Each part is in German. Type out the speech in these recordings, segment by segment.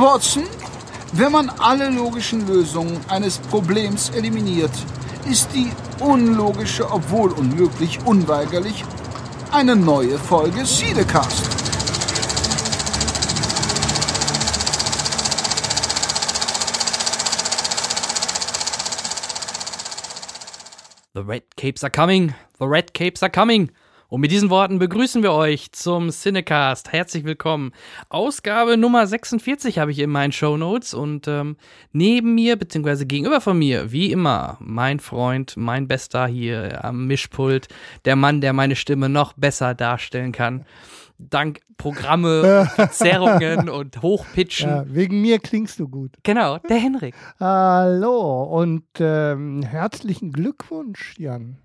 Watson, wenn man alle logischen Lösungen eines Problems eliminiert, ist die unlogische, obwohl unmöglich, unweigerlich eine neue Folge Siedecast. The Red Capes are coming. The Red Capes are coming. Und mit diesen Worten begrüßen wir euch zum Cinecast. Herzlich willkommen. Ausgabe Nummer 46 habe ich in meinen Show Notes und ähm, neben mir, beziehungsweise gegenüber von mir, wie immer, mein Freund, mein Bester hier am Mischpult, der Mann, der meine Stimme noch besser darstellen kann. Dank Programme, Verzerrungen und Hochpitchen. Ja, wegen mir klingst du gut. Genau, der Henrik. Hallo und ähm, herzlichen Glückwunsch, Jan.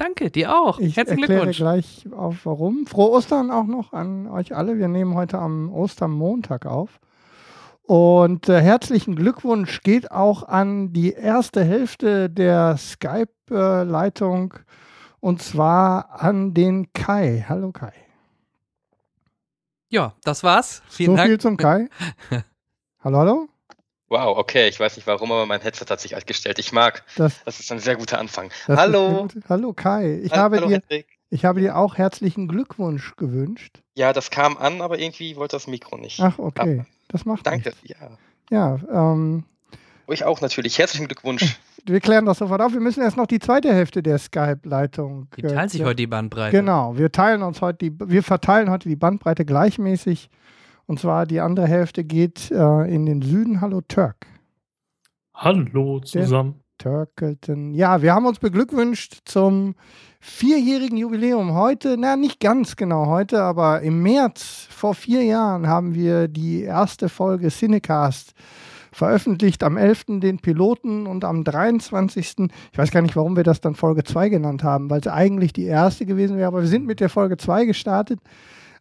Danke, dir auch. Ich Herzlichen erkläre Glückwunsch. gleich auf warum. Frohe Ostern auch noch an euch alle. Wir nehmen heute am Ostermontag auf. Und äh, herzlichen Glückwunsch geht auch an die erste Hälfte der Skype-Leitung äh, und zwar an den Kai. Hallo Kai. Ja, das war's. Vielen so Dank. viel zum Kai. hallo, hallo. Wow, okay, ich weiß nicht warum, aber mein Headset hat sich altgestellt. Ich mag. Das, das ist ein sehr guter Anfang. Hallo. Gute, hallo Kai. Ich, hallo, habe dir, ich habe dir auch herzlichen Glückwunsch gewünscht. Ja, das kam an, aber irgendwie wollte das Mikro nicht. Ach, okay. Das macht Danke, nichts. ja. Ja, ähm. Euch auch natürlich. Herzlichen Glückwunsch. Wir klären das sofort auf. Wir müssen erst noch die zweite Hälfte der Skype-Leitung. Die teilen sich heute die Bandbreite. Genau, wir teilen uns heute die, wir verteilen heute die Bandbreite gleichmäßig. Und zwar die andere Hälfte geht äh, in den Süden. Hallo Turk. Hallo zusammen. Turkelton. Ja, wir haben uns beglückwünscht zum vierjährigen Jubiläum. Heute, na nicht ganz genau heute, aber im März vor vier Jahren haben wir die erste Folge Cinecast veröffentlicht am 11. den Piloten und am 23. Ich weiß gar nicht, warum wir das dann Folge 2 genannt haben, weil es eigentlich die erste gewesen wäre, aber wir sind mit der Folge 2 gestartet.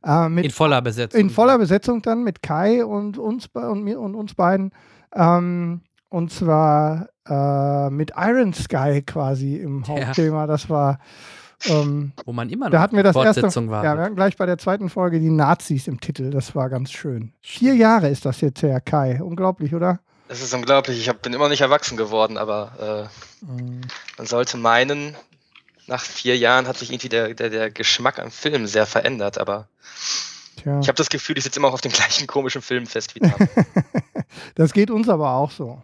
Äh, mit, in voller Besetzung. In voller Besetzung dann mit Kai und uns, und mir und uns beiden. Ähm, und zwar äh, mit Iron Sky quasi im Hauptthema. Ja. Das war. Ähm, Wo man immer noch da hatten wir das erste, war. Ja, wir hatten gleich bei der zweiten Folge die Nazis im Titel. Das war ganz schön. Vier Jahre ist das jetzt her, Kai. Unglaublich, oder? Es ist unglaublich. Ich hab, bin immer nicht erwachsen geworden, aber äh, mhm. man sollte meinen, nach vier Jahren hat sich irgendwie der, der, der Geschmack am Film sehr verändert, aber Tja. ich habe das Gefühl, ich sitze immer noch auf dem gleichen komischen Film fest wie damals. das geht uns aber auch so.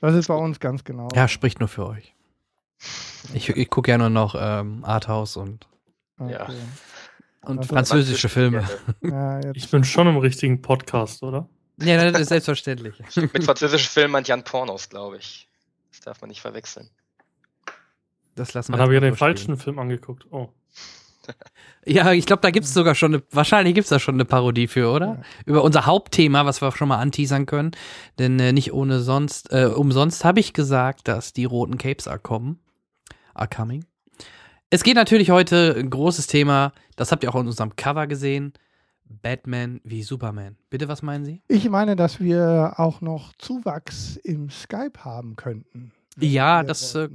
Das ist bei uns ganz genau. Ja, spricht nur für euch. Ich, ich gucke ja nur noch ähm, Arthouse und, okay. ja. und also französische Filme. Ja, ich bin schon im richtigen Podcast, oder? Ja, das ist selbstverständlich. Mit französischen Filmen meint Jan Pornos, glaube ich. Das darf man nicht verwechseln. Das lassen wir Dann habe ich ja den falschen Film angeguckt. Oh. Ja, ich glaube, da gibt es sogar schon eine, wahrscheinlich gibt es da schon eine Parodie für, oder? Ja. Über unser Hauptthema, was wir schon mal anteasern können. Denn äh, nicht ohne sonst, äh, umsonst habe ich gesagt, dass die roten Capes are kommen. Are coming. Es geht natürlich heute ein großes Thema, das habt ihr auch in unserem Cover gesehen. Batman wie Superman. Bitte, was meinen Sie? Ich meine, dass wir auch noch Zuwachs im Skype haben könnten. Ja, das. Äh,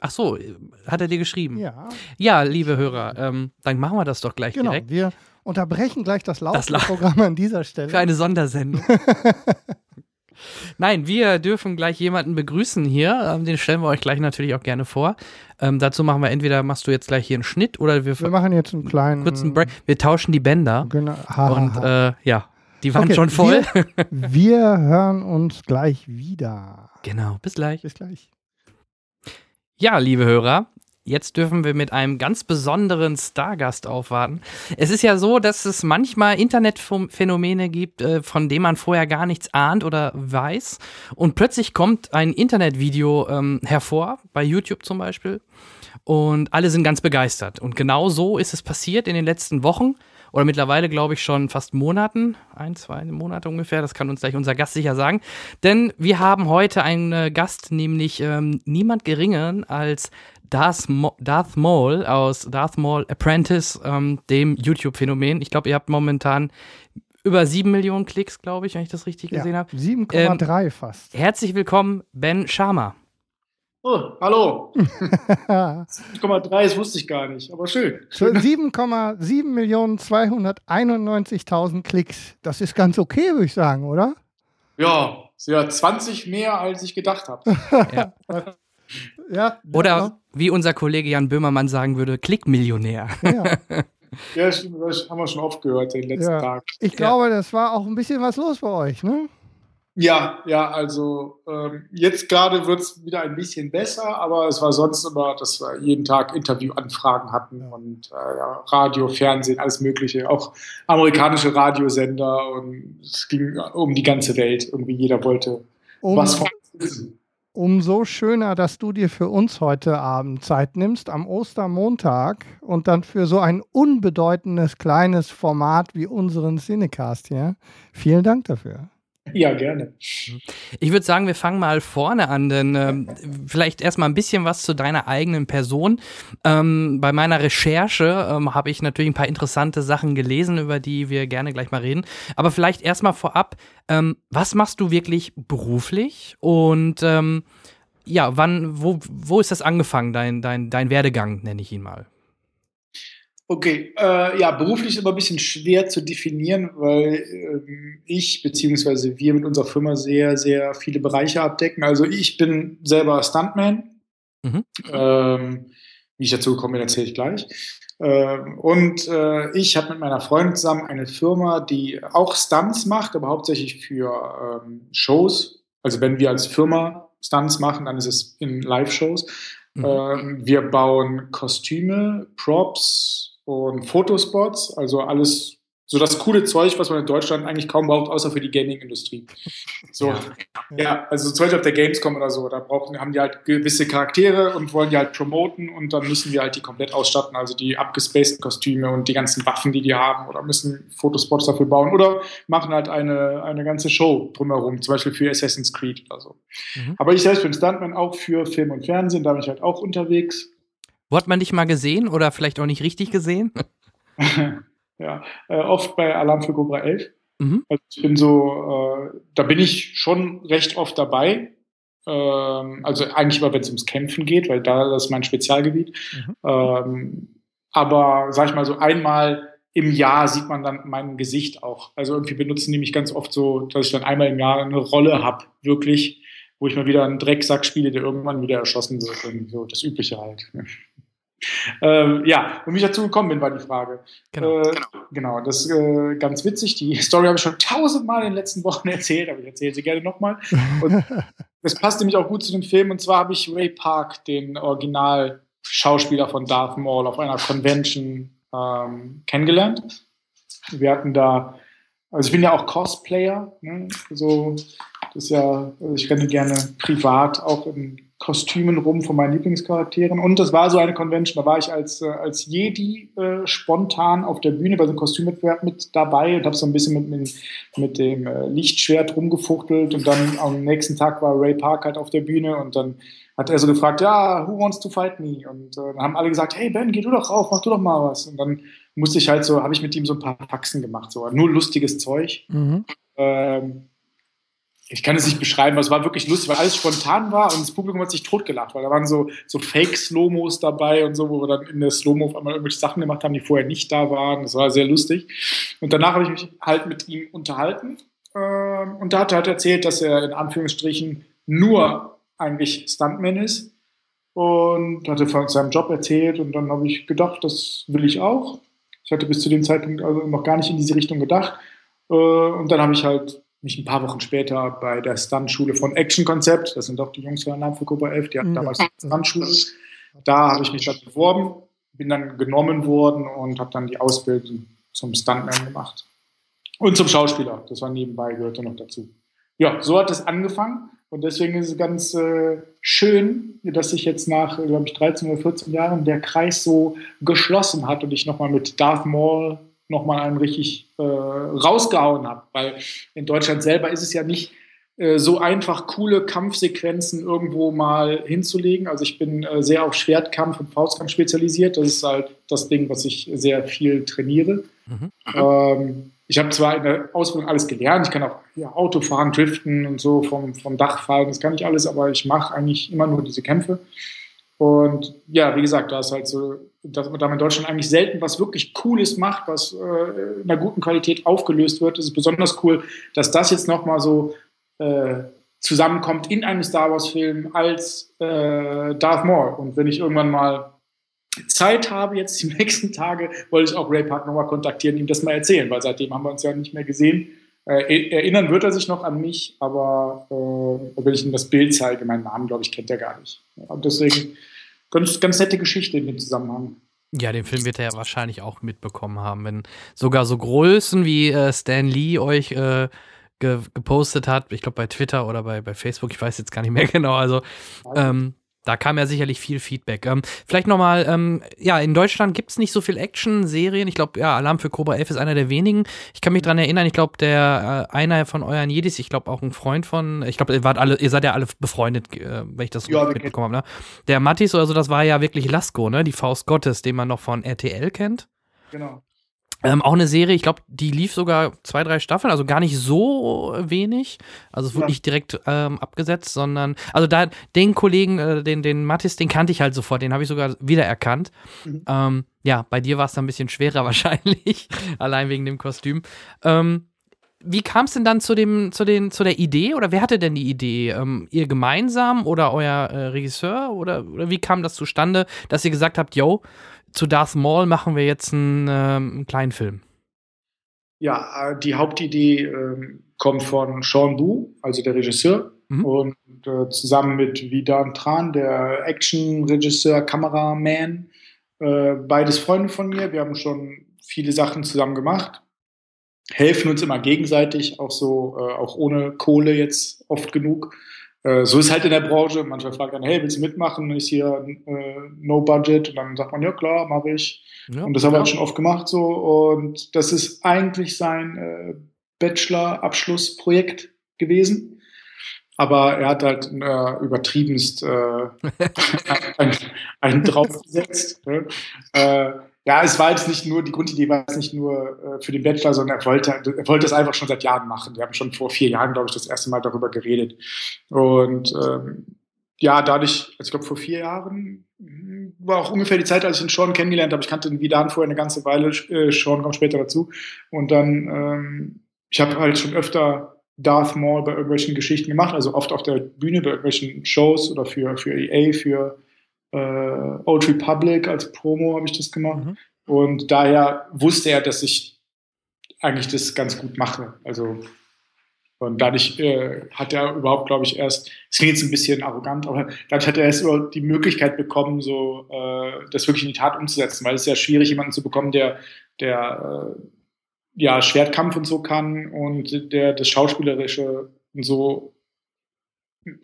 ach so, hat er dir geschrieben? Ja. Ja, liebe Hörer, ähm, dann machen wir das doch gleich genau, direkt. Wir unterbrechen gleich das laufende Programm an dieser Stelle. Für eine Sondersendung. Nein, wir dürfen gleich jemanden begrüßen hier. Ähm, den stellen wir euch gleich natürlich auch gerne vor. Ähm, dazu machen wir entweder machst du jetzt gleich hier einen Schnitt oder wir, wir machen jetzt einen kleinen kurzen Break. Wir tauschen die Bänder. Genau. Ha, und ha. Äh, ja, die waren okay, schon voll. Wir, wir hören uns gleich wieder. Genau, bis gleich. Bis gleich. Ja, liebe Hörer, Jetzt dürfen wir mit einem ganz besonderen Stargast aufwarten. Es ist ja so, dass es manchmal Internetphänomene gibt, äh, von denen man vorher gar nichts ahnt oder weiß. Und plötzlich kommt ein Internetvideo ähm, hervor, bei YouTube zum Beispiel. Und alle sind ganz begeistert. Und genau so ist es passiert in den letzten Wochen oder mittlerweile, glaube ich, schon fast Monaten, ein, zwei Monate ungefähr, das kann uns gleich unser Gast sicher sagen. Denn wir haben heute einen äh, Gast, nämlich ähm, niemand geringeren als Darth, Mo Darth Maul aus Darth Maul Apprentice, ähm, dem YouTube-Phänomen. Ich glaube, ihr habt momentan über sieben Millionen Klicks, glaube ich, wenn ich das richtig ja, gesehen habe. 7,3 ähm, fast. Herzlich willkommen, Ben Sharma. Oh, hallo. 7,3, das wusste ich gar nicht, aber schön. 7,7 Millionen 291.000 Klicks. Das ist ganz okay, würde ich sagen, oder? Ja, ja 20 mehr, als ich gedacht habe. ja. ja. Oder wie unser Kollege Jan Böhmermann sagen würde, Klickmillionär. Ja. Ja, stimmt, das haben wir schon oft gehört den letzten ja. Tag. Ich glaube, ja. das war auch ein bisschen was los bei euch, ne? Ja, ja, also ähm, jetzt gerade wird es wieder ein bisschen besser, aber es war sonst immer, dass wir jeden Tag Interviewanfragen hatten und äh, Radio, Fernsehen, alles Mögliche, auch amerikanische Radiosender und es ging um die ganze Welt. Irgendwie jeder wollte um, was von uns wissen. Umso schöner, dass du dir für uns heute Abend Zeit nimmst, am Ostermontag und dann für so ein unbedeutendes kleines Format wie unseren Cinecast hier. Vielen Dank dafür. Ja, gerne. Ich würde sagen, wir fangen mal vorne an, denn ähm, vielleicht erstmal ein bisschen was zu deiner eigenen Person. Ähm, bei meiner Recherche ähm, habe ich natürlich ein paar interessante Sachen gelesen, über die wir gerne gleich mal reden. Aber vielleicht erstmal vorab, ähm, was machst du wirklich beruflich und ähm, ja, wann, wo, wo ist das angefangen, dein, dein, dein Werdegang, nenne ich ihn mal? Okay, äh, ja, beruflich ist immer ein bisschen schwer zu definieren, weil äh, ich bzw. wir mit unserer Firma sehr, sehr viele Bereiche abdecken. Also ich bin selber Stuntman. Mhm. Ähm, wie ich dazu gekommen bin, erzähle ich gleich. Ähm, und äh, ich habe mit meiner Freundin zusammen eine Firma, die auch Stunts macht, aber hauptsächlich für ähm, Shows. Also wenn wir als Firma Stunts machen, dann ist es in Live-Shows. Mhm. Ähm, wir bauen Kostüme, Props, und Fotospots, also alles so das coole Zeug, was man in Deutschland eigentlich kaum braucht, außer für die Gaming-Industrie. So, ja. ja, also zum Beispiel auf der Gamescom oder so, da brauchen, haben die halt gewisse Charaktere und wollen die halt promoten und dann müssen wir halt die komplett ausstatten, also die abgespaceden Kostüme und die ganzen Waffen, die die haben oder müssen Fotospots dafür bauen oder machen halt eine, eine ganze Show drumherum, zum Beispiel für Assassin's Creed oder so. Mhm. Aber ich selbst bin Stuntman auch für Film und Fernsehen, da bin ich halt auch unterwegs wo hat man dich mal gesehen oder vielleicht auch nicht richtig gesehen? ja, äh, oft bei Alarm für Cobra 11. Mhm. Also ich bin so, äh, da bin ich schon recht oft dabei. Ähm, also eigentlich immer, wenn es ums Kämpfen geht, weil da das ist mein Spezialgebiet. Mhm. Ähm, aber sag ich mal so einmal im Jahr sieht man dann mein Gesicht auch. Also irgendwie benutzen die mich ganz oft so, dass ich dann einmal im Jahr eine Rolle habe, wirklich, wo ich mal wieder einen Drecksack spiele, der irgendwann wieder erschossen wird. Und so das Übliche halt. Ähm, ja, und wie ich dazu gekommen bin, war die Frage. Genau, äh, genau. genau das ist äh, ganz witzig. Die Story habe ich schon tausendmal in den letzten Wochen erzählt, aber ich erzähle sie gerne nochmal. Und das passt nämlich auch gut zu dem Film. Und zwar habe ich Ray Park, den Original-Schauspieler von Darth Maul, auf einer Convention ähm, kennengelernt. Wir hatten da, also ich bin ja auch Cosplayer, ne? so, das ist ja, also ich renne gerne privat auch in Kostümen rum von meinen Lieblingscharakteren. Und das war so eine Convention, da war ich als, äh, als Jedi äh, spontan auf der Bühne bei so einem Kostümwettbewerb mit dabei und habe so ein bisschen mit, mit, mit dem äh, Lichtschwert rumgefuchtelt. Und dann am nächsten Tag war Ray Park halt auf der Bühne und dann hat er so gefragt, ja, who wants to fight me? Und äh, dann haben alle gesagt, hey Ben, geh du doch rauf, mach du doch mal was. Und dann musste ich halt so, habe ich mit ihm so ein paar Faxen gemacht, so nur lustiges Zeug. Mhm. Ähm, ich kann es nicht beschreiben, aber es war wirklich lustig, weil alles spontan war und das Publikum hat sich totgelacht, weil da waren so, so Fake-Slomos dabei und so, wo wir dann in der Slomo auf einmal irgendwelche Sachen gemacht haben, die vorher nicht da waren. Das war sehr lustig. Und danach habe ich mich halt mit ihm unterhalten ähm, und da hat er halt erzählt, dass er in Anführungsstrichen nur eigentlich Stuntman ist und hatte von seinem Job erzählt und dann habe ich gedacht, das will ich auch. Ich hatte bis zu dem Zeitpunkt also noch gar nicht in diese Richtung gedacht. Äh, und dann habe ich halt mich ein paar Wochen später bei der Stuntschule von Action Concept, das sind doch die Jungs von für Cobra 11, die hatten mhm. damals eine Stuntschule. Da habe ich mich dann beworben, bin dann genommen worden und habe dann die Ausbildung zum Stuntman gemacht. Und zum Schauspieler, das war nebenbei, gehörte noch dazu. Ja, so hat es angefangen und deswegen ist es ganz äh, schön, dass sich jetzt nach, glaube ich, 13 oder 14 Jahren der Kreis so geschlossen hat und ich nochmal mit Darth Maul nochmal einen richtig äh, rausgehauen habe. Weil in Deutschland selber ist es ja nicht äh, so einfach, coole Kampfsequenzen irgendwo mal hinzulegen. Also ich bin äh, sehr auf Schwertkampf und Faustkampf spezialisiert. Das ist halt das Ding, was ich sehr viel trainiere. Mhm. Ähm, ich habe zwar in der Ausbildung alles gelernt, ich kann auch ja, Auto fahren, driften und so vom, vom Dach fallen, das kann ich alles, aber ich mache eigentlich immer nur diese Kämpfe. Und ja, wie gesagt, da ist halt so, dass man in Deutschland eigentlich selten was wirklich Cooles macht, was äh, in einer guten Qualität aufgelöst wird. Es ist besonders cool, dass das jetzt nochmal so äh, zusammenkommt in einem Star Wars-Film als äh, Darth Maul. Und wenn ich irgendwann mal Zeit habe, jetzt die nächsten Tage, wollte ich auch Ray Park nochmal kontaktieren, ihm das mal erzählen, weil seitdem haben wir uns ja nicht mehr gesehen. Äh, erinnern wird er sich noch an mich, aber äh, wenn ich ihm das Bild zeige, meinen Namen, glaube ich, kennt er gar nicht. Und deswegen ganz, ganz nette Geschichte in dem Zusammenhang. Ja, den Film wird er ja wahrscheinlich auch mitbekommen haben, wenn sogar so Größen wie äh, Stan Lee euch äh, ge gepostet hat, ich glaube bei Twitter oder bei, bei Facebook, ich weiß jetzt gar nicht mehr genau, also ähm, da kam ja sicherlich viel Feedback. Ähm, vielleicht nochmal, ähm, ja, in Deutschland gibt es nicht so viel Action-Serien. Ich glaube, ja, Alarm für Cobra 11 ist einer der wenigen. Ich kann mich dran erinnern, ich glaube, der äh, einer von euren Jedis, ich glaube auch ein Freund von, ich glaube, ihr wart alle, ihr seid ja alle befreundet, äh, wenn ich das ja, mitbekommen habe. Ne? Der Mattis oder so, das war ja wirklich Lasko, ne? Die Faust Gottes, den man noch von RTL kennt. Genau. Ähm, auch eine Serie, ich glaube, die lief sogar zwei, drei Staffeln, also gar nicht so wenig. Also es wurde ja. nicht direkt ähm, abgesetzt, sondern, also da, den Kollegen, äh, den, den Mattis, den kannte ich halt sofort, den habe ich sogar wiedererkannt. Mhm. Ähm, ja, bei dir war es dann ein bisschen schwerer wahrscheinlich, allein wegen dem Kostüm. Ähm, wie kam es denn dann zu dem, zu den, zu der Idee oder wer hatte denn die Idee? Ähm, ihr gemeinsam oder euer äh, Regisseur oder, oder wie kam das zustande, dass ihr gesagt habt, yo, zu Darth Maul machen wir jetzt einen, ähm, einen kleinen Film. Ja, äh, die Hauptidee äh, kommt von Sean Bu, also der Regisseur, mhm. und äh, zusammen mit Vidan Tran, der Action-Regisseur, Kameraman, äh, beides Freunde von mir. Wir haben schon viele Sachen zusammen gemacht, helfen uns immer gegenseitig, auch so, äh, auch ohne Kohle jetzt oft genug. Äh, so ist halt in der Branche. Manchmal fragt man, hey, willst du mitmachen? Ist hier äh, no budget? Und dann sagt man, ja klar, mache ich. Ja, und das haben wir halt schon oft gemacht so. Und das ist eigentlich sein äh, Bachelor-Abschlussprojekt gewesen. Aber er hat halt äh, übertriebenst äh, einen, einen draufgesetzt. Ne? Ja, es war jetzt nicht nur, die Grundidee war jetzt nicht nur äh, für den Bachelor, sondern er wollte, er wollte es einfach schon seit Jahren machen. Wir haben schon vor vier Jahren, glaube ich, das erste Mal darüber geredet. Und ähm, ja, dadurch, also ich glaube vor vier Jahren, hm, war auch ungefähr die Zeit, als ich den Sean kennengelernt habe. Ich kannte den Vidan vorher eine ganze Weile, äh, Sean kommt später dazu. Und dann, ähm, ich habe halt schon öfter Darth Maul bei irgendwelchen Geschichten gemacht, also oft auf der Bühne bei irgendwelchen Shows oder für, für EA, für äh, Old Republic als Promo habe ich das gemacht. Mhm. Und daher wusste er, dass ich eigentlich das ganz gut mache. Also und dadurch äh, hat er überhaupt, glaube ich, erst, es klingt jetzt ein bisschen arrogant, aber dadurch hat er erst die Möglichkeit bekommen, so äh, das wirklich in die Tat umzusetzen, weil es ist ja schwierig, jemanden zu bekommen, der, der äh, ja Schwertkampf und so kann und der das Schauspielerische und so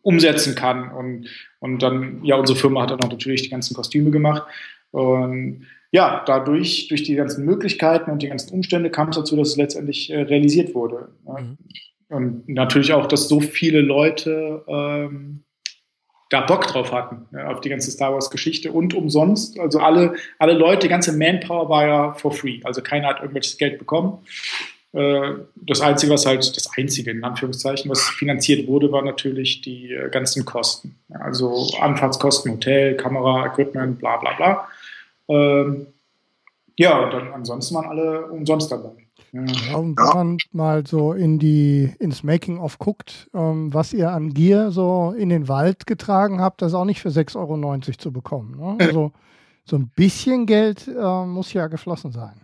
umsetzen kann. Und, und dann, ja, unsere Firma hat dann auch natürlich die ganzen Kostüme gemacht. Und ja, dadurch, durch die ganzen Möglichkeiten und die ganzen Umstände kam es dazu, dass es letztendlich äh, realisiert wurde. Mhm. Und natürlich auch, dass so viele Leute ähm, da Bock drauf hatten, ja, auf die ganze Star Wars-Geschichte und umsonst. Also alle, alle Leute, die ganze Manpower war ja for free. Also keiner hat irgendwelches Geld bekommen. Äh, das Einzige, was halt, das Einzige in Anführungszeichen, was finanziert wurde, war natürlich die äh, ganzen Kosten. Also Anfahrtskosten, Hotel, Kamera, Equipment, bla bla bla. Ähm, ja, und dann ansonsten waren alle umsonst dabei. Ja. und wenn man mal so in die, ins Making-of guckt, ähm, was ihr an Gear so in den Wald getragen habt, das ist auch nicht für 6,90 Euro zu bekommen. Ne? Also so ein bisschen Geld äh, muss ja geflossen sein.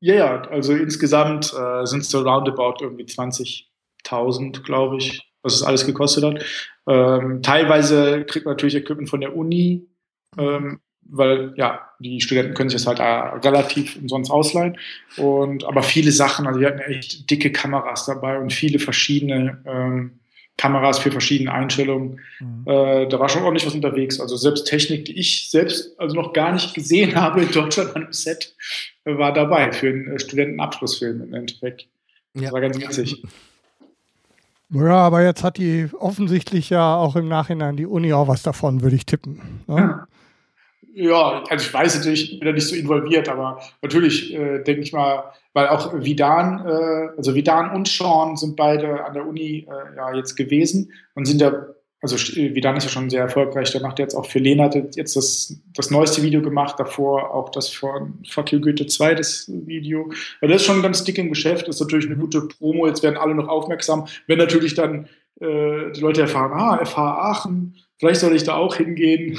Ja, ja, also insgesamt äh, sind es so roundabout irgendwie 20.000, glaube ich, was es alles gekostet hat. Ähm, teilweise kriegt man natürlich Equipment von der Uni, ähm, weil ja, die Studenten können sich das halt äh, relativ umsonst ausleihen. Und aber viele Sachen, also wir hatten echt dicke Kameras dabei und viele verschiedene ähm, Kameras für verschiedene Einstellungen. Mhm. Äh, da war schon ordentlich was unterwegs. Also selbst Technik, die ich selbst also noch gar nicht gesehen habe in Deutschland an einem Set, äh, war dabei für einen äh, Studentenabschlussfilm im Endeffekt. Das ja. war ganz witzig. Ja, aber jetzt hat die offensichtlich ja auch im Nachhinein die Uni auch was davon, würde ich tippen. Ne? Ja, also ich weiß natürlich, ich bin da nicht so involviert, aber natürlich äh, denke ich mal, weil auch Vidan, äh, also Vidan und Sean sind beide an der Uni äh, ja jetzt gewesen und sind ja, also Vidan ist ja schon sehr erfolgreich, der macht jetzt auch für Lena jetzt das, das neueste Video gemacht, davor auch das von Fuck You Goethe 2, das Video. Also das ist schon ganz dick im Geschäft, das ist natürlich eine gute Promo, jetzt werden alle noch aufmerksam. Wenn natürlich dann äh, die Leute erfahren, ah, FH Aachen, Vielleicht soll ich da auch hingehen.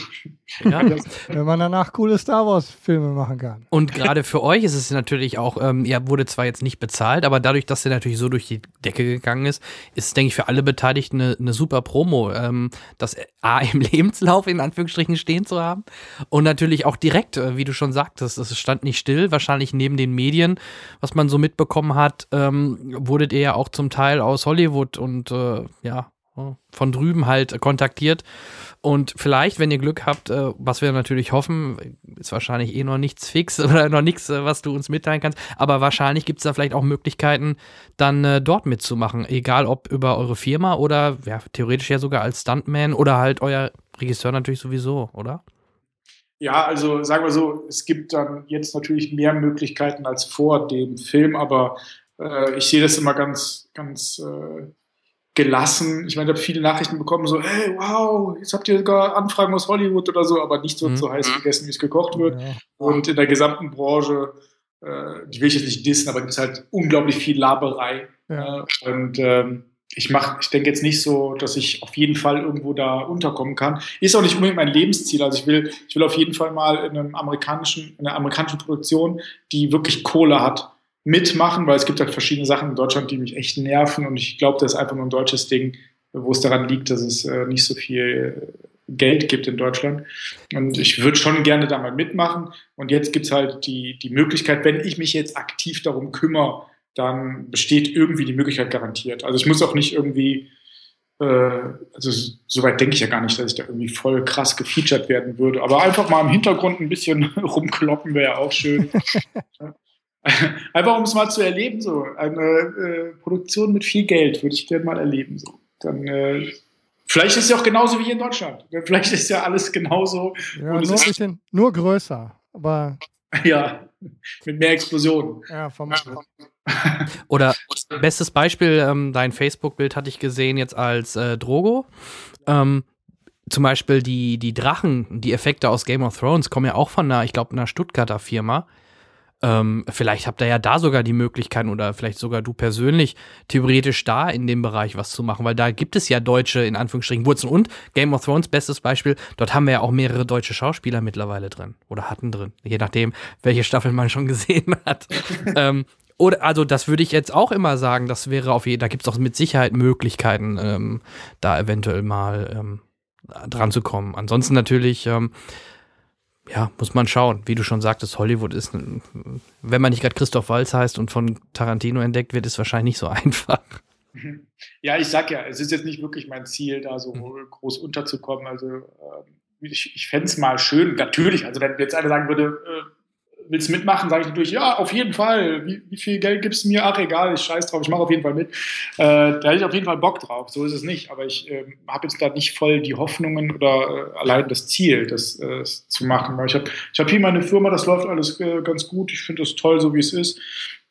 Ja, wenn man danach coole Star Wars-Filme machen kann. Und gerade für euch ist es natürlich auch, ähm, ihr wurde zwar jetzt nicht bezahlt, aber dadurch, dass ihr natürlich so durch die Decke gegangen ist, ist es, denke ich, für alle Beteiligten eine, eine super Promo, ähm, das A im Lebenslauf in Anführungsstrichen stehen zu haben. Und natürlich auch direkt, äh, wie du schon sagtest, es stand nicht still, wahrscheinlich neben den Medien, was man so mitbekommen hat, ähm, wurdet ihr ja auch zum Teil aus Hollywood und äh, ja, von drüben halt kontaktiert. Und vielleicht, wenn ihr Glück habt, äh, was wir natürlich hoffen, ist wahrscheinlich eh noch nichts fix oder noch nichts, äh, was du uns mitteilen kannst, aber wahrscheinlich gibt es da vielleicht auch Möglichkeiten, dann äh, dort mitzumachen. Egal ob über eure Firma oder ja, theoretisch ja sogar als Stuntman oder halt euer Regisseur natürlich sowieso, oder? Ja, also sagen wir so, es gibt dann jetzt natürlich mehr Möglichkeiten als vor dem Film, aber äh, ich sehe das immer ganz, ganz äh, gelassen. Ich meine, ich habe viele Nachrichten bekommen, so, hey, wow, jetzt habt ihr sogar Anfragen aus Hollywood oder so, aber nicht so, mhm. so heiß gegessen, wie es gekocht wird. Ja. Und in der gesamten Branche, äh, die will ich jetzt nicht dissen, aber gibt es halt unglaublich viel Laberei. Ja. Äh, und ähm, ich mache, ich denke jetzt nicht so, dass ich auf jeden Fall irgendwo da unterkommen kann. Ist auch nicht unbedingt mein Lebensziel. Also ich will, ich will auf jeden Fall mal in einem amerikanischen, in einer amerikanischen Produktion, die wirklich Kohle hat, mitmachen, weil es gibt halt verschiedene Sachen in Deutschland, die mich echt nerven und ich glaube, das ist einfach nur ein deutsches Ding, wo es daran liegt, dass es äh, nicht so viel Geld gibt in Deutschland. Und ich würde schon gerne da mal mitmachen. Und jetzt gibt es halt die, die Möglichkeit, wenn ich mich jetzt aktiv darum kümmere, dann besteht irgendwie die Möglichkeit garantiert. Also ich muss auch nicht irgendwie, äh, also soweit denke ich ja gar nicht, dass ich da irgendwie voll krass gefeatured werden würde. Aber einfach mal im Hintergrund ein bisschen rumkloppen wäre ja auch schön. Einfach um es mal zu erleben, so. Eine äh, Produktion mit viel Geld würde ich gerne mal erleben. So. Dann, äh, vielleicht ist es ja auch genauso wie hier in Deutschland. Vielleicht ist ja alles genauso. Ja, nur, ein bisschen, nur größer. Aber. Ja, mit mehr Explosionen. Ja, vom Oder bestes Beispiel, ähm, dein Facebook-Bild hatte ich gesehen jetzt als äh, Drogo. Ähm, zum Beispiel die, die Drachen, die Effekte aus Game of Thrones kommen ja auch von einer, ich glaube, einer Stuttgarter Firma. Ähm, vielleicht habt ihr ja da sogar die Möglichkeiten oder vielleicht sogar du persönlich theoretisch da in dem Bereich was zu machen, weil da gibt es ja deutsche, in Anführungsstrichen, Wurzeln und Game of Thrones, bestes Beispiel, dort haben wir ja auch mehrere deutsche Schauspieler mittlerweile drin oder hatten drin, je nachdem, welche Staffel man schon gesehen hat. ähm, oder, also das würde ich jetzt auch immer sagen, das wäre auf jeden da gibt es auch mit Sicherheit Möglichkeiten, ähm, da eventuell mal ähm, dran zu kommen. Ansonsten natürlich, ähm, ja, muss man schauen. Wie du schon sagtest, Hollywood ist, wenn man nicht gerade Christoph Walz heißt und von Tarantino entdeckt wird, ist wahrscheinlich nicht so einfach. Ja, ich sag ja, es ist jetzt nicht wirklich mein Ziel, da so mhm. groß unterzukommen. Also äh, ich, ich fände es mal schön, natürlich, also wenn jetzt einer sagen würde, äh, willst du mitmachen? Sage ich natürlich, ja, auf jeden Fall. Wie, wie viel Geld gibst du mir? Ach, egal, ich scheiß drauf, ich mache auf jeden Fall mit. Äh, da hätte ich auf jeden Fall Bock drauf. So ist es nicht. Aber ich äh, habe jetzt da nicht voll die Hoffnungen oder äh, allein das Ziel, das äh, zu machen. Weil ich habe ich hab hier meine Firma, das läuft alles äh, ganz gut. Ich finde das toll, so wie es ist.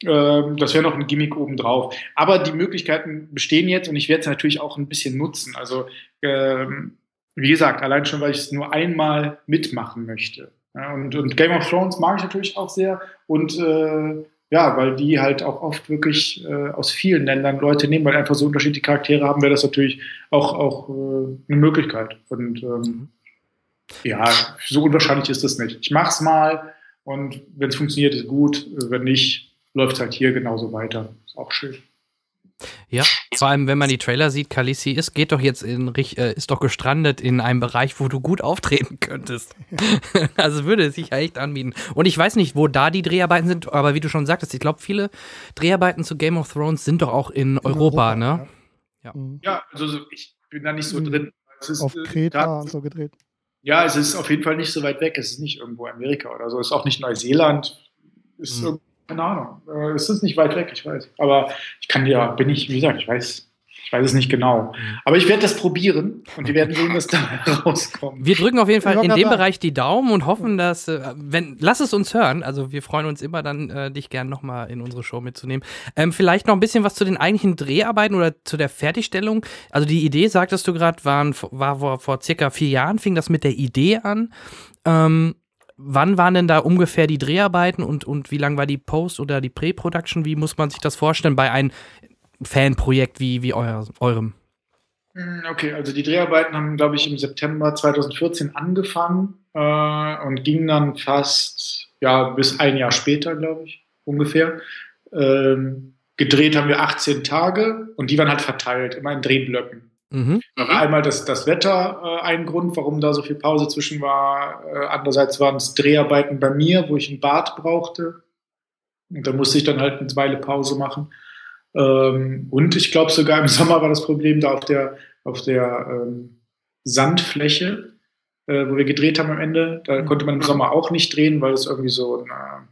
Ähm, das wäre noch ein Gimmick obendrauf. Aber die Möglichkeiten bestehen jetzt und ich werde es natürlich auch ein bisschen nutzen. Also, ähm, wie gesagt, allein schon, weil ich es nur einmal mitmachen möchte. Ja, und, und, Game of Thrones mag ich natürlich auch sehr. Und äh, ja, weil die halt auch oft wirklich äh, aus vielen Ländern Leute nehmen, weil einfach so unterschiedliche Charaktere haben, wäre das natürlich auch, auch äh, eine Möglichkeit. Und ähm, ja, so unwahrscheinlich ist das nicht. Ich mach's mal und wenn es funktioniert, ist gut. Wenn nicht, läuft es halt hier genauso weiter. Ist auch schön. Ja, vor allem, wenn man die Trailer sieht, Khaleesi ist, geht doch jetzt in, äh, ist doch gestrandet in einem Bereich, wo du gut auftreten könntest. also würde es sich ja echt anbieten. Und ich weiß nicht, wo da die Dreharbeiten sind, aber wie du schon sagtest, ich glaube, viele Dreharbeiten zu Game of Thrones sind doch auch in, in Europa, Europa, ne? Ja. ja, also ich bin da nicht so mhm. drin. Ist, auf äh, Kreta und so gedreht. Ja, es ist auf jeden Fall nicht so weit weg. Es ist nicht irgendwo Amerika oder so. Es ist auch nicht Neuseeland. Es ist mhm keine Ahnung. Äh, es ist nicht weit weg, ich weiß. Aber ich kann ja, bin ich, wie gesagt, ich weiß, ich weiß es nicht genau. Aber ich werde das probieren und wir werden sehen, was da rauskommt. Wir drücken auf jeden Fall in dem Bereich die Daumen und hoffen, dass, äh, wenn, lass es uns hören. Also wir freuen uns immer dann, äh, dich gerne nochmal in unsere Show mitzunehmen. Ähm, vielleicht noch ein bisschen was zu den eigentlichen Dreharbeiten oder zu der Fertigstellung. Also die Idee, sagtest du gerade, war vor, vor circa vier Jahren, fing das mit der Idee an. Ähm, wann waren denn da ungefähr die Dreharbeiten und, und wie lang war die Post- oder die Pre-Production? Wie muss man sich das vorstellen bei einem Fanprojekt wie, wie euer, eurem? Hm, okay, also die Dreharbeiten haben, glaube ich, im September 2014 angefangen äh, und gingen dann fast ja bis ein Jahr später, glaube ich, ungefähr. Ähm, gedreht haben wir 18 Tage und die waren halt verteilt, immer in Drehblöcken. Mhm. Einmal das, das Wetter äh, ein Grund, warum da so viel Pause zwischen war. Äh, andererseits waren es Dreharbeiten bei mir, wo ich ein Bad brauchte. Und da musste ich dann halt eine Weile Pause machen. Ähm, und ich glaube sogar im Sommer war das Problem da auf der, auf der ähm, Sandfläche, äh, wo wir gedreht haben am Ende. Da mhm. konnte man im Sommer auch nicht drehen, weil es irgendwie so ein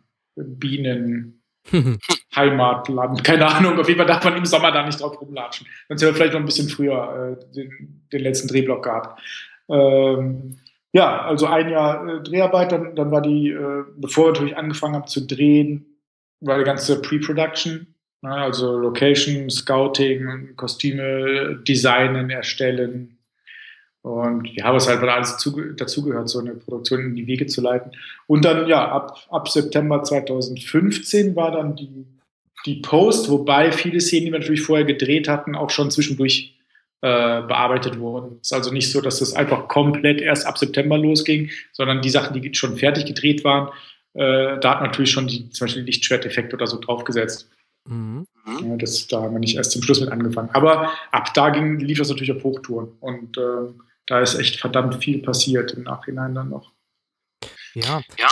Bienen Heimatland, keine Ahnung. Auf jeden Fall darf man im Sommer da nicht drauf rumlatschen. Sonst hätten wir vielleicht noch ein bisschen früher äh, den, den, letzten Drehblock gehabt. Ähm, ja, also ein Jahr äh, Dreharbeit, dann, dann war die, äh, bevor wir natürlich angefangen haben zu drehen, war die ganze Pre-Production, ne, also Location, Scouting, Kostüme, Designen, Erstellen, und ja, was halt alles dazugehört, so eine Produktion in die Wege zu leiten. Und dann, ja, ab, ab September 2015 war dann die, die Post, wobei viele Szenen, die wir natürlich vorher gedreht hatten, auch schon zwischendurch äh, bearbeitet wurden. Es ist also nicht so, dass das einfach komplett erst ab September losging, sondern die Sachen, die schon fertig gedreht waren, äh, da hat natürlich schon die, zum Beispiel Lichtschwerteffekt oder so draufgesetzt. Mhm. Ja, das, da haben wir nicht erst zum Schluss mit angefangen. Aber ab da ging, lief das natürlich auf Hochtouren. Und äh, da ist echt verdammt viel passiert im Nachhinein dann noch. Ja. ja.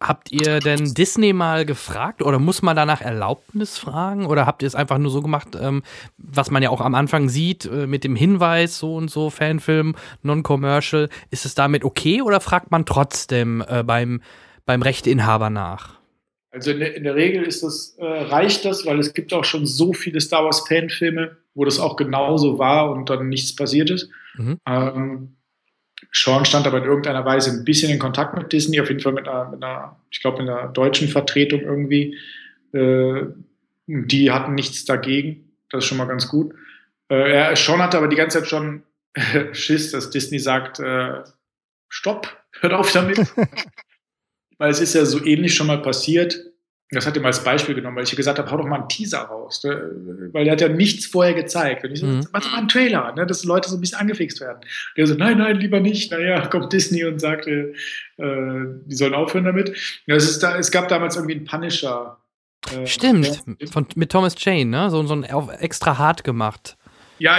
Habt ihr denn Disney mal gefragt oder muss man danach Erlaubnis fragen oder habt ihr es einfach nur so gemacht, ähm, was man ja auch am Anfang sieht, äh, mit dem Hinweis, so und so, Fanfilm, Non-Commercial, ist es damit okay oder fragt man trotzdem äh, beim, beim Rechteinhaber nach? Also in der, in der Regel ist das, äh, reicht das, weil es gibt auch schon so viele Star Wars Fanfilme, wo das auch genauso war und dann nichts passiert ist. Mhm. Ähm, Sean stand aber in irgendeiner Weise ein bisschen in Kontakt mit Disney, auf jeden Fall mit einer, mit einer ich glaube, mit einer deutschen Vertretung irgendwie. Äh, die hatten nichts dagegen. Das ist schon mal ganz gut. Äh, er, Sean hatte aber die ganze Zeit schon Schiss, dass Disney sagt, äh, stopp, hört auf damit. weil es ist ja so ähnlich schon mal passiert. Das hat er mal als Beispiel genommen, weil ich gesagt habe, hau doch mal einen Teaser raus. Ne? Weil er hat ja nichts vorher gezeigt. Und ich so, mhm. mach doch mal einen Trailer, ne? dass Leute so ein bisschen angefixt werden. Der so, nein, nein, lieber nicht. Naja, kommt Disney und sagt, äh, die sollen aufhören damit. Ja, es, ist da, es gab damals irgendwie einen Punisher. Äh, Stimmt, Von, mit Thomas Jane, ne? So, so ein extra hart gemacht. Ja,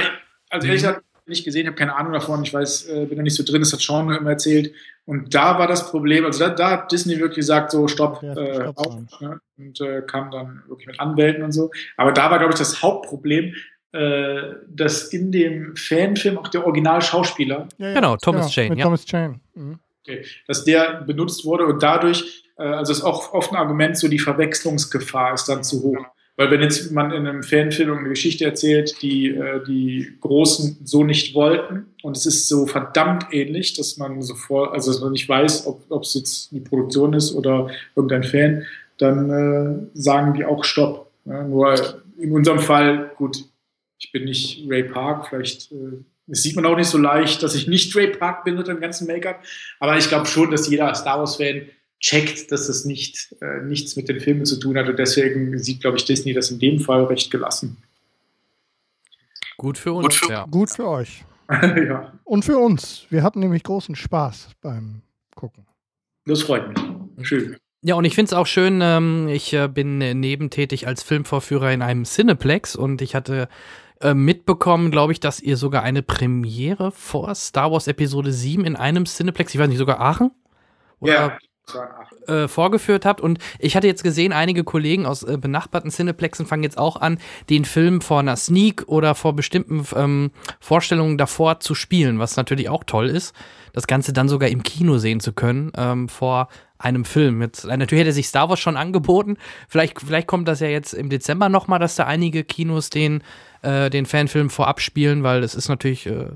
also ehrlich mhm. gesagt, nicht gesehen, habe keine Ahnung davon. Ich weiß, äh, bin da nicht so drin, das hat Sean immer erzählt. Und da war das Problem, also da, da hat Disney wirklich gesagt, so stopp, ja, äh, auf, ne? und äh, kam dann wirklich mit Anwälten und so. Aber da war, glaube ich, das Hauptproblem, äh, dass in dem Fanfilm auch der Originalschauspieler. Ja, ja, genau, Thomas Jane. Ja. Thomas Jane. Mhm. Okay, dass der benutzt wurde und dadurch, äh, also ist auch oft ein Argument, so die Verwechslungsgefahr ist dann zu hoch. Weil wenn jetzt man in einem Fanfilm eine Geschichte erzählt, die äh, die Großen so nicht wollten und es ist so verdammt ähnlich, dass man sofort, also dass man nicht weiß, ob es jetzt die Produktion ist oder irgendein Fan, dann äh, sagen die auch Stopp. Ja, nur in unserem Fall, gut, ich bin nicht Ray Park, vielleicht äh, das sieht man auch nicht so leicht, dass ich nicht Ray Park bin mit dem ganzen Make-up, aber ich glaube schon, dass jeder Star Wars-Fan checkt, dass es nicht, äh, nichts mit den Filmen zu tun hat. Und deswegen sieht, glaube ich, Disney das in dem Fall recht gelassen. Gut für uns, gut für, ja. Gut für euch. ja. Und für uns. Wir hatten nämlich großen Spaß beim Gucken. Das freut mich. Schön. Ja, und ich finde es auch schön, ähm, ich äh, bin nebentätig als Filmvorführer in einem Cineplex und ich hatte äh, mitbekommen, glaube ich, dass ihr sogar eine Premiere vor Star Wars Episode 7 in einem Cineplex, ich weiß nicht, sogar Aachen? Oder ja, äh, vorgeführt habt. Und ich hatte jetzt gesehen, einige Kollegen aus äh, benachbarten Cineplexen fangen jetzt auch an, den Film vor einer Sneak oder vor bestimmten ähm, Vorstellungen davor zu spielen, was natürlich auch toll ist. Das Ganze dann sogar im Kino sehen zu können, ähm, vor einem Film. Jetzt, äh, natürlich hätte sich Star Wars schon angeboten. Vielleicht, vielleicht kommt das ja jetzt im Dezember nochmal, dass da einige Kinos den, äh, den Fanfilm vorab spielen, weil es ist natürlich äh,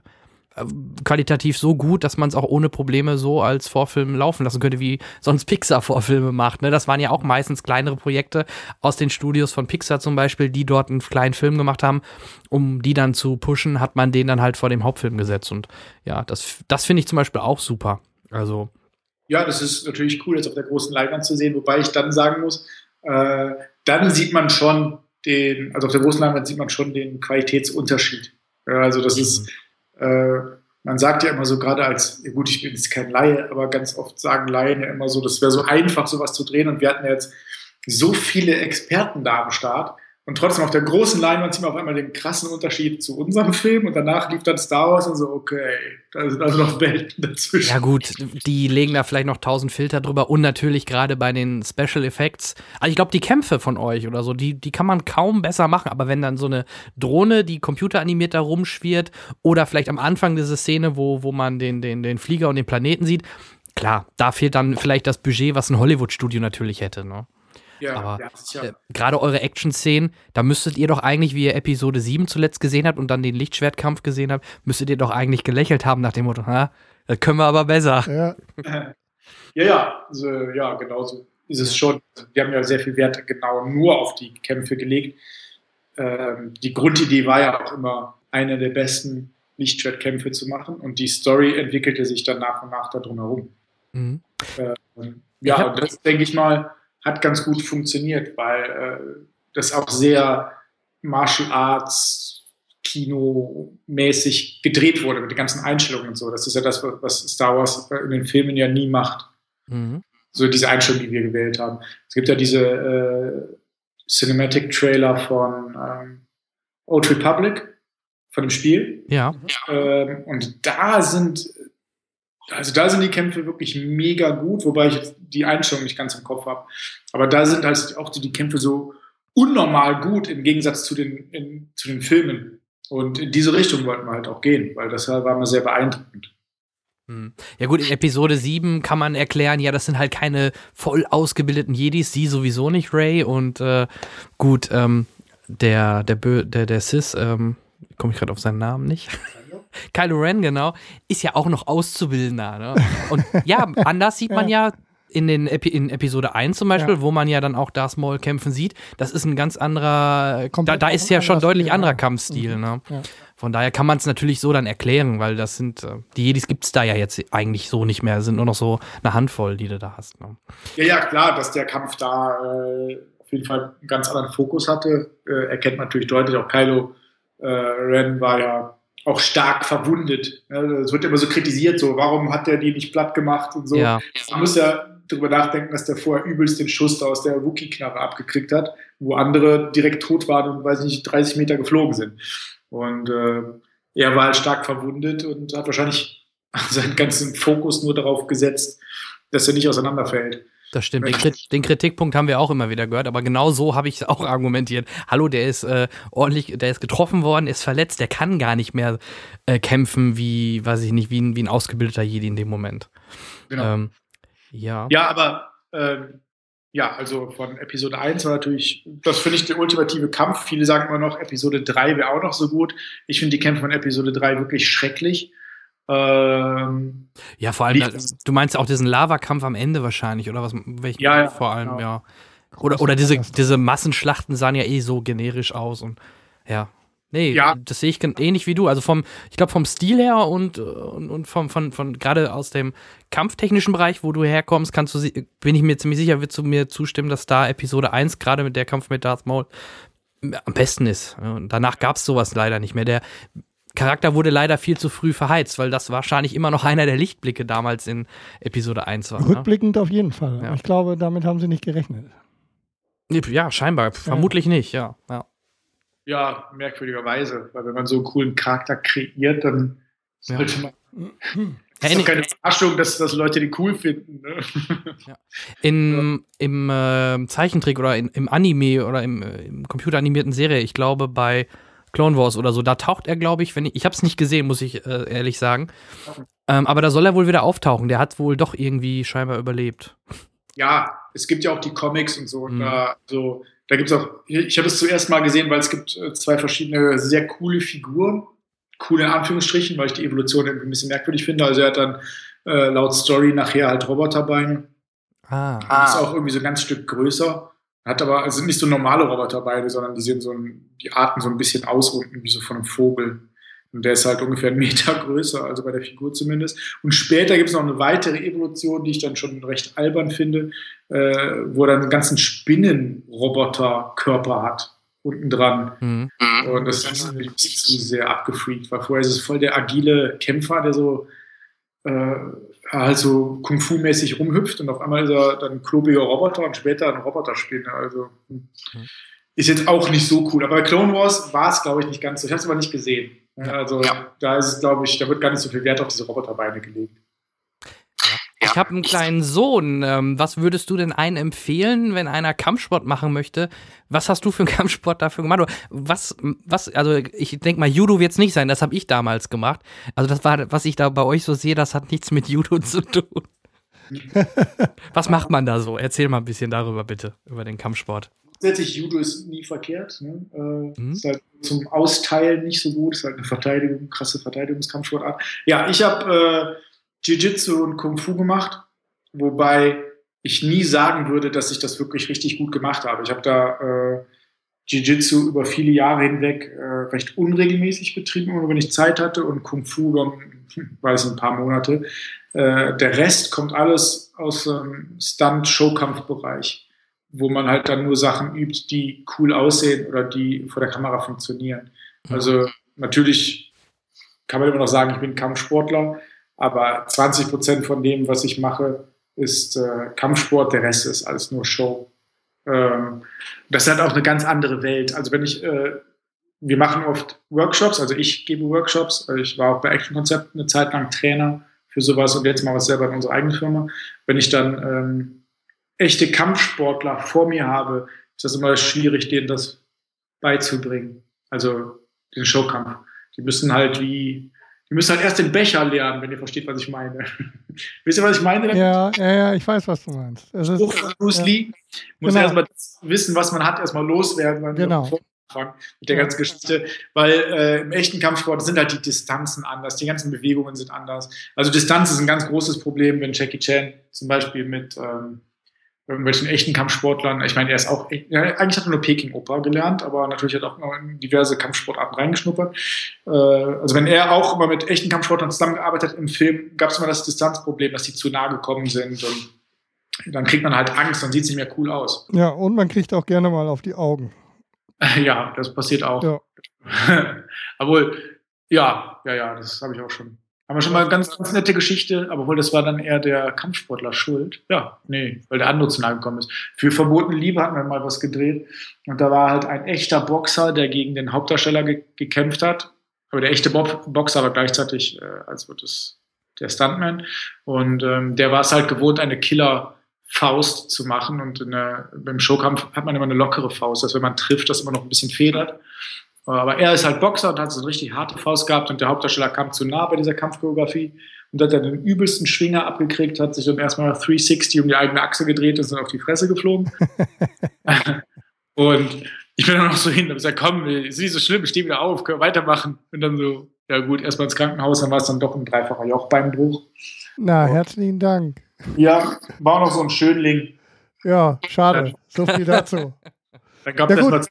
qualitativ so gut, dass man es auch ohne Probleme so als Vorfilm laufen lassen könnte, wie sonst Pixar Vorfilme macht. Ne? Das waren ja auch meistens kleinere Projekte aus den Studios von Pixar zum Beispiel, die dort einen kleinen Film gemacht haben. Um die dann zu pushen, hat man den dann halt vor dem Hauptfilm gesetzt. Und ja, das, das finde ich zum Beispiel auch super. Also. Ja, das ist natürlich cool, jetzt auf der großen Leinwand zu sehen, wobei ich dann sagen muss, äh, dann sieht man schon den, also auf der großen Leinwand sieht man schon den Qualitätsunterschied. Also das mhm. ist Äh, man sagt ja immer so, gerade als, gut, ich bin jetzt kein Laie, aber ganz oft sagen Laien ja immer so, das wäre so einfach, sowas zu drehen. Und wir hatten jetzt so viele Experten da am Start. Und trotzdem auf der großen Leinwand sieht man auf einmal den krassen Unterschied zu unserem Film und danach lief dann Star Wars und so, okay, da sind also noch Welten dazwischen. Ja gut, die legen da vielleicht noch tausend Filter drüber und natürlich gerade bei den Special Effects. Also ich glaube, die Kämpfe von euch oder so, die, die kann man kaum besser machen, aber wenn dann so eine Drohne, die computeranimiert da rumschwirrt oder vielleicht am Anfang diese Szene, wo, wo man den, den, den Flieger und den Planeten sieht, klar, da fehlt dann vielleicht das Budget, was ein Hollywood-Studio natürlich hätte, ne? Ja, Aber ja, äh, gerade eure Action-Szenen, da müsstet ihr doch eigentlich, wie ihr Episode 7 zuletzt gesehen habt und dann den Lichtschwertkampf gesehen habt, müsstet ihr doch eigentlich gelächelt haben nach dem Motto, ha, das können wir aber besser. Ja, ja, ja, also, ja genau so ist es schon. Wir haben ja sehr viel Wert genau nur auf die Kämpfe gelegt. Ähm, die Grundidee war ja auch immer, eine der besten Lichtschwertkämpfe zu machen und die Story entwickelte sich dann nach und nach darum herum. Mhm. Ähm, ja, und das denke ich mal, hat ganz gut funktioniert, weil äh, das auch sehr Martial Arts Kino-mäßig gedreht wurde mit den ganzen Einstellungen und so. Das ist ja das, was Star Wars in den Filmen ja nie macht. Mhm. So diese Einstellung, die wir gewählt haben. Es gibt ja diese äh, Cinematic Trailer von ähm, Old Republic, von dem Spiel. Ja. Ähm, und da sind also da sind die Kämpfe wirklich mega gut, wobei ich jetzt die Einstellung nicht ganz im Kopf habe. Aber da sind halt auch die, die Kämpfe so unnormal gut im Gegensatz zu den, in, zu den Filmen. Und in diese Richtung wollten wir halt auch gehen, weil das war mir sehr beeindruckend. Hm. Ja gut, in Episode 7 kann man erklären, ja, das sind halt keine voll ausgebildeten Jedis, sie sowieso nicht, Ray. Und äh, gut, ähm, der, der, Bö der, der Sis, ähm, komme ich gerade auf seinen Namen nicht. Kylo Ren, genau, ist ja auch noch Auszubildender. Ne? Und ja, anders sieht man ja, in, den Epi in Episode 1 zum Beispiel, ja. wo man ja dann auch Darth Maul kämpfen sieht, das ist ein ganz anderer, da, da, ist ja schon deutlich Stil, anderer ja. Kampfstil. Mhm. Ne? Ja. Von daher kann man es natürlich so dann erklären, weil das sind, äh, die Jedis gibt es da ja jetzt eigentlich so nicht mehr, es sind nur noch so eine Handvoll, die du da hast. Ne? Ja, ja, klar, dass der Kampf da äh, auf jeden Fall einen ganz anderen Fokus hatte, äh, erkennt man natürlich deutlich. Auch Kylo äh, Ren war ja auch stark verwundet. Es wird immer so kritisiert, so warum hat der die nicht platt gemacht und so. Ja. Man muss ja darüber nachdenken, dass der vorher übelst den Schuss da aus der Wookie-Knarre abgekriegt hat, wo andere direkt tot waren und, weiß nicht, 30 Meter geflogen sind. Und äh, er war halt stark verwundet und hat wahrscheinlich seinen ganzen Fokus nur darauf gesetzt, dass er nicht auseinanderfällt. Das stimmt. Den, den, Kritikpunkt haben wir auch immer wieder gehört, aber genau so habe ich es auch argumentiert. Hallo, der ist äh, ordentlich, der ist getroffen worden, ist verletzt, der kann gar nicht mehr äh, kämpfen wie, weiß ich nicht, wie ein, wie ein ausgebildeter Jedi in dem Moment. Genau. Ähm, ja. Ja, aber ähm, ja, also von Episode 1 war natürlich, das finde ich der ultimative Kampf. Viele sagen immer noch, Episode 3 wäre auch noch so gut. Ich finde die Kämpfe von Episode 3 wirklich schrecklich. Ähm, ja, vor allem, du meinst auch diesen Lavakampf am Ende wahrscheinlich, oder was? Welch, ja, ja, vor allem, genau. ja. Oder, oder diese, diese Massenschlachten sahen ja eh so generisch aus und ja. Nee, ja. das sehe ich ähnlich wie du. Also vom, ich glaube, vom Stil her und, und, und vom, von, von gerade aus dem kampftechnischen Bereich, wo du herkommst, kannst du, bin ich mir ziemlich sicher, wirst du mir zustimmen, dass da Episode 1, gerade mit der Kampf mit Darth Maul, am besten ist. Und danach gab es sowas leider nicht mehr. Der Charakter wurde leider viel zu früh verheizt, weil das wahrscheinlich immer noch einer der Lichtblicke damals in Episode 1 war. Ne? Rückblickend ne? auf jeden Fall. Ja. Ich glaube, damit haben sie nicht gerechnet. Ja, scheinbar. Vermutlich nicht, ja. ja. Ja, merkwürdigerweise. Weil wenn man so einen coolen Charakter kreiert, dann sollte man. Das ist doch keine Überraschung, dass, dass Leute die cool finden. Ne? Ja. In, Im äh, Zeichentrick oder in, im Anime oder im, äh, im computeranimierten Serie, ich glaube bei Clone Wars oder so, da taucht er, glaube ich, wenn ich, ich habe es nicht gesehen, muss ich äh, ehrlich sagen. Ähm, aber da soll er wohl wieder auftauchen. Der hat wohl doch irgendwie scheinbar überlebt. Ja, es gibt ja auch die Comics und so. Mhm. Da, so da gibt es auch, ich habe es zuerst mal gesehen, weil es gibt äh, zwei verschiedene sehr coole Figuren. Coole in Anführungsstrichen, weil ich die Evolution irgendwie ein bisschen merkwürdig finde. Also er hat dann äh, laut Story nachher halt Roboterbeine. Ah. Und ist auch irgendwie so ein ganz Stück größer. Hat aber, also sind nicht so normale Roboterbeine, sondern die sehen so ein, die arten so ein bisschen aus unten, wie so von einem Vogel. Und der ist halt ungefähr einen Meter größer, also bei der Figur zumindest. Und später gibt es noch eine weitere Evolution, die ich dann schon recht albern finde, äh, wo er dann einen ganzen Spinnenroboterkörper hat. unten dran. Mhm. Und das ist ein bisschen zu sehr abgefreakt, weil vorher ist es voll der agile Kämpfer, der so äh, halt so Kung-Fu-mäßig rumhüpft und auf einmal ist er dann ein klobiger Roboter und später ein Roboterspieler. Also mhm. ist jetzt auch nicht so cool. Aber bei Clone Wars war es, glaube ich, nicht ganz so. Ich habe es aber nicht gesehen. Also ja. da ist es, glaube ich, da wird gar nicht so viel Wert auf diese Roboterbeine gelegt. Ich habe einen kleinen Sohn. Ähm, was würdest du denn einen empfehlen, wenn einer Kampfsport machen möchte? Was hast du für einen Kampfsport dafür gemacht? Was, was, also ich denke mal, Judo wird es nicht sein, das habe ich damals gemacht. Also das war, was ich da bei euch so sehe, das hat nichts mit Judo zu tun. was macht man da so? Erzähl mal ein bisschen darüber bitte, über den Kampfsport. Grundsätzlich, Judo ist nie verkehrt. Ne? Äh, mhm. Ist halt zum Austeilen nicht so gut. Ist halt eine Verteidigung, krasse Verteidigungskampfsportart. Ja, ich habe äh, Jiu-Jitsu und Kung Fu gemacht, wobei ich nie sagen würde, dass ich das wirklich richtig gut gemacht habe. Ich habe da äh, Jiu-Jitsu über viele Jahre hinweg äh, recht unregelmäßig betrieben, immer wenn ich Zeit hatte und Kung Fu dann, weiß ein paar Monate. Äh, der Rest kommt alles aus dem Stunt-Showkampfbereich, wo man halt dann nur Sachen übt, die cool aussehen oder die vor der Kamera funktionieren. Mhm. Also natürlich kann man immer noch sagen, ich bin Kampfsportler, aber 20 Prozent von dem, was ich mache, ist äh, Kampfsport, der Rest ist alles nur Show. Ähm, das halt auch eine ganz andere Welt. Also wenn ich, äh, wir machen oft Workshops, also ich gebe Workshops, ich war auch bei Action Concept eine Zeit lang Trainer für sowas und jetzt mal was selber in unserer eigenen Firma. Wenn ich dann ähm, echte Kampfsportler vor mir habe, ist das immer schwierig, denen das beizubringen. Also den Showkampf. Die müssen halt wie Ihr müsst halt erst den Becher lernen, wenn ihr versteht, was ich meine. Wisst ihr, was ich meine? Ja, ja, ja, ich weiß, was du meinst. Es Spruch von Bruce ja. Lee. Muss genau. erstmal wissen, was man hat, erstmal loswerden. genau. Mit der ganzen Geschichte, weil äh, im echten Kampfsport sind halt die Distanzen anders, die ganzen Bewegungen sind anders. Also Distanz ist ein ganz großes Problem, wenn Jackie Chan zum Beispiel mit ähm, irgendwelchen echten Kampfsportlern. Ich meine, er ist auch, eigentlich hat er nur Peking-Oper gelernt, aber natürlich hat er auch noch in diverse Kampfsportarten reingeschnuppert. Äh, also wenn er auch immer mit echten Kampfsportlern zusammengearbeitet hat im Film, gab es immer das Distanzproblem, dass die zu nah gekommen sind und dann kriegt man halt Angst, dann sieht es nicht mehr cool aus. Ja, und man kriegt auch gerne mal auf die Augen. Ja, das passiert auch. Ja. Obwohl, ja, ja, ja, das habe ich auch schon haben wir schon mal eine ganz, ganz nette Geschichte, aber wohl, das war dann eher der Kampfsportler schuld. Ja, nee, weil der andere zu nahe gekommen ist. Für verbotene Liebe hatten wir mal was gedreht. Und da war halt ein echter Boxer, der gegen den Hauptdarsteller ge gekämpft hat. Aber der echte Bob Boxer war gleichzeitig, äh, als wird es der Stuntman. Und ähm, der war es halt gewohnt, eine Killer-Faust zu machen. Und der, beim Showkampf hat man immer eine lockere Faust, dass wenn man trifft, das immer noch ein bisschen federt. Aber er ist halt Boxer und hat so eine richtig harte Faust gehabt und der Hauptdarsteller kam zu nah bei dieser Kampfchoreografie und hat dann den übelsten Schwinger abgekriegt, hat sich dann erstmal 360 um die eigene Achse gedreht und ist dann auf die Fresse geflogen. und ich bin dann noch so hin und gesagt, komm, ist nicht so schlimm, steh wieder auf, können wir weitermachen. Und dann so, ja gut, erstmal ins Krankenhaus, dann war es dann doch ein dreifacher Jochbeinbruch. Na, herzlichen Dank. Ja, war auch noch so ein Schönling. Ja, schade. So viel dazu. Dann gab es erstmal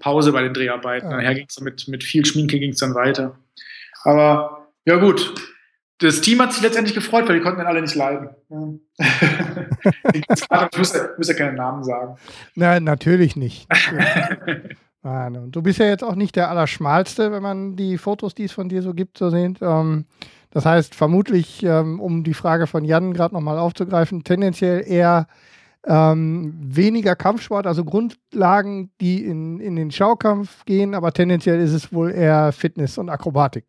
Pause bei den Dreharbeiten. Ja. Nachher ging es mit, mit viel Schminke ging es dann weiter. Aber ja gut, das Team hat sich letztendlich gefreut, weil die konnten dann alle nicht leiden. ich muss, ja, muss ja keine Namen sagen. Nein, natürlich nicht. Nein, und du bist ja jetzt auch nicht der Allerschmalste, wenn man die Fotos, die es von dir so gibt, so sehen. Ähm, das heißt, vermutlich, ähm, um die Frage von Jan gerade nochmal aufzugreifen, tendenziell eher ähm, weniger Kampfsport, also Grundlagen, die in, in den Schaukampf gehen, aber tendenziell ist es wohl eher Fitness und Akrobatik.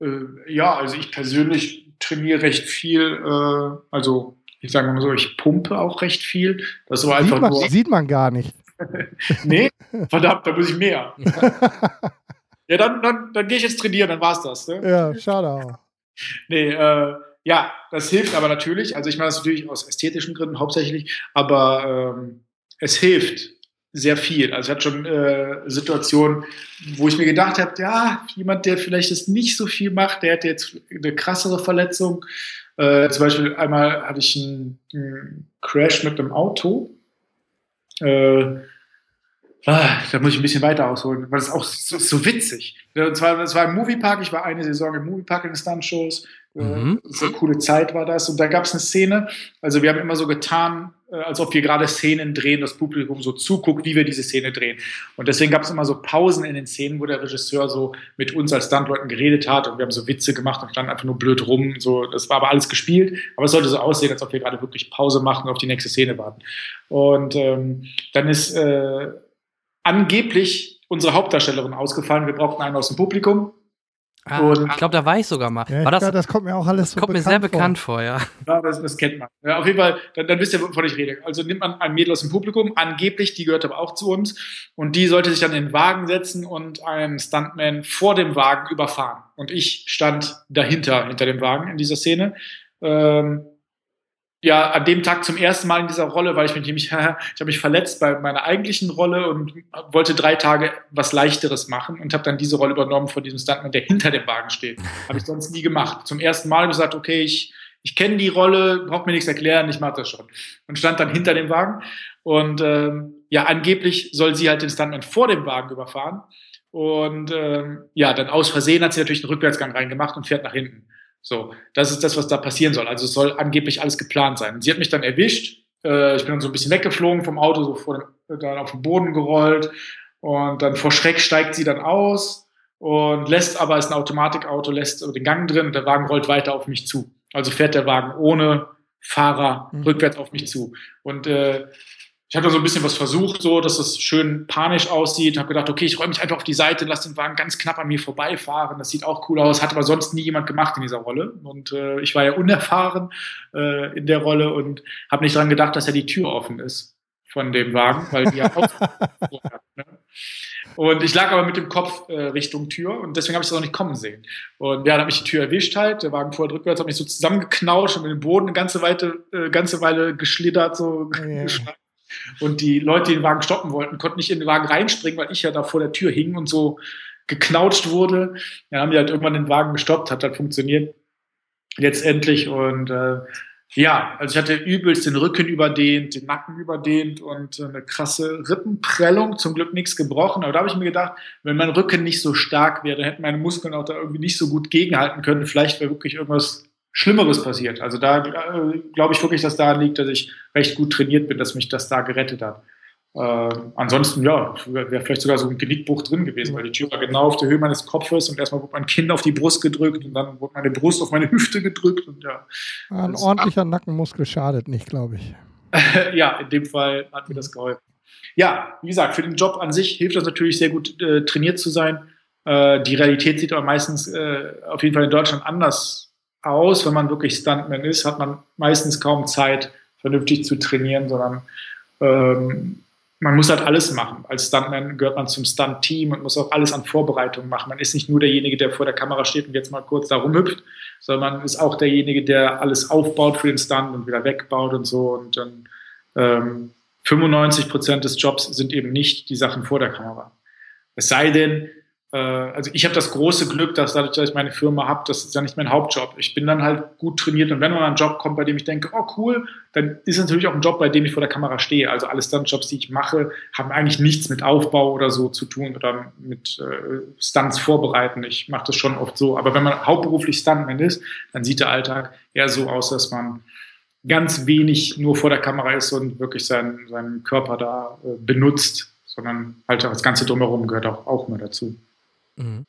Äh, ja, also ich persönlich trainiere recht viel, äh, also ich sage mal so, ich pumpe auch recht viel. Das war einfach sieht man, nur. Sieht man gar nicht. nee, verdammt, da muss ich mehr. ja, dann, dann, dann gehe ich jetzt trainieren, dann war es das. Ne? Ja, schade auch. Nee, äh, ja, das hilft aber natürlich. Also ich meine das natürlich aus ästhetischen Gründen hauptsächlich, aber ähm, es hilft sehr viel. Also ich hatte schon äh, Situationen, wo ich mir gedacht habe, ja, jemand, der vielleicht das nicht so viel macht, der hätte jetzt eine krassere Verletzung. Äh, zum Beispiel einmal hatte ich einen, einen Crash mit einem Auto. Äh, da muss ich ein bisschen weiter ausholen, weil es auch so, so witzig. Und zwar, es war im Moviepark, ich war eine Saison im Moviepark in den Stunt-Shows. Äh, mhm. So eine coole Zeit war das. Und da gab es eine Szene, also wir haben immer so getan, äh, als ob wir gerade Szenen drehen, das Publikum so zuguckt, wie wir diese Szene drehen. Und deswegen gab es immer so Pausen in den Szenen, wo der Regisseur so mit uns als Standleuten geredet hat und wir haben so Witze gemacht und standen einfach nur blöd rum. So, das war aber alles gespielt, aber es sollte so aussehen, als ob wir gerade wirklich Pause machen und auf die nächste Szene warten. Und ähm, dann ist äh, angeblich unsere Hauptdarstellerin ausgefallen. Wir brauchten einen aus dem Publikum Ah, und, ich glaube, da war ich sogar mal. Ja, war das, glaub, das kommt mir auch alles das so kommt mir sehr bekannt vor, vor ja. ja das, das, kennt man. Ja, auf jeden Fall, dann, dann wisst ihr, wovon ich rede. Also nimmt man ein Mädel aus dem Publikum, angeblich, die gehört aber auch zu uns, und die sollte sich dann in den Wagen setzen und einen Stuntman vor dem Wagen überfahren. Und ich stand dahinter, hinter dem Wagen in dieser Szene. Ähm, ja an dem Tag zum ersten Mal in dieser Rolle, weil ich mich nämlich, ich habe mich verletzt bei meiner eigentlichen Rolle und wollte drei Tage was leichteres machen und habe dann diese Rolle übernommen von diesem Stuntman, der hinter dem Wagen steht. Habe ich sonst nie gemacht. Zum ersten Mal gesagt, okay, ich ich kenne die Rolle, braucht mir nichts erklären, ich mache das schon. Und stand dann hinter dem Wagen und ähm, ja, angeblich soll sie halt den Stuntman vor dem Wagen überfahren. Und ähm, ja, dann aus Versehen hat sie natürlich einen Rückwärtsgang reingemacht und fährt nach hinten. So, das ist das, was da passieren soll. Also es soll angeblich alles geplant sein. Sie hat mich dann erwischt. Äh, ich bin dann so ein bisschen weggeflogen vom Auto, so vor dem, dann auf den Boden gerollt. Und dann vor Schreck steigt sie dann aus und lässt aber, ist ein Automatikauto, lässt den Gang drin und der Wagen rollt weiter auf mich zu. Also fährt der Wagen ohne Fahrer mhm. rückwärts auf mich zu. Und äh, ich habe da so ein bisschen was versucht, so dass es schön panisch aussieht. Habe gedacht, okay, ich räume mich einfach auf die Seite, lasse den Wagen ganz knapp an mir vorbeifahren. Das sieht auch cool aus. Hat aber sonst nie jemand gemacht in dieser Rolle. Und äh, ich war ja unerfahren äh, in der Rolle und habe nicht dran gedacht, dass ja die Tür offen ist von dem Wagen, weil die ja auch ne? Und ich lag aber mit dem Kopf äh, Richtung Tür und deswegen habe ich das auch nicht kommen sehen. Und ja, dann habe ich die Tür erwischt halt, der Wagen vorher rückwärts, hat mich so zusammengeknauscht und mit dem Boden eine ganze, Weite, äh, ganze Weile geschlittert, so oh, yeah. Und die Leute, die den Wagen stoppen wollten, konnten nicht in den Wagen reinspringen, weil ich ja da vor der Tür hing und so geknautscht wurde. Dann haben die halt irgendwann den Wagen gestoppt, hat halt funktioniert letztendlich. Und äh, ja, also ich hatte übelst den Rücken überdehnt, den Nacken überdehnt und eine krasse Rippenprellung, zum Glück nichts gebrochen. Aber da habe ich mir gedacht, wenn mein Rücken nicht so stark wäre, hätten meine Muskeln auch da irgendwie nicht so gut gegenhalten können. Vielleicht wäre wirklich irgendwas Schlimmeres passiert. Also da äh, glaube ich wirklich, dass daran liegt, dass ich recht gut trainiert bin, dass mich das da gerettet hat. Äh, ansonsten, ja, wäre vielleicht sogar so ein Genickbruch drin gewesen, weil die Tür war genau auf der Höhe meines Kopfes und erstmal wurde mein Kinn auf die Brust gedrückt und dann wurde meine Brust auf meine Hüfte gedrückt und ja. Ein ordentlicher Nackenmuskel schadet nicht, glaube ich. ja, in dem Fall hat mir das geholfen. Ja, wie gesagt, für den Job an sich hilft das natürlich sehr gut, äh, trainiert zu sein. Äh, die Realität sieht aber meistens äh, auf jeden Fall in Deutschland anders aus. Wenn man wirklich Stuntman ist, hat man meistens kaum Zeit, vernünftig zu trainieren, sondern ähm, man muss halt alles machen. Als Stuntman gehört man zum Stunt-Team und muss auch alles an Vorbereitungen machen. Man ist nicht nur derjenige, der vor der Kamera steht und jetzt mal kurz da rumhüpft, sondern man ist auch derjenige, der alles aufbaut für den Stunt und wieder wegbaut und so. Und dann ähm, 95 Prozent des Jobs sind eben nicht die Sachen vor der Kamera. Es sei denn, also ich habe das große Glück, dass dadurch, dass ich meine Firma habe, das ist ja nicht mein Hauptjob. Ich bin dann halt gut trainiert und wenn man einen Job kommt, bei dem ich denke, oh cool, dann ist es natürlich auch ein Job, bei dem ich vor der Kamera stehe. Also alle Stunt-Jobs, die ich mache, haben eigentlich nichts mit Aufbau oder so zu tun oder mit äh, Stunts vorbereiten. Ich mache das schon oft so. Aber wenn man hauptberuflich Stuntman ist, dann sieht der Alltag eher so aus, dass man ganz wenig nur vor der Kamera ist und wirklich seinen, seinen Körper da äh, benutzt, sondern halt das Ganze drumherum gehört auch, auch mal dazu. Mhm.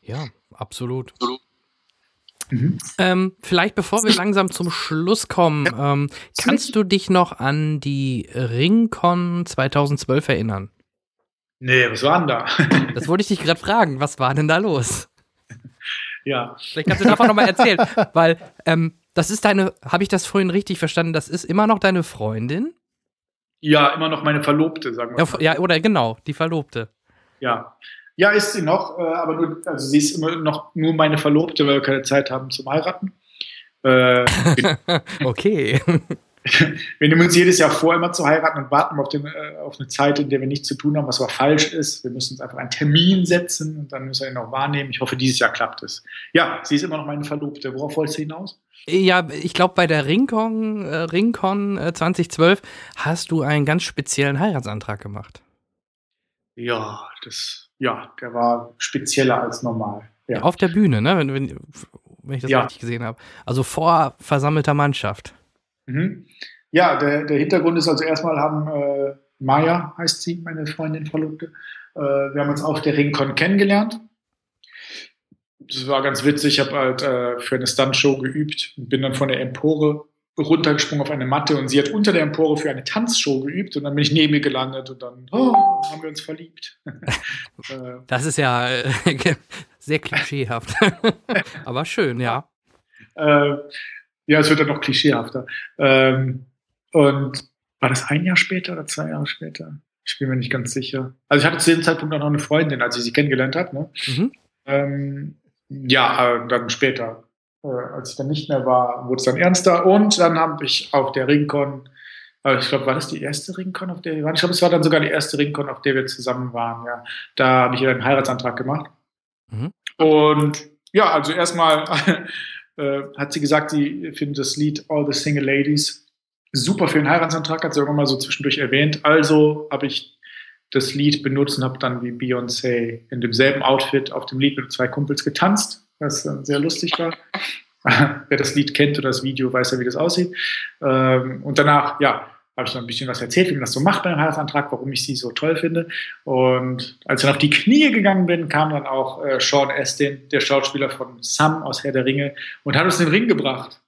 Ja, absolut. Mhm. Ähm, vielleicht bevor wir langsam zum Schluss kommen, ähm, kannst du dich noch an die Ringcon 2012 erinnern? Nee, was war denn da? das wollte ich dich gerade fragen. Was war denn da los? Ja. Vielleicht kannst du davon nochmal erzählen, weil ähm, das ist deine, habe ich das vorhin richtig verstanden, das ist immer noch deine Freundin? Ja, immer noch meine Verlobte, sagen wir. Ja, ja oder genau, die Verlobte. Ja. Ja, ist sie noch, äh, aber nur, also sie ist immer noch nur meine Verlobte, weil wir keine Zeit haben zum Heiraten. Äh, okay. wir nehmen uns jedes Jahr vor, immer zu heiraten und warten auf, den, äh, auf, eine Zeit, in der wir nichts zu tun haben, was aber falsch ist. Wir müssen uns einfach einen Termin setzen und dann müssen wir ihn noch wahrnehmen. Ich hoffe, dieses Jahr klappt es. Ja, sie ist immer noch meine Verlobte. Worauf wolltest du hinaus? Ja, ich glaube, bei der Ringcon, äh, Ringcon 2012 hast du einen ganz speziellen Heiratsantrag gemacht. Ja, das ja, der war spezieller als normal. Ja. Auf der Bühne, ne? Wenn, wenn, wenn ich das ja. richtig gesehen habe. Also vor versammelter Mannschaft. Mhm. Ja, der, der Hintergrund ist also erstmal haben äh, Maya, heißt sie, meine Freundin, Verlobte, äh, wir haben uns auf der Ringcon kennengelernt. Das war ganz witzig. Ich habe halt äh, für eine Stuntshow geübt und bin dann von der Empore runtergesprungen auf eine Matte und sie hat unter der Empore für eine Tanzshow geübt und dann bin ich neben ihr gelandet und dann oh, haben wir uns verliebt. Das ist ja äh, sehr klischeehaft, aber schön, ja. Äh, ja, es wird dann noch klischeehafter. Ähm, und war das ein Jahr später oder zwei Jahre später? Ich bin mir nicht ganz sicher. Also ich hatte zu dem Zeitpunkt auch noch eine Freundin, als ich sie kennengelernt habe. Ne? Mhm. Ähm, ja, äh, dann später als ich dann nicht mehr war, wurde es dann ernster. Und dann habe ich auf der Ringcon, äh, ich glaube, war das die erste Ringcon, auf der wir waren? Ich glaube, es war dann sogar die erste Ringcon, auf der wir zusammen waren. Ja. Da habe ich einen Heiratsantrag gemacht. Mhm. Und ja, also erstmal äh, hat sie gesagt, sie findet das Lied All the Single Ladies super für den Heiratsantrag, hat sie irgendwann mal so zwischendurch erwähnt. Also habe ich das Lied benutzt und habe dann wie Beyoncé in demselben Outfit auf dem Lied mit zwei Kumpels getanzt was sehr lustig war. Wer das Lied kennt oder das Video, weiß ja, wie das aussieht. Ähm, und danach, ja, habe ich noch ein bisschen was erzählt, wie man das so macht beim Heiratsantrag, warum ich sie so toll finde. Und als ich dann auf die Knie gegangen bin, kam dann auch äh, Sean Astin, der Schauspieler von Sam aus Herr der Ringe, und hat uns den Ring gebracht,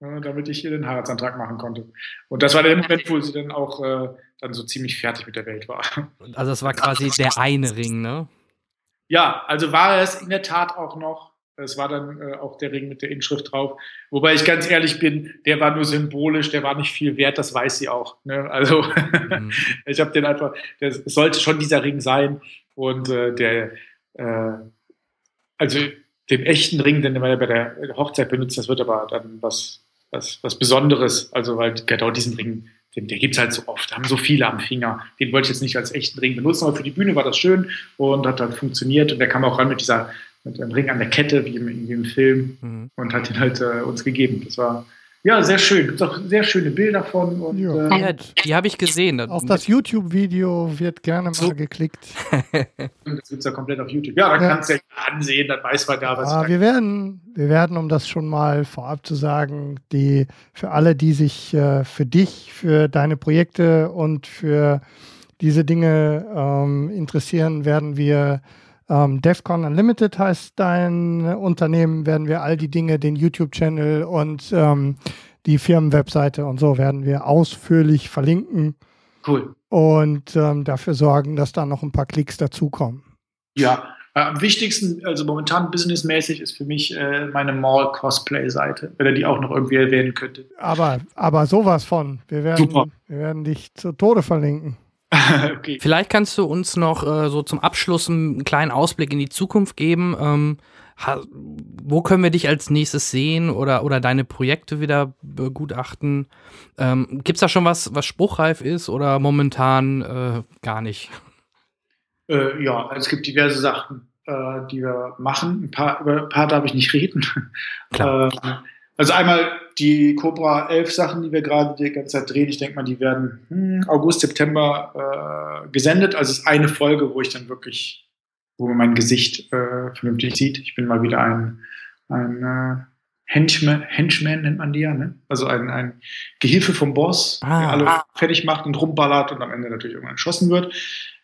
äh, damit ich ihr den Heiratsantrag machen konnte. Und das war der Moment, wo sie dann auch äh, dann so ziemlich fertig mit der Welt war. Also das war quasi der eine Ring, ne? Ja, also war es in der Tat auch noch es war dann äh, auch der Ring mit der Inschrift drauf. Wobei ich ganz ehrlich bin, der war nur symbolisch, der war nicht viel wert, das weiß sie auch. Ne? Also mhm. ich habe den einfach, der, sollte schon dieser Ring sein. Und äh, der, äh, also den echten Ring, den wir bei der Hochzeit benutzt, das wird aber dann was, was, was Besonderes. Also weil genau diesen Ring, den, der gibt es halt so oft, haben so viele am Finger. Den wollte ich jetzt nicht als echten Ring benutzen, aber für die Bühne war das schön und hat dann funktioniert. Und der kam auch ran mit dieser mit einem Ring an der Kette, wie im, wie im Film, mhm. und hat ihn halt äh, uns gegeben. Das war ja sehr schön. Gibt auch sehr schöne Bilder von. Und, ja. Äh, ja die habe ich gesehen. Auf das YouTube-Video wird gerne so. mal geklickt. das gibt es ja komplett auf YouTube. Ja, da ja. kannst du ja ansehen, dann weiß man da, was. Ja, wir werden, wir werden, um das schon mal vorab zu sagen, die für alle, die sich äh, für dich, für deine Projekte und für diese Dinge ähm, interessieren, werden wir ähm, DEFCON Unlimited heißt dein Unternehmen, werden wir all die Dinge, den YouTube-Channel und ähm, die Firmenwebseite und so werden wir ausführlich verlinken. Cool. Und ähm, dafür sorgen, dass da noch ein paar Klicks dazukommen. Ja, äh, am wichtigsten, also momentan businessmäßig, ist für mich äh, meine Mall-Cosplay-Seite, wenn er die auch noch irgendwie erwähnen könnte. Aber, aber sowas von. Wir werden, Super. wir werden dich zu Tode verlinken. okay. Vielleicht kannst du uns noch äh, so zum Abschluss einen kleinen Ausblick in die Zukunft geben. Ähm, wo können wir dich als nächstes sehen oder, oder deine Projekte wieder begutachten? Ähm, Gibt es da schon was, was spruchreif ist oder momentan äh, gar nicht? Äh, ja, es gibt diverse Sachen, äh, die wir machen. Ein paar, über ein paar darf ich nicht reden. Klar. Äh, also einmal die Cobra 11 Sachen, die wir gerade die ganze Zeit drehen, ich denke mal, die werden hm, August, September äh, gesendet. Also es ist eine Folge, wo ich dann wirklich, wo man mein Gesicht äh, vernünftig sieht. Ich bin mal wieder ein, ein äh, Henchman, Henchman nennt man die ja, ne? Also ein, ein Gehilfe vom Boss, ah. der alle fertig macht und rumballert und am Ende natürlich irgendwann erschossen wird.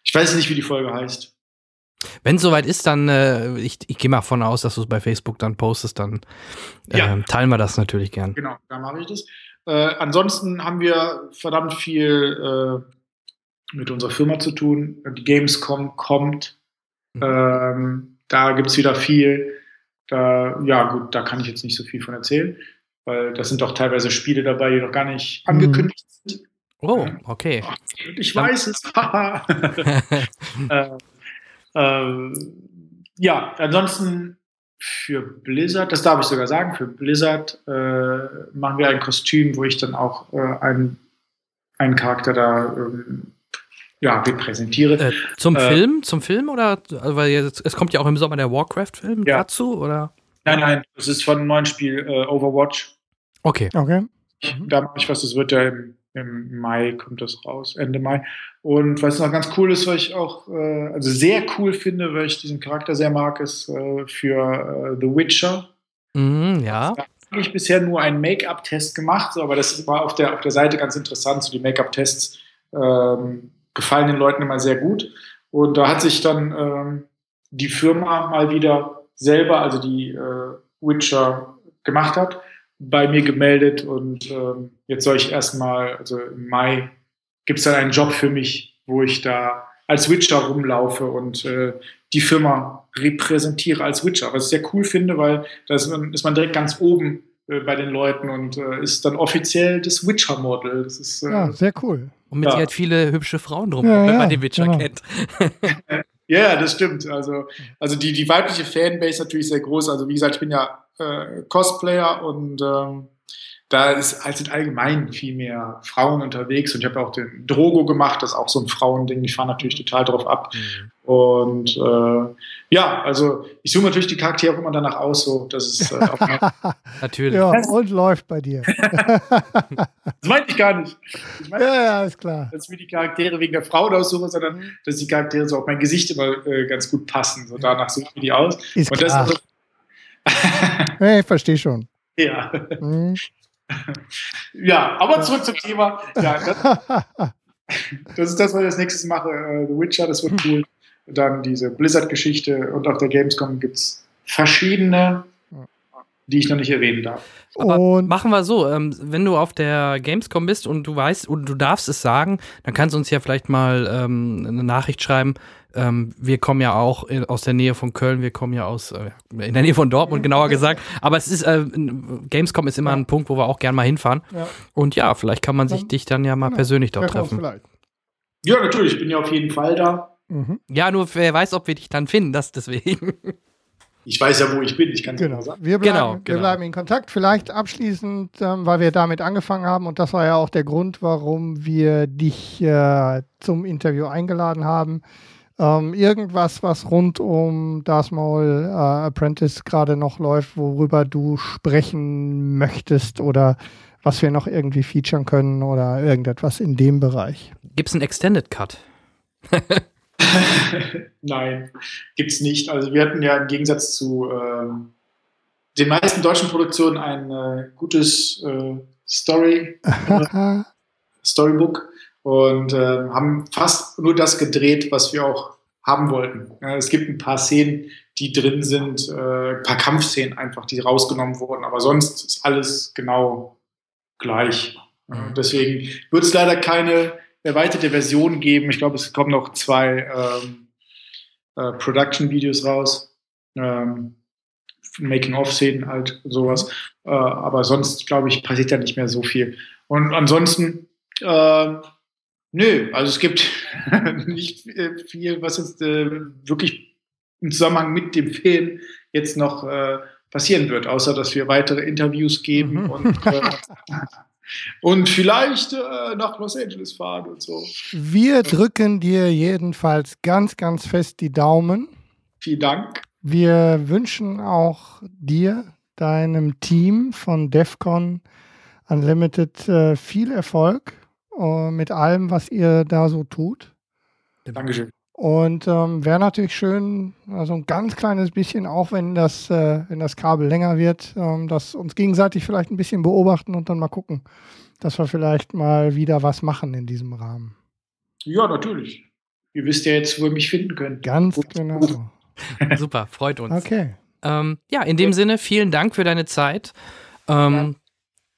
Ich weiß nicht, wie die Folge heißt. Wenn es soweit ist, dann, äh, ich, ich gehe mal davon aus, dass du es bei Facebook dann postest, dann äh, ja. teilen wir das natürlich gern. Genau, da mache ich das. Äh, ansonsten haben wir verdammt viel äh, mit unserer Firma zu tun. Die Gamescom kommt. Mhm. Ähm, da gibt es wieder viel. Da, ja, gut, da kann ich jetzt nicht so viel von erzählen, weil das sind doch teilweise Spiele dabei, die noch gar nicht mhm. angekündigt sind. Oh, okay. Ich weiß es. äh, ähm, ja, ansonsten für Blizzard, das darf ich sogar sagen, für Blizzard äh, machen wir ein Kostüm, wo ich dann auch äh, einen, einen Charakter da ähm, ja, repräsentiere. Äh, zum äh, Film? Zum Film oder? Also, weil jetzt, es kommt ja auch im Sommer der Warcraft-Film ja. dazu, oder? Nein, nein, das ist von einem neuen Spiel äh, Overwatch. Okay. Okay. Da mache ich was, das wird ja im im Mai kommt das raus, Ende Mai. Und was noch ganz cool ist, was ich auch, äh, also sehr cool finde, weil ich diesen Charakter sehr mag, ist äh, für äh, The Witcher. Mm, ja. eigentlich bisher nur einen Make-up-Test gemacht, so, aber das war auf der, auf der Seite ganz interessant. So die Make-up-Tests ähm, gefallen den Leuten immer sehr gut. Und da hat sich dann ähm, die Firma mal wieder selber, also die äh, Witcher gemacht hat, bei mir gemeldet und ähm, jetzt soll ich erstmal, also im Mai gibt es dann einen Job für mich, wo ich da als Witcher rumlaufe und äh, die Firma repräsentiere als Witcher, was ich sehr cool finde, weil da ist man, ist man direkt ganz oben äh, bei den Leuten und äh, ist dann offiziell das Witcher-Model. Das ist äh, ja, sehr cool. Und mit ja. halt viele hübsche Frauen drum, ja, wenn man den Witcher genau. kennt. Ja, das stimmt. Also, also die, die weibliche Fanbase natürlich sehr groß. Also wie gesagt, ich bin ja äh, Cosplayer und ähm, da ist, halt sind allgemein viel mehr Frauen unterwegs und ich habe auch den Drogo gemacht, das ist auch so ein Frauending. Ich fahre natürlich total drauf ab. Mhm. Und äh, ja, also ich suche natürlich die Charaktere immer danach aus, so dass es äh, natürlich. Ja, und läuft bei dir. das meinte ich gar nicht. Ich meine, ja, ja, ist klar. Dass ich mir die Charaktere wegen der Frauen aussuche, sondern mhm. dass die Charaktere so auf mein Gesicht immer äh, ganz gut passen. So danach suche ich mir die aus. Ist und klar. das ja, ich verstehe schon. Ja. Mhm. ja, aber zurück zum Thema. Ja, das, das, ist das, was ich als nächstes mache. Uh, The Witcher, das wird cool. Dann diese Blizzard-Geschichte und auf der Gamescom gibt es verschiedene, die ich noch nicht erwähnen darf. Aber und machen wir so, ähm, wenn du auf der Gamescom bist und du weißt und du darfst es sagen, dann kannst du uns ja vielleicht mal ähm, eine Nachricht schreiben, ähm, wir kommen ja auch aus der Nähe von Köln, wir kommen ja aus äh, in der Nähe von Dortmund, genauer gesagt. Aber es ist äh, Gamescom ist immer ja. ein Punkt, wo wir auch gerne mal hinfahren. Ja. Und ja, vielleicht kann man sich dann, dich dann ja mal genau. persönlich dort treffen. Ja, natürlich, ich bin ja auf jeden Fall da. Mhm. Ja, nur wer weiß, ob wir dich dann finden, das deswegen. Ich weiß ja, wo ich bin, ich kann es genau. sagen. Wir bleiben, genau, genau. wir bleiben in Kontakt. Vielleicht abschließend, ähm, weil wir damit angefangen haben und das war ja auch der Grund, warum wir dich äh, zum Interview eingeladen haben ähm, irgendwas, was rund um Darth Maul äh, Apprentice gerade noch läuft, worüber du sprechen möchtest oder was wir noch irgendwie featuren können oder irgendetwas in dem Bereich. Gibt es einen Extended Cut? Nein, gibt es nicht. Also wir hatten ja im Gegensatz zu ähm, den meisten deutschen Produktionen ein äh, gutes äh, Story, äh, Storybook und äh, haben fast nur das gedreht, was wir auch haben wollten. Ja, es gibt ein paar Szenen, die drin sind, äh, ein paar Kampfszenen einfach, die rausgenommen wurden, aber sonst ist alles genau gleich. Mhm. Deswegen wird es leider keine erweiterte Version geben. Ich glaube, es kommen noch zwei ähm, äh, Production-Videos raus. Ähm, Making-of-Szenen halt, sowas. Äh, aber sonst, glaube ich, passiert da nicht mehr so viel. Und ansonsten, äh, Nö, also es gibt nicht äh, viel, was jetzt äh, wirklich im Zusammenhang mit dem Film jetzt noch äh, passieren wird, außer dass wir weitere Interviews geben mhm. und, äh, und vielleicht äh, nach Los Angeles fahren und so. Wir drücken dir jedenfalls ganz, ganz fest die Daumen. Vielen Dank. Wir wünschen auch dir, deinem Team von DEFCON Unlimited äh, viel Erfolg äh, mit allem, was ihr da so tut. Dankeschön. Und ähm, wäre natürlich schön, also ein ganz kleines bisschen, auch wenn das, äh, wenn das Kabel länger wird, ähm, dass uns gegenseitig vielleicht ein bisschen beobachten und dann mal gucken, dass wir vielleicht mal wieder was machen in diesem Rahmen. Ja, natürlich. Ihr wisst ja jetzt, wo ihr mich finden könnt. Ganz Gut. genau. Super, freut uns. Okay. Ähm, ja, in dem Sinne, vielen Dank für deine Zeit. Ähm,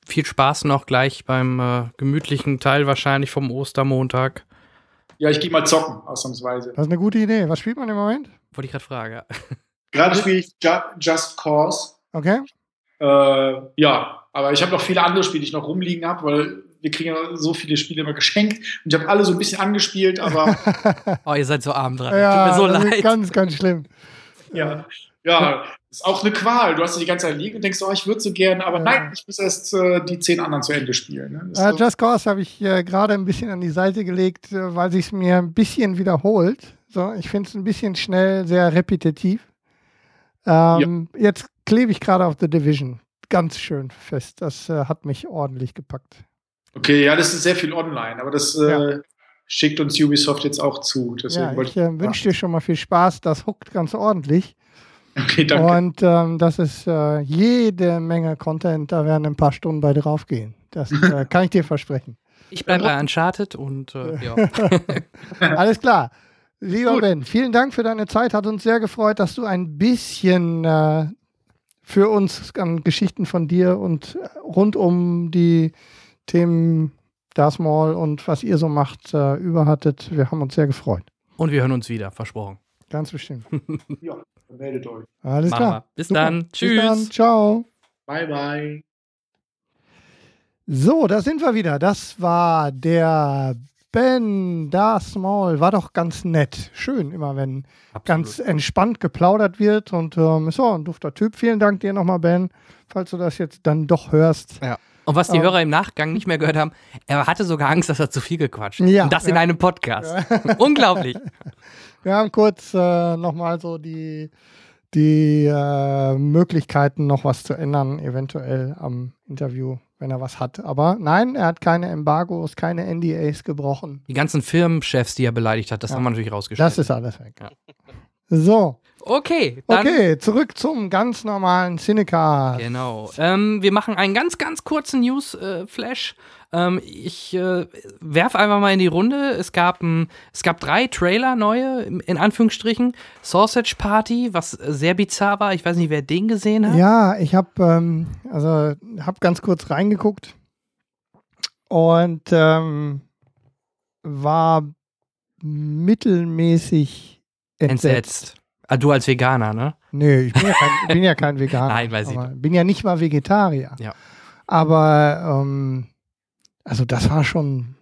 viel Spaß noch gleich beim äh, gemütlichen Teil wahrscheinlich vom Ostermontag. Ja, ich gehe mal zocken, ausnahmsweise. Das ist eine gute Idee. Was spielt man im Moment? Wollte ich gerade fragen. Gerade spiele ich Just Cause. Okay. Äh, ja, aber ich habe noch viele andere Spiele, die ich noch rumliegen habe, weil wir kriegen ja so viele Spiele immer geschenkt und ich habe alle so ein bisschen angespielt, aber. oh, ihr seid so arm dran. Ja, Tut mir so leid. Ganz, ganz schlimm. Ja, ja, ist auch eine Qual. Du hast die ganze Zeit liegen und denkst, oh, ich würde so gerne, aber ja. nein, ich muss erst äh, die zehn anderen zu Ende spielen. Ne? Uh, Just Cause habe ich äh, gerade ein bisschen an die Seite gelegt, äh, weil sich es mir ein bisschen wiederholt. So, ich finde es ein bisschen schnell, sehr repetitiv. Ähm, ja. Jetzt klebe ich gerade auf The Division ganz schön fest. Das äh, hat mich ordentlich gepackt. Okay, ja, das ist sehr viel online, aber das äh, ja. schickt uns Ubisoft jetzt auch zu. Deswegen ja, ich äh, wünsche dir schon mal viel Spaß. Das huckt ganz ordentlich. Okay, danke. Und ähm, das ist äh, jede Menge Content, da werden ein paar Stunden bei draufgehen. Das äh, kann ich dir versprechen. Ich bleibe bei Uncharted und äh, ja. Alles klar. Lieber Gut. Ben, vielen Dank für deine Zeit. Hat uns sehr gefreut, dass du ein bisschen äh, für uns an Geschichten von dir und äh, rund um die Themen Das Mall und was ihr so macht, äh, über hattet. Wir haben uns sehr gefreut. Und wir hören uns wieder, versprochen. Ganz bestimmt. ja, meldet euch. Alles Machen klar. Wir. Bis Super. dann. Tschüss. Bis dann. Ciao. Bye, bye. So, da sind wir wieder. Das war der Ben Da Small. War doch ganz nett. Schön, immer wenn Absolut. ganz entspannt geplaudert wird. Und ähm, so, ein dufter Typ. Vielen Dank dir nochmal, Ben, falls du das jetzt dann doch hörst. Ja. Und was die ähm, Hörer im Nachgang nicht mehr gehört haben, er hatte sogar Angst, dass er zu viel gequatscht hat. Ja, Und das ja. in einem Podcast. Unglaublich. Wir haben kurz äh, nochmal so die, die äh, Möglichkeiten, noch was zu ändern, eventuell am Interview wenn er was hat. Aber nein, er hat keine Embargos, keine NDAs gebrochen. Die ganzen Firmenchefs, die er beleidigt hat, das ja. haben wir natürlich rausgestellt. Das ist alles weg. Ja. So. Okay. okay, zurück zum ganz normalen Cinecast. Genau. Ähm, wir machen einen ganz, ganz kurzen News-Flash. Ähm, ich äh, werfe einfach mal in die Runde. Es gab, ein, es gab drei Trailer neue, in Anführungsstrichen. Sausage Party, was sehr bizarr war. Ich weiß nicht, wer den gesehen hat. Ja, ich habe ähm, also, hab ganz kurz reingeguckt und ähm, war mittelmäßig entsetzt. entsetzt. Ah, du als Veganer, ne? Nö, ich bin ja kein, bin ja kein Veganer. Nein, weiß ich. Bin ja nicht mal Vegetarier. Ja. Aber ähm, also das war schon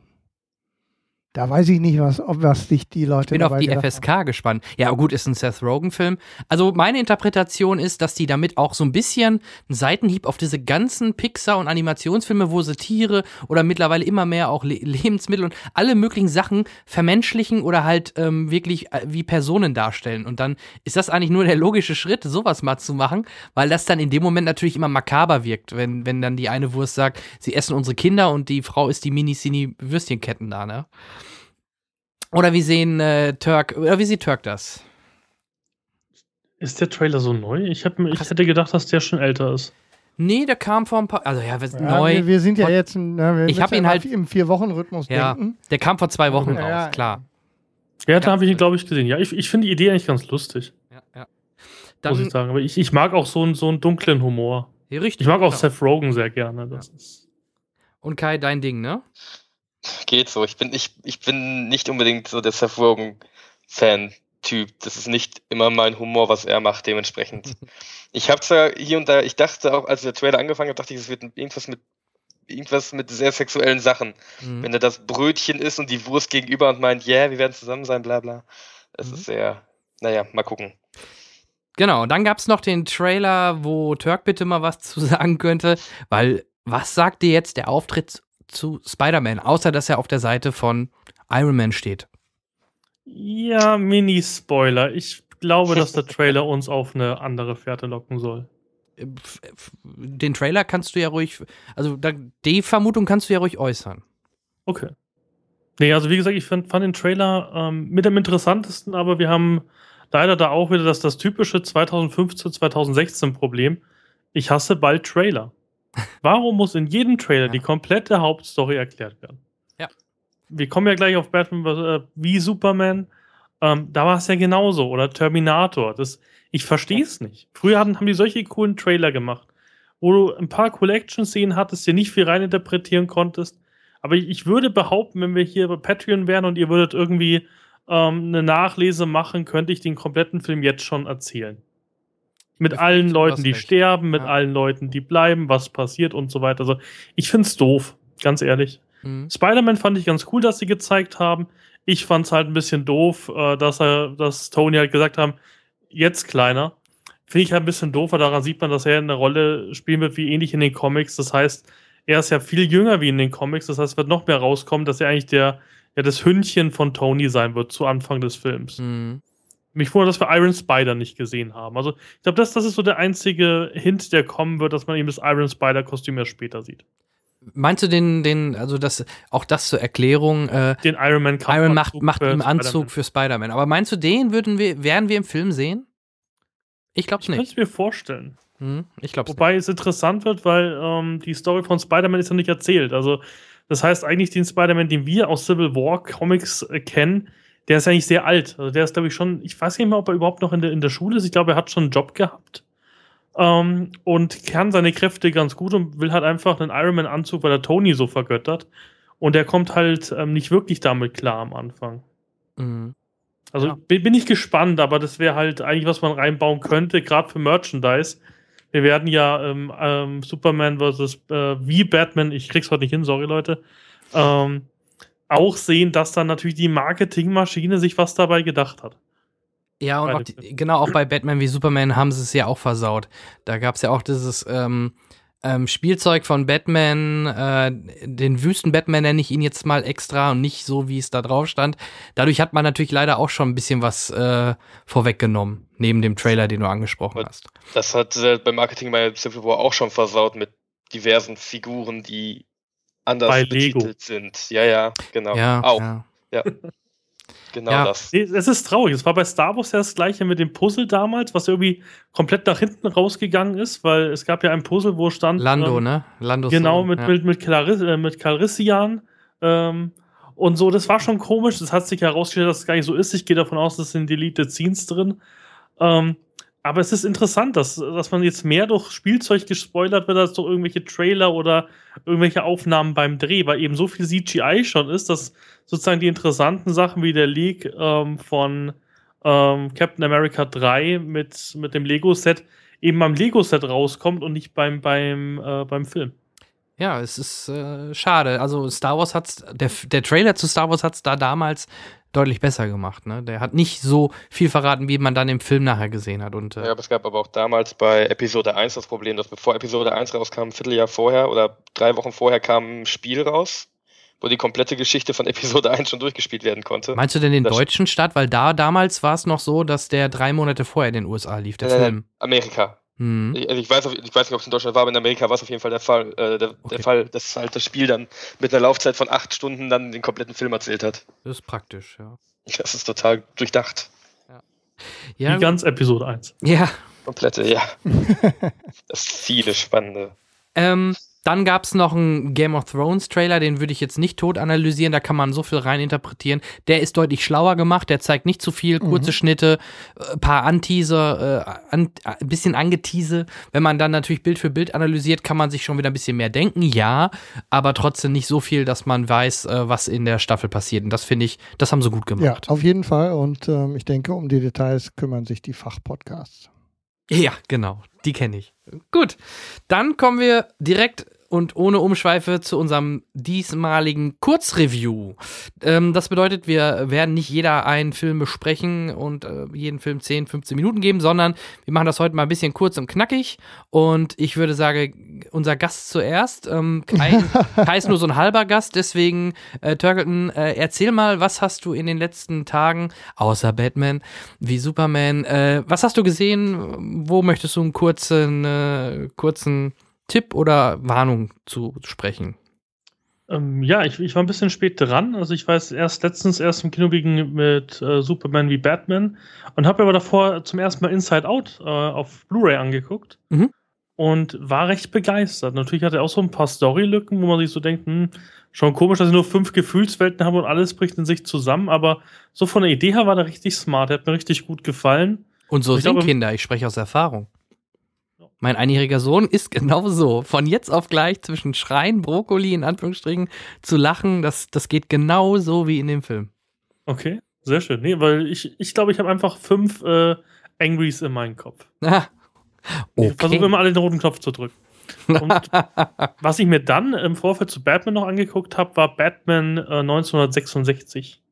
da weiß ich nicht, was, ob was sich die Leute. Ich bin auf die FSK haben. gespannt. Ja, gut, ist ein Seth Rogen-Film. Also meine Interpretation ist, dass die damit auch so ein bisschen einen Seitenhieb auf diese ganzen Pixar- und Animationsfilme, wo sie Tiere oder mittlerweile immer mehr auch Le Lebensmittel und alle möglichen Sachen vermenschlichen oder halt ähm, wirklich äh, wie Personen darstellen. Und dann ist das eigentlich nur der logische Schritt, sowas mal zu machen, weil das dann in dem Moment natürlich immer makaber wirkt, wenn, wenn dann die eine Wurst sagt, sie essen unsere Kinder und die Frau ist die Mini-Cini-Würstchenketten da, ne? Oder wie sehen äh, Turk, oder wie sieht Turk das? Ist der Trailer so neu? Ich, hab, ich hätte gedacht, dass der schon älter ist. Nee, der kam vor ein paar. Also ja, wir sind ja, neu. Wir, wir, sind ja jetzt. Na, wir ich habe ihn halt im Vier-Wochen-Rhythmus ja, denken. Der kam vor zwei Wochen ja, raus, klar. Ja, da habe ich ihn, glaube ich, gesehen. Ja, ich, ich finde die Idee eigentlich ganz lustig. Ja, ja. Dann, muss ich sagen. Aber ich, ich mag auch so einen, so einen dunklen Humor. Ja, richtig. Ich mag auch genau. Seth Rogen sehr gerne. Das ist Und Kai, dein Ding, ne? Geht so. Ich bin, ich, ich bin nicht unbedingt so der Seth Rogen-Fan-Typ. Das ist nicht immer mein Humor, was er macht, dementsprechend. ich habe zwar hier und da, ich dachte auch, als der Trailer angefangen hat, dachte ich, es wird irgendwas mit irgendwas mit sehr sexuellen Sachen. Mhm. Wenn er das Brötchen ist und die Wurst gegenüber und meint, ja, yeah, wir werden zusammen sein, bla bla. Das mhm. ist sehr, naja, mal gucken. Genau, dann gab es noch den Trailer, wo Turk bitte mal was zu sagen könnte, weil was sagt dir jetzt der Auftritt zu Spider-Man, außer dass er auf der Seite von Iron Man steht. Ja, Mini-Spoiler. Ich glaube, dass der Trailer uns auf eine andere Fährte locken soll. Den Trailer kannst du ja ruhig, also die Vermutung kannst du ja ruhig äußern. Okay. Nee, also wie gesagt, ich fand, fand den Trailer ähm, mit dem interessantesten, aber wir haben leider da auch wieder das, das typische 2015, 2016 Problem. Ich hasse bald Trailer. Warum muss in jedem Trailer ja. die komplette Hauptstory erklärt werden? Ja. Wir kommen ja gleich auf Batman äh, wie Superman. Ähm, da war es ja genauso. Oder Terminator. Das, ich verstehe es nicht. Früher haben, haben die solche coolen Trailer gemacht, wo du ein paar Collection-Szenen hattest, dir nicht viel reininterpretieren konntest. Aber ich, ich, würde behaupten, wenn wir hier bei Patreon wären und ihr würdet irgendwie ähm, eine Nachlese machen, könnte ich den kompletten Film jetzt schon erzählen. Mit allen Leuten, die sterben, mit ja. allen Leuten, die bleiben, was passiert und so weiter. Also, ich find's doof, ganz ehrlich. Mhm. Spider-Man fand ich ganz cool, dass sie gezeigt haben. Ich fand's halt ein bisschen doof, äh, dass er, dass Tony halt gesagt haben, jetzt kleiner. Finde ich halt ein bisschen doof, weil daran sieht man, dass er eine Rolle spielen wird, wie ähnlich in den Comics. Das heißt, er ist ja viel jünger wie in den Comics. Das heißt, es wird noch mehr rauskommen, dass er eigentlich der, ja, das Hündchen von Tony sein wird zu Anfang des Films. Mhm. Mich wundert, dass wir Iron Spider nicht gesehen haben. Also, ich glaube, das, das ist so der einzige Hint, der kommen wird, dass man eben das Iron Spider-Kostüm erst später sieht. Meinst du den, den, also das, auch das zur Erklärung? Äh, den Iron Man Iron macht, macht im Anzug für Spider-Man. Aber meinst du, den würden wir, werden wir im Film sehen? Ich glaube nicht. Ich könnte es mir vorstellen. Hm, ich glaube Wobei es interessant wird, weil ähm, die Story von Spider-Man ist ja nicht erzählt. Also, das heißt eigentlich, den Spider-Man, den wir aus Civil War Comics äh, kennen, der ist eigentlich sehr alt. Also, der ist, glaube ich, schon, ich weiß nicht mehr, ob er überhaupt noch in der, in der Schule ist. Ich glaube, er hat schon einen Job gehabt. Ähm, und kann seine Kräfte ganz gut und will halt einfach einen Iron Man-Anzug, weil er Tony so vergöttert. Und der kommt halt ähm, nicht wirklich damit klar am Anfang. Mhm. Also Ja. bin, bin ich gespannt, aber das wäre halt eigentlich, was man reinbauen könnte, gerade für Merchandise. Wir werden ja ähm, ähm, Superman vs. Äh, wie Batman, ich krieg's heute nicht hin, sorry Leute, ähm, auch sehen, dass dann natürlich die Marketingmaschine sich was dabei gedacht hat. Ja, und auch die, genau, auch bei Batman wie Superman haben sie es ja auch versaut. Da gab es ja auch dieses ähm, ähm, Spielzeug von Batman, äh, den Wüsten-Batman nenne ich ihn jetzt mal extra und nicht so, wie es da drauf stand. Dadurch hat man natürlich leider auch schon ein bisschen was äh, vorweggenommen, neben dem Trailer, den du angesprochen Und- hast. Das hat äh, beim Marketing bei Civil War auch schon versaut mit diversen Figuren, die anders Bei Lego. betitelt sind. Ja, ja, genau. Ja, auch, ja. genau Ja. das. Nee, Es ist traurig. Es war bei Star Wars ja das gleiche mit dem Puzzle damals, was irgendwie komplett nach hinten rausgegangen ist, weil es gab ja ein Puzzle, wo stand. Lando, ähm, ne? Lando Genau, Sohn, mit, ja. mit, mit, Claris, äh, mit Calrissian. Ähm, und so, das war schon komisch. Das hat sich herausgestellt, dass es gar nicht so ist. Ich gehe davon aus, das sind Deleted Scenes drin. Ähm, aber es ist interessant, dass, dass man jetzt mehr durch Spielzeug gespoilert wird, als durch irgendwelche Trailer oder irgendwelche Aufnahmen beim Dreh, weil eben so viel CGI schon ist, dass sozusagen die interessanten Sachen wie der Leak ähm, von ähm, Captain America 3 mit, mit dem Lego-Set eben beim Lego-Set rauskommt und nicht beim, beim, äh, beim Film. Ja, es ist äh, schade. Also Star Wars hat's, der, der Trailer zu Star Wars hat's da damals deutlich besser gemacht. Ne? Der hat nicht so viel verraten, wie man dann im Film nachher gesehen hat. Und äh, Ja, aber es gab aber auch damals bei Episode 1 das Problem, dass bevor Episode 1 rauskam, ein Vierteljahr vorher oder drei Wochen vorher kam ein Spiel raus, wo die komplette Geschichte von Episode 1 schon durchgespielt werden konnte. meinst du denn den das- deutschen Start? Weil da damals war es noch so, dass der drei Monate vorher in den USA lief, der Äh, Film. Amerika. Hm. Ich, also ich, weiß, ich weiß nicht, ob es in Deutschland war, aber in Amerika war es auf jeden Fall der Fall, äh, der, Okay. der Fall, dass halt das Spiel dann mit einer Laufzeit von acht Stunden dann den kompletten Film erzählt hat. Das ist praktisch, ja. Das ist total durchdacht. Ja, Wie ganz Episode 1. ja. Komplette, ja. das ist viele spannende. Ähm, dann gab es noch einen Game of Thrones Trailer, den würde ich jetzt nicht tot analysieren, da kann man so viel rein interpretieren. Der ist deutlich schlauer gemacht, der zeigt nicht zu viel, kurze Schnitte, äh, paar Anteaser, äh, an, ein bisschen Angetease. Wenn man dann natürlich Bild für Bild analysiert, kann man sich schon wieder ein bisschen mehr denken, ja, aber trotzdem nicht so viel, dass man weiß, äh, was in der Staffel passiert. Und das finde ich, das haben sie gut Ja, gemacht. auf jeden Fall. Und ähm, ich denke, um die Details kümmern sich die Fachpodcasts. Ja, genau. Die kenne ich. Gut. Dann kommen wir direkt und ohne Umschweife zu unserem diesmaligen Kurzreview. Ähm, das bedeutet, wir werden nicht jeder einen Film besprechen und äh, jeden Film 10, 15 Minuten geben, sondern wir machen das heute mal ein bisschen kurz und knackig. Und ich würde sagen, unser Gast zuerst. Ähm, Kai, Kai ist nur so ein halber Gast, deswegen, äh, Turkelton, äh, erzähl mal, was hast du in den letzten Tagen, außer Batman, wie Superman, äh, was hast du gesehen? Wo möchtest du einen kurzen, äh, kurzen Tipp oder Warnung zu sprechen? Ähm, ja, ich, ich war ein bisschen spät dran. Also ich weiß erst letztens erst im Kino wegen mit äh, Superman wie Batman und habe aber davor zum ersten Mal Inside Out äh, auf Blu-ray angeguckt Mhm. und war recht begeistert. Natürlich hat er auch so ein paar Storylücken, wo man sich so denkt, hm, schon komisch, dass sie nur fünf Gefühlswelten haben und alles bricht in sich zusammen, aber so von der Idee her war der richtig smart, der hat mir richtig gut gefallen. Und so Ich sind glaube- Kinder, ich spreche aus Erfahrung. Mein einjähriger Sohn ist genau so. Von jetzt auf gleich zwischen Schreien, Brokkoli in Anführungsstrichen, zu lachen, das, das geht genau so wie in dem Film. Okay, sehr schön. Nee, weil ich ich, glaube, ich habe einfach fünf äh, Angries in meinem Kopf. Ah, Ich versuche okay. immer alle den roten Knopf zu drücken. Und was ich mir dann im Vorfeld zu Batman noch angeguckt habe, war Batman äh, 1966.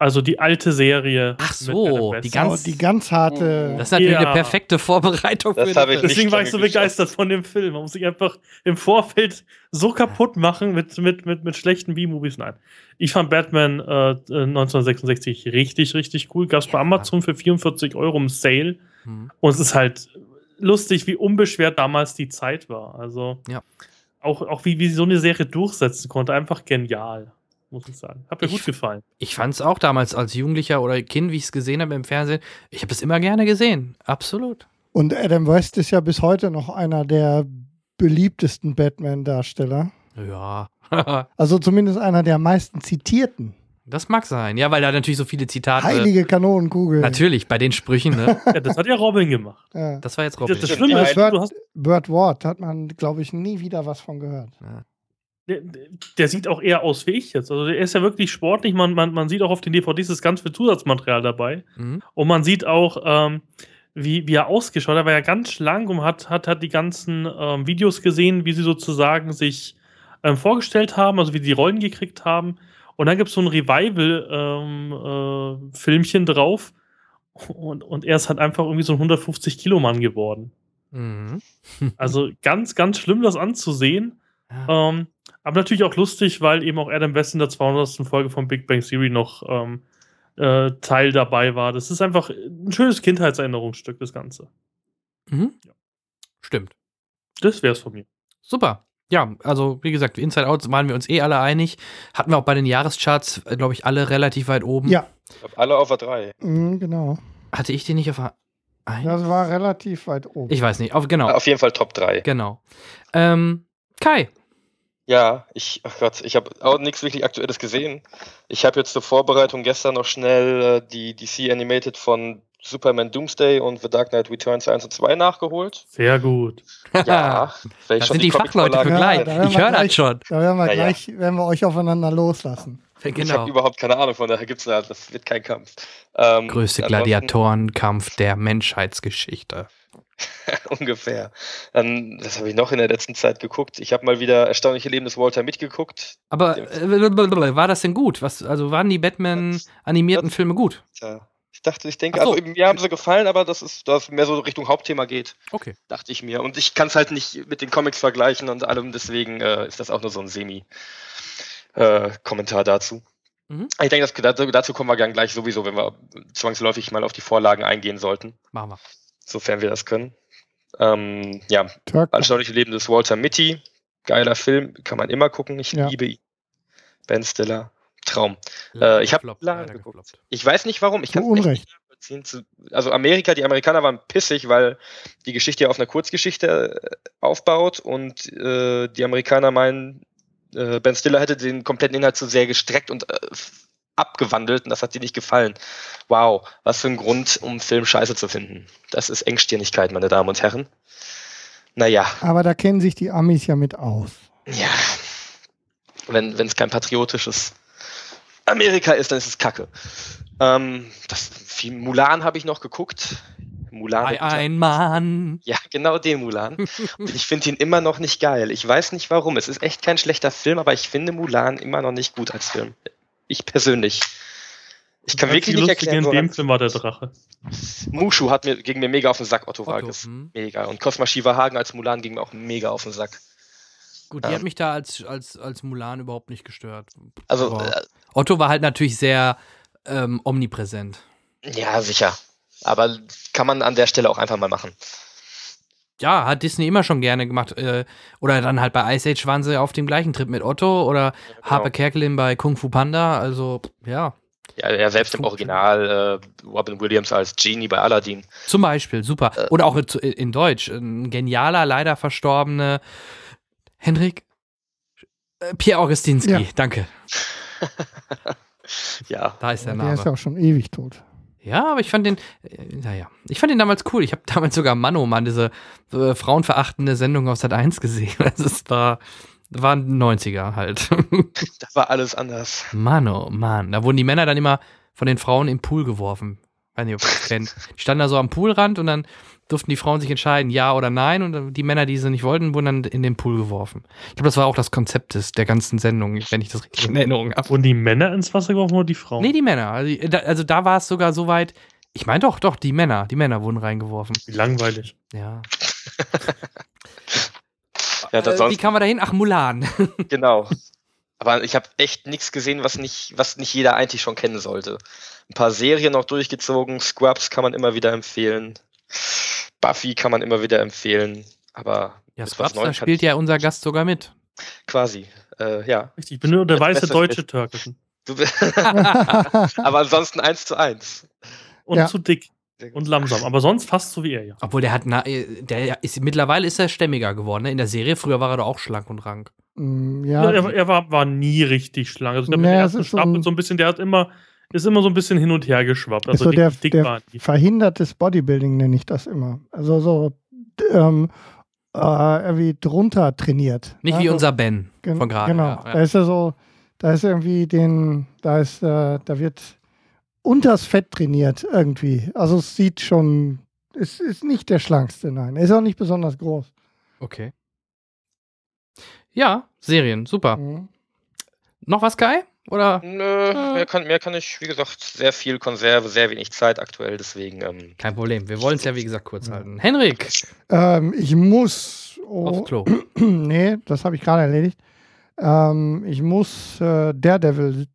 Also die alte Serie. Ach so, die ganz- Oh, die ganz harte. Das ist natürlich Ja. eine perfekte Vorbereitung Das für ich Film. Deswegen war ich so begeistert von dem Film. Man muss sich einfach im Vorfeld so kaputt machen mit, mit, mit, mit schlechten B-Movies. Nein. Ich fand Batman äh, 1966 richtig, richtig cool. Gab es bei Ja. Amazon für 44 Euro im Sale. Hm. Und es ist halt lustig, wie unbeschwert damals die Zeit war. Also Ja. auch, auch wie, wie sie so eine Serie durchsetzen konnte. Einfach genial. Muss ich sagen. Hat mir ich, gut gefallen. Ich fand es auch damals als Jugendlicher oder Kind, wie ich es gesehen habe im Fernsehen. Ich habe es immer gerne gesehen. Absolut. Und Adam West ist ja bis heute noch einer der beliebtesten Batman-Darsteller. Ja. also zumindest einer der meisten zitierten. Das mag sein, ja, weil da natürlich so viele Zitate. Heilige Kanonenkugel. Natürlich, bei den Sprüchen, ne? ja, das hat ja Robin gemacht. Ja. Das war jetzt Robin. Das, das Schlimme ist, Bird, du hast. Bird Ward hat man, glaube ich, nie wieder was von gehört. Ja. Der, der, sieht auch eher aus wie ich jetzt. Also der ist ja wirklich sportlich. Man, man, man sieht auch auf den DVDs ist ganz viel Zusatzmaterial dabei. Mhm. Und man sieht auch, ähm, wie, wie er ausgeschaut hat. Er war ja ganz schlank und hat, hat, hat die ganzen ähm, Videos gesehen, wie sie sozusagen sich ähm, vorgestellt haben, also wie sie die Rollen gekriegt haben. Und dann gibt es so ein Revival-Filmchen ähm, äh, drauf. Und, und er ist halt einfach irgendwie so ein 150-Kilo-Mann geworden. Mhm. also ganz, ganz schlimm, das anzusehen. Ja. Ähm, aber natürlich auch lustig, weil eben auch Adam West in der 200. Folge von Big Bang Theory noch ähm, äh, Teil dabei war. Das ist einfach ein schönes Kindheitserinnerungsstück, das Ganze. Mhm. Ja. Stimmt. Das wär's von mir. Super ja, also wie gesagt, Inside Out waren wir uns eh alle einig. Hatten wir auch bei den Jahrescharts, äh, glaube ich, alle relativ weit oben. Ja. Ich glaube, alle auf der 3. Mhm, genau. Hatte ich die nicht auf der 1? Das war relativ weit oben. Ich weiß nicht, auf, genau. Auf jeden Fall Top 3. Genau. Ähm, Kai. Ja, ich, ach Gott, ich habe auch nichts wirklich Aktuelles gesehen. Ich habe jetzt zur Vorbereitung gestern noch schnell äh, die DC Animated von Superman Doomsday und The Dark Knight Returns 1 und 2 nachgeholt. Sehr gut. Ja, das sind die, die Fachleute für gleich. ich höre das schon. Da werden wir naja. gleich werden wir euch aufeinander loslassen. Genau. Ich habe überhaupt keine Ahnung, von daher gibt's da, das wird kein Kampf. Ähm, Größte Gladiatorenkampf der Menschheitsgeschichte. Ungefähr. Dann, das habe ich noch in der letzten Zeit geguckt. Ich habe mal wieder Erstaunliche Leben des Walter mitgeguckt. Aber äh, war das denn gut? Was, also waren die Batman-animierten Filme gut? Ja. Ich dachte, ich denke, so. also mir haben sie gefallen, aber das ist, dass mehr so Richtung Hauptthema geht. Okay. Dachte ich mir. Und ich kann es halt nicht mit den Comics vergleichen und allem, deswegen äh, ist das auch nur so ein Semi-Kommentar äh, dazu. Mhm. Ich denke, das, dazu kommen wir dann gleich sowieso, wenn wir zwangsläufig mal auf die Vorlagen eingehen sollten. Machen wir. Sofern wir das können. Ähm, ja, Anschauliche Leben des Walter Mitty. Geiler Film, kann man immer gucken. Ich ja. liebe ihn. Ben Stiller. Traum. Äh, ich habe geguckt. Ich weiß nicht warum. Ich kann es nicht nachvollziehen. Also Amerika, die Amerikaner waren pissig, weil die Geschichte ja auf einer Kurzgeschichte äh, aufbaut und äh, die Amerikaner meinen, äh, Ben Stiller hätte den kompletten Inhalt zu sehr gestreckt und äh, abgewandelt und das hat dir nicht gefallen. Wow, was für ein Grund, um Film scheiße zu finden. Das ist Engstirnigkeit, meine Damen und Herren. Naja. Aber da kennen sich die Amis ja mit aus. Ja. Wenn es kein patriotisches Amerika ist, dann ist es Kacke. Ähm, das, viel Mulan habe ich noch geguckt. Mulan. Ein Mann. Ja, genau den Mulan. Und ich finde ihn immer noch nicht geil. Ich weiß nicht warum. Es ist echt kein schlechter Film, aber ich finde Mulan immer noch nicht gut als Film. Ich persönlich. Ich kann wirklich nicht erklären, in dem Film war der Drache. Mushu hat mir, gegen mir mega auf den Sack, Otto, Otto Walkes. Hm. Mega. Und Cosma Shiva Hagen als Mulan ging mir auch mega auf den Sack. Gut, die ähm, hat mich da als, als, als Mulan überhaupt nicht gestört. Also äh, Otto war halt natürlich sehr ähm, omnipräsent. Ja, sicher. Aber kann man an der Stelle auch einfach mal machen. Ja, hat Disney immer schon gerne gemacht. Äh, oder dann halt bei Ice Age waren sie auf dem gleichen Trip mit Otto oder ja, genau. Harpe Kerkeling bei Kung Fu Panda. Also, ja. Ja, er selbst im Original, äh, Robin Williams als Genie bei Aladdin. Zum Beispiel, super. Äh, oder auch in Deutsch. Ein genialer, leider verstorbene Henrik? Äh, Pierre Augustinski, ja. danke. ja. Da ist der Name. Der ist ja auch schon ewig tot. Ja, aber ich fand den, äh, naja, ich fand den damals cool. Ich habe damals sogar Mano, Mann, diese äh, frauenverachtende Sendung aus Sat 1 gesehen. Also es war, war ein 90er halt. da war alles anders. Mann, oh Mann. Da wurden die Männer dann immer von den Frauen im Pool geworfen. Weiß nicht, ob ihr das kennt. Die standen da so am Poolrand und dann durften die Frauen sich entscheiden, ja oder nein. Und die Männer, die sie nicht wollten, wurden dann in den Pool geworfen. Ich glaube, das war auch das Konzept des, der ganzen Sendung, wenn ich das richtig in Erinnerung habe. Und die Männer ins Wasser geworfen oder die Frauen? Nee, die Männer. Also da, also da war es sogar so weit. Ich meine doch, doch, die Männer. Die Männer wurden reingeworfen. Wie langweilig. Ja. ja äh, wie kam man da hin? Ach, Mulan. genau. Aber ich habe echt nichts gesehen, was nicht, was nicht jeder eigentlich schon kennen sollte. Ein paar Serien noch durchgezogen. Scrubs kann man immer wieder empfehlen. Buffy kann man immer wieder empfehlen, aber ja, Scrubs, da spielt ja unser Gast sogar mit. Quasi. Äh, ja. Richtig, ich bin nur der weiße deutsche Türke. aber ansonsten eins zu eins. Und ja. zu dick. Und langsam, aber sonst fast so wie er, ja. Obwohl der hat, na, äh, der ist, mittlerweile ist er stämmiger geworden. Ne? In der Serie, früher war er doch auch schlank und rank. Mm, ja. ja er, er, war, war nie richtig schlank. Also ich glaube, nee, der ersten Staffel so, so ein bisschen, der hat immer, ist immer so ein bisschen hin und her geschwappt. Also so der, dick der verhindertes Bodybuilding nenne ich das immer. Also so ähm, äh, irgendwie drunter trainiert. Nicht ja, wie unser Ben von gerade. Genau, ja, ja. da ist er so, da ist irgendwie den, da ist, äh, da wird unters Fett trainiert irgendwie. Also es sieht schon, es ist nicht der schlankste, nein. Er ist auch nicht besonders groß. Okay. Ja, Serien, super. Mhm. Noch was, Kai? Oder? Nö, äh. mehr, kann, mehr kann ich, wie gesagt, sehr viel Konserve, sehr wenig Zeit aktuell, deswegen. Ähm, Kein Problem. Wir wollen es ja, wie gesagt, kurz ja. halten. Henrik! Ähm, ich muss. Oh, Aufs Klo. nee, das habe ich gerade erledigt. Ähm, ich muss äh, Daredevil,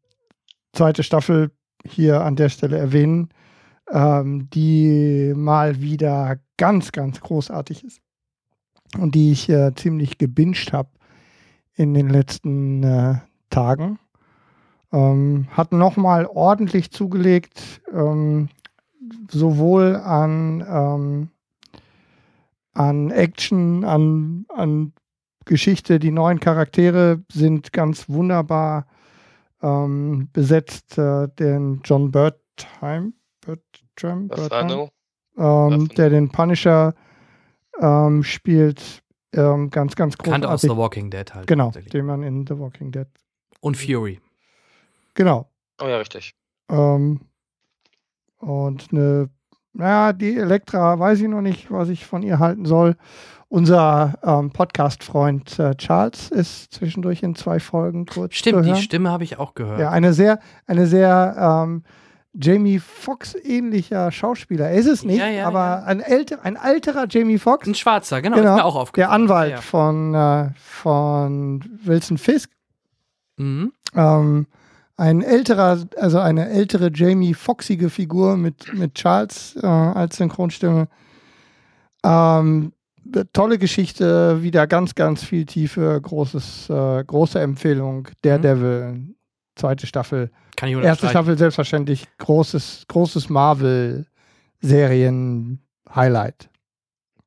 zweite Staffel, hier an der Stelle erwähnen, ähm, die mal wieder ganz, ganz großartig ist. Und die ich äh, ziemlich gebinged habe in den letzten äh, Tagen. Ähm, hat nochmal ordentlich zugelegt, ähm, sowohl an, ähm, an Action, an, an Geschichte. Die neuen Charaktere sind ganz wunderbar ähm, besetzt. Äh, den John Bertheim, Bertram, Bertram ähm, der den Punisher ähm, spielt. Ähm, ganz, ganz großartig. Kannte aus The Walking Dead halt. Genau, den man in The Walking Dead. Und Fury. Genau. Oh ja, richtig. Ähm, und eine, naja, die Elektra weiß ich noch nicht, was ich von ihr halten soll. Unser ähm, Podcast-Freund äh, Charles ist zwischendurch in zwei Folgen kurz. Stimmt, die Stimme habe ich auch gehört. Ja, eine sehr, eine sehr ähm, Jamie Foxx ähnlicher Schauspieler. Er ist es nicht, ja, ja, aber ja. Ein, älter, ein alterer Jamie Foxx. Ein schwarzer, genau, genau ist mir auch aufgefallen. Der Anwalt von, äh, von Wilson Fisk. Mhm. Ähm, ein älterer, also eine ältere Jamie Foxige Figur mit, mit Charles äh, als Synchronstimme. Ähm, tolle Geschichte, wieder ganz, ganz viel Tiefe, großes, äh, große Empfehlung. Daredevil, mhm. zweite Staffel. Kann ich Erste Staffel selbstverständlich, großes, großes Marvel-Serien-Highlight.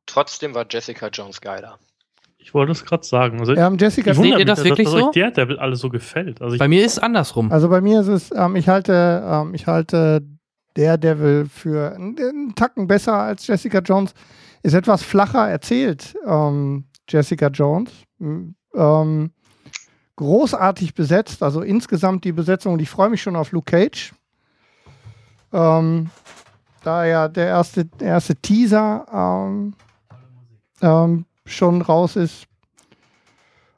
Trotzdem war Jessica Jones geiler. Ich wollte es gerade sagen. Also, ähm, Jessica, ich seht ihr das wirklich dass, dass so? der, der alles so gefällt. Also bei mir ist es andersrum. Also bei mir ist es, ähm, ich halte, ähm, ich halte Daredevil für einen, einen Tacken besser als Jessica Jones. Ist etwas flacher erzählt, ähm, Jessica Jones. Ähm, großartig besetzt, also insgesamt die Besetzung. Und ich freue mich schon auf Luke Cage. Ähm, da ja der erste, der erste Teaser ähm, ähm, schon raus ist.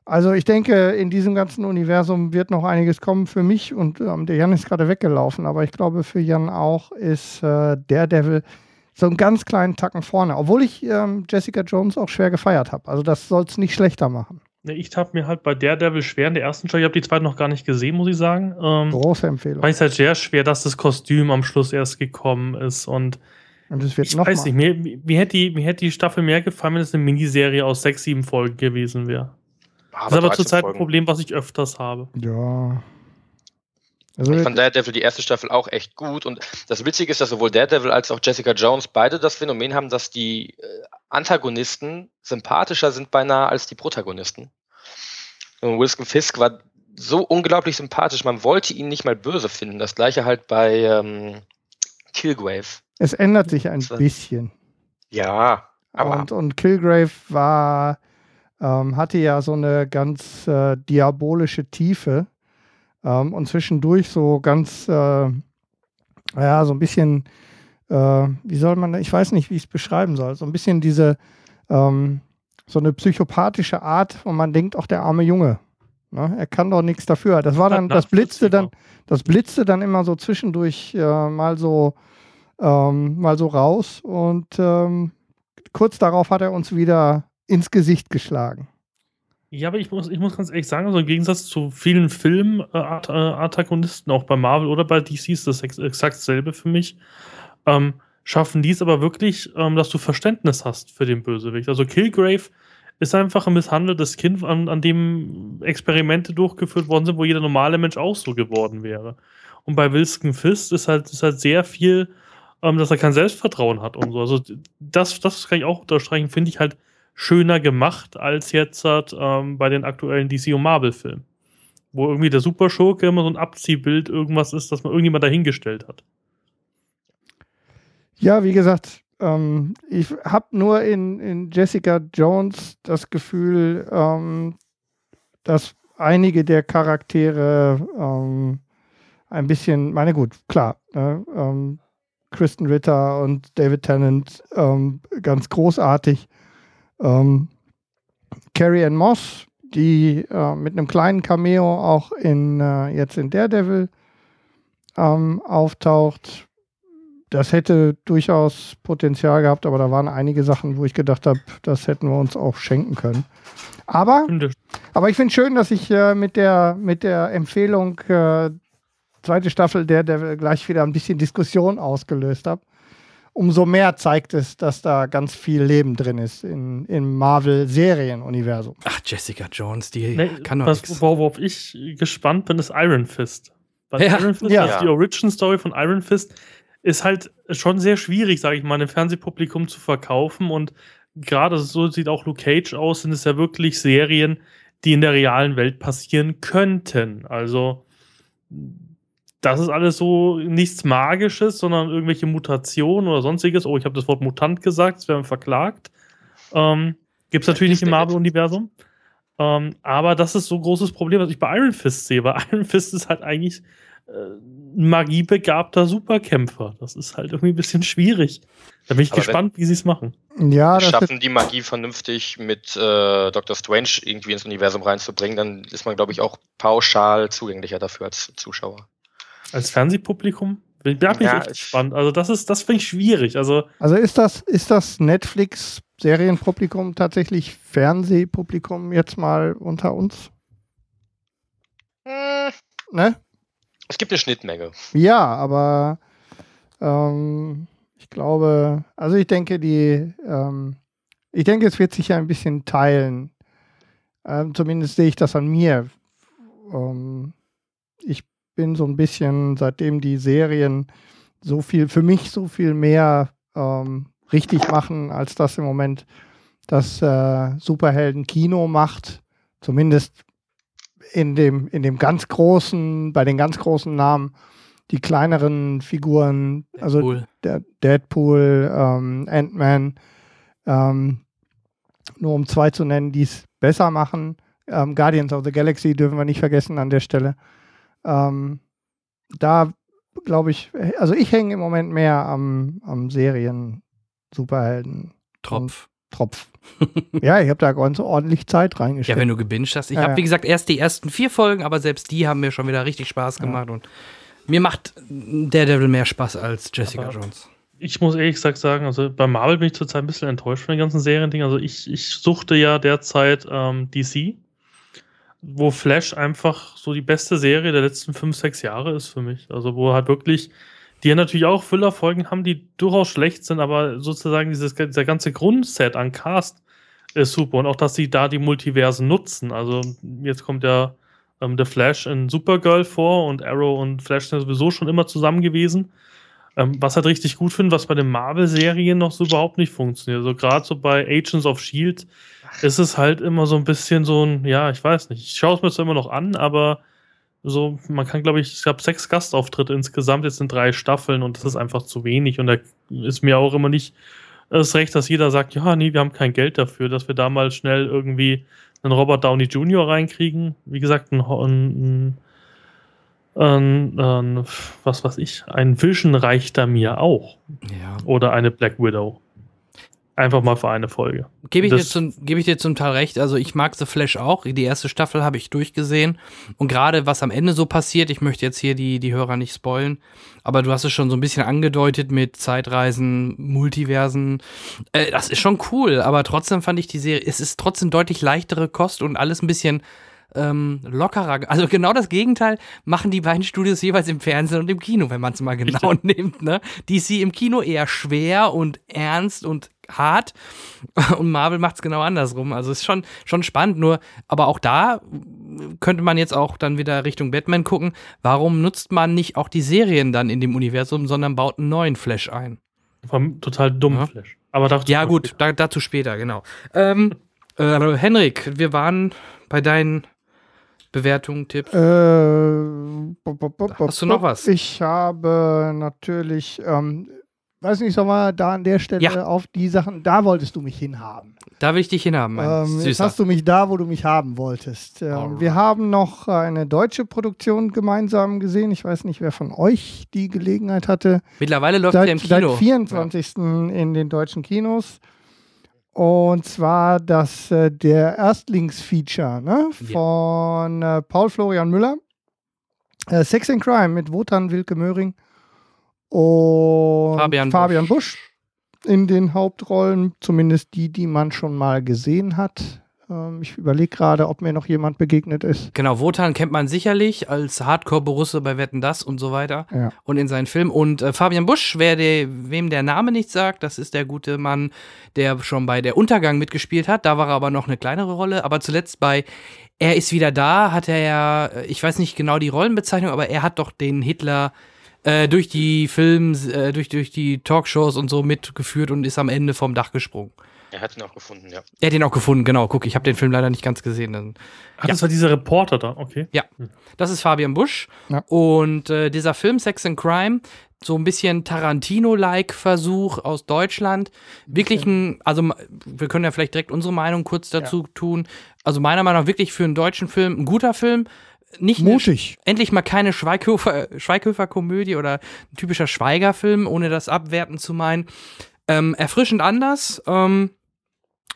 Also ich denke, in diesem ganzen Universum wird noch einiges kommen für mich und ähm, der Jan ist gerade weggelaufen, aber ich glaube für Jan auch ist äh, Daredevil so einen ganz kleinen Tacken vorne, obwohl ich ähm, Jessica Jones auch schwer gefeiert habe. Also das soll es nicht schlechter machen. Ich habe mir halt bei Daredevil schwer in der ersten Show, ich habe die zweite noch gar nicht gesehen, muss ich sagen. Ähm, Große Empfehlung. Fand ich halt sehr schwer, dass das Kostüm am Schluss erst gekommen ist und und es wird ich weiß mal. nicht, mir, mir, hätte die, mir hätte die Staffel mehr gefallen, wenn es eine Miniserie aus sechs, sieben Folgen gewesen wäre. Das ist aber zurzeit ein Problem, was ich öfters habe. Ja. Also ich fand Daredevil die erste Staffel auch echt gut und das Witzige ist, dass sowohl Daredevil als auch Jessica Jones beide das Phänomen haben, dass die äh, Antagonisten sympathischer sind beinahe als die Protagonisten. Und Wilson Fisk war so unglaublich sympathisch, man wollte ihn nicht mal böse finden. Das gleiche halt bei ähm, Killgrave. Es ändert sich ein bisschen. Ja, aber. Und, und Kilgrave war, ähm, hatte ja so eine ganz äh, diabolische Tiefe ähm, und zwischendurch so ganz, äh, ja, so ein bisschen, äh, wie soll man, ich weiß nicht, wie ich es beschreiben soll, so ein bisschen diese, ähm, so eine psychopathische Art, wo man denkt, auch der arme Junge. Ne? Er kann doch nichts dafür. Das war dann, das blitzte dann, das blitzte dann immer so zwischendurch äh, mal so ähm, mal so raus und ähm, kurz darauf hat er uns wieder ins Gesicht geschlagen. Ja, aber ich muss, ich muss ganz ehrlich sagen, also im Gegensatz zu vielen Film-Antagonisten, äh, auch bei Marvel oder bei DC ist das ex exakt dasselbe für mich, ähm, schaffen die es aber wirklich, ähm, dass du Verständnis hast für den Bösewicht. Also Killgrave ist einfach ein misshandeltes Kind, an, an dem Experimente durchgeführt worden sind, wo jeder normale Mensch auch so geworden wäre. Und bei Wilson Fist ist halt, ist halt sehr viel, ähm, dass er kein Selbstvertrauen hat und so. Also das, das kann ich auch unterstreichen, finde ich halt schöner gemacht als jetzt halt, ähm, bei den aktuellen DC und Marvel-Filmen. Wo irgendwie der Superschurke immer so ein Abziehbild irgendwas ist, das man irgendjemand dahingestellt hat. Ja, wie gesagt, ähm, ich habe nur in, in Jessica Jones das Gefühl, ähm, dass einige der Charaktere ähm, ein bisschen, meine gut, klar, ne, ähm, Kristen Ritter und David Tennant ähm, ganz großartig. Ähm, Carrie Ann Moss, die äh, mit einem kleinen Cameo auch in äh, jetzt in Daredevil ähm, auftaucht, das hätte durchaus Potenzial gehabt, aber da waren einige Sachen, wo ich gedacht habe, das hätten wir uns auch schenken können. Aber, aber ich finde schön, dass ich äh, mit, der, mit der Empfehlung äh, zweite Staffel der, der gleich wieder ein bisschen Diskussion ausgelöst habe. Umso mehr zeigt es, dass da ganz viel Leben drin ist in, im Marvel-Serienuniversum. Ach, Jessica Jones, die nee, kann doch nichts. Worauf ich gespannt bin, ist Iron Fist. Weil ja. Iron Fist, ja. also die Origin-Story von Iron Fist, ist halt schon sehr schwierig, sage ich mal, einem Fernsehpublikum zu verkaufen. Und gerade so sieht auch Luke Cage aus, sind es ja wirklich Serien, die in der realen Welt passieren könnten. Also, das ist alles so nichts Magisches, sondern irgendwelche Mutationen oder sonstiges. Oh, ich habe das Wort Mutant gesagt, es werden verklagt. Ähm, Gibt es natürlich nicht im Marvel-Universum. Ähm, aber das ist so ein großes Problem, was ich bei Iron Fist sehe, weil Iron Fist ist halt eigentlich ein magiebegabter Superkämpfer. Das ist halt irgendwie ein bisschen schwierig. Da bin ich Aber gespannt, wie sie es machen. Ja, das schaffen die Magie vernünftig mit äh, Dr. Strange irgendwie ins Universum reinzubringen, dann ist man, glaube ich, auch pauschal zugänglicher dafür als Zuschauer. Als Fernsehpublikum? Da bin ja, ich echt gespannt. Also, das ist, das finde ich schwierig. Also, also ist das, ist das Netflix-Serienpublikum tatsächlich Fernsehpublikum jetzt mal unter uns? Hm. Ne? Es gibt eine Schnittmenge. Ja, aber ähm, ich glaube, also ich denke, die, ähm, ich denke, es wird sich ja ein bisschen teilen. Ähm, zumindest sehe ich das an mir. Ähm, ich bin so ein bisschen, seitdem die Serien so viel, für mich so viel mehr ähm, richtig machen, als das im Moment das äh, Superhelden-Kino macht. Zumindest in dem, in dem ganz großen, bei den ganz großen Namen, die kleineren Figuren, also Deadpool. also Deadpool, ähm, Ant-Man, ähm, nur um zwei zu nennen, die es besser machen. Ähm, Guardians of the Galaxy dürfen wir nicht vergessen an der Stelle. Ähm, da glaube ich, also ich hänge im Moment mehr am, am Serien Superhelden. Tropf. Tropf. ja, ich habe da ganz ordentlich Zeit reingestellt. Ja, wenn du gebinged hast. Ich ja, habe, wie gesagt, erst die ersten vier Folgen, aber selbst die haben mir schon wieder richtig Spaß gemacht. Ja. Und mir macht Daredevil mehr Spaß als Jessica aber Jones. Ich muss ehrlich gesagt sagen, also bei Marvel bin ich zurzeit ein bisschen enttäuscht von den ganzen Serien-Dingen. Also ich, ich suchte ja derzeit ähm, DC, wo Flash einfach so die beste Serie der letzten fünf, sechs Jahre ist für mich. Also wo halt wirklich die ja natürlich auch Füllerfolgen haben, die durchaus schlecht sind, aber sozusagen dieses, dieser ganze Grundset an Cast ist super. Und auch, dass sie da die Multiversen nutzen. Also jetzt kommt ja ähm, The Flash in Supergirl vor und Arrow und Flash sind sowieso schon immer zusammen gewesen. Ähm, was halt richtig gut finde, was bei den Marvel-Serien noch so überhaupt nicht funktioniert. Also gerade so bei Agents of Shield ist es halt immer so ein bisschen so ein, ja, ich weiß nicht. Ich schaue es mir zwar immer noch an, aber so, man kann, glaube ich, es gab sechs Gastauftritte insgesamt, jetzt sind drei Staffeln und das ist einfach zu wenig. Und da ist mir auch immer nicht das Recht, dass jeder sagt, ja, nee, wir haben kein Geld dafür, dass wir da mal schnell irgendwie einen Robert Downey Jr. reinkriegen. Wie gesagt, ein, ein, ein, ein was weiß ich, ein Vision reicht da mir auch. Ja. Oder eine Black Widow. Einfach mal für eine Folge. Gebe ich, dir zum, gebe ich dir zum Teil recht. Also ich mag The Flash auch. Die erste Staffel habe ich durchgesehen. Und gerade was am Ende so passiert, ich möchte jetzt hier die, die Hörer nicht spoilen, aber du hast es schon so ein bisschen angedeutet mit Zeitreisen, Multiversen. Äh, das ist schon cool, aber trotzdem fand ich die Serie, es ist trotzdem deutlich leichtere Kost und alles ein bisschen ähm, lockerer. Also genau das Gegenteil machen die beiden Studios jeweils im Fernsehen und im Kino, wenn man es mal genau nimmt. Ne? DC im Kino eher schwer und ernst und hart und Marvel macht es genau andersrum. Also ist schon, schon spannend, nur, aber auch da könnte man jetzt auch dann wieder Richtung Batman gucken. Warum nutzt man nicht auch die Serien dann in dem Universum, sondern baut einen neuen Flash ein? Vom total dummen ja. Flash. Aber ja, gut, da, dazu später, genau. Ähm, äh, Henrik, wir waren bei deinen Bewertungen, Tipps. Äh, Hast du noch was? Ich habe natürlich ähm, weiß nicht, sollen wir da an der Stelle ja. auf die Sachen, da wolltest du mich hinhaben. Da will ich dich hinhaben, mein ähm, Jetzt hast du mich da, wo du mich haben wolltest. Ähm, wir haben noch eine deutsche Produktion gemeinsam gesehen. Ich weiß nicht, wer von euch die Gelegenheit hatte. Mittlerweile läuft seit, im Kino. Seit 24. Ja. in den deutschen Kinos. Und zwar das äh, der Erstlingsfeature ne? von äh, Paul Florian Müller. Äh, Sex and Crime mit Wotan Wilke Möhring und Fabian, Fabian Busch. Busch in den Hauptrollen, zumindest die, die man schon mal gesehen hat. Ähm, ich überlege gerade, ob mir noch jemand begegnet ist. Genau, Wotan kennt man sicherlich als Hardcore-Borusse bei Wetten Das und so weiter. Ja. Und in seinen Filmen. Und äh, Fabian Busch, wer de, wem der Name nicht sagt, das ist der gute Mann, der schon bei Der Untergang mitgespielt hat. Da war er aber noch eine kleinere Rolle. Aber zuletzt bei Er ist wieder da, hat er ja, äh, ich weiß nicht genau die Rollenbezeichnung, aber er hat doch den Hitler äh, durch die Films, äh, durch, durch die Talkshows und so mitgeführt und ist am Ende vom Dach gesprungen. Er hat ihn auch gefunden, ja. Er hat ihn auch gefunden, genau. Guck, ich habe den Film leider nicht ganz gesehen. Dann, Ach, ja. das war dieser Reporter da, okay. Ja, hm. das ist Fabian Busch. Ja. Und äh, dieser Film Sex and Crime, so ein bisschen Tarantino-like Versuch aus Deutschland. Wirklich ein, also wir können ja vielleicht direkt unsere Meinung kurz dazu ja. tun. Also meiner Meinung nach wirklich für einen deutschen Film ein guter Film nicht mutig. Eine, endlich mal keine Schweighöfer, Schweighöfer-Komödie oder ein typischer Schweigerfilm, ohne das abwerten zu meinen. Ähm, erfrischend anders. Ähm,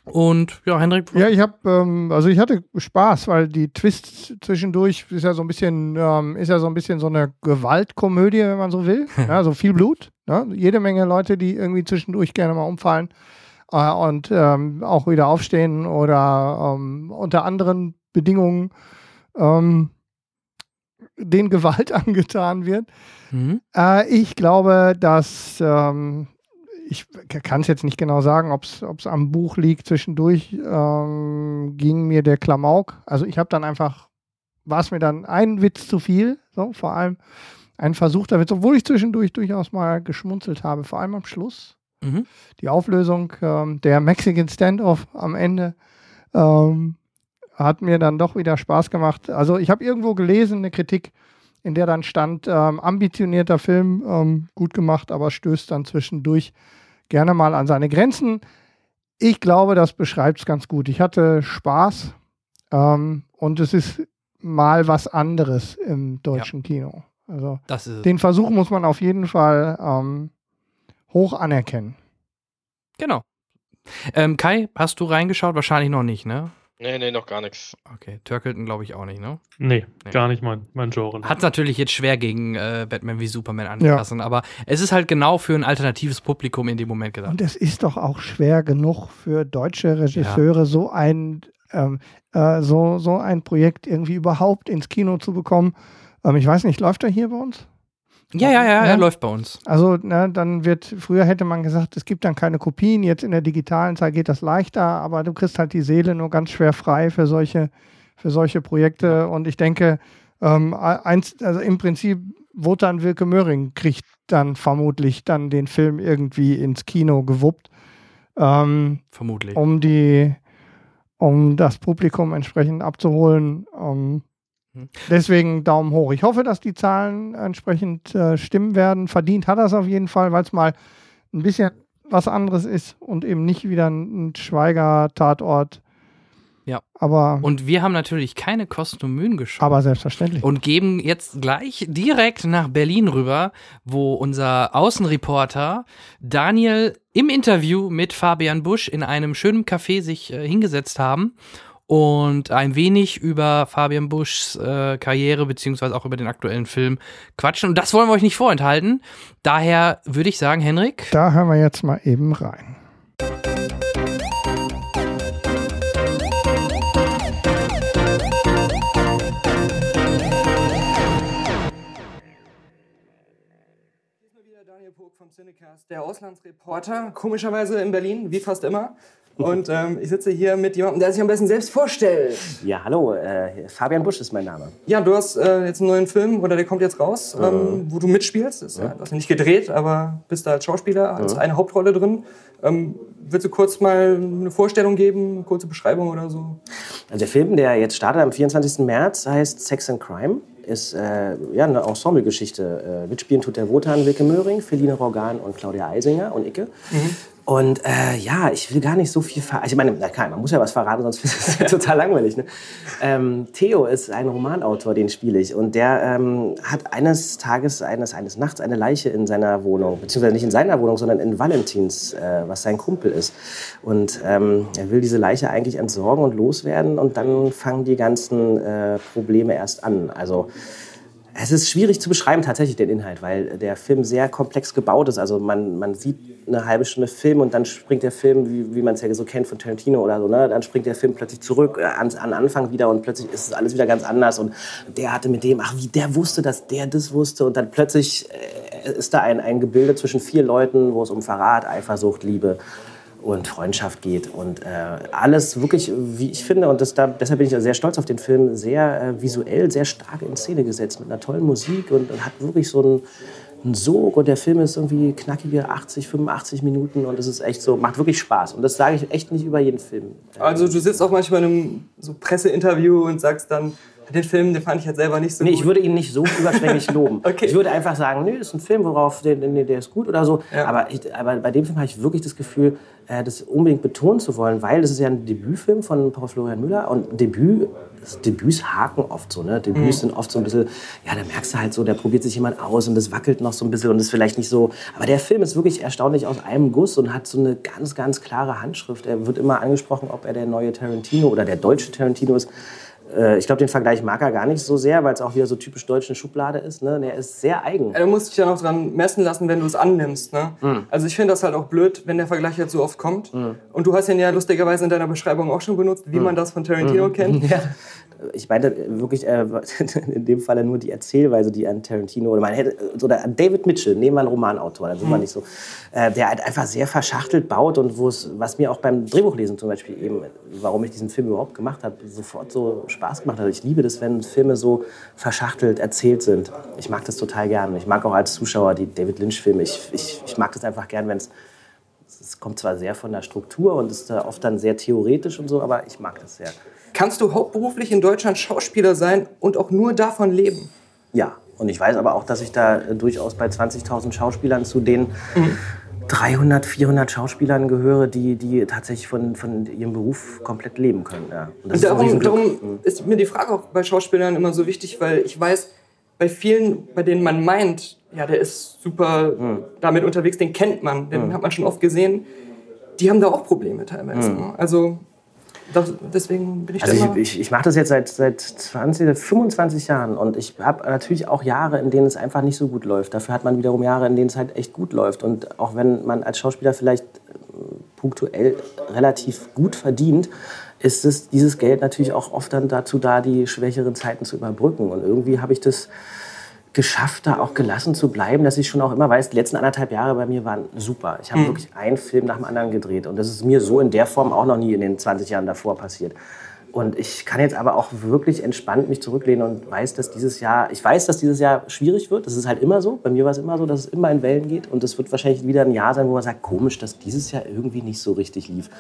und ja, Hendrik. Ja, ich habe, ähm, also ich hatte Spaß, weil die Twists zwischendurch ist ja so ein bisschen, ähm, ist ja so ein bisschen so eine Gewaltkomödie, wenn man so will. ja, so viel Blut. Ne? Jede Menge Leute, die irgendwie zwischendurch gerne mal umfallen äh, und ähm, auch wieder aufstehen oder ähm, unter anderen Bedingungen. Ähm, denen Gewalt angetan wird. Mhm. Äh, ich glaube, dass ähm, ich kann es jetzt nicht genau sagen, ob es am Buch liegt. Zwischendurch ähm, ging mir der Klamauk. Also ich habe dann einfach, war es mir dann ein Witz zu viel, so vor allem ein versuchter Witz, obwohl ich zwischendurch durchaus mal geschmunzelt habe, vor allem am Schluss. Mhm. Die Auflösung ähm, der Mexican Standoff am Ende ähm, hat mir dann doch wieder Spaß gemacht. Also ich habe irgendwo gelesen, eine Kritik, in der dann stand, ähm, ambitionierter Film, ähm, gut gemacht, aber stößt dann zwischendurch gerne mal an seine Grenzen. Ich glaube, das beschreibt es ganz gut. Ich hatte Spaß ähm, und es ist mal was anderes im deutschen ja. Kino. Also den Versuch muss man auf jeden Fall ähm, hoch anerkennen. Genau. Ähm, Kai, hast du reingeschaut? Wahrscheinlich noch nicht, ne? Nee, nee, noch gar nichts. Okay, Turkleton glaube ich auch nicht, ne? Nee, nee, gar nicht mein, mein Genre. Hat natürlich jetzt schwer gegen äh, Batman wie Superman anpassen, ja. aber es ist halt genau für ein alternatives Publikum in dem Moment gedacht. Und es ist doch auch schwer genug für deutsche Regisseure, ja. so ein ähm, äh, so, so ein Projekt irgendwie überhaupt ins Kino zu bekommen. Ähm, ich weiß nicht, läuft er hier bei uns? Ja, ja, ja, er läuft bei uns. Also, ne, dann wird, früher hätte man gesagt, es gibt dann keine Kopien, jetzt in der digitalen Zeit geht das leichter, aber du kriegst halt die Seele nur ganz schwer frei für solche, für solche Projekte. Und ich denke, ähm, eins, also im Prinzip, Wotan Wilke Möhring kriegt dann vermutlich dann den Film irgendwie ins Kino gewuppt. Ähm, Vermutlich. Um die, um das Publikum entsprechend abzuholen. Hm. Deswegen Daumen hoch. Ich hoffe, dass die Zahlen entsprechend äh, stimmen werden. Verdient hat er es auf jeden Fall, weil es mal ein bisschen was anderes ist und eben nicht wieder ein Schweiger-Tatort. Ja. Aber und wir haben natürlich keine Kosten und Mühen geschaut. Aber selbstverständlich. Und geben jetzt gleich direkt nach Berlin rüber, wo unser Außenreporter Daniel im Interview mit Fabian Busch in einem schönen Café sich äh, hingesetzt haben und ein wenig über Fabian Buschs äh, Karriere beziehungsweise auch über den aktuellen Film quatschen. Und das wollen wir euch nicht vorenthalten. Daher würde ich sagen, Henrik. Da hören wir jetzt mal eben rein. Daniel Pog vom Cinecast, der Auslandsreporter, komischerweise in Berlin, wie fast immer. Und ähm, ich sitze hier mit jemandem, der sich am besten selbst vorstellt. Ja, hallo, äh, Fabian Busch ist mein Name. Ja, du hast äh, jetzt einen neuen Film, oder der kommt jetzt raus, ähm, mhm. wo du mitspielst. Das, ja. Du hast ihn nicht gedreht, aber bist da als Schauspieler, als mhm. eine Hauptrolle drin. Ähm, willst du kurz mal eine Vorstellung geben, eine kurze Beschreibung oder so? Also der Film, der jetzt startet am 24. März, heißt Sex and Crime ist äh, ja, eine Ensemblegeschichte. Äh, mitspielen tut der Wotan Wilke Möhring, Feline Rogan und Claudia Eisinger und Icke. Mhm. Und äh, ja, ich will gar nicht so viel verraten. Also ich meine, na klar, man muss ja was verraten, sonst ist es ja total langweilig. Ne? Ähm, Theo ist ein Romanautor, den spiele ich. Und der ähm, hat eines Tages, eines, eines Nachts eine Leiche in seiner Wohnung. Beziehungsweise nicht in seiner Wohnung, sondern in Valentins, äh, was sein Kumpel ist. Und ähm, er will diese Leiche eigentlich entsorgen und loswerden. Und dann fangen die ganzen äh, Probleme erst an. Also es ist schwierig zu beschreiben tatsächlich den Inhalt, weil der Film sehr komplex gebaut ist. Also man, man sieht eine halbe Stunde Film und dann springt der Film, wie, wie man es ja so kennt von Tarantino oder so, ne? dann springt der Film plötzlich zurück äh, an, an Anfang wieder und plötzlich ist es alles wieder ganz anders und der hatte mit dem, ach wie der wusste, dass der das wusste und dann plötzlich äh, ist da ein, ein Gebilde zwischen vier Leuten, wo es um Verrat, Eifersucht, Liebe und Freundschaft geht. Und äh, alles wirklich, wie ich finde, und das, da, deshalb bin ich sehr stolz auf den Film, sehr äh, visuell, sehr stark in Szene gesetzt, mit einer tollen Musik und, und hat wirklich so einen, einen Sog. Und der Film ist irgendwie knackige 80, 85 Minuten und es ist echt so, macht wirklich Spaß. Und das sage ich echt nicht über jeden Film. Also du sitzt auch manchmal in einem so Presseinterview und sagst dann, den Film, den fand ich jetzt selber nicht so nee, gut. ich würde ihn nicht so überschwänglich loben. okay. Ich würde einfach sagen, nö, das ist ein Film, worauf der, der ist gut oder so. Ja. Aber, ich, aber bei dem Film habe ich wirklich das Gefühl, äh, das unbedingt betonen zu wollen, weil das ist ja ein Debütfilm von Paul Florian Müller und Debüt, Debüts haken oft so. Ne? Debüts mhm. sind oft so ein bisschen, ja, da merkst du halt so, da probiert sich jemand aus und das wackelt noch so ein bisschen und ist vielleicht nicht so. Aber der Film ist wirklich erstaunlich aus einem Guss und hat so eine ganz, ganz klare Handschrift. Er wird immer angesprochen, ob er der neue Tarantino oder der deutsche Tarantino ist. Äh, ich glaube, den Vergleich mag er gar nicht so sehr, weil es auch wieder so typisch deutsche Schublade ist. Ne? Der ist sehr eigen. Du musst dich ja noch dran messen lassen, wenn du es annimmst. Ne? Mhm. Also ich finde das halt auch blöd, wenn der Vergleich jetzt so oft kommt. Mhm. Und du hast ihn ja lustigerweise in deiner Beschreibung auch schon benutzt, wie mhm. man das von Tarantino mhm. kennt. Ja ich meine wirklich äh, in dem Falle nur die Erzählweise, die an Tarantino oder man hätte oder an David Mitchell, nehmen wir einen Romanautor, dann sind wir mhm. nicht so, äh, der halt einfach sehr verschachtelt baut und wo es, was mir auch beim Drehbuchlesen zum Beispiel eben, warum ich diesen Film überhaupt gemacht habe, sofort so Spaß gemacht hat. Ich liebe das, wenn Filme so verschachtelt erzählt sind. Ich mag das total gern. Ich mag auch als Zuschauer die David Lynch-Filme. Ich, ich, ich mag das einfach gern, wenn es es kommt zwar sehr von der Struktur und ist oft dann sehr theoretisch und so, aber ich mag das sehr. Kannst du hauptberuflich in Deutschland Schauspieler sein und auch nur davon leben? Ja, und ich weiß aber auch, dass ich da äh, durchaus bei 20.000 Schauspielern zu den mhm. 300, 400 Schauspielern gehöre, die, die tatsächlich von, von ihrem Beruf komplett leben können. Ja. Und, und darum, darum mhm. ist mir die Frage auch bei Schauspielern immer so wichtig, weil ich weiß, bei vielen, bei denen man meint, ja, der ist super mhm. damit unterwegs, den kennt man, den mhm. hat man schon oft gesehen, die haben da auch Probleme teilweise. Mhm. Ne? Also das, deswegen bin ich also ich, ich, ich mache das jetzt seit, seit 20, 25 Jahren und ich habe natürlich auch Jahre, in denen es einfach nicht so gut läuft. Dafür hat man wiederum Jahre, in denen es halt echt gut läuft. Und auch wenn man als Schauspieler vielleicht äh, punktuell relativ gut verdient, ist es, dieses Geld natürlich auch oft dann dazu da, die schwächeren Zeiten zu überbrücken. Und irgendwie habe ich das geschafft, da auch gelassen zu bleiben, dass ich schon auch immer weiß, die letzten anderthalb Jahre bei mir waren super. Ich habe mhm. wirklich einen Film nach dem anderen gedreht und das ist mir so in der Form auch noch nie in den 20 Jahren davor passiert. Und ich kann jetzt aber auch wirklich entspannt mich zurücklehnen und weiß, dass dieses Jahr, ich weiß, dass dieses Jahr schwierig wird. Das ist halt immer so. Bei mir war es immer so, dass es immer in Wellen geht. Und es wird wahrscheinlich wieder ein Jahr sein, wo man sagt, komisch, dass dieses Jahr irgendwie nicht so richtig lief.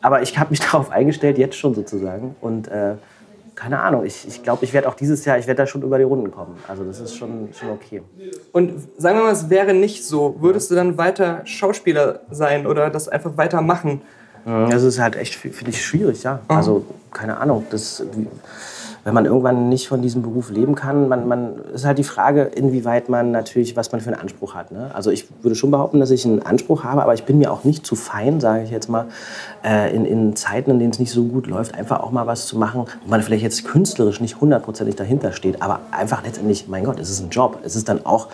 Aber ich habe mich darauf eingestellt, jetzt schon sozusagen. Und äh, keine Ahnung, ich, ich glaube, ich werde auch dieses Jahr, ich werde da schon über die Runden kommen. Also das ist schon, schon okay. Und sagen wir mal, es wäre nicht so, würdest du dann weiter Schauspieler sein oder das einfach weitermachen? Das ist halt echt, finde ich, schwierig, ja. Mhm. Also keine Ahnung, das wenn man irgendwann nicht von diesem Beruf leben kann, man, man ist halt die Frage, inwieweit man natürlich, was man für einen Anspruch hat. Ne? Also ich würde schon behaupten, dass ich einen Anspruch habe, aber ich bin mir auch nicht zu fein, sage ich jetzt mal, äh, in, in Zeiten, in denen es nicht so gut läuft, einfach auch mal was zu machen, wo man vielleicht jetzt künstlerisch nicht hundertprozentig dahinter steht, aber einfach letztendlich, mein Gott, es ist ein Job. Es ist dann auch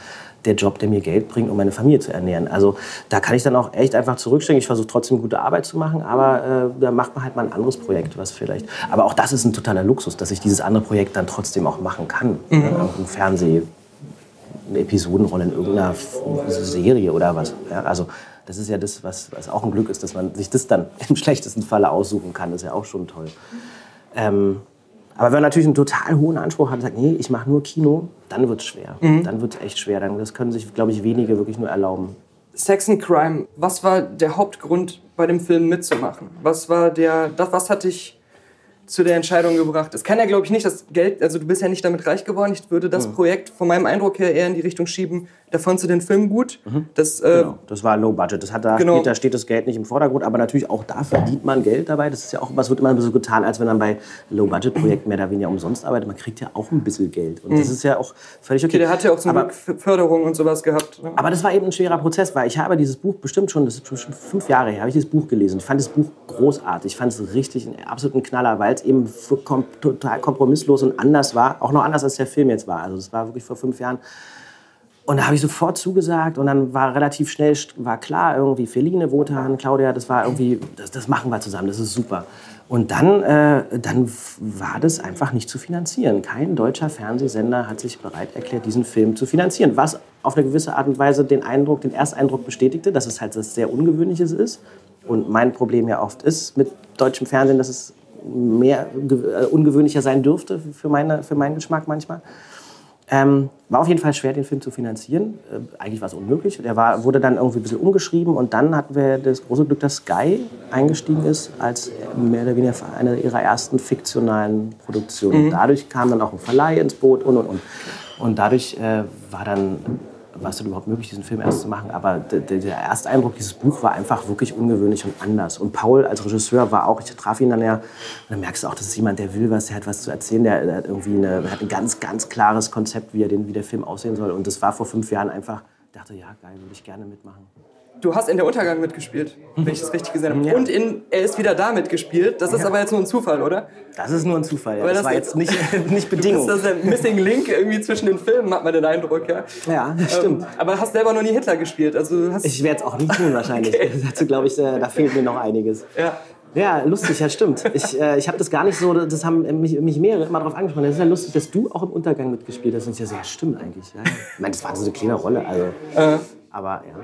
der Job, der mir Geld bringt, um meine Familie zu ernähren. Also da kann ich dann auch echt einfach zurückstecken. Ich versuche trotzdem gute Arbeit zu machen, aber äh, da macht man halt mal ein anderes Projekt, was vielleicht. Aber auch das ist ein totaler Luxus, dass ich dieses andere Projekt dann trotzdem auch machen kann. Mhm. Ne? Ein Fernseh. eine Episodenrolle in irgendeiner Serie oder was. Ja, also das ist ja das, was, was auch ein Glück ist, dass man sich das dann im schlechtesten Falle aussuchen kann. Das ist ja auch schon toll. Ähm, aber wenn man natürlich einen total hohen Anspruch hat und sagt, nee, ich mache nur Kino, dann wird es schwer. Mhm. Dann wird es echt schwer. Dann, das können sich, glaube ich, wenige wirklich nur erlauben. Sex and Crime, was war der Hauptgrund, bei dem Film mitzumachen? Was war der, das, was hat dich zu der Entscheidung gebracht? Es kann ja, glaube ich, nicht das Geld, also du bist ja nicht damit reich geworden. Ich würde das mhm. Projekt von meinem Eindruck her eher in die Richtung schieben, da fandst du den Film gut. Mhm. Das, äh, genau, das war Low Budget. Das hat da, genau. steht, da steht das Geld nicht im Vordergrund, aber natürlich auch da verdient man Geld dabei. Das ist ja auch, was wird immer so getan, als wenn man bei Low Budget Projekten mehr oder weniger umsonst arbeitet. Man kriegt ja auch ein bisschen Geld. Und mhm. das ist ja auch völlig okay. okay der hat ja auch zum aber, Glück Förderung und sowas gehabt. Ne? Aber das war eben ein schwerer Prozess, weil ich habe dieses Buch bestimmt schon, das ist schon fünf Jahre her, habe ich dieses Buch gelesen. Ich fand das Buch großartig. Ich fand es richtig einen absoluten Knaller, weil es eben total kompromisslos und anders war. Auch noch anders als der Film jetzt war. Also das war wirklich vor fünf Jahren und da habe ich sofort zugesagt und dann war relativ schnell war klar, irgendwie Feline, Wotan, Claudia, das war irgendwie, das, das machen wir zusammen, das ist super. Und dann, äh, dann war das einfach nicht zu finanzieren. Kein deutscher Fernsehsender hat sich bereit erklärt, diesen Film zu finanzieren. Was auf eine gewisse Art und Weise den Eindruck, den Ersteindruck bestätigte, dass es halt was sehr Ungewöhnliches ist. Und mein Problem ja oft ist mit deutschem Fernsehen, dass es mehr äh, ungewöhnlicher sein dürfte für, meine, für meinen Geschmack manchmal. Ähm, war auf jeden Fall schwer, den Film zu finanzieren. Äh, eigentlich war es unmöglich. Der war, wurde dann irgendwie ein bisschen umgeschrieben und dann hatten wir das große Glück, dass Sky eingestiegen ist als mehr oder weniger eine ihrer ersten fiktionalen Produktionen. Mhm. Dadurch kam dann auch ein Verleih ins Boot und und und. Und dadurch äh, war dann war es dann überhaupt möglich, diesen Film erst zu machen. Aber der, der erste Eindruck, dieses Buch war einfach wirklich ungewöhnlich und anders. Und Paul als Regisseur war auch, ich traf ihn dann ja, und dann merkst du auch, das ist jemand, der will was, der hat was zu erzählen, der, hat irgendwie eine, hat ein ganz, ganz klares Konzept, wie, er den, wie der Film aussehen soll. Und das war vor fünf Jahren einfach, dachte, ja, geil, würde ich gerne mitmachen. Du hast in der Untergang mitgespielt, wenn ich das richtig gesehen habe. Ja. Und in Er ist wieder da mitgespielt. Das ist ja. aber jetzt nur ein Zufall, oder? Das ist nur ein Zufall, ja. das, das war jetzt nicht, nicht Bedingung. Das ist der Missing Link irgendwie zwischen den Filmen, hat man den Eindruck, ja. Ja, stimmt. Ähm, aber hast selber noch nie Hitler gespielt. Also hast ich werde es auch nicht tun, wahrscheinlich. okay. Dazu glaube ich, äh, da fehlt mir noch einiges. Ja. Ja, lustig, ja, stimmt. Ich, äh, ich habe das gar nicht so, das haben mich, mich mehrere immer darauf angesprochen. Das ist ja lustig, dass du auch im Untergang mitgespielt hast. Und ich ja, so, ja, stimmt eigentlich. Ja. Ich meine, das war so eine kleine Rolle, also. Äh. Aber ja.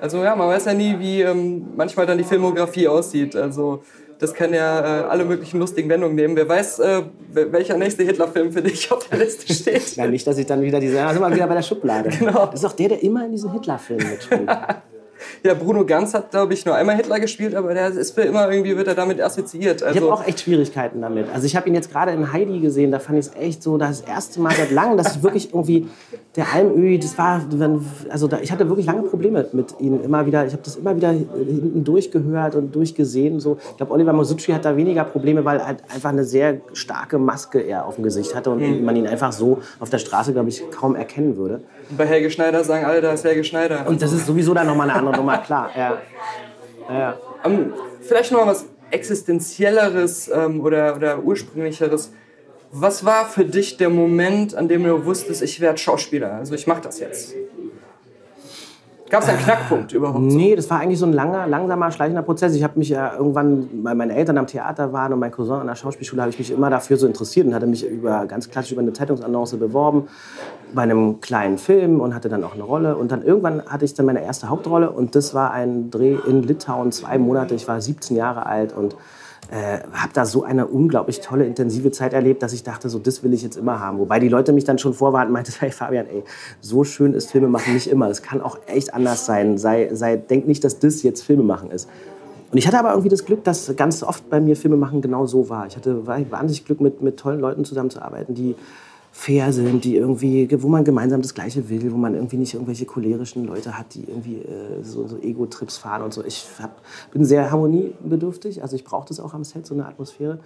Also ja, man weiß ja nie, wie ähm, manchmal dann die Filmografie aussieht. Also das kann ja äh, alle möglichen lustigen Wendungen nehmen. Wer weiß, äh, welcher nächste Hitler-Film für dich auf der Liste steht. ja, nicht, dass ich dann wieder diese, da sind wir wieder bei der Schublade. Genau. Das ist auch der, der immer in diesen Hitler-Filmen mitspielt. Ja, Bruno Ganz hat, glaube ich, nur einmal Hitler gespielt, aber der ist für immer irgendwie wird er damit assoziiert. Also ich habe auch echt Schwierigkeiten damit. Also ich habe ihn jetzt gerade in Heidi gesehen, da fand ich es echt so, das erste Mal seit langem, dass ich wirklich irgendwie der Almöhi, das war, also da, ich hatte wirklich lange Probleme mit ihm immer wieder. Ich habe das immer wieder hinten durchgehört und durchgesehen. So. Ich glaube, Oliver Mosucci hat da weniger Probleme, weil er halt einfach eine sehr starke Maske er auf dem Gesicht hatte und mhm. man ihn einfach so auf der Straße, glaube ich, kaum erkennen würde. Bei Helge Schneider sagen alle, da ist Helge Schneider. Und das ist sowieso dann nochmal eine andere Nummer, klar. Ja. Ja. Um, ähm, vielleicht noch mal was Existenzielleres ähm, oder, oder ursprünglicheres. Was war für dich der Moment, an dem du wusstest, ich werde Schauspieler? Also ich mache das jetzt. Gab es einen Knackpunkt überhaupt? Nee, das war eigentlich so ein langer, langsamer, schleichender Prozess. Ich habe mich ja irgendwann, weil meine Eltern am Theater waren und mein Cousin an der Schauspielschule, habe ich mich immer dafür so interessiert und hatte mich über, ganz klassisch über eine Zeitungsannonce beworben bei einem kleinen Film und hatte dann auch eine Rolle. Und dann irgendwann hatte ich dann meine erste Hauptrolle und das war ein Dreh in Litauen, zwei Monate. Ich war 17 Jahre alt und äh, habe da so eine unglaublich tolle, intensive Zeit erlebt, dass ich dachte, so das will ich jetzt immer haben. Wobei die Leute mich dann schon vorwarten, meinte, hey Fabian, ey, so schön ist Filme machen nicht immer. Das kann auch echt anders sein. Sei, sei, denk nicht, dass das jetzt Filme machen ist. Und ich hatte aber irgendwie das Glück, dass ganz oft bei mir Filme machen genau so war. Ich hatte wahnsinnig Glück, mit, mit tollen Leuten zusammenzuarbeiten, die fair sind, die irgendwie, wo man gemeinsam das Gleiche will, wo man irgendwie nicht irgendwelche cholerischen Leute hat, die irgendwie äh, so, so Ego-Trips fahren und so. Ich hab, bin sehr harmoniebedürftig, also ich brauche das auch am Set, so eine Atmosphäre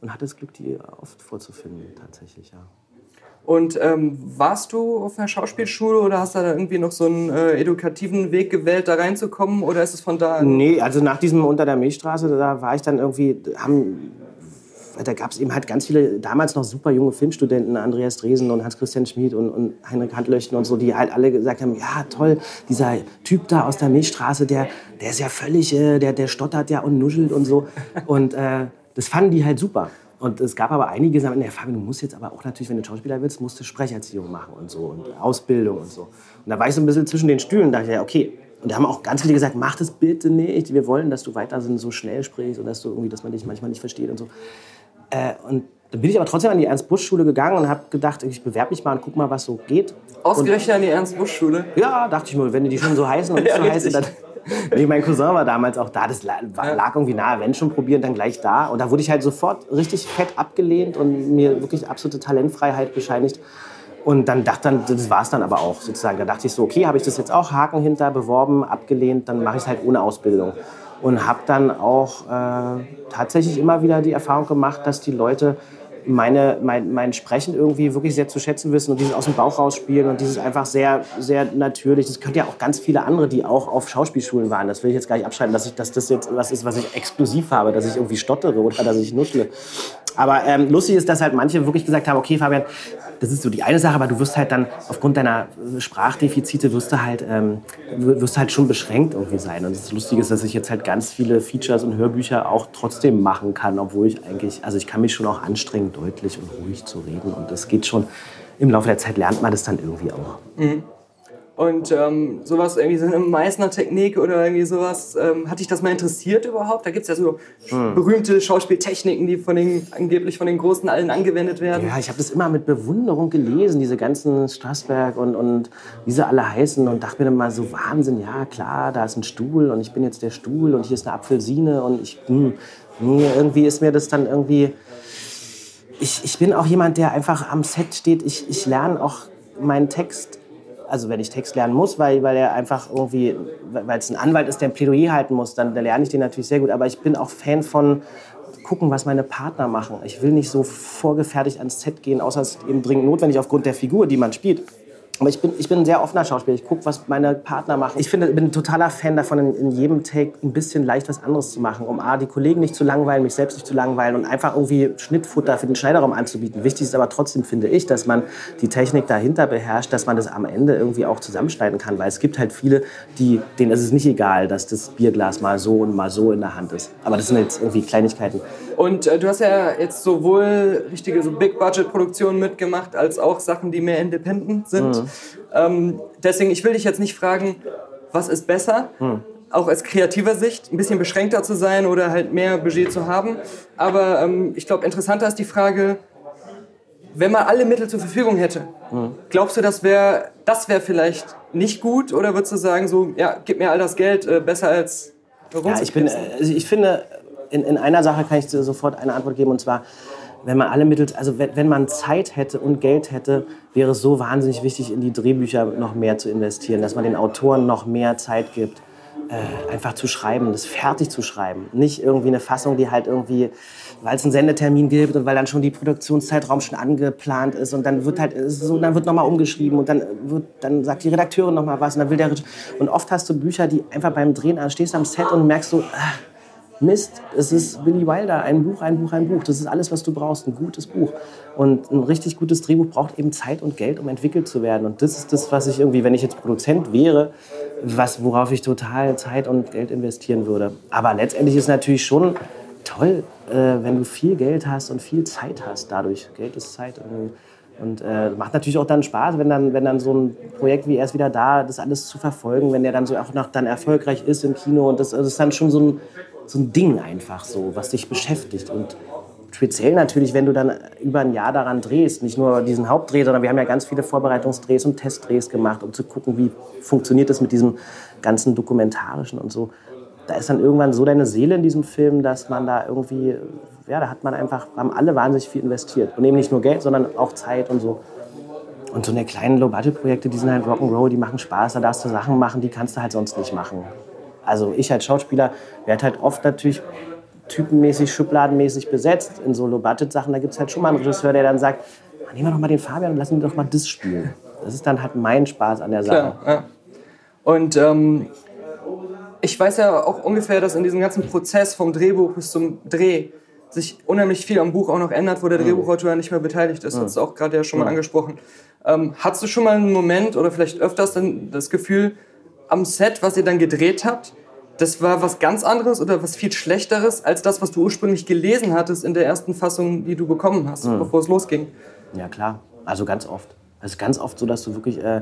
und hatte das Glück, die oft vorzufinden, tatsächlich, ja. Und ähm, warst du auf einer Schauspielschule oder hast du da irgendwie noch so einen äh, edukativen Weg gewählt, da reinzukommen? Oder ist es von da? Nee, also nach diesem Unter der Milchstraße, da war ich dann irgendwie, haben da gab es eben halt ganz viele damals noch super junge Filmstudenten, Andreas Dresen und Hans-Christian Schmid und, und Heinrich Handlöchten und so, die halt alle gesagt haben, ja toll, dieser Typ da aus der Milchstraße, der, der ist ja völlig, äh, der, der stottert ja und nuschelt und so. Und äh, das fanden die halt super. Und es gab aber einige, die gesagt haben, Fabian, du musst jetzt aber auch natürlich, wenn du Schauspieler willst, musst du Sprecherziehung machen und so und Ausbildung und so. Und da war ich so ein bisschen zwischen den Stühlen und dachte, ja, okay. Und da haben auch ganz viele gesagt, mach das bitte nicht. Wir wollen, dass du weiter so schnell sprichst und dass du irgendwie, dass man dich manchmal nicht versteht und so. Äh, und dann bin ich aber trotzdem an die Ernst-Busch-Schule gegangen und habe gedacht, ich bewerbe mich mal und guck mal, was so geht. Ausgerechnet an die Ernst-Busch-Schule? Ja, dachte ich mir, wenn die schon so heißen und nicht so heißen, dann nee, mein Cousin war damals auch da, das lag, lag irgendwie nahe, wenn schon probieren, dann gleich da. Und da wurde ich halt sofort richtig fett abgelehnt und mir wirklich absolute Talentfreiheit bescheinigt. Und dann dachte dann, das war es dann aber auch sozusagen. Da dachte ich so, okay, habe ich das jetzt auch Haken hinter, beworben, abgelehnt, dann mache ich es halt ohne Ausbildung. Und habe dann auch äh, tatsächlich immer wieder die Erfahrung gemacht, dass die Leute meine, mein, mein Sprechen irgendwie wirklich sehr zu schätzen wissen und dieses aus dem Bauch rausspielen und dieses einfach sehr, sehr natürlich. Das könnte ja auch ganz viele andere, die auch auf Schauspielschulen waren. Das will ich jetzt gar nicht abschreiben, dass, ich, dass das jetzt was ist, was ich exklusiv habe, dass ich irgendwie stottere oder dass ich nuschle. Aber ähm, lustig ist, dass halt manche wirklich gesagt haben, okay, Fabian, das ist so die eine Sache, aber du wirst halt dann aufgrund deiner Sprachdefizite wirst du halt, ähm, wirst halt schon beschränkt irgendwie sein. Und das Lustige ist, dass ich jetzt halt ganz viele Features und Hörbücher auch trotzdem machen kann, obwohl ich eigentlich, also ich kann mich schon auch anstrengen, deutlich und ruhig zu reden. Und das geht schon, im Laufe der Zeit lernt man das dann irgendwie auch. Mhm. Und ähm, sowas, irgendwie so eine Meißner-Technik oder irgendwie sowas, ähm, hat dich das mal interessiert überhaupt? Da gibt es ja so hm. berühmte Schauspieltechniken, die von den, angeblich von den Großen allen angewendet werden. Ja, ich habe das immer mit Bewunderung gelesen, diese ganzen Strassberg und, und wie sie alle heißen und dachte mir dann mal so, Wahnsinn, ja klar, da ist ein Stuhl und ich bin jetzt der Stuhl und hier ist eine Apfelsine und ich, hm, irgendwie ist mir das dann irgendwie... Ich, ich bin auch jemand, der einfach am Set steht, ich, ich lerne auch meinen Text also wenn ich Text lernen muss, weil, weil er einfach irgendwie, weil es ein Anwalt ist, der ein Plädoyer halten muss, dann, dann lerne ich den natürlich sehr gut. Aber ich bin auch Fan von gucken, was meine Partner machen. Ich will nicht so vorgefertigt ans Set gehen, außer es ist eben dringend notwendig aufgrund der Figur, die man spielt. Aber ich bin, ich bin ein sehr offener Schauspieler. Ich gucke, was meine Partner machen. Ich finde, bin ein totaler Fan davon, in, in, jedem Take ein bisschen leicht was anderes zu machen, um A, die Kollegen nicht zu langweilen, mich selbst nicht zu langweilen und einfach irgendwie Schnittfutter für den Schneiderraum anzubieten. Wichtig ist aber trotzdem, finde ich, dass man die Technik dahinter beherrscht, dass man das am Ende irgendwie auch zusammenschneiden kann. Weil es gibt halt viele, die, denen ist es nicht egal, dass das Bierglas mal so und mal so in der Hand ist. Aber das sind jetzt irgendwie Kleinigkeiten. Und äh, du hast ja jetzt sowohl richtige so Big-Budget-Produktionen mitgemacht, als auch Sachen, die mehr independent sind. Mhm. Ähm, deswegen, ich will dich jetzt nicht fragen, was ist besser, mhm. auch aus kreativer Sicht, ein bisschen beschränkter zu sein oder halt mehr Budget zu haben. Aber ähm, ich glaube, interessanter ist die Frage, wenn man alle Mittel zur Verfügung hätte, mhm. glaubst du, das wäre das wär vielleicht nicht gut? Oder würdest du sagen, so, ja, gib mir all das Geld, äh, besser als ja, ich, bin, also ich finde, in, in einer Sache kann ich dir sofort eine Antwort geben und zwar, wenn man alle Mittel, also wenn, wenn man Zeit hätte und Geld hätte, wäre es so wahnsinnig wichtig, in die Drehbücher noch mehr zu investieren, dass man den Autoren noch mehr Zeit gibt, äh, einfach zu schreiben, das fertig zu schreiben. Nicht irgendwie eine Fassung, die halt irgendwie, weil es einen Sendetermin gibt und weil dann schon die Produktionszeitraum schon angeplant ist und dann wird halt so, dann wird nochmal umgeschrieben und dann wird, dann sagt die Redakteurin nochmal was und dann will der und oft hast du Bücher, die einfach beim Drehen an, stehst am Set und merkst so, äh, Mist, es ist Billy Wilder, ein Buch, ein Buch, ein Buch. Das ist alles, was du brauchst, ein gutes Buch. Und ein richtig gutes Drehbuch braucht eben Zeit und Geld, um entwickelt zu werden. Und das ist das, was ich irgendwie, wenn ich jetzt Produzent wäre, was, worauf ich total Zeit und Geld investieren würde. Aber letztendlich ist natürlich schon toll, äh, wenn du viel Geld hast und viel Zeit hast dadurch. Geld ist Zeit. Und, und äh, macht natürlich auch dann Spaß, wenn dann, wenn dann so ein Projekt wie er ist wieder da, das alles zu verfolgen, wenn der dann so auch noch dann erfolgreich ist im Kino. Und das, das ist dann schon so ein, so ein Ding einfach so, was dich beschäftigt. Und speziell natürlich, wenn du dann über ein Jahr daran drehst, nicht nur diesen Hauptdreh, sondern wir haben ja ganz viele Vorbereitungsdrehs und Testdrehs gemacht, um zu gucken, wie funktioniert das mit diesem ganzen Dokumentarischen und so. Da ist dann irgendwann so deine Seele in diesem Film, dass man da irgendwie, ja, da hat man einfach, haben alle wahnsinnig viel investiert. Und eben nicht nur Geld, sondern auch Zeit und so. Und so eine kleinen Low-Budget-Projekte, die sind halt Rock'n'Roll, die machen Spaß, da darfst du Sachen machen, die kannst du halt sonst nicht machen also ich als Schauspieler werde halt oft natürlich typenmäßig, schubladenmäßig besetzt in so Low-Budget-Sachen. Da gibt es halt schon mal einen Regisseur, der dann sagt, nehmen wir doch mal den Fabian und lassen wir doch mal das spielen. Das ist dann halt mein Spaß an der Sache. Klar, ja. Und ähm, ich weiß ja auch ungefähr, dass in diesem ganzen Prozess vom Drehbuch bis zum Dreh sich unheimlich viel am Buch auch noch ändert, wo der mhm. Drehbuchautor nicht mehr beteiligt ist. Das hast du auch gerade ja schon mal mhm. angesprochen. Ähm, hast du schon mal einen Moment oder vielleicht öfters dann das Gefühl, am Set, was ihr dann gedreht habt, das war was ganz anderes oder was viel Schlechteres als das, was du ursprünglich gelesen hattest in der ersten Fassung, die du bekommen hast, mhm. bevor es losging. Ja, klar. Also ganz oft. Es ist ganz oft so, dass du wirklich, äh,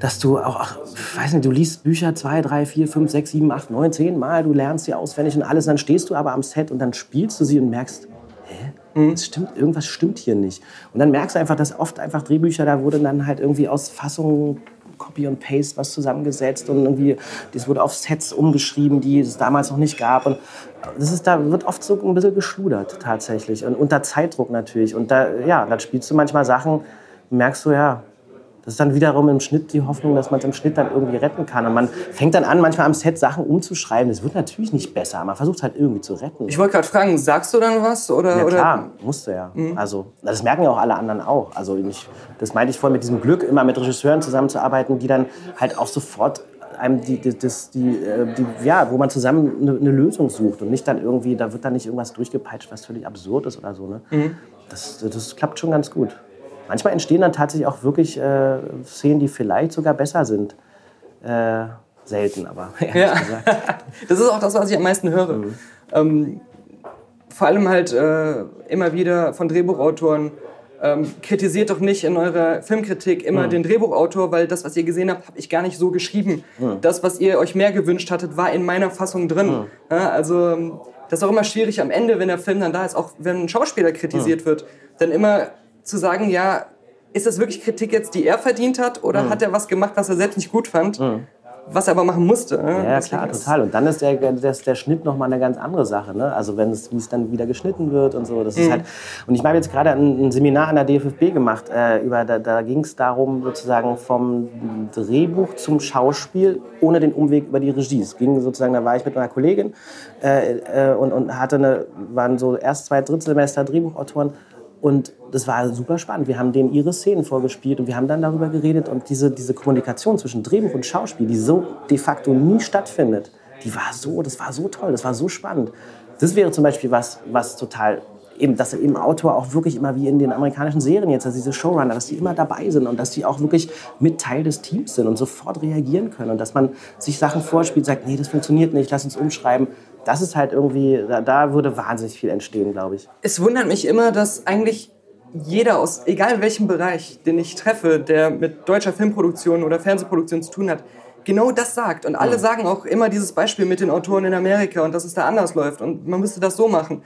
dass du auch, ach, weiß nicht, du liest Bücher zwei, drei, vier, fünf, sechs, sieben, acht, neun, zehn Mal, du lernst sie auswendig und alles, dann stehst du aber am Set und dann spielst du sie und merkst, hä? Mhm. Stimmt, irgendwas stimmt hier nicht. Und dann merkst du einfach, dass oft einfach Drehbücher, da wurde dann halt irgendwie aus Fassungen Copy und Paste was zusammengesetzt und irgendwie, das wurde auf Sets umgeschrieben, die es damals noch nicht gab. Und das ist, da wird oft so ein bisschen geschludert tatsächlich und unter Zeitdruck natürlich. Und da, ja, dann spielst du manchmal Sachen, merkst du, ja, das ist dann wiederum im Schnitt die Hoffnung, dass man es im Schnitt dann irgendwie retten kann. Und man fängt dann an, manchmal am Set Sachen umzuschreiben. Das wird natürlich nicht besser. Man versucht halt irgendwie zu retten. Ich wollte gerade fragen, sagst du dann was? Oder, ja, klar, oder? musst du ja. Mhm. Also, das merken ja auch alle anderen auch. Also, ich, das meinte ich vorhin mit diesem Glück, immer mit Regisseuren zusammenzuarbeiten, die dann halt auch sofort einem die, die, das, die, äh, die, ja, wo man zusammen eine, eine, Lösung sucht und nicht dann irgendwie, da wird dann nicht irgendwas durchgepeitscht, was völlig absurd ist oder so. Ne? Mhm. Das, das klappt schon ganz gut. Manchmal entstehen dann tatsächlich auch wirklich äh, Szenen, die vielleicht sogar besser sind. Äh, selten, aber ja. das ist auch das, was ich am meisten höre. Mhm. Ähm, vor allem halt äh, immer wieder von Drehbuchautoren. Ähm, kritisiert doch nicht in eurer Filmkritik immer mhm. den Drehbuchautor, weil das, was ihr gesehen habt, habe ich gar nicht so geschrieben. Mhm. Das, was ihr euch mehr gewünscht hattet, war in meiner Fassung drin. Mhm. Ja, also ähm, das ist auch immer schwierig am Ende, wenn der Film dann da ist, auch wenn ein Schauspieler kritisiert mhm. wird, dann immer zu sagen, ja, ist das wirklich Kritik jetzt, die er verdient hat, oder mhm. hat er was gemacht, was er selbst nicht gut fand? Mhm. Was er aber machen musste. Ne? Ja, klar, total. Und dann ist der, der, der Schnitt nochmal eine ganz andere Sache. Ne? Also wenn es, wie es dann wieder geschnitten wird und so. Das mhm. ist halt, und ich habe jetzt gerade ein, ein, Seminar an der DFFB gemacht. Äh, über, da da ging es darum, sozusagen vom Drehbuch zum Schauspiel ohne den Umweg über die Regie. Es ging sozusagen, da war ich mit einer Kollegin äh, äh, und, und hatte eine, waren so erst zwei Drittsemester Drehbuchautoren und das war super spannend. Wir haben denen ihre Szenen vorgespielt und wir haben dann darüber geredet. Und diese, diese Kommunikation zwischen Drehbuch und Schauspiel, die so de facto nie stattfindet, die war so, das war so toll, das war so spannend. Das wäre zum Beispiel was, was total eben, dass eben Autor auch wirklich immer wie in den amerikanischen Serien jetzt, dass diese Showrunner, dass die immer dabei sind und dass die auch wirklich mit Teil des Teams sind und sofort reagieren können und dass man sich Sachen vorspielt, sagt, nee, das funktioniert nicht, lass uns umschreiben das ist halt irgendwie, da, da würde wahnsinnig viel entstehen, glaube ich. Es wundert mich immer, dass eigentlich jeder aus, egal welchem Bereich, den ich treffe, der mit deutscher Filmproduktion oder Fernsehproduktion zu tun hat, genau das sagt. Und alle ja. sagen auch immer dieses Beispiel mit den Autoren in Amerika und dass es da anders läuft und man müsste das so machen.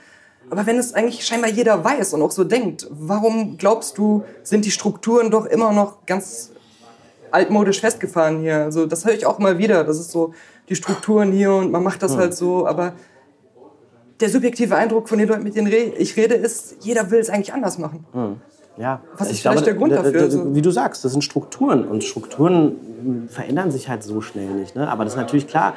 Aber wenn es eigentlich scheinbar jeder weiß und auch so denkt, warum glaubst du, sind die Strukturen doch immer noch ganz altmodisch festgefahren hier? Also das höre ich auch mal wieder. Das ist so, die Strukturen hier und man macht das hm. halt so, aber der subjektive Eindruck von den Leuten, mit denen ich rede, ist, jeder will es eigentlich anders machen. Hm. Ja, Was ist vielleicht glaube, der Grund dafür? Wie du sagst, das sind Strukturen und Strukturen verändern sich halt so schnell nicht. Ne? Aber das ist natürlich klar.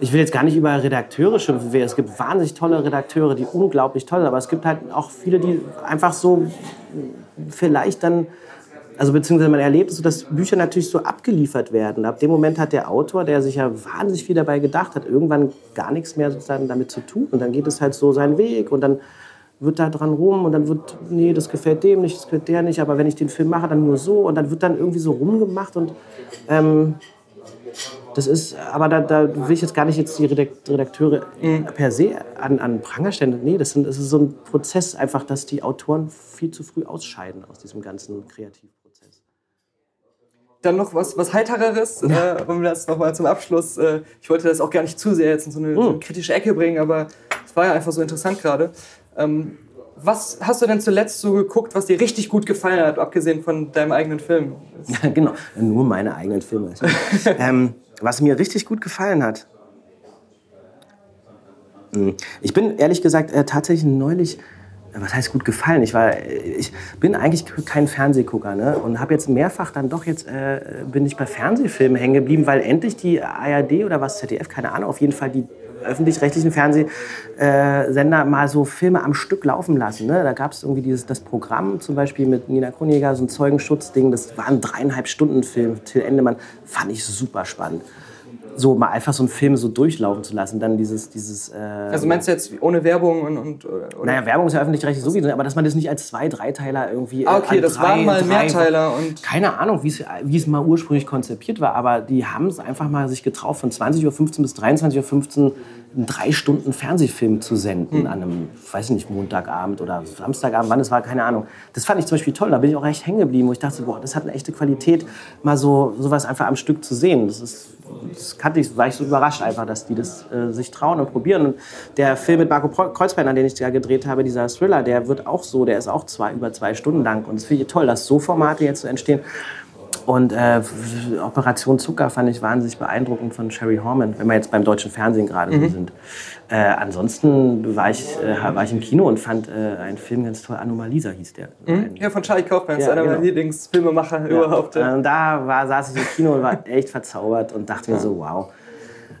Ich will jetzt gar nicht über Redakteure schimpfen. Es gibt wahnsinnig tolle Redakteure, die unglaublich toll sind. Aber es gibt halt auch viele, die einfach so vielleicht dann also beziehungsweise man erlebt so, dass Bücher natürlich so abgeliefert werden. Ab dem Moment hat der Autor, der sich ja wahnsinnig viel dabei gedacht hat, irgendwann gar nichts mehr sozusagen damit zu tun. Und dann geht es halt so seinen Weg und dann wird da dran rum und dann wird, nee, das gefällt dem nicht, das gefällt der nicht, aber wenn ich den Film mache, dann nur so und dann wird dann irgendwie so rumgemacht und ähm, das ist, aber da, da, will ich jetzt gar nicht jetzt die Redakteure mhm. per se an, an Pranger stellen. Nee, das, sind, das ist so ein Prozess einfach, dass die Autoren viel zu früh ausscheiden aus diesem ganzen Kreativprozess. Dann noch was, was Heitereres, ja. äh, um das nochmal zum Abschluss. Äh, ich wollte das auch gar nicht zu sehr jetzt in so eine, so eine kritische Ecke bringen, aber es war ja einfach so interessant gerade. Ähm, was hast du denn zuletzt so geguckt, was dir richtig gut gefallen hat, abgesehen von deinem eigenen Film? Ja, genau, nur meine eigenen Filme. ähm, was mir richtig gut gefallen hat. Hm, ich bin ehrlich gesagt äh, tatsächlich neulich was heißt gut gefallen? Ich war, ich bin eigentlich kein Fernsehgucker ne? und habe jetzt mehrfach dann doch jetzt äh, bin ich bei Fernsehfilmen hängen geblieben, weil endlich die ARD oder was ZDF, keine Ahnung, auf jeden Fall die öffentlich-rechtlichen Fernsehsender mal so Filme am Stück laufen lassen. Ne? Da gab es irgendwie dieses, das Programm zum Beispiel mit Nina Kronjäger, so ein Zeugenschutzding, das war ein dreieinhalb Stunden Film, Till Endemann, fand ich super spannend. So mal einfach so einen Film so durchlaufen zu lassen, dann dieses, dieses. Äh, also meinst du jetzt ohne Werbung und, und oder? Naja, Werbung ist ja öffentlich-rechtlich sowieso, aber dass man das nicht als zwei, Dreiteiler irgendwie. Ah, okay, das drei, waren mal drei, Mehrteiler und. Keine Ahnung, wie es mal ursprünglich konzipiert war, aber die haben es einfach mal sich getraut, von 20.15 Uhr bis 23.15 Uhr einen drei Stunden Fernsehfilm zu senden mhm. an einem, weiß nicht, Montagabend oder Samstagabend, wann es war, keine Ahnung. Das fand ich zum Beispiel toll. Da bin ich auch echt hängen geblieben, wo ich dachte, boah, das hat eine echte Qualität, mal so sowas einfach am Stück zu sehen. Das ist, das kannte ich, war ich so überrascht einfach, dass die das äh, sich trauen und probieren. Und der Film mit Marco Kreuzbein, den ich da gedreht habe, dieser Thriller, der wird auch so, der ist auch zwei, über zwei Stunden lang. Und das finde ich toll, dass so Formate jetzt so entstehen. Und äh, Operation Zucker fand ich wahnsinnig beeindruckend von Sherry Horman, wenn wir jetzt beim deutschen Fernsehen gerade mhm. sind. Äh, ansonsten war ich, äh, war ich im Kino und fand äh, einen Film ganz toll. Anomalisa hieß der. Mhm. Ja, von Charlie Kaufman, ja, einer genau. meiner Lieblingsfilmemacher ja. überhaupt. Ja. Und da war, saß ich im Kino und war echt verzaubert und dachte mir so, wow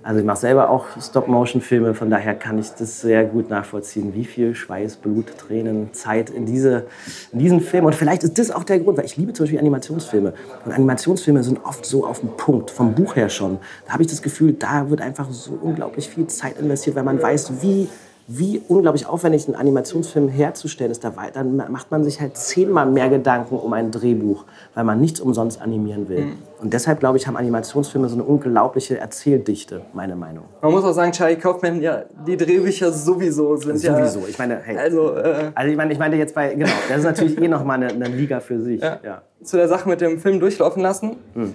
also ich mache selber auch Stop-Motion-Filme, von daher kann ich das sehr gut nachvollziehen, wie viel Schweiß, Blut, Tränen, Zeit in, diese, in diesen Film. Und vielleicht ist das auch der Grund, weil ich liebe zum Beispiel Animationsfilme. Und Animationsfilme sind oft so auf den Punkt, vom Buch her schon. Da habe ich das Gefühl, da wird einfach so unglaublich viel Zeit investiert, weil man weiß, wie wie unglaublich aufwendig ein Animationsfilm herzustellen ist, dann macht man sich halt zehnmal mehr Gedanken um ein Drehbuch, weil man nichts umsonst animieren will. Mhm. Und deshalb, glaube ich, haben Animationsfilme so eine unglaubliche Erzähldichte, meine Meinung. Man muss auch sagen, Charlie Kaufman, ja, die Drehbücher sowieso sind sowieso. ja... Sowieso, ich meine, hey. Also, äh, also ich meine, ich meine jetzt bei, genau, das ist natürlich eh nochmal eine, eine Liga für sich. Ja. Ja. Zu der Sache mit dem Film durchlaufen lassen. Mhm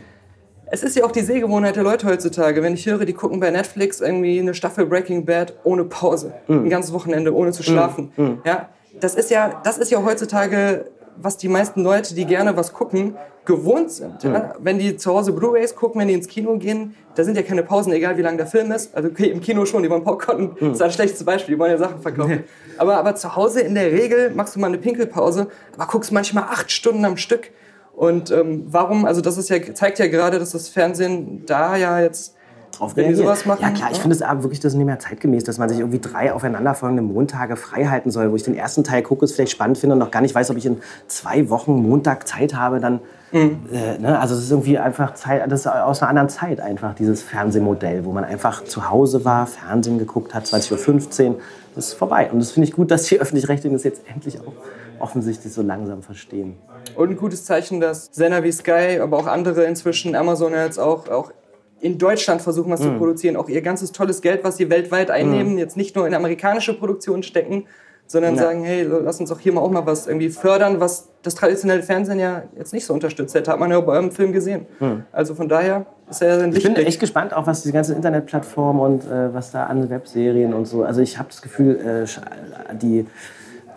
es ist ja auch die Sehgewohnheit der Leute heutzutage. Wenn ich höre, die gucken bei Netflix irgendwie eine Staffel Breaking Bad ohne Pause, mhm. ein ganzes Wochenende ohne zu schlafen. Mhm. mhm. Ja, das ist ja, das ist ja heutzutage, was die meisten Leute, die gerne was gucken, gewohnt sind. Ja? Mhm. Wenn die zu Hause Blu-rays gucken, wenn die ins Kino gehen, da sind ja keine Pausen, egal wie lang der Film ist. Also okay, im Kino schon, die wollen Popcorn, mhm. das ist ein schlechtes Beispiel, die wollen ja Sachen verkaufen. aber, aber zu Hause in der Regel machst du mal eine Pinkelpause, aber guckst manchmal acht Stunden am Stück. Und ähm, warum, also das ist ja, zeigt ja gerade, dass das Fernsehen da ja jetzt drauf wenn reagiert. sowas machen. Ja klar, ich finde es aber wirklich das nicht mehr zeitgemäß, dass man sich irgendwie drei aufeinanderfolgende Montage frei halten soll, wo ich den ersten Teil gucke, es vielleicht spannend finde und noch gar nicht weiß, ob ich in zwei Wochen Montag Zeit habe, dann mhm. äh, ne? also es ist irgendwie einfach Zeit, das ist aus einer anderen Zeit einfach dieses Fernsehmodell, wo man einfach zu Hause war, Fernsehen geguckt hat, 20.15 Uhr, das ist vorbei und das finde ich gut, dass die öffentlich-rechtlichen das jetzt endlich auch offensichtlich so langsam verstehen. Und ein gutes Zeichen, dass Sender wie Sky, aber auch andere inzwischen, Amazon jetzt auch, auch in Deutschland versuchen, was mm. zu mhm. produzieren, auch ihr ganzes tolles Geld, was sie weltweit einnehmen, mm. jetzt nicht nur in amerikanische Produktion stecken, sondern ja. sagen, hey, lass uns auch hier mal auch mal was irgendwie fördern, was das traditionelle Fernsehen ja jetzt nicht so unterstützt hätte. Hat man ja bei eurem Film gesehen. Mm. Also von daher ist er ja ein Ich bin echt gespannt, auch was diese ganzen Internetplattformen und äh, was da an Webserien und so. Also ich habe das Gefühl, äh, die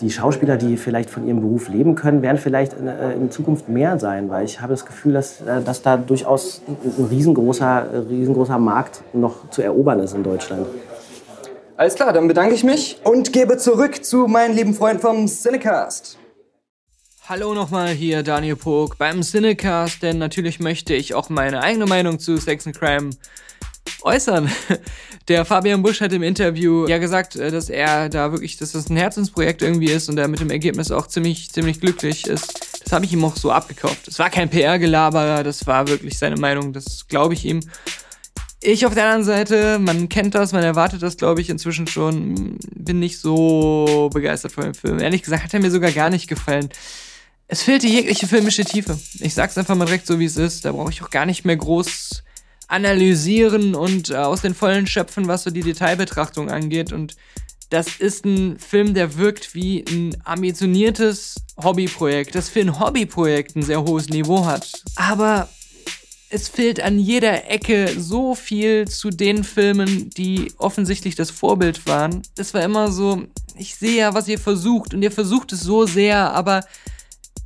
die Schauspieler, die vielleicht von ihrem Beruf leben können, werden vielleicht in, äh, in Zukunft mehr sein, weil ich habe das Gefühl, dass, äh, dass da durchaus ein riesengroßer, riesengroßer Markt noch zu erobern ist in Deutschland. Alles klar, dann bedanke ich mich und gebe zurück zu meinen lieben Freunden vom Cinecast. Hallo nochmal hier Daniel Pog beim Cinecast, denn natürlich möchte ich auch meine eigene Meinung zu Sex and Crime äußern. Der Fabian Busch hat im Interview ja gesagt, äh, dass er da wirklich, dass das ein Herzensprojekt irgendwie ist und er mit dem Ergebnis auch ziemlich, ziemlich glücklich ist. Das habe ich ihm auch so abgekauft. Es war kein PR-Gelaberer, das war wirklich seine Meinung, das glaube ich ihm. Ich auf der anderen Seite, man kennt das, man erwartet das, glaube ich, inzwischen schon, bin nicht so begeistert von dem Film. Ehrlich gesagt hat er mir sogar gar nicht gefallen. Es fehlte jegliche filmische Tiefe. Ich sag's einfach mal direkt so, wie es ist. Da brauche ich auch gar nicht mehr groß analysieren und äh, aus den Vollen schöpfen, was so die Detailbetrachtung angeht. Und das ist ein Film, der wirkt wie ein ambitioniertes Hobbyprojekt, das für ein Hobbyprojekt ein sehr hohes Niveau hat. Aber es fehlt an jeder Ecke so viel zu den Filmen, die offensichtlich das Vorbild waren. Es war immer so, ich sehe ja, was ihr versucht und ihr versucht es so sehr, aber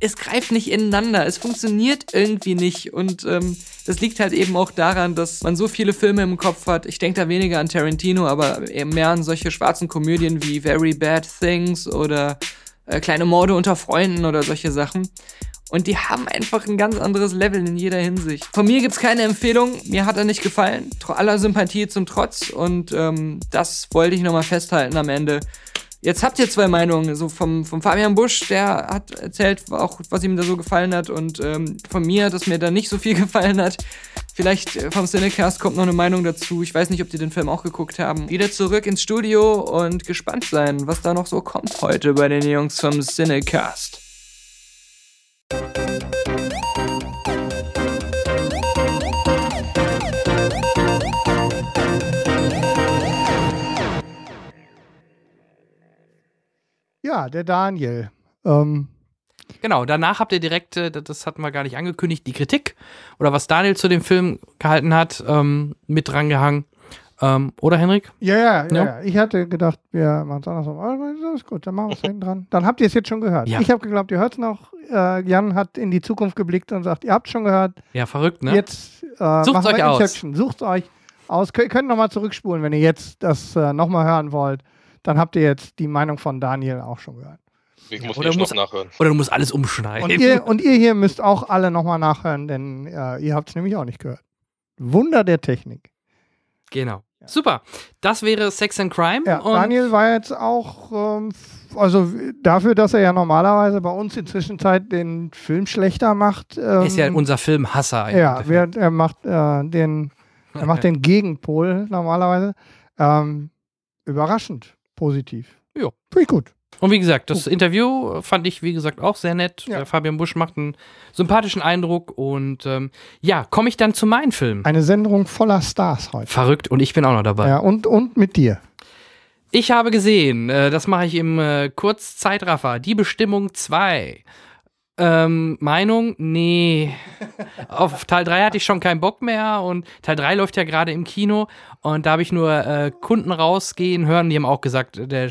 es greift nicht ineinander. Es funktioniert irgendwie nicht. Und ähm, das liegt halt eben auch daran, dass man so viele Filme im Kopf hat. Ich denke da weniger an Tarantino, aber eben mehr an solche schwarzen Komödien wie Very Bad Things oder äh, Kleine Morde unter Freunden oder solche Sachen. Und die haben einfach ein ganz anderes Level in jeder Hinsicht. Von mir gibt's keine Empfehlung. Mir hat er nicht gefallen. Aller Sympathie zum Trotz. Und ähm, das wollte ich nochmal festhalten am Ende. Jetzt habt ihr zwei Meinungen. So vom, vom Fabian Busch, der hat erzählt, auch was ihm da so gefallen hat. Und ähm, von mir, dass mir da nicht so viel gefallen hat. Vielleicht äh, vom Cinecast kommt noch eine Meinung dazu. Ich weiß nicht, ob die den Film auch geguckt haben. Wieder zurück ins Studio und gespannt sein, was da noch so kommt heute bei den Jungs vom Cinecast. Ja, der Daniel. Ähm, Genau, danach habt ihr direkt, äh, das hatten wir gar nicht angekündigt, die Kritik oder was Daniel zu dem Film gehalten hat, ähm, mit drangehangen. Ähm, oder Henrik? Ja, ja, ja, ja, Ich hatte gedacht, wir machen es andersrum. Aber das ist gut, dann machen wir es hinten dran. Dann habt ihr es jetzt schon gehört. Ja. Ich habe geglaubt, ihr hört es noch. Äh, Jan hat in die Zukunft geblickt und sagt, ihr habt es schon gehört. Ja, verrückt, ne? Jetzt äh, Sucht euch aus. Sucht euch aus. Kön könnt nochmal zurückspulen, wenn ihr jetzt das äh, nochmal hören wollt. Dann habt ihr jetzt die Meinung von Daniel auch schon gehört. Ich muss oder, muss, nachhören. oder du musst alles umschneiden. Und ihr, und ihr hier müsst auch alle nochmal nachhören, denn äh, ihr habt es nämlich auch nicht gehört. Wunder der Technik. Genau. Ja. Super. Das wäre Sex and Crime. Ja, Daniel war jetzt auch, ähm, also dafür, dass er ja normalerweise bei uns in Zwischenzeit den Film schlechter macht. Ähm, ist ja unser Filmhasser. Ja, wer, er macht äh, den, er macht den Gegenpol normalerweise. Ähm, überraschend positiv. Ja. Ich gut. Und wie gesagt, das Interview fand ich, wie gesagt, auch sehr nett. Ja. Fabian Busch macht einen sympathischen Eindruck. Und ähm, ja, komme ich dann zu meinem Film. Eine Sendung voller Stars heute. Verrückt und ich bin auch noch dabei. Ja, und, und mit dir. Ich habe gesehen, äh, das mache ich im äh, Kurzzeitraffer, die Bestimmung 2. Ähm, Meinung? Nee. Auf Teil 3 hatte ich schon keinen Bock mehr und Teil 3 läuft ja gerade im Kino und da habe ich nur äh, Kunden rausgehen hören, die haben auch gesagt, der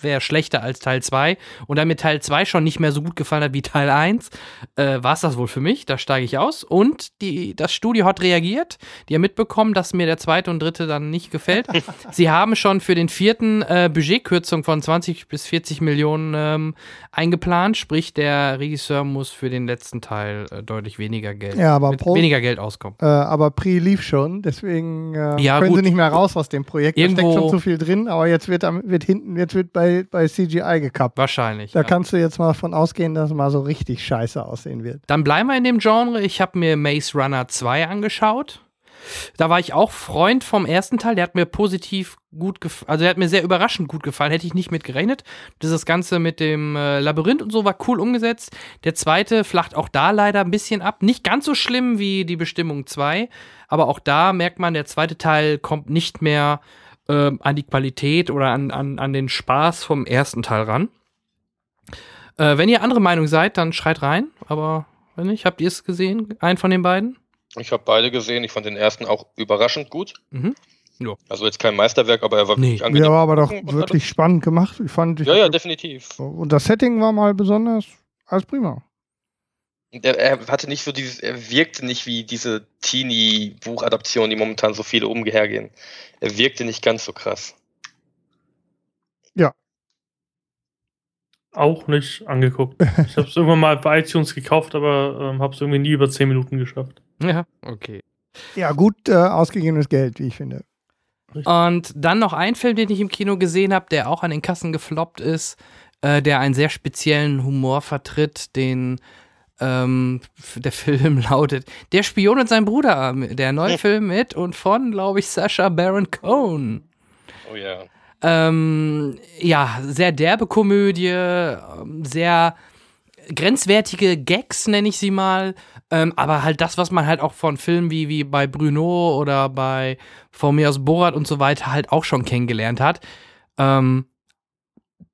wäre schlechter als Teil 2 und da mir Teil 2 schon nicht mehr so gut gefallen hat wie Teil 1, äh, war es das wohl für mich, da steige ich aus und die, das Studio hat reagiert, die haben mitbekommen, dass mir der zweite und dritte dann nicht gefällt. Sie haben schon für den vierten äh, Budgetkürzung von 20 bis 40 Millionen ähm, eingeplant, sprich der Regisseur muss für den letzten Teil äh, deutlich weniger Geld, ja, aber Pro, weniger Geld auskommen. Äh, aber Pri lief schon, deswegen äh, ja, können gut. sie nicht mehr raus aus dem Projekt. Irgendwo, da steckt schon zu viel drin, aber jetzt wird, wird hinten, jetzt wird bei, bei CGI gekappt. Wahrscheinlich. Da ja. kannst du jetzt mal von ausgehen, dass es mal so richtig scheiße aussehen wird. Dann bleiben wir in dem Genre. Ich habe mir Maze Runner 2 angeschaut. Da war ich auch Freund vom ersten Teil. Der hat mir positiv gut gefallen. Also, der hat mir sehr überraschend gut gefallen. Hätte ich nicht mit gerechnet. Dieses Ganze mit dem äh, Labyrinth und so war cool umgesetzt. Der zweite flacht auch da leider ein bisschen ab. Nicht ganz so schlimm wie die Bestimmung 2. Aber auch da merkt man, der zweite Teil kommt nicht mehr äh, an die Qualität oder an, an, an den Spaß vom ersten Teil ran. Äh, wenn ihr andere Meinung seid, dann schreit rein. Aber wenn nicht, habt ihr es gesehen? Einen von den beiden? Ich habe beide gesehen. Ich fand den ersten auch überraschend gut. Mhm. Ja. Also jetzt kein Meisterwerk, aber er war nee. wirklich angenehm. Ja, war aber doch wirklich spannend gemacht. Ich fand, ich ja, ja, definitiv. Und das Setting war mal besonders als prima. Er, er, hatte nicht so dieses, er wirkte nicht wie diese Teenie-Buchadaptionen, die momentan so viele umhergehen. Er wirkte nicht ganz so krass. Ja. Auch nicht angeguckt. ich habe es irgendwann mal bei iTunes gekauft, aber ähm, habe es irgendwie nie über 10 Minuten geschafft. Ja, okay. Ja, gut äh, ausgegebenes Geld, wie ich finde. Und dann noch ein Film, den ich im Kino gesehen habe, der auch an den Kassen gefloppt ist, äh, der einen sehr speziellen Humor vertritt, den ähm, der Film lautet Der Spion und sein Bruder, der neue Film mit und von, glaube ich, Sasha Baron Cohen. Oh ja. Ähm, ja, sehr derbe Komödie, ähm, sehr grenzwertige Gags, nenne ich sie mal. Ähm, aber halt das, was man halt auch von Filmen wie, wie bei Bruno oder bei von mir aus Borat und so weiter halt auch schon kennengelernt hat. Ähm,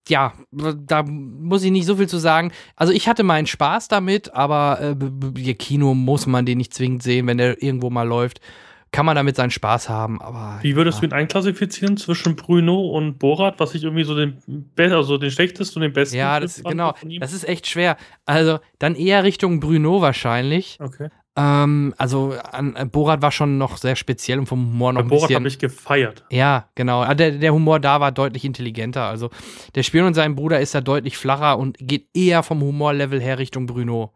ja, da muss ich nicht so viel zu sagen. Also ich hatte meinen Spaß damit, aber äh, Kino muss man den nicht zwingend sehen, wenn der irgendwo mal läuft kann man damit seinen Spaß haben, aber. Wie würdest ja. du ihn einklassifizieren zwischen Bruno und Borat, was ich irgendwie so den, also den schlechtesten und den besten Ja, das, genau. Das ist echt schwer. Also dann eher Richtung Bruno wahrscheinlich. Okay. Ähm, also an, an Borat war schon noch sehr speziell und vom Humor noch Bei ein Borat bisschen. habe ich gefeiert. Ja, genau. Ah, der, der Humor da war deutlich intelligenter. Also der Spion und sein Bruder ist da deutlich flacher und geht eher vom Humorlevel her Richtung Bruno.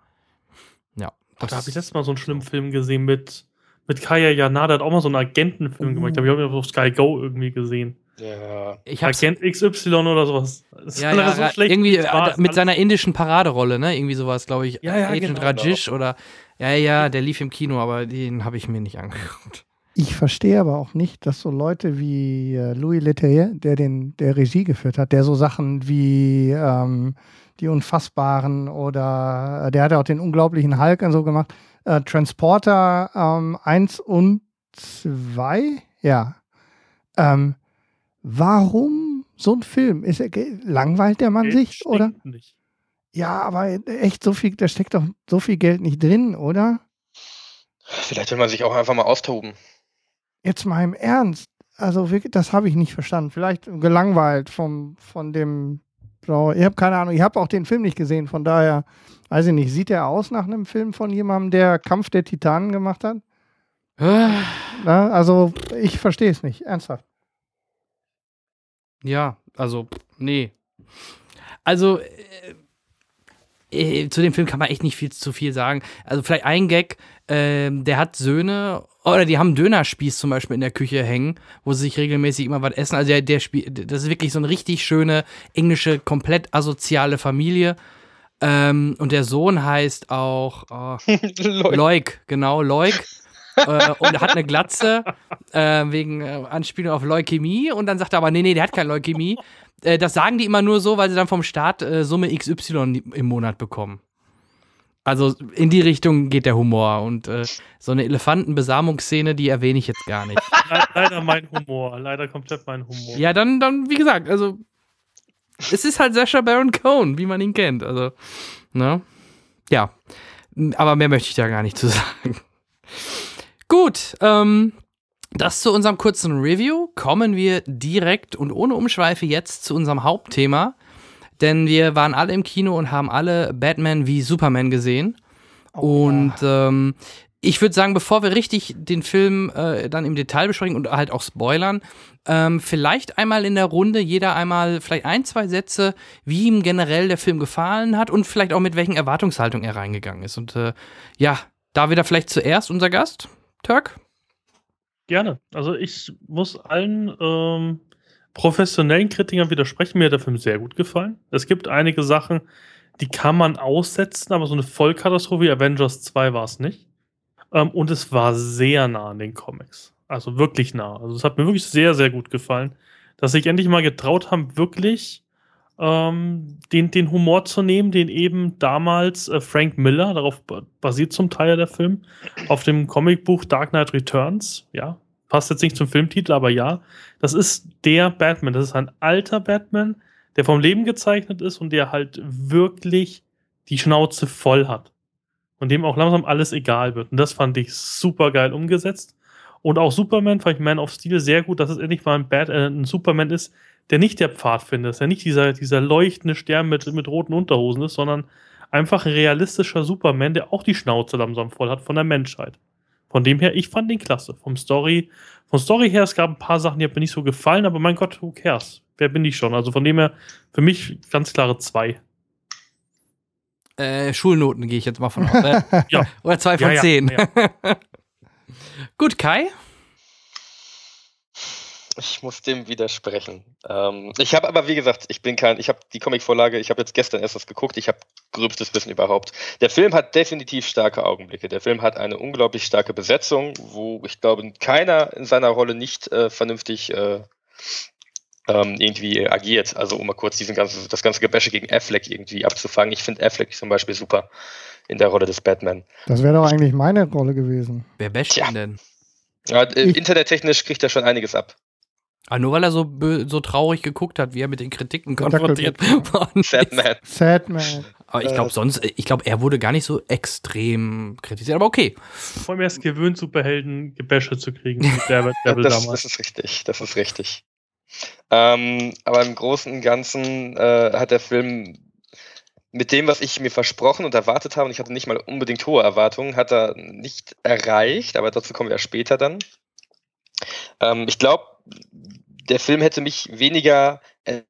Ja. Da habe ich letztes Mal so einen schlimmen Film gesehen mit mit Kaya Yanada hat auch mal so einen Agentenfilm gemacht. Ich habe ich auf Sky Go irgendwie gesehen. Ja. Ich Agent XY oder sowas. Das ja, ja, so schlecht. Irgendwie äh, mit seiner indischen Paraderolle, ne? Irgendwie sowas, glaube ich. Ja, ja, Agent genau, Rajesh oder Ja, ja, der lief im Kino, aber den habe ich mir nicht angeguckt. Ich verstehe aber auch nicht, dass so Leute wie äh, Louis Leterrier, der den der Regie geführt hat, der so Sachen wie ähm, die Unfassbaren oder äh, der hat ja auch den unglaublichen Hulk und so gemacht. Äh, Transporter ähm, 1 und 2, ja. Ähm, warum so ein Film? Ist er, langweilt der Mann sich, oder? Nicht. Ja, aber echt so viel, da steckt doch so viel Geld nicht drin, oder? Vielleicht will man sich auch einfach mal austoben. Jetzt mal im Ernst. Also wirklich, das habe ich nicht verstanden. Vielleicht gelangweilt vom, von dem. Ich habe keine Ahnung, ich habe auch den Film nicht gesehen, von daher, weiß ich nicht, sieht er aus nach einem Film von jemandem, der Kampf der Titanen gemacht hat? Na, also, ich verstehe es nicht, ernsthaft. Ja, also, nee. Also, äh, äh, zu dem Film kann man echt nicht viel zu viel sagen. Also vielleicht ein Gag, äh, der hat Söhne oder die haben einen Dönerspieß zum Beispiel in der Küche hängen, wo sie sich regelmäßig immer was essen. Also der, der Spie das ist wirklich so eine richtig schöne englische, komplett asoziale Familie. Ähm, und der Sohn heißt auch oh, Leuk, genau, Leuk. äh, und hat eine Glatze äh, wegen äh, Anspielung auf Leukämie. Und dann sagt er aber, nee, nee, der hat keine Leukämie. Äh, das sagen die immer nur so, weil sie dann vom Staat äh, Summe XY im Monat bekommen. Also in die Richtung geht der Humor. Und äh, so eine Elefantenbesamungsszene, die erwähne ich jetzt gar nicht. Leider mein Humor. Leider komplett mein Humor. Ja, dann, dann, wie gesagt, also es ist halt Sascha Baron Cohen, wie man ihn kennt. Also, ne? Ja. Aber mehr möchte ich da gar nicht zu sagen. Gut, ähm, das zu unserem kurzen Review. Kommen wir direkt und ohne Umschweife jetzt zu unserem Hauptthema. Denn wir waren alle im Kino und haben alle Batman wie Superman gesehen. Oh, und ja. ähm, ich würde sagen, bevor wir richtig den Film äh, dann im Detail besprechen und halt auch spoilern, ähm, vielleicht einmal in der Runde jeder einmal vielleicht ein, zwei Sätze, wie ihm generell der Film gefallen hat und vielleicht auch mit welchen Erwartungshaltung er reingegangen ist. Und äh, ja, da wieder vielleicht zuerst unser Gast, Turk. Gerne. Also ich muss allen ähm, professionellen Kritikern widersprechen. Mir hat der Film sehr gut gefallen. Es gibt einige Sachen, die kann man aussetzen, aber so eine Vollkatastrophe wie Avengers 2 war es nicht. Ähm, und es war sehr nah an den Comics. Also wirklich nah. Also es hat mir wirklich sehr, sehr gut gefallen, dass sich endlich mal getraut haben, wirklich ähm, den, den Humor zu nehmen, den eben damals äh, Frank Miller, darauf basiert zum Teil der Film, auf dem Comicbuch Dark Knight Returns, ja, passt jetzt nicht zum Filmtitel, aber ja, das ist der Batman, das ist ein alter Batman, der vom Leben gezeichnet ist und der halt wirklich die Schnauze voll hat. Und dem auch langsam alles egal wird. Und das fand ich super geil umgesetzt. Und auch Superman fand ich Man of Steel sehr gut, dass es endlich mal ein, Bat äh, ein Superman ist, der nicht der Pfadfinder ist, der nicht dieser, dieser leuchtende Stern mit, mit roten Unterhosen ist, sondern einfach ein realistischer Superman, der auch die Schnauze langsam voll hat von der Menschheit. Von dem her, ich fand den klasse. Vom Story, von Story her, es gab ein paar Sachen, die haben mir nicht so gefallen, aber mein Gott, who cares? Wer bin ich schon? Also von dem her, für mich ganz klare zwei. Äh, Schulnoten gehe ich jetzt mal von aus. Äh, ja. Oder zwei von ja, zehn. Ja, Gut, Kai? Ich muss dem widersprechen. Ähm, ich habe aber, wie gesagt, ich bin kein, ich habe die Comicvorlage, ich habe jetzt gestern erst das geguckt, ich habe gröbstes Wissen überhaupt. Der Film hat definitiv starke Augenblicke. Der Film hat eine unglaublich starke Besetzung, wo ich glaube, keiner in seiner Rolle nicht äh, vernünftig äh, ähm, irgendwie agiert. Also um mal kurz diesen ganzen, das ganze Gebäsche gegen Affleck irgendwie abzufangen. Ich finde Affleck zum Beispiel super in der Rolle des Batman. Das wäre doch eigentlich meine Rolle gewesen. Wer basht ja. denn? Ja, äh, internettechnisch kriegt er schon einiges ab. Aber nur weil er so, so traurig geguckt hat, wie er mit den Kritiken konfrontiert worden Sad Man. Sad Man. Aber ich glaube sonst, ich glaube, er wurde gar nicht so extrem kritisiert, aber okay. Vor allem erst gewöhnt, Superhelden Gebäsche zu kriegen. Der, der das, das, ist richtig, das ist richtig. Ähm, aber im Großen und Ganzen äh, hat der Film mit dem, was ich mir versprochen und erwartet habe, und ich hatte nicht mal unbedingt hohe Erwartungen, hat er nicht erreicht, aber dazu kommen wir ja später dann. Ähm, ich glaube, der Film hätte mich weniger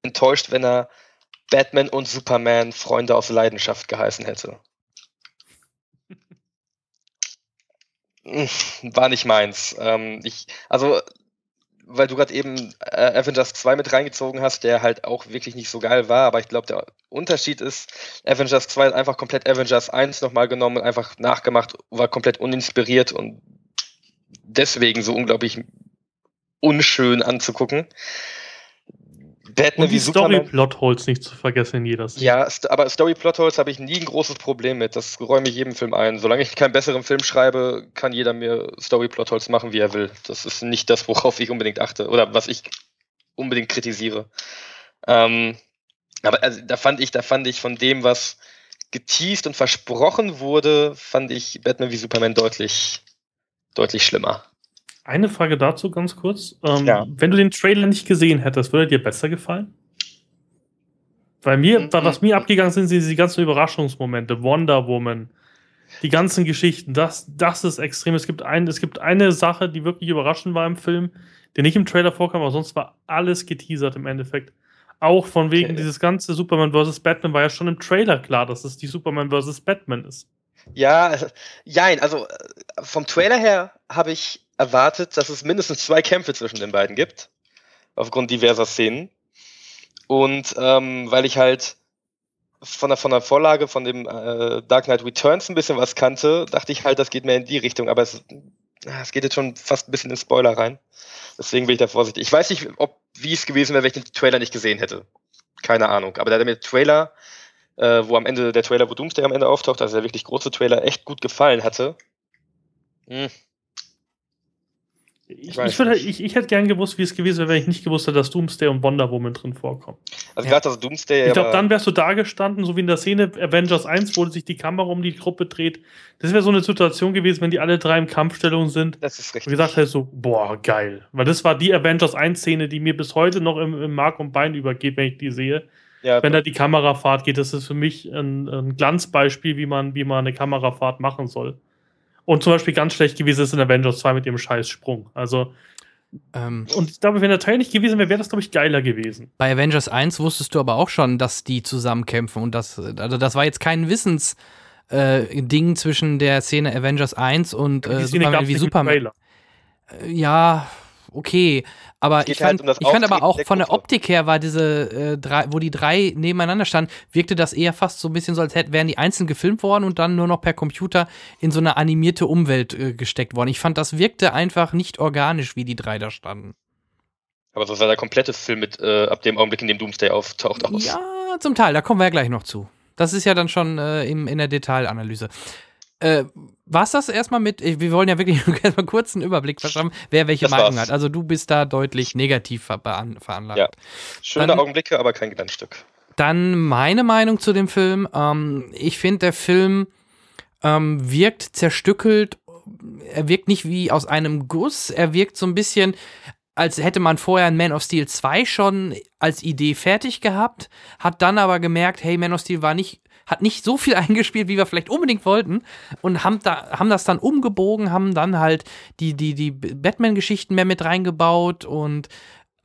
enttäuscht, wenn er Batman und Superman Freunde aus Leidenschaft geheißen hätte. War nicht meins. Ähm, ich, also, weil du gerade eben äh, Avengers 2 mit reingezogen hast, der halt auch wirklich nicht so geil war, aber ich glaube, der Unterschied ist, Avengers 2 hat einfach komplett Avengers 1 nochmal genommen, einfach nachgemacht, war komplett uninspiriert und deswegen so unglaublich unschön anzugucken. Batman und die Story-Plotholes nicht zu vergessen in jeder Szene. Ja, aber Story-Plotholes habe ich nie ein großes Problem mit. Das räume ich jedem Film ein. Solange ich keinen besseren Film schreibe, kann jeder mir Story-Plotholes machen, wie er will. Das ist nicht das, worauf ich unbedingt achte oder was ich unbedingt kritisiere. Ähm, aber also, da fand ich, da fand ich von dem, was geteased und versprochen wurde, fand ich Batman wie Superman deutlich, deutlich schlimmer. Eine Frage dazu ganz kurz. Ähm, ja. Wenn du den Trailer nicht gesehen hättest, würde dir besser gefallen? Weil mir, mhm. was mir abgegangen sind, sind diese ganzen Überraschungsmomente, Wonder Woman, die ganzen Geschichten, das, das ist extrem. Es gibt, ein, es gibt eine Sache, die wirklich überraschend war im Film, die nicht im Trailer vorkam, aber sonst war alles geteasert im Endeffekt. Auch von wegen okay. dieses ganze Superman vs. Batman war ja schon im Trailer klar, dass es die Superman vs. Batman ist. Ja, jein, also äh, vom Trailer her habe ich erwartet, dass es mindestens zwei Kämpfe zwischen den beiden gibt, aufgrund diverser Szenen. Und ähm, weil ich halt von der, von der Vorlage von dem äh, Dark Knight Returns ein bisschen was kannte, dachte ich halt, das geht mehr in die Richtung, aber es, es geht jetzt schon fast ein bisschen in Spoiler rein. Deswegen bin ich da vorsichtig. Ich weiß nicht, ob wie es gewesen wäre, wenn ich den Trailer nicht gesehen hätte. Keine Ahnung. Aber da hat mir der Trailer, äh, wo am Ende der Trailer, wo Doomsday am Ende auftaucht, also der wirklich große Trailer, echt gut gefallen hatte. Hm, ich, ich, würde, ich, ich, hätte gern gewusst, wie es gewesen wäre, wenn ich nicht gewusst hätte, dass Doomsday und Wonder Woman drin vorkommen. Also ja. gerade das Doomsday. Ich glaube, dann wärst du da gestanden, so wie in der Szene Avengers 1, wo sich die Kamera um die Gruppe dreht. Das wäre so eine Situation gewesen, wenn die alle drei in Kampfstellung sind. Das ist richtig. Und gesagt hätte so, boah, geil. Weil das war die Avengers 1-Szene, die mir bis heute noch im, im Mark und Bein übergeht, wenn ich die sehe. Ja, wenn da die Kamerafahrt geht, das ist für mich ein, ein Glanzbeispiel, wie man, wie man eine Kamerafahrt machen soll. Und zum Beispiel ganz schlecht gewesen ist in Avengers 2 mit dem Scheißsprung. Also. Ähm, und ich glaube, wenn der Teil nicht gewesen wäre, wäre das, glaube ich, geiler gewesen. Bei Avengers 1 wusstest du aber auch schon, dass die zusammenkämpfen. Und das, also das war jetzt kein Wissens. Äh, Ding zwischen der Szene Avengers 1 und äh, Superman wie Superman. Äh, ja, okay. Aber ich fand, halt um ich fand aber auch von der Optik her war diese äh, drei, wo die drei nebeneinander standen, wirkte das eher fast so ein bisschen so, als hätten wären die einzeln gefilmt worden und dann nur noch per Computer in so eine animierte Umwelt äh, gesteckt worden. Ich fand, das wirkte einfach nicht organisch, wie die drei da standen. Aber so sah der komplette Film mit äh, ab dem Augenblick, in dem Doomsday auftaucht, aus. Ja, zum Teil. Da kommen wir ja gleich noch zu. Das ist ja dann schon äh, im, in der Detailanalyse. Äh, war es das erstmal mit, wir wollen ja wirklich erstmal einen Überblick verschaffen, wer welche das Meinung war's. hat. Also du bist da deutlich negativ ver veranlagt. Ja, schöne dann, Augenblicke, aber kein Glanzstück. Dann meine Meinung zu dem Film. Ähm, ich finde, der Film ähm, wirkt zerstückelt. Er wirkt nicht wie aus einem Guss. Er wirkt so ein bisschen, als hätte man vorher Man of Steel 2 schon als Idee fertig gehabt, hat dann aber gemerkt, hey, Man of Steel war nicht hat nicht so viel eingespielt, wie wir vielleicht unbedingt wollten und haben, da, haben das dann umgebogen, haben dann halt die, die, die Batman-Geschichten mehr mit reingebaut und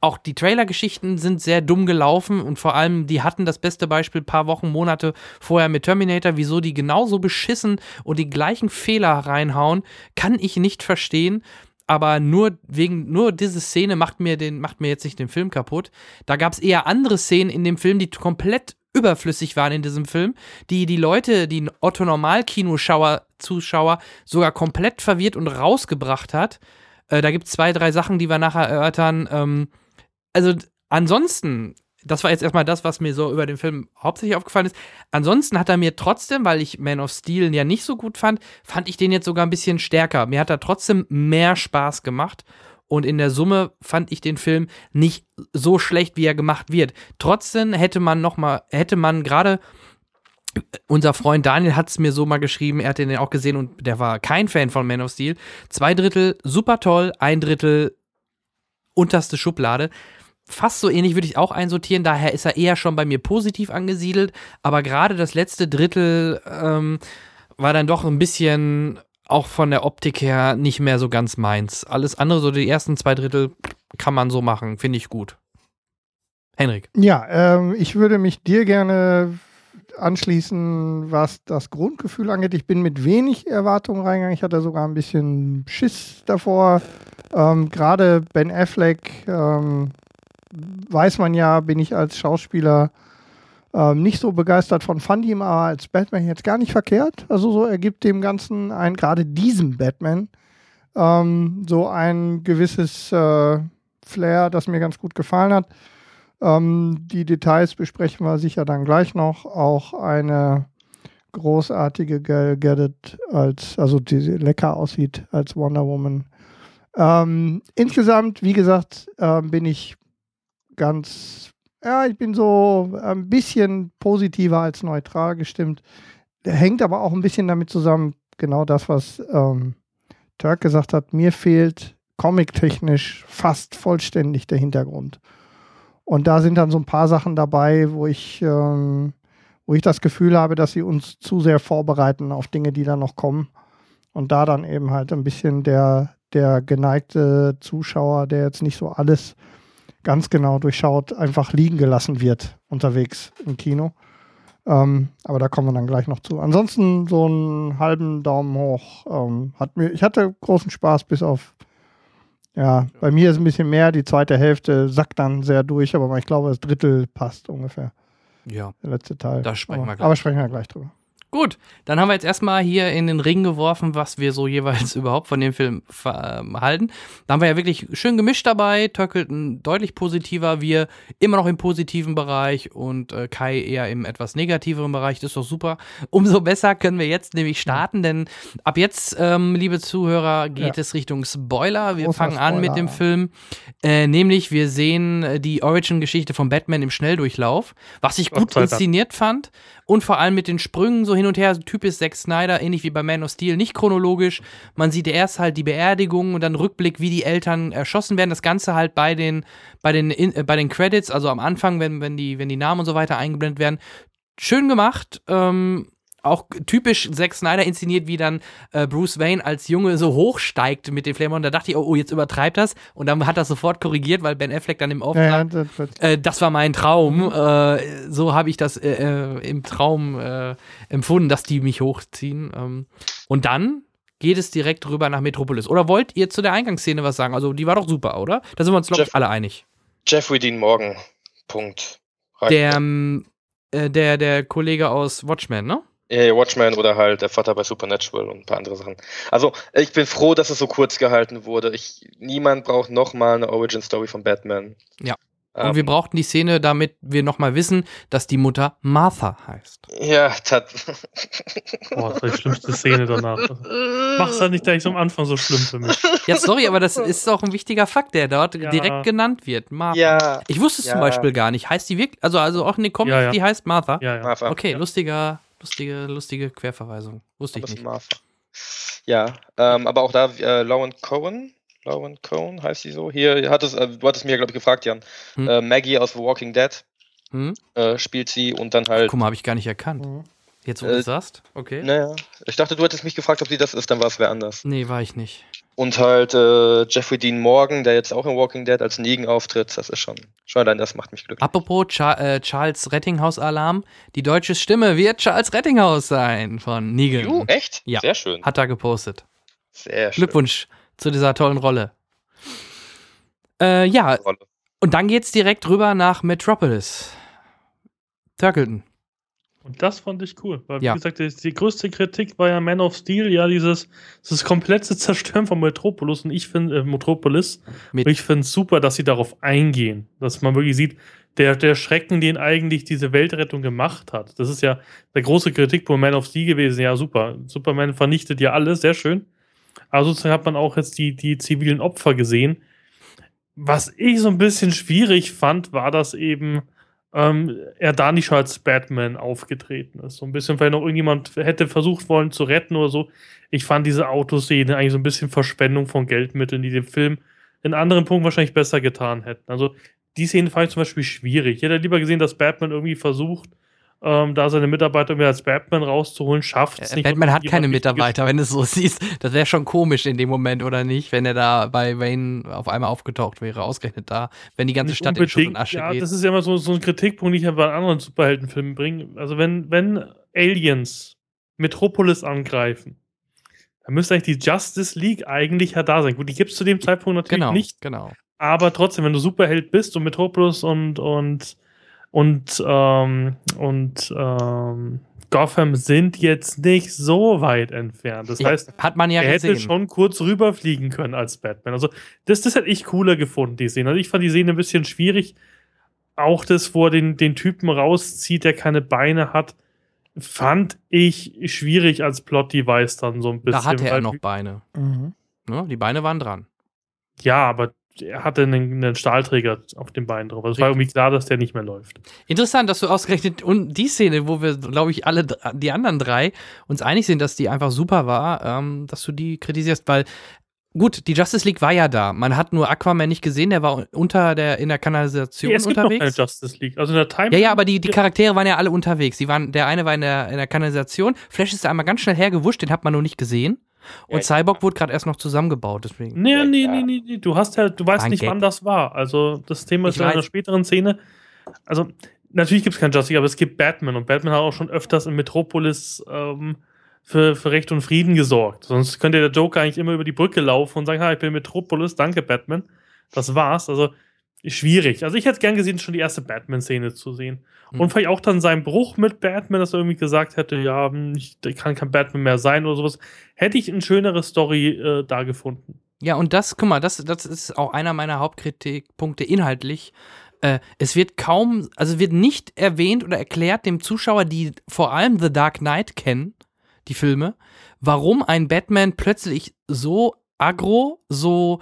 auch die Trailer-Geschichten sind sehr dumm gelaufen und vor allem, die hatten das beste Beispiel paar Wochen, Monate vorher mit Terminator. Wieso die genauso beschissen und die gleichen Fehler reinhauen, kann ich nicht verstehen. Aber nur wegen, nur diese Szene macht mir, den, macht mir jetzt nicht den Film kaputt. Da gab es eher andere Szenen in dem Film, die komplett überflüssig waren in diesem Film, die die Leute, die Otto-Normal-Kinoschauer, Zuschauer sogar komplett verwirrt und rausgebracht hat. Äh, da gibt es zwei, drei Sachen, die wir nachher erörtern. Ähm, also ansonsten, das war jetzt erstmal das, was mir so über den Film hauptsächlich aufgefallen ist. Ansonsten hat er mir trotzdem, weil ich Man of Steel ja nicht so gut fand, fand ich den jetzt sogar ein bisschen stärker. Mir hat er trotzdem mehr Spaß gemacht. Und in der Summe fand ich den Film nicht so schlecht, wie er gemacht wird. Trotzdem hätte man noch mal, hätte man gerade unser Freund Daniel hat es mir so mal geschrieben, er hat den auch gesehen und der war kein Fan von Man of Steel. Zwei Drittel super toll, ein Drittel unterste Schublade. Fast so ähnlich würde ich auch einsortieren, daher ist er eher schon bei mir positiv angesiedelt, aber gerade das letzte Drittel ähm, war dann doch ein bisschen auch von der Optik her nicht mehr so ganz meins. Alles andere, so die ersten zwei Drittel, kann man so machen, finde ich gut. Henrik. Ja, ähm, ich würde mich dir gerne anschließen, was das Grundgefühl angeht. Ich bin mit wenig Erwartungen reingegangen. Ich hatte sogar ein bisschen Schiss davor. Ähm, Gerade Ben Affleck, ähm, weiß man ja, bin ich als Schauspieler Ähm, nicht so begeistert von fand ihm aber als Batman jetzt gar nicht verkehrt. Also so ergibt dem Ganzen ein, gerade diesem Batman, ähm, so ein gewisses äh, Flair, das mir ganz gut gefallen hat. Ähm, die Details besprechen wir sicher dann gleich noch. Auch eine großartige Gal Gadget als, also die lecker aussieht als Wonder Woman. Ähm, insgesamt, wie gesagt, äh, bin ich ganz ja, ich bin so ein bisschen positiver als neutral gestimmt. Hängt aber auch ein bisschen damit zusammen, genau das, was ähm, Turk gesagt hat. Mir fehlt comic-technisch fast vollständig der Hintergrund. Und da sind dann so ein paar Sachen dabei, wo ich, ähm, wo ich das Gefühl habe, dass sie uns zu sehr vorbereiten auf Dinge, die da noch kommen. Und da dann eben halt ein bisschen der, der geneigte Zuschauer, der jetzt nicht so alles ganz genau durchschaut, einfach liegen gelassen wird unterwegs im Kino. Ähm, aber da kommen wir dann gleich noch zu. Ansonsten so einen halben Daumen hoch. Ähm, hat mir, ich hatte großen Spaß, bis auf, ja, bei mir ist ein bisschen mehr. Die zweite Hälfte sackt dann sehr durch, aber ich glaube, das Drittel passt ungefähr. Ja. Der letzte Teil. Da sprechen aber, wir gleich. Aber sprechen wir gleich drüber. Gut, dann haben wir jetzt erstmal hier in den Ring geworfen, was wir so jeweils überhaupt von dem Film ähm, halten. Da haben wir ja wirklich schön gemischt dabei. Töckelten deutlich positiver, wir immer noch im positiven Bereich und äh, Kai eher im etwas negativeren Bereich. Das ist doch super. Umso besser können wir jetzt nämlich starten, denn ab jetzt, ähm, liebe Zuhörer, geht ja. es Richtung Spoiler. Wir Großer fangen an Spoiler. mit dem Film. Äh, nämlich, wir sehen äh, die Origin-Geschichte von Batman im Schnelldurchlauf, was ich gut inszeniert fand und vor allem mit den Sprüngen so hin und her, so typisch Zack Snyder, ähnlich wie bei Man of Steel, nicht chronologisch. Man sieht erst halt die Beerdigung und dann Rückblick, wie die Eltern erschossen werden. Das Ganze halt bei den, bei den, äh, bei den Credits, also am Anfang, wenn, wenn, die, wenn die Namen und so weiter eingeblendet werden. Schön gemacht. Ähm, auch typisch Zack Snyder inszeniert, wie dann äh, Bruce Wayne als Junge so hochsteigt mit den Flamen. Und da dachte ich, oh, oh, jetzt übertreibt das. Und dann hat er sofort korrigiert, weil Ben Affleck dann im Off Ja, ja, das äh, das war mein Traum. Äh, so habe ich das äh, äh, im Traum äh, empfunden, dass die mich hochziehen. Ähm, und dann geht es direkt rüber nach Metropolis. Oder wollt ihr zu der Eingangsszene was sagen? Also die war doch super, oder? Da sind wir uns, glaube ich, alle einig. Jeffrey Dean Morgan. Punkt. Reicht Der, der, der Kollege aus Watchmen, ne? Ja, Watchmen oder halt der Vater bei Supernatural und ein paar andere Sachen. Also, ich bin froh, dass es so kurz gehalten wurde. Ich, niemand braucht nochmal eine Origin-Story von Batman. Ja. Ähm, Und wir brauchten die Szene, damit wir nochmal wissen, dass die Mutter Martha heißt. Ja, tat. Boah, das war die schlimmste Szene danach. Mach's halt nicht gleich am Anfang so schlimm für mich. Ja, sorry, aber das ist doch ein wichtiger Fakt, der dort Ja. direkt genannt wird. Martha. ja, Ich wusste es Ja. zum Beispiel gar nicht. Heißt die wirklich, also, also auch in den Comics, Ja, ja. die heißt Martha? Ja, ja. Martha. Okay, Ja. lustiger, lustige, lustige Querverweisung. Wusste ich nicht. Martha. Ja, ähm, aber auch da äh, Lauren Cohen. Lauren Cohen heißt sie so. Hier hat es, äh, du hattest mir, glaube ich, gefragt, Jan. Hm. Äh, Maggie aus The Walking Dead Hm? äh, spielt sie und dann halt. Guck mal, habe ich gar nicht erkannt. Mhm. Jetzt, wo Äh, du es sagst? Okay. Naja, ich dachte, du hättest mich gefragt, ob sie das ist, dann war es wer anders. Nee, war ich nicht. Und halt äh, Jeffrey Dean Morgan, der jetzt auch in Walking Dead als Negan auftritt, das ist schon, schon allein das macht mich glücklich. Apropos Cha äh, Charles Rettinghaus-Alarm. Die deutsche Stimme wird Charles Rettinghaus sein von Negan. Juhu, echt? Ja. Sehr schön. Hat er gepostet. Sehr schön. Glückwunsch zu dieser tollen Rolle. Äh, ja, Rolle. und dann geht's direkt rüber nach Metropolis. Turkleton. Und das fand ich cool. Weil, wie Ja. gesagt, die, die größte Kritik war ja Man of Steel, ja, dieses, dieses komplette Zerstören von Metropolis. Und ich finde, äh, Metropolis, Mit- ich finde es super, dass sie darauf eingehen. Dass man wirklich sieht, der, der Schrecken, den eigentlich diese Weltrettung gemacht hat. Das ist ja der große Kritikpunkt Man of Steel gewesen. Ja, super. Superman vernichtet ja alles, sehr schön. Aber sozusagen hat man auch jetzt die, die zivilen Opfer gesehen. Was ich so ein bisschen schwierig fand, war, dass eben ähm, er da nicht als Batman aufgetreten ist. So ein bisschen, weil noch irgendjemand hätte versucht wollen zu retten oder so. Ich fand diese Autoszene eigentlich so ein bisschen Verschwendung von Geldmitteln, die dem Film in anderen Punkten wahrscheinlich besser getan hätten. Also die Szene fand ich zum Beispiel schwierig. Ich hätte lieber gesehen, dass Batman irgendwie versucht, ähm, da seine Mitarbeiter irgendwie als Batman rauszuholen, schafft es Äh, nicht. Batman hat keine Mitarbeiter, wenn du es so siehst. Das wäre schon komisch in dem Moment, oder nicht? Wenn er da bei Wayne auf einmal aufgetaucht wäre, ausgerechnet da, wenn die ganze Nicht Stadt in Schutt und. Asche ja, geht. das ist ja immer so, so ein Kritikpunkt, den ich ja bei anderen Superheldenfilmen bringe. Also wenn, wenn Aliens Metropolis angreifen, dann müsste eigentlich die Justice League eigentlich ja da sein. Gut, die gibt es zu dem Zeitpunkt natürlich genau, nicht, genau. aber trotzdem, wenn du Superheld bist und Metropolis und, und und, ähm, und ähm, Gotham sind jetzt nicht so weit entfernt. Das ja, heißt, hat man ja er gesehen. hätte schon kurz rüberfliegen können als Batman. Also, das, das hätte ich cooler gefunden, die Szene. Also, ich fand die Szene ein bisschen schwierig. Auch das, wo er den, den Typen rauszieht, der keine Beine hat, fand ich schwierig als Plot-Device dann so ein bisschen. Da hatte er noch Beine. Mhm. Ja, die Beine waren dran. Ja, aber er hatte einen, einen, Stahlträger auf dem Bein drauf. Also es war irgendwie klar, dass der nicht mehr läuft. Interessant, dass du ausgerechnet und die Szene, wo wir, glaube ich, alle die anderen drei uns einig sind, dass die einfach super war, ähm, dass du die kritisierst, weil Gut, die Justice League war ja da. Man hat nur Aquaman nicht gesehen, der war unter der in der Kanalisation ja, es unterwegs. Gibt noch keine Justice League. Also in der Time ja, ja, aber die, die Charaktere waren ja alle unterwegs. Sie waren, der eine war in der, in der Kanalisation. Flash ist da einmal ganz schnell hergewuscht, den hat man noch nicht gesehen. Und ja, Cyborg wurde gerade erst noch zusammengebaut, deswegen. Nee, nee, nee, nee, nee. Du hast ja, du weißt nicht, Gag. wann das war. Also das Thema ist in einer späteren Szene. Also, natürlich gibt es keinen Justice, aber es gibt Batman und Batman hat auch schon öfters in Metropolis ähm, für, für Recht und Frieden gesorgt. Sonst könnte der Joker eigentlich immer über die Brücke laufen und sagen, ha, ich bin Metropolis, danke Batman. Das war's. Also schwierig. Also ich hätte gern gesehen, schon die erste Batman-Szene zu sehen. Mhm. Und vielleicht auch dann sein Bruch mit Batman, dass er irgendwie gesagt hätte, ja, ich kann kein Batman mehr sein oder sowas. Hätte ich eine schönere Story äh, da gefunden. Ja, und das, guck mal, das, das ist auch einer meiner Hauptkritikpunkte inhaltlich. Äh, es wird kaum, also wird nicht erwähnt oder erklärt dem Zuschauer, die vor allem The Dark Knight kennen, die Filme, warum ein Batman plötzlich so aggro, so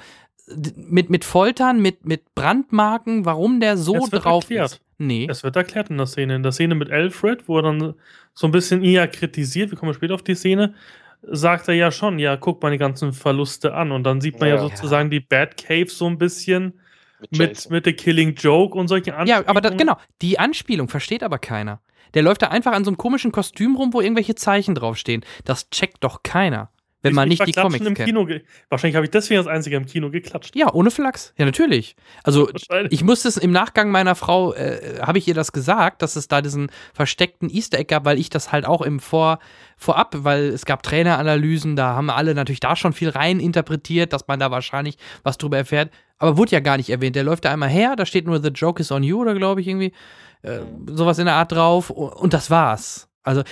mit, mit Foltern, mit, mit Brandmarken, warum der so drauf erklärt. ist. Nee. Es wird erklärt in der Szene. In der Szene mit Alfred, wo er dann so ein bisschen eher kritisiert, wir kommen später auf die Szene, sagt er ja schon, ja, guck mal die ganzen Verluste an. Und dann sieht man ja, ja sozusagen die Batcave so ein bisschen mit, mit, mit The Killing Joke und solche Anspielungen. Ja, aber das, genau, die Anspielung versteht aber keiner. Der läuft da einfach an so einem komischen Kostüm rum, wo irgendwelche Zeichen draufstehen. Das checkt doch keiner. Wenn man nicht die Comics im kennt. Kino Wahrscheinlich habe ich deswegen als einziger im Kino geklatscht. Ja, ohne Flachs. Ja, natürlich. Also ich musste es im Nachgang meiner Frau, äh, habe ich ihr das gesagt, dass es da diesen versteckten Easter Egg gab, weil ich das halt auch im Vor, Vorab, weil es gab Traineranalysen, da haben alle natürlich da schon viel rein interpretiert, dass man da wahrscheinlich was drüber erfährt. Aber wurde ja gar nicht erwähnt. Der läuft da einmal her, da steht nur The Joke is on you oder glaube ich irgendwie. Äh, sowas in der Art drauf und das war's. Also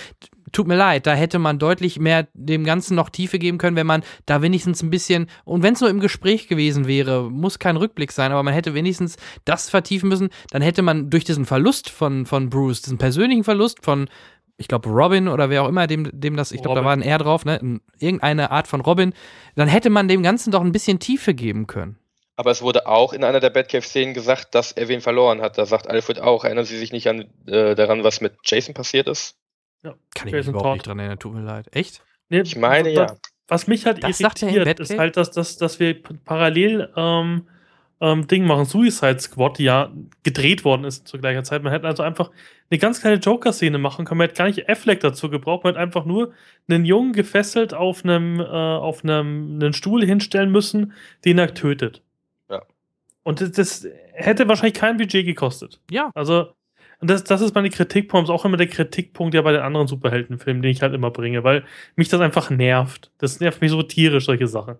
tut mir leid, da hätte man deutlich mehr dem Ganzen noch Tiefe geben können, wenn man da wenigstens ein bisschen, und wenn es nur im Gespräch gewesen wäre, muss kein Rückblick sein, aber man hätte wenigstens das vertiefen müssen, dann hätte man durch diesen Verlust von, von Bruce, diesen persönlichen Verlust von, ich glaube, Robin oder wer auch immer, dem, dem das, ich glaube, da war ein R drauf, ne, irgendeine Art von Robin, dann hätte man dem Ganzen doch ein bisschen Tiefe geben können. Aber es wurde auch in einer der Batcave-Szenen gesagt, dass er wen verloren hat. Da sagt Alfred auch, erinnern Sie sich nicht an, äh, daran, was mit Jason passiert ist? Ja, Kann ich mich überhaupt Todd. nicht dran erinnern, tut mir leid. Echt? Nee, ich meine, ja. Was mich halt das irritiert, ist halt, dass, dass, dass wir parallel ähm, ähm, Ding machen, Suicide Squad, die ja gedreht worden ist zu gleicher Zeit. Man hätte also einfach eine ganz kleine Joker-Szene machen können. Man hätte gar nicht Affleck dazu gebraucht. Man hätte einfach nur einen Jungen gefesselt auf einem, äh, auf einem einen Stuhl hinstellen müssen, den er tötet. Ja. Und das, das hätte wahrscheinlich kein Budget gekostet. Ja. Also und das, das ist meine Kritikpunkt, ist auch immer der Kritikpunkt ja bei den anderen Superheldenfilmen, den ich halt immer bringe, weil mich das einfach nervt. Das nervt mich so tierisch, solche Sachen.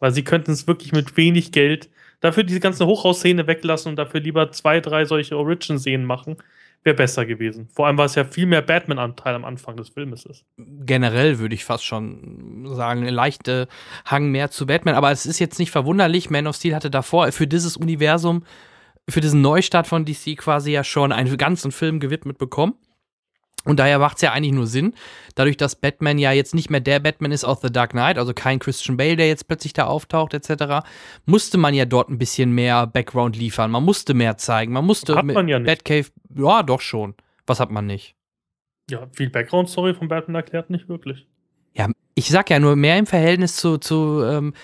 Weil sie könnten es wirklich mit wenig Geld dafür diese ganze Hochhausszene weglassen und dafür lieber zwei, drei solche Origin-Szenen machen, wäre besser gewesen. Vor allem, weil es ja viel mehr Batman-Anteil am Anfang des Filmes ist. Generell würde ich fast schon sagen, ein leichter Hang mehr zu Batman. Aber es ist jetzt nicht verwunderlich. Man of Steel hatte davor für dieses Universum für diesen Neustart von DC quasi ja schon einen ganzen Film gewidmet bekommen. Und daher macht es ja eigentlich nur Sinn, dadurch, dass Batman ja jetzt nicht mehr der Batman ist aus The Dark Knight, also kein Christian Bale, der jetzt plötzlich da auftaucht, etc., musste man ja dort ein bisschen mehr Background liefern. Man musste mehr zeigen. Man musste hat man ja nicht. Batcave, ja, doch schon. Was hat man nicht? Ja, viel Background-Story von Batman erklärt nicht wirklich. Ja, ich sag ja nur mehr im Verhältnis zu, zu ähm,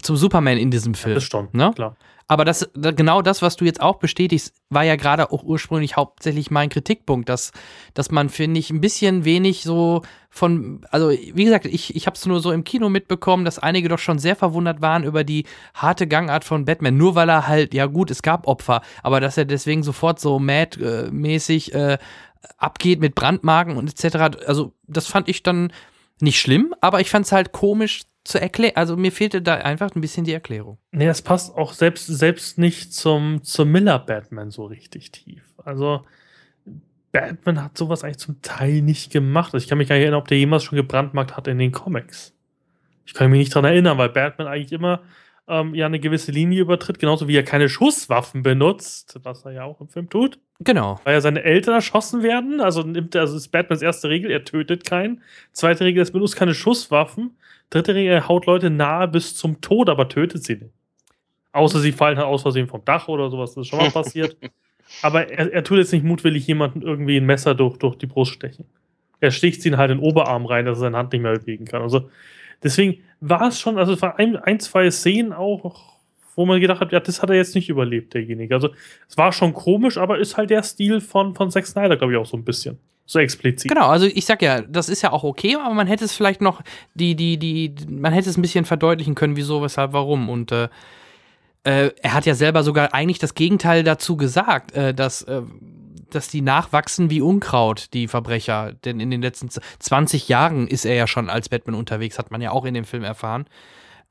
zum Superman in diesem Film. Ja, das schon, ne? klar. Aber das, genau das, was du jetzt auch bestätigst, war ja gerade auch ursprünglich hauptsächlich mein Kritikpunkt, dass, dass man, finde ich, ein bisschen wenig so von, also wie gesagt, ich, ich habe es nur so im Kino mitbekommen, dass einige doch schon sehr verwundert waren über die harte Gangart von Batman, nur weil er halt, ja gut, es gab Opfer, aber dass er deswegen sofort so mad-mäßig äh, abgeht mit Brandmarken und etc. Also das fand ich dann nicht schlimm, aber ich fand es halt komisch zu erklären. Also mir fehlte da einfach ein bisschen die Erklärung. Nee, es passt auch selbst, selbst nicht zum, zum Miller-Batman so richtig tief. Also Batman hat sowas eigentlich zum Teil nicht gemacht. Also ich kann mich gar nicht erinnern, ob der jemals schon gebrandmarkt hat in den Comics. Ich kann mich nicht daran erinnern, weil Batman eigentlich immer ähm, ja eine gewisse Linie übertritt, genauso wie er keine Schusswaffen benutzt, was er ja auch im Film tut. Genau. Weil ja seine Eltern erschossen werden. Also nimmt er, also ist Batmans erste Regel, er tötet keinen. Zweite Regel, er benutzt keine Schusswaffen. Dritte Regel, er haut Leute nahe bis zum Tod, aber tötet sie nicht. Außer sie fallen halt aus Versehen vom Dach oder sowas, das ist schon mal passiert. Aber er, er, tut jetzt nicht mutwillig jemanden irgendwie ein Messer durch, durch die Brust stechen. Er sticht sie ihn halt in den Oberarm rein, dass er seine Hand nicht mehr bewegen kann. Also deswegen war es schon, also es waren ein, ein, zwei Szenen auch, wo man gedacht hat, ja, das hat er jetzt nicht überlebt, derjenige. Also es war schon komisch, aber ist halt der Stil von, von Zack Snyder, glaube ich, auch so ein bisschen. So explizit. Genau, also ich sag ja, das ist ja auch okay, aber man hätte es vielleicht noch, die, die, die, man hätte es ein bisschen verdeutlichen können, wieso, weshalb, warum. Und äh, äh, er hat ja selber sogar eigentlich das Gegenteil dazu gesagt, äh, dass, äh, dass die nachwachsen wie Unkraut, die Verbrecher. Denn in den letzten 20 Jahren ist er ja schon als Batman unterwegs, hat man ja auch in dem Film erfahren.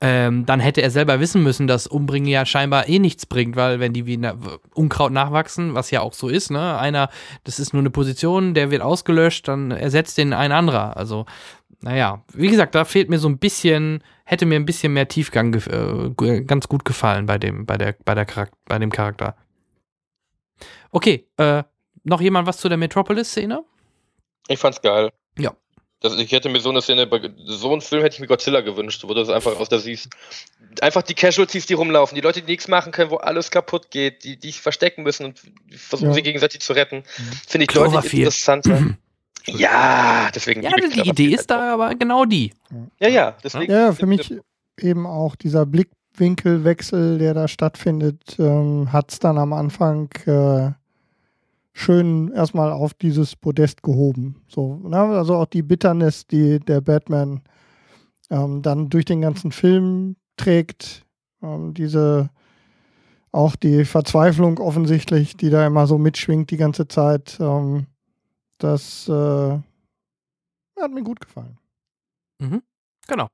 Ähm, dann hätte er selber wissen müssen, dass Umbringen ja scheinbar eh nichts bringt, weil wenn die wie na Unkraut nachwachsen, was ja auch so ist, ne, einer, das ist nur eine Position, der wird ausgelöscht, dann ersetzt den ein anderer. Also naja, wie gesagt, da fehlt mir so ein bisschen, hätte mir ein bisschen mehr Tiefgang äh, ganz gut gefallen bei dem, bei der, bei der Charakter, bei dem Charakter. Okay, äh, noch jemand was zu der Metropolis-Szene? Ich fand's geil. Ja. Das, ich hätte mir so eine Szene, so einen Film hätte ich mir Godzilla gewünscht, wo du das einfach aus der siehst. Einfach die Casualties, die rumlaufen, die Leute, die nichts machen können, wo alles kaputt geht, die, die sich verstecken müssen und versuchen ja. sie gegenseitig zu retten, mhm. finde ich deutlich interessanter. Ja, deswegen. Ja, die Idee ist da aber genau die. Ja, ja, deswegen. Ja, für mich eben auch dieser Blickwinkelwechsel, der da stattfindet, ähm, hat es dann am Anfang äh, schön erstmal auf dieses Podest gehoben. So, ne? Also auch die Bitternis, die der Batman ähm, dann durch den ganzen Film trägt, ähm, diese auch die Verzweiflung offensichtlich, die da immer so mitschwingt die ganze Zeit. Ähm, das äh, hat mir gut gefallen. Mhm. Genau.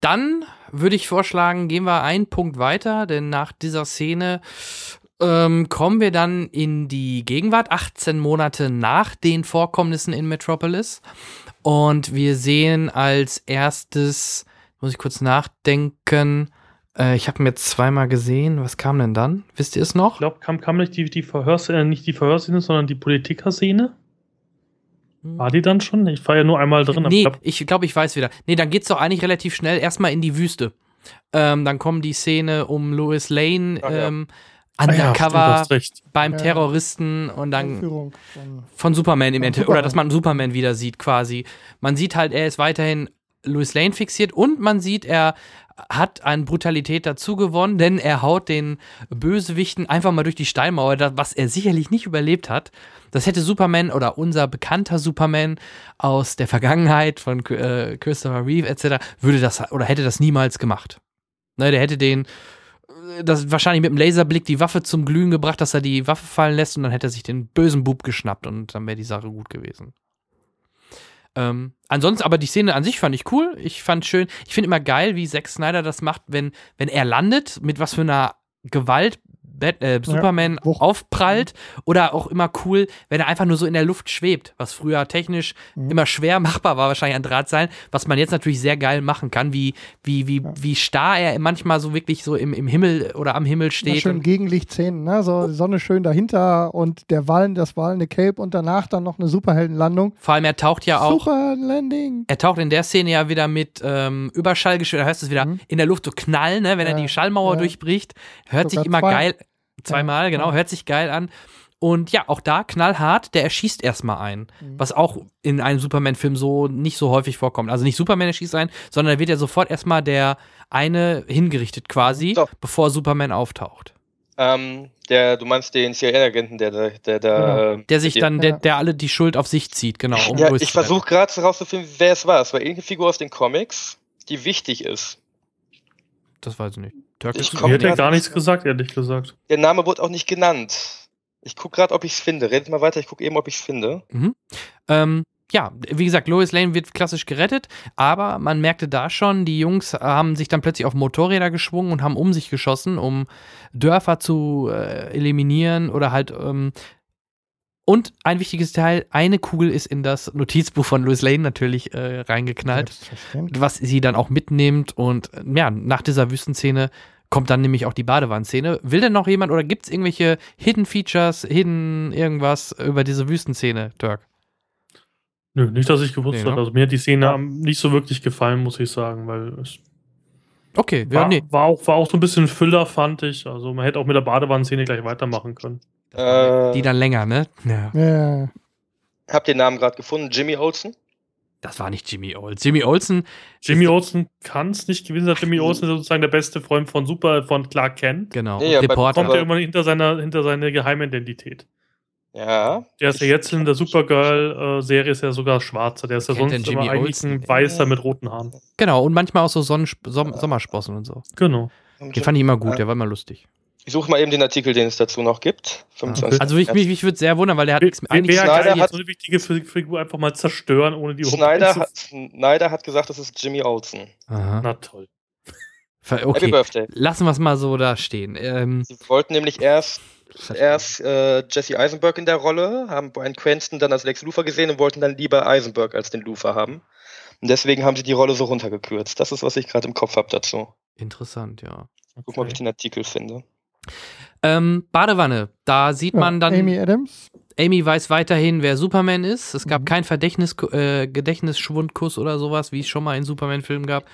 Dann würde ich vorschlagen, gehen wir einen Punkt weiter, denn nach dieser Szene ähm, kommen wir dann in die Gegenwart, 18 Monate nach den Vorkommnissen in Metropolis. Und wir sehen als erstes, muss ich kurz nachdenken, äh, ich habe mir zweimal gesehen. Was kam denn dann? Wisst ihr es noch? Ich glaube, kam, kam nicht die, die Verhörszene, nicht die Verhörszene, sondern die Politikerszene. Hm. War die dann schon? Ich war ja nur einmal drin. Nee, ich glaube, ich weiß wieder. Nee, dann geht's doch eigentlich relativ schnell erstmal in die Wüste. Ähm, dann kommen die Szene um Louis Lane Ach, ähm, ja. Undercover ja, beim Terroristen und dann von, von Superman im Endeffekt. Oder dass man Superman wieder sieht quasi. Man sieht halt, er ist weiterhin Louis Lane fixiert und man sieht, er hat an Brutalität dazu gewonnen, denn er haut den Bösewichten einfach mal durch die Steinmauer, was er sicherlich nicht überlebt hat. Das hätte Superman oder unser bekannter Superman aus der Vergangenheit von äh, Christopher Reeve etc. würde das oder hätte das niemals gemacht. Ne, der hätte den das wahrscheinlich mit dem Laserblick die Waffe zum Glühen gebracht, dass er die Waffe fallen lässt und dann hätte er sich den bösen Bub geschnappt und dann wäre die Sache gut gewesen. Ähm, ansonsten, aber die Szene an sich fand ich cool. Ich fand schön. Ich finde immer geil, wie Zack Snyder das macht, wenn, wenn er landet, mit was für einer Gewalt Bat äh, Superman ja, aufprallt. Oder auch immer cool, wenn er einfach nur so in der Luft schwebt, was früher technisch mhm. immer schwer machbar war, wahrscheinlich an Drahtseilen, was man jetzt natürlich sehr geil machen kann, wie, wie, wie, ja. wie starr er manchmal so wirklich so im, im Himmel oder am Himmel steht. Ja, schön Gegenlichtszenen, ne? So die Sonne schön dahinter und der Wallen, das wallende Cape und danach dann noch eine Superheldenlandung. Vor allem, er taucht ja auch. Superlanding. Er taucht in der Szene ja wieder mit ähm, Überschallgeschwindigkeit, da hörst du es wieder mhm. in der Luft so knallen, ne? wenn er die Schallmauer durchbricht. Hört Sogar sich immer zwei. geil Zweimal, genau, hört sich geil an. Und ja, auch da knallhart, der erschießt erstmal einen. Mhm. Was auch in einem Superman-Film so nicht so häufig vorkommt. Also nicht Superman erschießt einen, sondern da wird ja sofort erstmal der eine hingerichtet quasi, so. bevor Superman auftaucht. Ähm, der, du meinst den CIA-Agenten, der, der, der, der, genau. äh, der sich dann, der, der alle die Schuld auf sich zieht, genau. Um ja, ich versuche gerade herauszufinden, wer es war. Es war irgendeine Figur aus den Comics, die wichtig ist. Das weiß ich nicht. Turkish ich hätte gar nichts gesagt, ehrlich gesagt. Der Name wurde auch nicht genannt. Ich gucke gerade, ob ich es finde. Redet mal weiter, ich gucke eben, ob ich es finde. Mhm. Ähm, ja, wie gesagt, Lois Lane wird klassisch gerettet, aber man merkte da schon, die Jungs haben sich dann plötzlich auf Motorräder geschwungen und haben um sich geschossen, um Dörfer zu äh, eliminieren oder halt. Ähm, und ein wichtiges Teil, eine Kugel ist in das Notizbuch von Lois Lane natürlich äh, reingeknallt, was sie dann auch mitnimmt. Und ja, nach dieser Wüstenszene kommt dann nämlich auch die Badewannenszene. Will denn noch jemand oder gibt es irgendwelche Hidden Features, Hidden irgendwas über diese Wüstenszene, Dirk? Nö, nicht, dass ich gewusst nee, habe. Ne? Also mir hat die Szene ja. nicht so wirklich gefallen, muss ich sagen, weil es Okay, ja, war, nee. war, auch, war auch so ein bisschen Füller, fand ich. Also man hätte auch mit der Badewannenszene gleich weitermachen können. Äh, die dann länger, ne? Ja. ja. Habt ihr den Namen gerade gefunden? Jimmy Olsen? Das war nicht Jimmy Olsen. Jimmy Olsen. Jimmy Olsen kann es nicht gewesen sein. Jimmy Olsen ist sozusagen der beste Freund von Super, von Clark Kent. Genau. Ja, Reporter. Kommt er irgendwann hinter seiner, hinter seine Geheimidentität. Ja. Der ist ja jetzt in der Supergirl-Serie ist ja sogar schwarzer. Der ist ja sonst Jimmy aber eigentlich Olsen? ein Weißer mit roten Haaren. Genau, und manchmal auch so Sonnensp Som Sommersprossen und so. Genau. Den fand ich immer gut, der war immer lustig. Ich suche mal eben den Artikel, den es dazu noch gibt. Also ich, mich, mich würde sehr wundern, weil der hat nichts mit eigentlich Schneider hat so eine wichtige Figur einfach mal zerstören, ohne die Schneider hat, Schneider hat gesagt, das ist Jimmy Olsen. Aha. Na toll. Okay. Happy Birthday. Lassen wir es mal so da stehen. Ähm, Sie wollten nämlich erst erst äh, Jesse Eisenberg in der Rolle, haben Brian Cranston dann als Lex Luthor gesehen und wollten dann lieber Eisenberg als den Luthor haben. Und deswegen haben sie die Rolle so runtergekürzt. Das ist, was ich gerade im Kopf habe dazu. Interessant, ja. Okay. Guck mal, ob ich den Artikel finde. Ähm, Badewanne, da sieht ja, man dann. Amy Adams. Amy weiß weiterhin, wer Superman ist. Es gab mhm. keinen Verdächtnis, äh, Gedächtnisschwundkuss oder sowas, wie es schon mal in Superman-Filmen gab.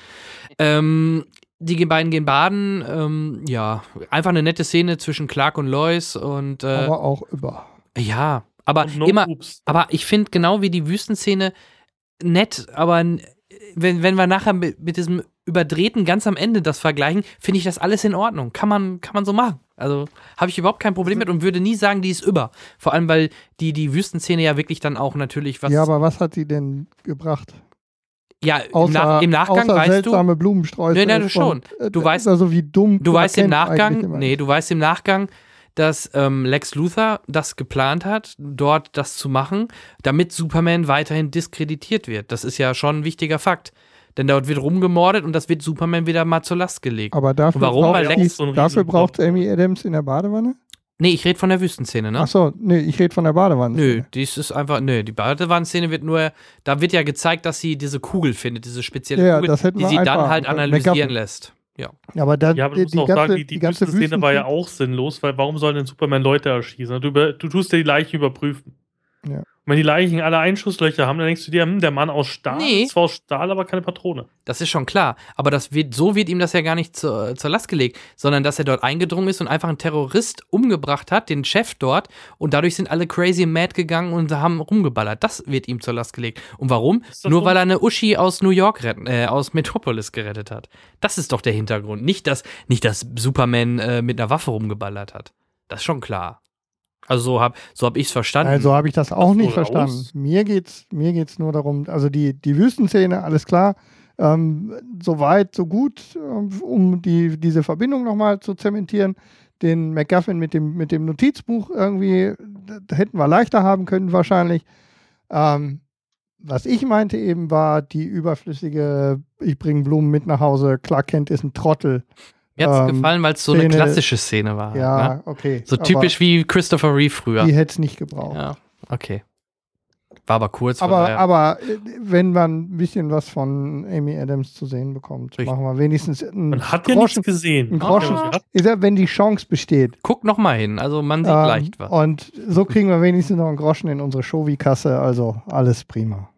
Ähm, die beiden gehen baden. Ähm, ja, einfach eine nette Szene zwischen Clark und Lois und. Äh, aber auch über. Ja, aber no immer. Oops. Aber ich finde genau wie die Wüstenszene nett, aber wenn, wenn wir nachher mit, mit diesem überdrehten ganz am Ende das vergleichen, finde ich das alles in Ordnung. Kann man, kann man so machen. Also habe ich überhaupt kein Problem mit und würde nie sagen, die ist über. Vor allem, weil die, die Wüstenszene ja wirklich dann auch natürlich was. Ja, aber was hat sie denn gebracht? Ja, außer, im, Nach im Nachgang weißt seltsame du. Blumensträuße. Nee, nee, schon. Äh, du weißt also wie dumm. Du weißt im Nachgang, nee, du weißt im Nachgang, dass ähm, Lex Luthor das geplant hat, dort das zu machen, damit Superman weiterhin diskreditiert wird. Das ist ja schon ein wichtiger Fakt. Denn dort wird rumgemordet und das wird Superman wieder mal zur Last gelegt. Aber dafür, warum? Braucht, Weil Lex so dafür braucht Amy Adams in der Badewanne? Nee, ich rede von der Wüstenszene, ne? Achso, nee, ich rede von der Badewanne. Nö, dies ist einfach, nö, die Badewannenszene wird nur, da wird ja gezeigt, dass sie diese Kugel findet, diese spezielle ja, Kugel, die sie dann halt analysieren lässt. Ja. Aber, da, ja, aber du musst die, auch ganze, sagen, die, die, die ganze Wüstenszene Wüsten war ja auch sinnlos, weil warum soll denn Superman Leute erschießen? Du, du tust dir die Leichen überprüfen. Ja. Und wenn die Leichen alle Einschusslöcher haben, dann denkst du dir, hm, der Mann aus Stahl nee. ist zwar aus Stahl, aber keine Patrone. Das ist schon klar. Aber das wird, so wird ihm das ja gar nicht zur, zur Last gelegt, sondern dass er dort eingedrungen ist und einfach einen Terrorist umgebracht hat, den Chef dort, und dadurch sind alle crazy mad gegangen und haben rumgeballert. Das wird ihm zur Last gelegt. Und warum? Nur so? weil er eine Uschi aus New York retten, äh, aus Metropolis gerettet hat. Das ist doch der Hintergrund. Nicht, dass, nicht, dass Superman äh, mit einer Waffe rumgeballert hat. Das ist schon klar. Also so habe so hab ich es verstanden. Also habe ich das auch nicht verstanden. Aus? Mir geht es mir geht's nur darum, also die, die Wüstenszene, alles klar, ähm, so weit, so gut, ähm, um die, diese Verbindung nochmal zu zementieren. Den McGuffin mit dem, mit dem Notizbuch irgendwie, da hätten wir leichter haben können wahrscheinlich. Ähm, was ich meinte eben war die überflüssige, ich bringe Blumen mit nach Hause, Clark Kent ist ein Trottel. Mir hat es ähm, gefallen, weil es so Szene, eine klassische Szene war. Ja, ne? okay. So typisch wie Christopher Reeve früher. Die hätte es nicht gebraucht. Ja, okay. War aber kurz. Aber, aber äh, wenn man ein bisschen was von Amy Adams zu sehen bekommt, Richtig. machen wir wenigstens einen Man hat Groschen, ja nichts gesehen. Einen Groschen, ah. ist ja, wenn die Chance besteht. Guck noch mal hin, also man sieht ähm, leicht was. Und so kriegen wir wenigstens noch einen Groschen in unsere Shovi-Kasse, also alles prima.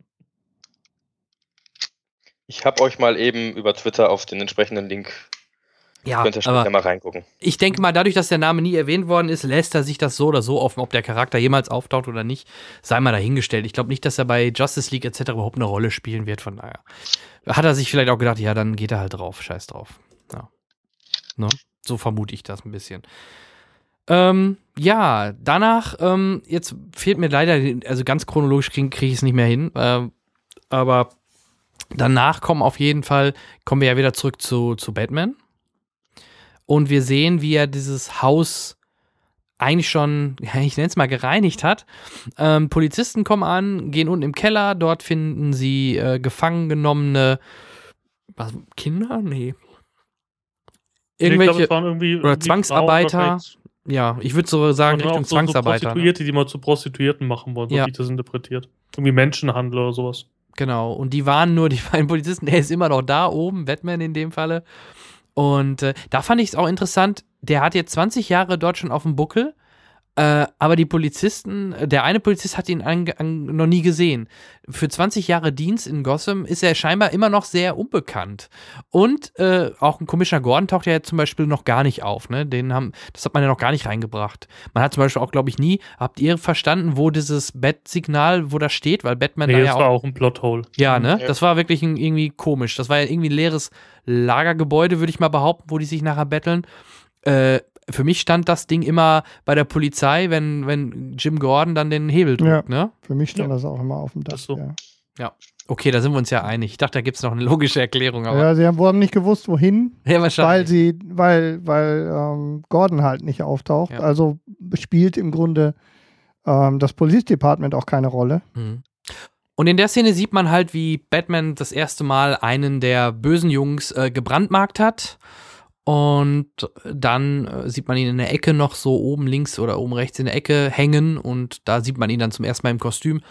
Ich habe euch mal eben über Twitter auf den entsprechenden Link ja, Könnt ihr später mal reingucken. Ich denke mal, dadurch, dass der Name nie erwähnt worden ist, lässt er sich das so oder so offen, ob der Charakter jemals auftaucht oder nicht, sei mal dahingestellt. Ich glaube nicht, dass er bei Justice League etc. überhaupt eine Rolle spielen wird, von daher. Hat er sich vielleicht auch gedacht, ja, dann geht er halt drauf, scheiß drauf. Ja. Ne? So vermute ich das ein bisschen. Ähm, ja, danach, ähm, jetzt fehlt mir leider, also ganz chronologisch kriege krieg ich es nicht mehr hin, äh, aber danach kommen auf jeden Fall, kommen wir ja wieder zurück zu, zu Batman und wir sehen, wie er dieses Haus eigentlich schon, ich nenne es mal, gereinigt hat. Ähm, Polizisten kommen an, gehen unten im Keller, dort finden sie äh, gefangen genommene was, Kinder? Nee. Irgendwelche ich glaub, irgendwie, oder Zwangsarbeiter. Ja, ich würde so sagen, Richtung so, Zwangsarbeiter. So ne? Prostituierte, die mal zu Prostituierten machen wollen, so ja. wie ich das interpretiert. Irgendwie Menschenhandel oder sowas. Genau, und die waren nur die beiden Polizisten, der ist immer noch da oben, Batman in dem Falle. Und äh, da fand ich es auch interessant, der hat jetzt 20 Jahre dort schon auf dem Buckel äh, aber die Polizisten, der eine Polizist hat ihn an, an, noch nie gesehen. Für 20 Jahre Dienst in Gotham ist er scheinbar immer noch sehr unbekannt. Und äh, auch ein Commissioner Gordon taucht ja zum Beispiel noch gar nicht auf. Ne? Den haben, das hat man ja noch gar nicht reingebracht. Man hat zum Beispiel auch, glaube ich, nie, habt ihr verstanden, wo dieses Bat-Signal, wo das steht? Weil Batman nee, da ja das war auch ein Plothole. Ja, ne? Ja. Das war wirklich ein, irgendwie komisch. Das war ja irgendwie ein leeres Lagergebäude, würde ich mal behaupten, wo die sich nachher betteln. Äh, für mich stand das Ding immer bei der Polizei, wenn, wenn Jim Gordon dann den Hebel drückt, ja, ne? Für mich stand ja. das auch immer auf dem Dach. So. Ja. ja. Okay, da sind wir uns ja einig. Ich dachte, da gibt es noch eine logische Erklärung. Aber ja, sie haben, haben nicht gewusst, wohin. Ja, wahrscheinlich. Weil, sie, weil, weil ähm, Gordon halt nicht auftaucht. Ja. Also spielt im Grunde ähm, das Police-Department auch keine Rolle. Mhm. Und in der Szene sieht man halt, wie Batman das erste Mal einen der bösen Jungs äh, gebrandmarkt hat. Und dann äh, sieht man ihn in der Ecke noch so oben links oder oben rechts in der Ecke hängen und da sieht man ihn dann zum ersten Mal im Kostüm.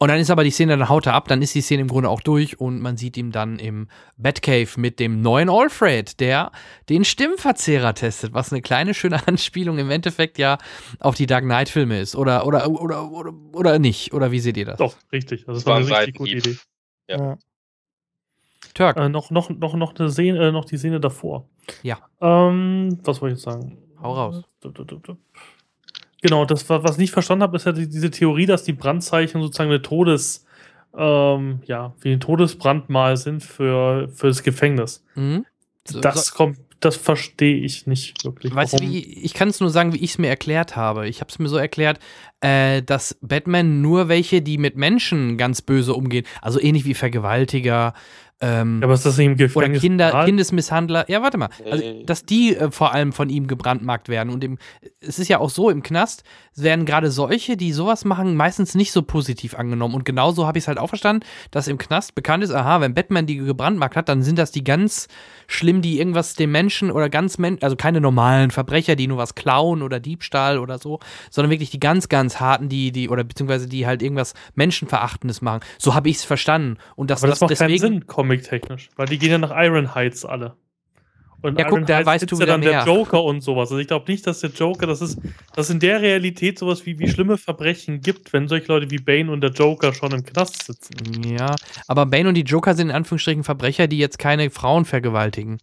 Und dann ist aber die Szene, dann haut er ab, dann ist die Szene im Grunde auch durch und man sieht ihn dann im Batcave mit dem neuen Alfred, der den Stimmverzehrer testet, was eine kleine schöne Anspielung im Endeffekt ja auf die Dark Knight Filme ist. Oder, oder, oder, oder, oder nicht. Oder wie seht ihr das? Doch, richtig. Das, das war eine richtig gute Idee. Ja. ja. Turk. Äh, noch, noch, noch, noch, eine Szene, äh, noch die Szene davor. Ja. Ähm, was wollte ich jetzt sagen? Hau raus. Genau, das, was ich nicht verstanden habe, ist ja diese Theorie, dass die Brandzeichen sozusagen eine Todes, ähm, ja, wie ein Todesbrandmal sind für, für das Gefängnis. Mhm. Das so, kommt, das verstehe ich nicht wirklich. Weißt du, ich kann es nur sagen, wie ich es mir erklärt habe. Ich habe es mir so erklärt, äh, dass Batman nur welche, die mit Menschen ganz böse umgehen, also ähnlich wie Vergewaltiger, ähm, ja, aber ist das im Gefängnis? Oder Kinder, Kindesmisshandler. Ja, warte mal. Also, dass die äh, vor allem von ihm gebrandmarkt werden. Und im, es ist ja auch so, im Knast werden gerade solche, die sowas machen, meistens nicht so positiv angenommen. Und genauso habe ich es halt auch verstanden, dass im Knast bekannt ist, aha, wenn Batman die gebrandmarkt hat, dann sind das die ganz schlimm, die irgendwas dem Menschen oder ganz, Men also keine normalen Verbrecher, die nur was klauen oder Diebstahl oder so, sondern wirklich die ganz, ganz harten, die, die, oder beziehungsweise die halt irgendwas Menschenverachtendes machen. So habe ich es verstanden. Und dass Aber das, das macht deswegen, keinen Sinn, comic-technisch. Weil die gehen ja nach Iron Heights alle. Und ja, guck, da weißt du ja dann mehr. der Joker und sowas. Also ich glaube nicht, dass der Joker, das ist, dass in der Realität sowas wie, wie schlimme Verbrechen gibt, wenn solche Leute wie Bane und der Joker schon im Knast sitzen. Ja, aber Bane und die Joker sind in Anführungsstrichen Verbrecher, die jetzt keine Frauen vergewaltigen.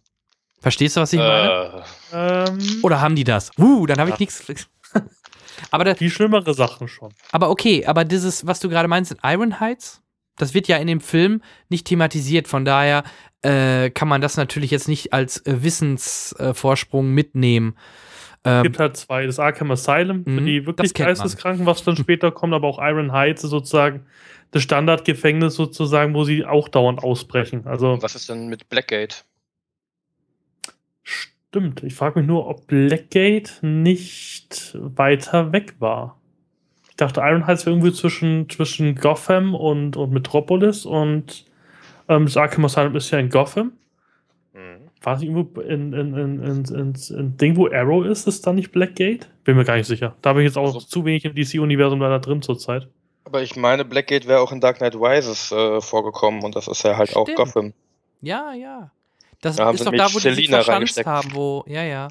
Verstehst du, was ich meine? Äh, ähm, Oder haben die das? Uh, dann habe ich nichts. aber da, die schlimmere Sachen schon. Aber okay, aber dieses, was du gerade meinst, in Iron Heights, das wird ja in dem Film nicht thematisiert. Von daher äh, kann man das natürlich jetzt nicht als äh, Wissensvorsprung mitnehmen. Ähm, es gibt halt zwei. Das Arkham Asylum für mhm, die wirklich Geisteskranken, was dann später kommt, aber auch Iron Heights ist sozusagen das Standardgefängnis sozusagen, wo sie auch dauernd ausbrechen. Also was ist denn mit Blackgate? Stimmt. Ich frage mich nur, ob Blackgate nicht weiter weg war. Ich dachte, Iron Heights wäre irgendwie zwischen, zwischen Gotham und, und Metropolis und ähm, das Arkham Asylum ist ja in Gotham. Mhm. War es irgendwo in, in, in, in, in, in Ding, wo Arrow ist, ist da nicht Blackgate? Bin mir gar nicht sicher. Da bin ich jetzt auch also, zu wenig im DC-Universum leider drin zurzeit. Aber ich meine, Blackgate wäre auch in Dark Knight Rises äh, vorgekommen und das ist ja halt Stimmt. auch Gotham. Ja, ja. Das da ist doch da, wo Selina die sich haben, wo, ja, ja.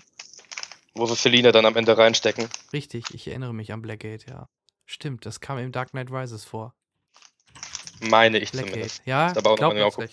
Wo sie Selina dann am Ende reinstecken. Richtig, ich erinnere mich an Blackgate, ja. Stimmt, das kam im Dark Knight Rises vor. Meine ich Blackgate. zumindest. Ja, aber auch noch mal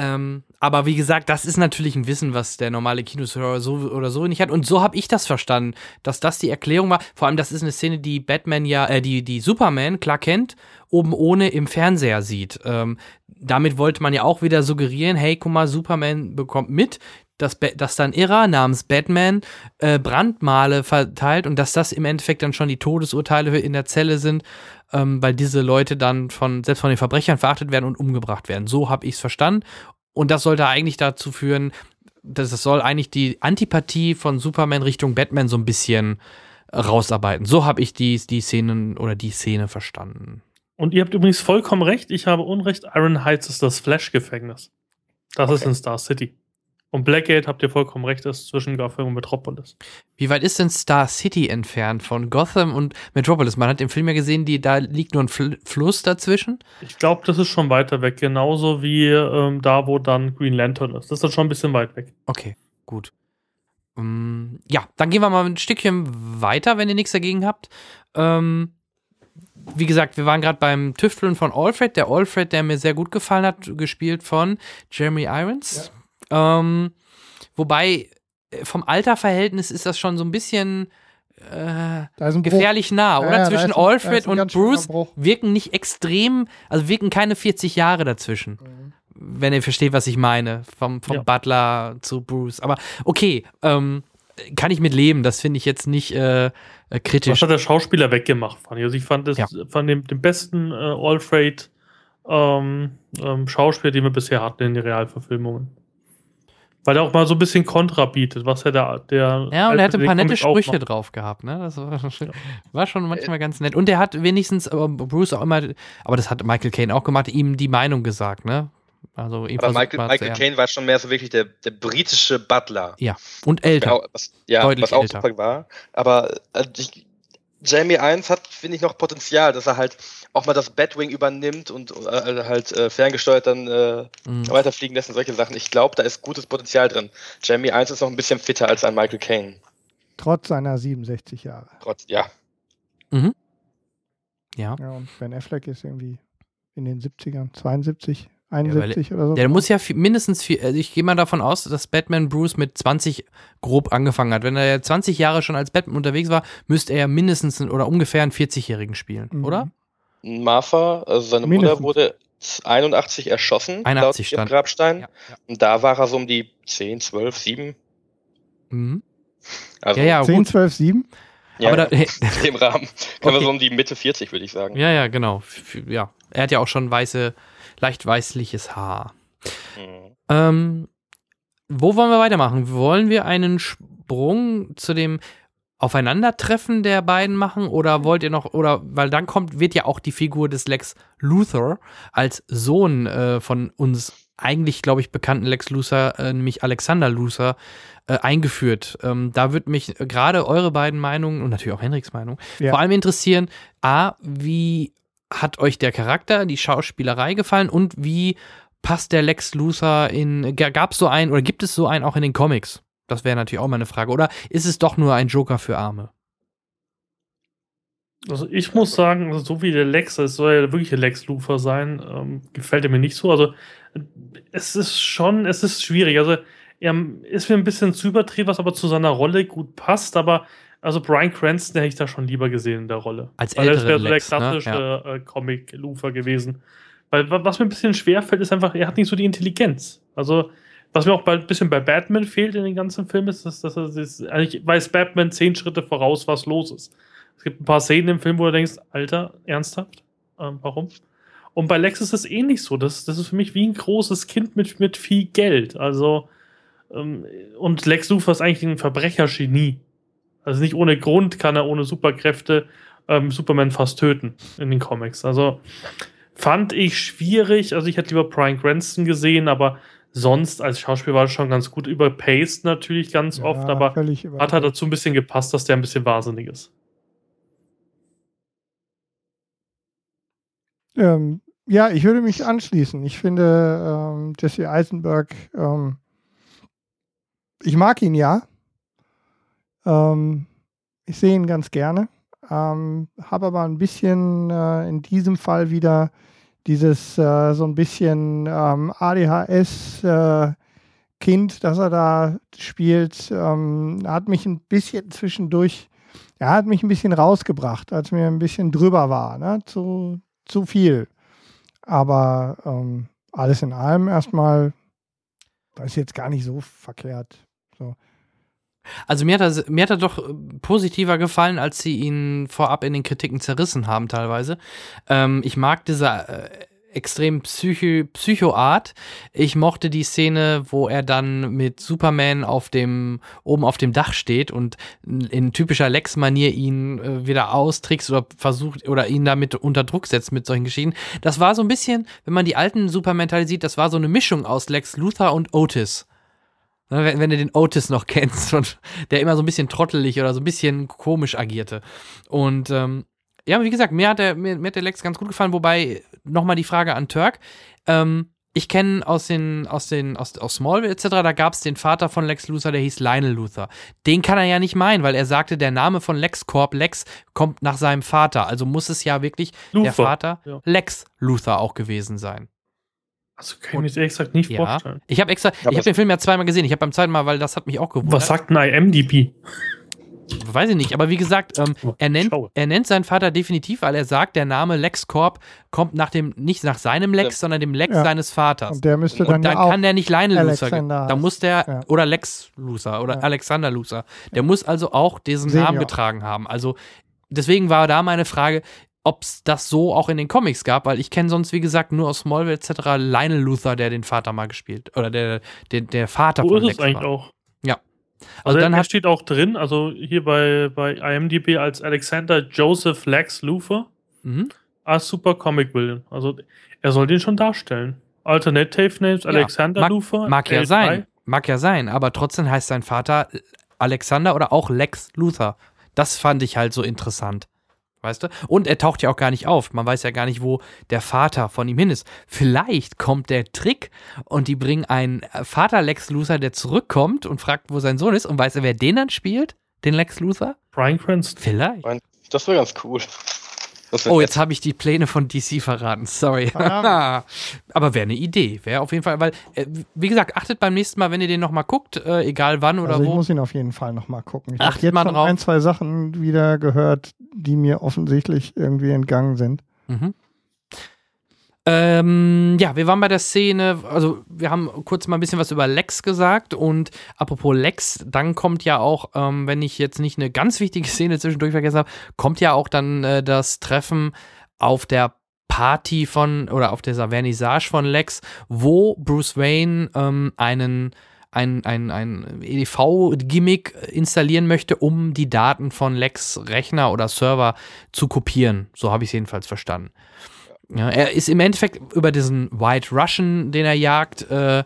ähm, aber wie gesagt, das ist natürlich ein Wissen, was der normale Kinozuhörer so oder so nicht hat. Und so habe ich das verstanden, dass das die Erklärung war. Vor allem, das ist eine Szene, die Batman ja, äh, die, die Superman, Clark Kent, oben ohne im Fernseher sieht. Ähm, damit wollte man ja auch wieder suggerieren, hey, guck mal, Superman bekommt mit, dass, dass dann Irrer namens Batman äh, Brandmale verteilt und dass das im Endeffekt dann schon die Todesurteile in der Zelle sind, ähm, weil diese Leute dann von, selbst von den Verbrechern verachtet werden und umgebracht werden. So habe ich es verstanden. Und das sollte eigentlich dazu führen, das soll eigentlich die Antipathie von Superman Richtung Batman so ein bisschen rausarbeiten. So habe ich die, die Szenen oder die Szene verstanden. Und ihr habt übrigens vollkommen recht, ich habe Unrecht. Iron Heights ist das Flash-Gefängnis. Das okay. ist in Star City. Und Blackgate, habt ihr vollkommen recht, ist zwischen Gotham und Metropolis. Wie weit ist denn Star City entfernt von Gotham und Metropolis? Man hat im Film ja gesehen, die, da liegt nur ein Fl Fluss dazwischen. Ich glaube, das ist schon weiter weg. Genauso wie ähm, da, wo dann Green Lantern ist. Das ist dann schon ein bisschen weit weg. Okay, gut. Um, ja, dann gehen wir mal ein Stückchen weiter, wenn ihr nichts dagegen habt. Ähm, wie gesagt, wir waren gerade beim Tüfteln von Alfred. Der Alfred, der mir sehr gut gefallen hat, gespielt von Jeremy Irons. Ja. Ähm, wobei äh, vom Alterverhältnis ist das schon so ein bisschen äh, gefährlich nah, oder? Ja, Zwischen ein, Alfred und Bruce wirken nicht extrem, also wirken keine 40 Jahre dazwischen. Mhm wenn ihr versteht, was ich meine, vom, vom ja. Butler zu Bruce. Aber okay, ähm, kann ich mit leben. Das finde ich jetzt nicht äh, äh kritisch. Was hat der Schauspieler weggemacht, fand ich. Also ich fand das ja. von dem, dem besten äh, Alfred ähm, ähm, Schauspieler, den wir bisher hatten in den Realverfilmungen. Weil er auch mal so ein bisschen Kontra bietet, was er da, der. Ja, und er hatte ein paar nette Sprüche drauf gehabt, ne? Das war, ja. war schon manchmal ganz nett. Und er hat wenigstens, Bruce auch immer, aber das hat Michael Caine auch gemacht, ihm die Meinung gesagt, ne? Also Aber Michael, Michael Caine war schon mehr so wirklich der, der britische Butler. Ja, und älter. Was, ja, Deutlich was auch älter. super war. Aber also ich, Jamie 1 hat, finde ich, noch Potenzial, dass er halt auch mal das Batwing übernimmt und äh, halt äh, ferngesteuert dann äh, mhm. weiterfliegen lässt und solche Sachen. Ich glaube, da ist gutes Potenzial drin. Jamie 1 ist noch ein bisschen fitter als ein Michael Caine. Trotz seiner 67 Jahre. Trotz, ja. Mhm. Ja. Ja, und Ben Affleck ist irgendwie in den 70ern, 72, 71 ja, oder so. Der muss ja mindestens viel, also ich gehe mal davon aus, dass Batman Bruce mit 20 grob angefangen hat. Wenn er ja 20 Jahre schon als Batman unterwegs war, müsste er ja mindestens oder ungefähr einen 40-Jährigen spielen, mhm. oder? Martha, also seine mindestens. Mutter wurde 81 erschossen 81 laut stand. Grabstein. Ja, ja. Und da war er so um die 10, 12, 7. Mhm. Also ja, ja, 10, 12, 7? Ja, aber da, hey. in dem Rahmen. Können okay. wir so um die Mitte 40, würde ich sagen. Ja, ja, genau. Ja. Er hat ja auch schon weiße leicht weißliches Haar. Mhm. Ähm, wo wollen wir weitermachen? Wollen wir einen Sprung zu dem Aufeinandertreffen der beiden machen oder wollt ihr noch oder weil dann kommt wird ja auch die Figur des Lex Luthor als Sohn äh, von uns eigentlich glaube ich bekannten Lex Luthor äh, nämlich Alexander Luthor äh, eingeführt. Ähm, da würde mich gerade eure beiden Meinungen und natürlich auch Henriks Meinung ja. vor allem interessieren. A, wie hat euch der Charakter, die Schauspielerei gefallen und wie passt der Lex Luthor in, gab es so einen oder gibt es so einen auch in den Comics? Das wäre natürlich auch mal eine Frage. Oder ist es doch nur ein Joker für Arme? Also ich muss sagen, also so wie der Lex, es soll ja wirklich der Lex Luthor sein, ähm, gefällt er mir nicht so. Also es ist schon, es ist schwierig. Also er ist mir ein bisschen zu übertrieben, was aber zu seiner Rolle gut passt, aber also Brian Cranston hätte ich da schon lieber gesehen in der Rolle. Als Weil das wäre so der klassische ne? ja. äh, Comic-Lufer gewesen. Weil was mir ein bisschen schwerfällt, ist einfach, er hat nicht so die Intelligenz. Also, was mir auch ein bisschen bei Batman fehlt in den ganzen Filmen, ist, dass, dass er ist, eigentlich weiß Batman zehn Schritte voraus, was los ist. Es gibt ein paar Szenen im Film, wo du denkst, Alter, ernsthaft? Ähm, warum? Und bei Lex ist es ähnlich so. Das, das ist für mich wie ein großes Kind mit, mit viel Geld. Also, ähm, und Lex Luthor ist eigentlich ein Verbrechergenie. Also nicht ohne Grund kann er ohne Superkräfte ähm, Superman fast töten in den Comics. Also fand ich schwierig. Also ich hätte lieber Brian Cranston gesehen, aber sonst als Schauspieler war er schon ganz gut überpaced natürlich ganz ja, oft, aber hat er dazu ein bisschen gepasst, dass der ein bisschen wahnsinnig ist. Ähm, ja, ich würde mich anschließen. Ich finde ähm, Jesse Eisenberg, ähm, ich mag ihn ja, ähm, ich sehe ihn ganz gerne, ähm, habe aber ein bisschen äh, in diesem Fall wieder dieses äh, so ein bisschen ähm, ADHS äh, Kind, das er da spielt, ähm, hat mich ein bisschen zwischendurch, er hat mich ein bisschen rausgebracht, als mir ein bisschen drüber war, ne? zu, zu viel. Aber ähm, alles in allem erstmal, das ist jetzt gar nicht so verkehrt. So. Also mir hat, er, mir hat er doch äh, positiver gefallen, als sie ihn vorab in den Kritiken zerrissen haben teilweise. Ähm, ich mag diese, äh, extrem psycho, Psychoart. Ich mochte die Szene, wo er dann mit Superman auf dem, oben auf dem Dach steht und in typischer Lex-Manier ihn äh, wieder austrickst oder versucht oder ihn damit unter Druck setzt mit solchen Geschichten. Das war so ein bisschen, wenn man die alten Superman-Teile sieht, das war so eine Mischung aus Lex Luthor und Otis. Ne, wenn, wenn du den Otis noch kennst und der immer so ein bisschen trottelig oder so ein bisschen komisch agierte. Und ähm, ja, wie gesagt, mir hat, der, mir, mir hat der Lex ganz gut gefallen, wobei nochmal die Frage an Turk. Ähm, ich kenne aus den, aus den, aus, aus Smallville etc., da gab es den Vater von Lex Luthor, der hieß Lionel Luthor. Den kann er ja nicht meinen, weil er sagte, der Name von LexCorp, Lex, kommt nach seinem Vater. Also muss es ja wirklich Luthor, der Vater ja. Lex Luthor auch gewesen sein. Also kann ich mir ehrlich gesagt nicht ja. vorstellen. Ich habe extra, ich habe den Film ja zweimal gesehen. Ich habe beim zweiten Mal, weil das hat mich auch gewundert. Was sagt ein IMDb? Weiß ich nicht, aber wie gesagt, ähm, oh, er, nennt, er nennt seinen Vater definitiv, weil er sagt, der Name LexCorp kommt nach dem, nicht nach seinem Lex, ja. sondern dem Lex ja. seines Vaters. Und der müsste dann, Und dann ja kann der nicht Lionel Luthor. Da muss der, oder Lex Luthor oder Alexander Luthor. Der muss also auch diesen Senior. Namen getragen haben. Also deswegen war da meine Frage, ob es das so auch in den Comics gab, weil ich kenne sonst, wie gesagt, nur aus Smallville etc. Lionel Luthor, der den Vater mal gespielt, oder der, der, der Vater so von ist Lex es eigentlich war. auch. Ja. Also, also dann steht auch drin, also hier bei, bei IMDb als Alexander Joseph Lex Luthor mhm. als Super Comic Villain. Also er soll den schon darstellen. Alternative Names ja, Alexander mag, Luthor. Mag ja sein, mag ja sein, aber trotzdem heißt sein Vater Alexander oder auch Lex Luthor. Das fand ich halt so interessant. Weißt du? Und er taucht ja auch gar nicht auf. Man weiß ja gar nicht, wo der Vater von ihm hin ist. Vielleicht kommt der Trick und die bringen einen Vater Lex Luthor, der zurückkommt und fragt, wo sein Sohn ist. Und weiß er, wer den dann spielt? Den Lex Luthor? Brian Cranston. Vielleicht. Das wäre ganz cool. Oh, jetzt habe ich die Pläne von DC verraten. Sorry. Aber wäre eine Idee. Wäre auf jeden Fall, weil, äh, wie gesagt, achtet beim nächsten Mal, wenn ihr den nochmal guckt, äh, egal wann oder also wo. Ich muss ihn auf jeden Fall nochmal gucken. Ich habe jetzt mal schon drauf. ein, zwei Sachen wieder gehört, die mir offensichtlich irgendwie entgangen sind. Mhm. Ähm, ja, wir waren bei der Szene, also wir haben kurz mal ein bisschen was über Lex gesagt und apropos Lex, dann kommt ja auch, ähm, wenn ich jetzt nicht eine ganz wichtige Szene zwischendurch vergessen habe, kommt ja auch dann äh, das Treffen auf der Party von oder auf dieser Vernissage von Lex, wo Bruce Wayne ähm, einen ein, ein, ein EDV-Gimmick installieren möchte, um die Daten von Lex Rechner oder Server zu kopieren. So habe ich es jedenfalls verstanden. Ja, er ist im Endeffekt über diesen White Russian, den er jagt, äh, äh,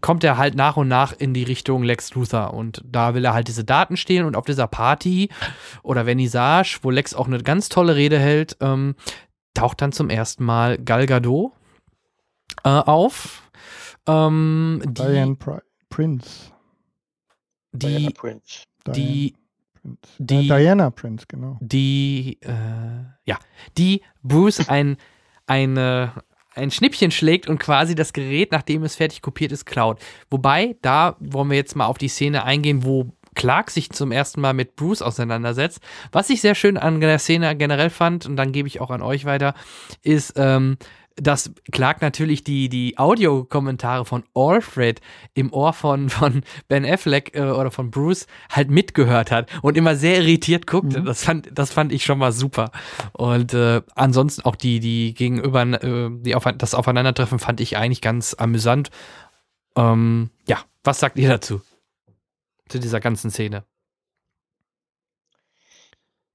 kommt er halt nach und nach in die Richtung Lex Luthor. Und da will er halt diese Daten stehlen. Und auf dieser Party oder Vernissage, wo Lex auch eine ganz tolle Rede hält, ähm, taucht dann zum ersten Mal Gal Gadot äh, auf. Ähm, Diane Prince. Die, Diana Prince. Die Prince. Die, Diana Prince, genau. Die, äh, ja, die Bruce ein, eine, ein Schnippchen schlägt und quasi das Gerät, nachdem es fertig kopiert ist, klaut. Wobei, da wollen wir jetzt mal auf die Szene eingehen, wo Clark sich zum ersten Mal mit Bruce auseinandersetzt. Was ich sehr schön an der Szene generell fand, und dann gebe ich auch an euch weiter, ist, ähm, dass Clark natürlich die, die Audiokommentare von Alfred im Ohr von, von Ben Affleck äh, oder von Bruce halt mitgehört hat und immer sehr irritiert guckte. Mhm. Das, fand, das fand ich schon mal super. Und äh, ansonsten auch die, die gegenüber, äh, die auf, das Aufeinandertreffen fand ich eigentlich ganz amüsant. Ähm, ja, was sagt ihr dazu? Zu dieser ganzen Szene?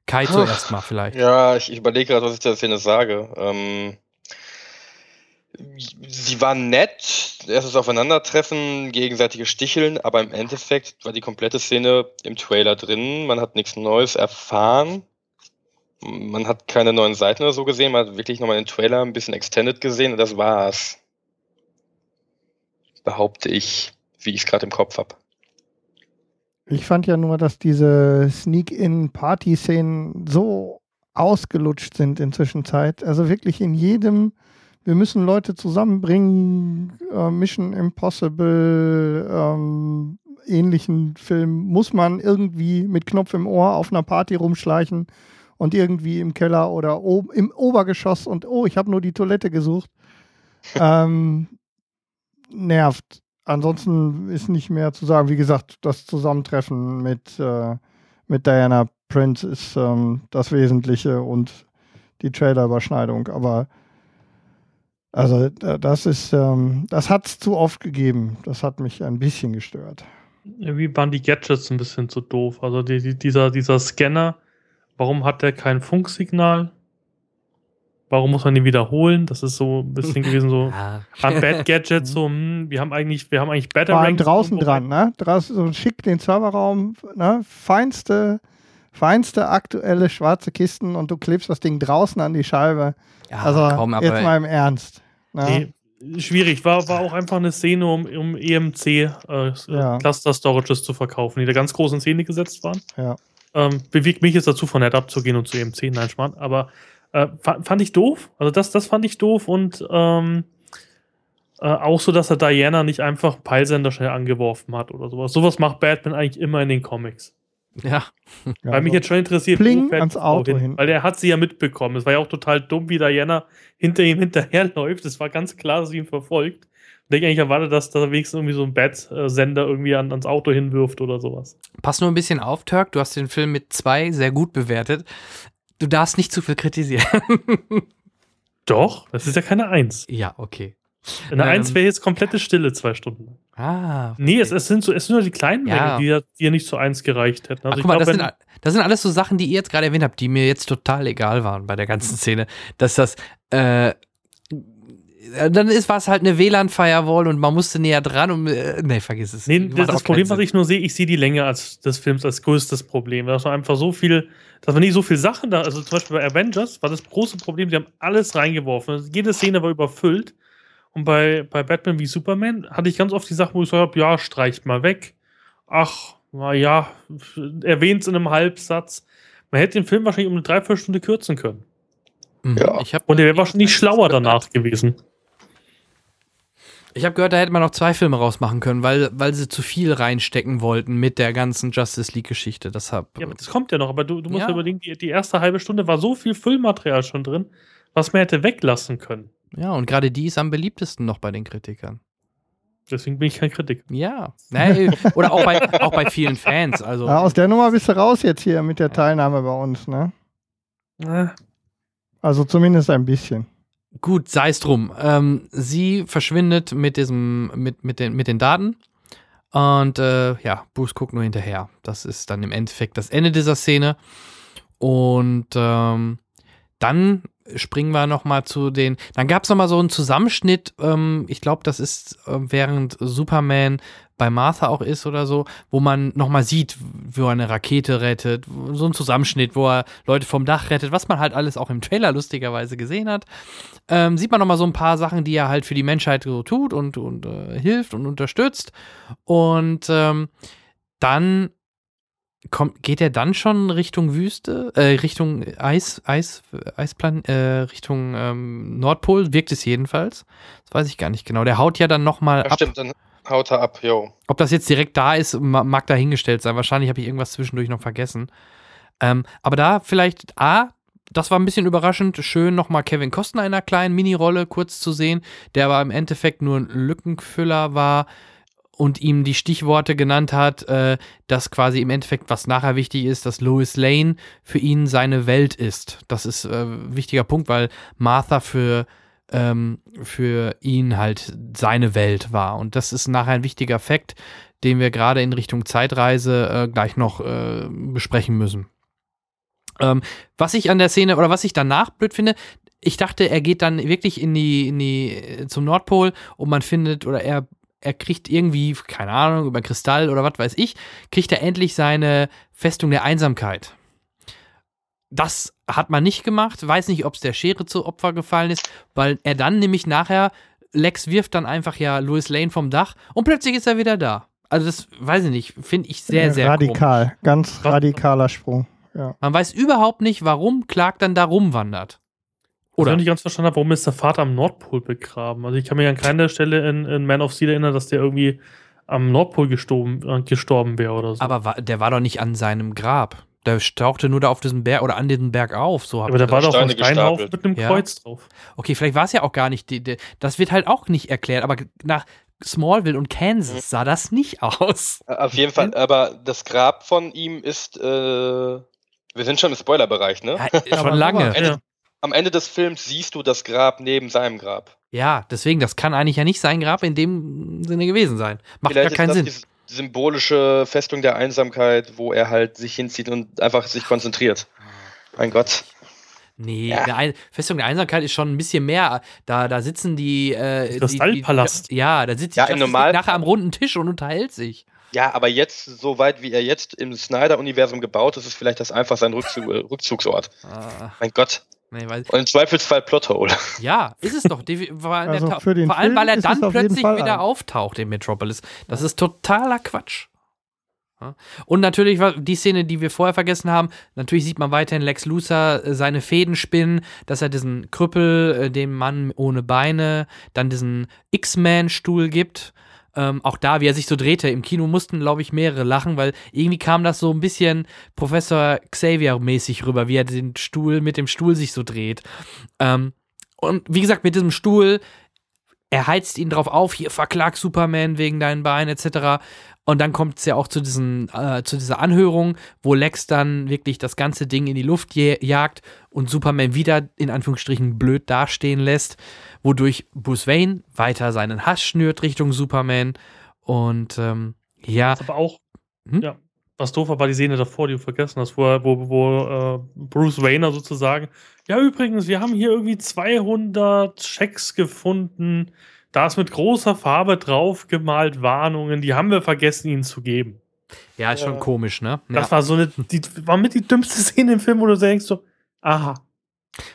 Kai zuerst mal vielleicht. Ja, ich, ich überlege gerade, was ich zur Szene sage. Ähm, sie waren nett, erstes Aufeinandertreffen, gegenseitige Sticheln, aber im Endeffekt war die komplette Szene im Trailer drin. Man hat nichts Neues erfahren. Man hat keine neuen Seiten oder so gesehen. Man hat wirklich nochmal den Trailer ein bisschen extended gesehen und das war's. Behaupte ich, wie ich es gerade im Kopf habe. Ich fand ja nur, dass diese Sneak-In-Party-Szenen so ausgelutscht sind in Zwischenzeit. Also wirklich in jedem wir müssen Leute zusammenbringen, äh, Mission Impossible, ähm, ähnlichen Film, muss man irgendwie mit Knopf im Ohr auf einer Party rumschleichen und irgendwie im Keller oder im Obergeschoss und oh, ich habe nur die Toilette gesucht. ähm, nervt. Ansonsten ist nicht mehr zu sagen. Wie gesagt, das Zusammentreffen mit, äh, mit Diana Prince ist ähm, das Wesentliche und die Trailerüberschneidung. Aber Also das ist, ähm, das hat es zu oft gegeben. Das hat mich ein bisschen gestört. Irgendwie waren die Gadgets ein bisschen zu doof. Also die, die, dieser, dieser Scanner, warum hat der kein Funksignal? Warum muss man ihn wiederholen? Das ist so ein bisschen gewesen so ja. an Bad Gadgets so, hm, wir haben eigentlich, wir haben eigentlich Better Vor allem draußen dran, ne? Draußen so schick den Serverraum, ne? Feinste, feinste aktuelle schwarze Kisten und du klebst das Ding draußen an die Scheibe. Ja, also komm, jetzt mal im Ernst. Ne? Nee, schwierig. War, war auch einfach eine Szene, um, um EMC äh, ja. Cluster Storages zu verkaufen, die da ganz groß in Szene gesetzt waren. Ja. Ähm, bewegt mich jetzt dazu, von Net abzugehen und zu EMC. Nein, Schmarrn. Aber äh, fand ich doof. Also das, das fand ich doof und ähm, äh, auch so, dass er Diana nicht einfach Peilsender schnell angeworfen hat oder sowas. Sowas macht Batman eigentlich immer in den Comics. Ja. Weil ja, mich jetzt schon interessiert, Pling ans Auto hin, hin. Weil er hat sie ja mitbekommen. Es war ja auch total dumm, wie Diana hinter ihm hinterherläuft. Es war ganz klar, dass sie ihn verfolgt. Und ich eigentlich erwartet, dass da wenigstens irgendwie so ein Bat-Sender irgendwie an, ans Auto hinwirft oder sowas. Pass nur ein bisschen auf, Turk. Du hast den Film mit zwei sehr gut bewertet. Du darfst nicht zu viel kritisieren. Doch, das ist ja keine Eins. Ja, okay. Eine ähm, Eins wäre jetzt komplette Stille zwei Stunden. Ah. Okay. Nee, es, es, sind so, es sind nur die kleinen ja. Mengen, die dir nicht zu eins gereicht hätten. Also Ach, guck mal, glaub, das, sind, das sind alles so Sachen, die ihr jetzt gerade erwähnt habt, die mir jetzt total egal waren bei der ganzen Szene. Dass das, äh, dann ist was halt eine WLAN-Firewall und man musste näher dran und äh, nee, vergiss es. Nee, das, das Problem, was ich nur sehe, ich sehe die Länge als, des Films als größtes Problem. Dass man einfach so viel, dass man nicht so viel Sachen da, also zum Beispiel bei Avengers war das große Problem, sie haben alles reingeworfen. Jede Szene war überfüllt. Und bei, bei Batman wie Superman hatte ich ganz oft die Sache, wo ich so habe, ja, streicht mal weg. Ach, na ja, erwähnt es in einem Halbsatz. Man hätte den Film wahrscheinlich um eine Dreiviertelstunde kürzen können. Mhm. Ja. Und der wäre wahrscheinlich schlauer danach gewesen. Ich habe gehört, da hätte man noch zwei Filme rausmachen können, weil, weil sie zu viel reinstecken wollten mit der ganzen Justice League-Geschichte. Deshalb. Ja, aber das kommt ja noch. Aber du, du musst ja. überlegen, die, die erste halbe Stunde war so viel Füllmaterial schon drin, was man hätte weglassen können. Ja, und gerade die ist am beliebtesten noch bei den Kritikern. Deswegen bin ich kein Kritiker. Ja. Nee, oder auch bei, auch bei vielen Fans. Also. Ja, aus der Nummer bist du raus jetzt hier mit der Teilnahme bei uns, ne? Äh. Also zumindest ein bisschen. Gut, sei es drum. Ähm, sie verschwindet mit diesem, mit, mit, den, mit den Daten. Und äh, ja, Bruce guckt nur hinterher. Das ist dann im Endeffekt das Ende dieser Szene. Und ähm, dann springen wir nochmal zu den. Dann gab es nochmal so einen Zusammenschnitt. Ähm, ich glaube, das ist äh, während Superman bei Martha auch ist oder so, wo man nochmal sieht, wo er eine Rakete rettet. So ein Zusammenschnitt, wo er Leute vom Dach rettet, was man halt alles auch im Trailer lustigerweise gesehen hat. Ähm, sieht man nochmal so ein paar Sachen, die er halt für die Menschheit so tut und, und äh, hilft und unterstützt. Und ähm, dann kommt, geht er dann schon Richtung Wüste, äh, Richtung Eis, Eis, Eisplan, äh, Richtung ähm, Nordpol, wirkt es jedenfalls. Das weiß ich gar nicht genau. Der haut ja dann nochmal ja, ab. Stimmt, dann haut er ab, jo. Ob das jetzt direkt da ist, mag dahingestellt sein. Wahrscheinlich habe ich irgendwas zwischendurch noch vergessen. Ähm, aber da vielleicht A, das war ein bisschen überraschend. Schön nochmal Kevin Costner in einer kleinen Mini-Rolle kurz zu sehen, der aber im Endeffekt nur ein Lückenfüller war und ihm die Stichworte genannt hat, äh, dass quasi im Endeffekt, was nachher wichtig ist, dass Lois Lane für ihn seine Welt ist. Das ist äh, ein wichtiger Punkt, weil Martha für, ähm, für ihn halt seine Welt war. Und das ist nachher ein wichtiger Fakt, den wir gerade in Richtung Zeitreise äh, gleich noch äh, besprechen müssen. Ähm, was ich an der Szene oder was ich danach blöd finde, ich dachte, er geht dann wirklich in die, in die, zum Nordpol und man findet oder er er kriegt irgendwie, keine Ahnung, über Kristall oder was weiß ich, kriegt er endlich seine Festung der Einsamkeit. Das hat man nicht gemacht, weiß nicht, ob es der Schere zu Opfer gefallen ist, weil er dann nämlich nachher, Lex wirft dann einfach ja Louis Lane vom Dach und plötzlich ist er wieder da. Also das weiß ich nicht, finde ich sehr, sehr Radikal, komisch. ganz radikaler Sprung. Ja. Man weiß überhaupt nicht, warum Clark dann da rumwandert. Oder? Ich nicht ganz verstanden habe, warum ist der Vater am Nordpol begraben? Also ich kann mich an keiner Stelle in, in Man of Steel erinnern, dass der irgendwie am Nordpol gestorben, äh, gestorben wäre oder so. Aber war, der war doch nicht an seinem Grab. Der tauchte nur da auf diesem Berg oder an diesem Berg auf. So aber der war doch auf Steinhaufen mit einem ja. Kreuz drauf. Okay, vielleicht war es ja auch gar nicht. Die, die, das wird halt auch nicht erklärt. Aber nach Smallville und Kansas sah das nicht aus. Auf jeden Fall. Aber das Grab von ihm ist. Äh, wir sind schon im Spoilerbereich, ne? Ja, schon lange. Ende, am Ende des Films siehst du das Grab neben seinem Grab. Ja, deswegen, das kann eigentlich ja nicht sein Grab in dem Sinne gewesen sein. Macht Vielleicht gar keinen Sinn. Die symbolische Festung der Einsamkeit, wo er halt sich hinzieht und einfach sich konzentriert. Mein Gott. Nee, ja. Ein Festung der Einsamkeit ist schon ein bisschen mehr. Da, da sitzen die. Äh, Kristallpalast. Die, die, ja, da sitzt ja, die nachher am runden Tisch und unterhält sich. Ja, aber jetzt, so weit wie er jetzt im Snyder-Universum gebaut ist, ist vielleicht das einfach sein Rückzug, Rückzugsort. Ah. Mein Gott. Nee, und im Zweifelsfall Plothole. Ja, ist es doch. vor, also vor allem, weil er dann plötzlich wieder auftaucht in Metropolis. Das ist totaler Quatsch. Und natürlich die Szene, die wir vorher vergessen haben, natürlich sieht man weiterhin Lex Luthor äh, seine Fäden spinnen, dass er diesen Krüppel, äh, dem Mann ohne Beine, dann diesen X-Man-Stuhl gibt. Ähm, auch da, wie er sich so drehte, im Kino mussten, glaube ich, mehrere lachen, weil irgendwie kam das so ein bisschen Professor Xavier-mäßig rüber, wie er den Stuhl mit dem Stuhl sich so dreht. Ähm, und wie gesagt, mit diesem Stuhl, er heizt ihn drauf auf, hier verklag Superman wegen deinen Beinen etc. Und dann kommt es ja auch zu, diesen, äh, zu dieser Anhörung, wo Lex dann wirklich das ganze Ding in die Luft jagt und Superman wieder in Anführungsstrichen blöd dastehen lässt, wodurch Bruce Wayne weiter seinen Hass schnürt Richtung Superman. Und ähm, ja. aber auch, hm? ja, was doof war, war die Szene davor, die du vergessen hast, wo, wo, wo äh, Bruce Wayne sozusagen, ja übrigens, wir haben hier irgendwie 200 Checks gefunden, da ist mit großer Farbe drauf gemalt Warnungen, die haben wir vergessen, ihnen zu geben. Ja, ist schon komisch, ne? Das ja. war so eine, die war mit die dümmste Szene im Film, wo du denkst so, aha.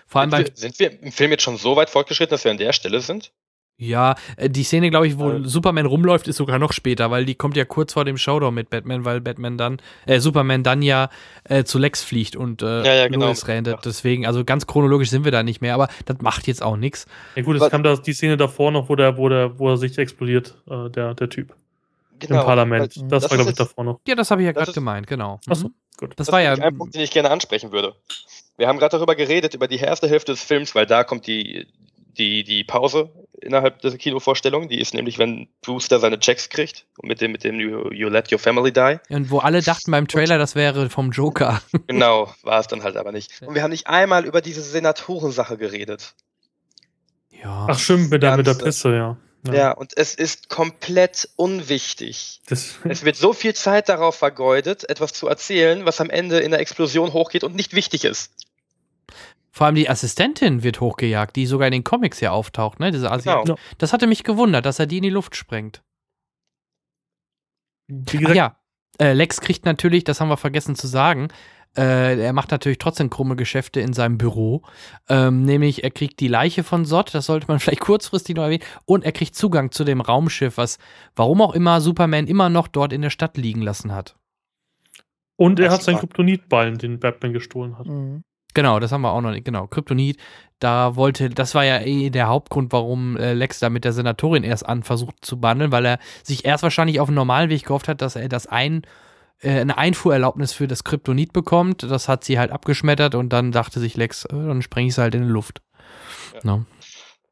Vor allem sind wir, sind wir im Film jetzt schon so weit fortgeschritten, dass wir an der Stelle sind? Ja, äh, die Szene, glaube ich, wo äh. Superman rumläuft, ist sogar noch später, weil die kommt ja kurz vor dem Showdown mit Batman, weil Batman dann, äh, Superman dann ja äh, zu Lex fliegt und äh, ja, ja, genau. Lois rennt. Deswegen, also ganz chronologisch sind wir da nicht mehr, aber das macht jetzt auch nichts. Ja gut, es kam da die Szene davor noch, wo der, wo der, wo er sich explodiert, äh, der, der Typ. Genau. Im Parlament. Das, das war, glaube ich, davor noch. Ja, das habe ich ja gerade gemeint, genau. Achso, mhm. gut. Das, das war ja. Ein Punkt, den ich gerne ansprechen würde. Wir haben gerade darüber geredet, über die erste Hälfte des Films, weil da kommt die, die, die Pause innerhalb der Kinovorstellung. Die ist nämlich, wenn Brewster seine Checks kriegt und mit dem, mit dem you, you Let Your Family Die. Und wo alle dachten beim Trailer, das wäre vom Joker. Genau, war es dann halt aber nicht. Und wir haben nicht einmal über diese Senatorensache geredet. Ja. Ach stimmt, mit der, mit der Pisse, ja. Ja. ja. und es ist komplett unwichtig. Das es wird so viel Zeit darauf vergeudet, etwas zu erzählen, was am Ende in der Explosion hochgeht und nicht wichtig ist. Vor allem die Assistentin wird hochgejagt, die sogar in den Comics ja auftaucht, ne? Diese Asiatin. Genau. Das hatte mich gewundert, dass er die in die Luft sprengt. Ach ja, äh, Lex kriegt natürlich, das haben wir vergessen zu sagen, äh, er macht natürlich trotzdem krumme Geschäfte in seinem Büro. Ähm, nämlich, er kriegt die Leiche von Sott, das sollte man vielleicht kurzfristig noch erwähnen, und er kriegt Zugang zu dem Raumschiff, was, warum auch immer, Superman immer noch dort in der Stadt liegen lassen hat. Und er das hat seinen Kryptonitballen, den Batman gestohlen hat. Mhm. Genau, das haben wir auch noch nicht. Genau, Kryptonit, da wollte, das war ja eh der Hauptgrund, warum äh, Lex da mit der Senatorin erst an versucht zu bandeln, weil er sich erst wahrscheinlich auf dem normalen Weg gehofft hat, dass er das ein, äh, eine Einfuhrerlaubnis für das Kryptonit bekommt. Das hat sie halt abgeschmettert und dann dachte sich Lex, äh, dann spreng ich es halt in die Luft. Ja. No.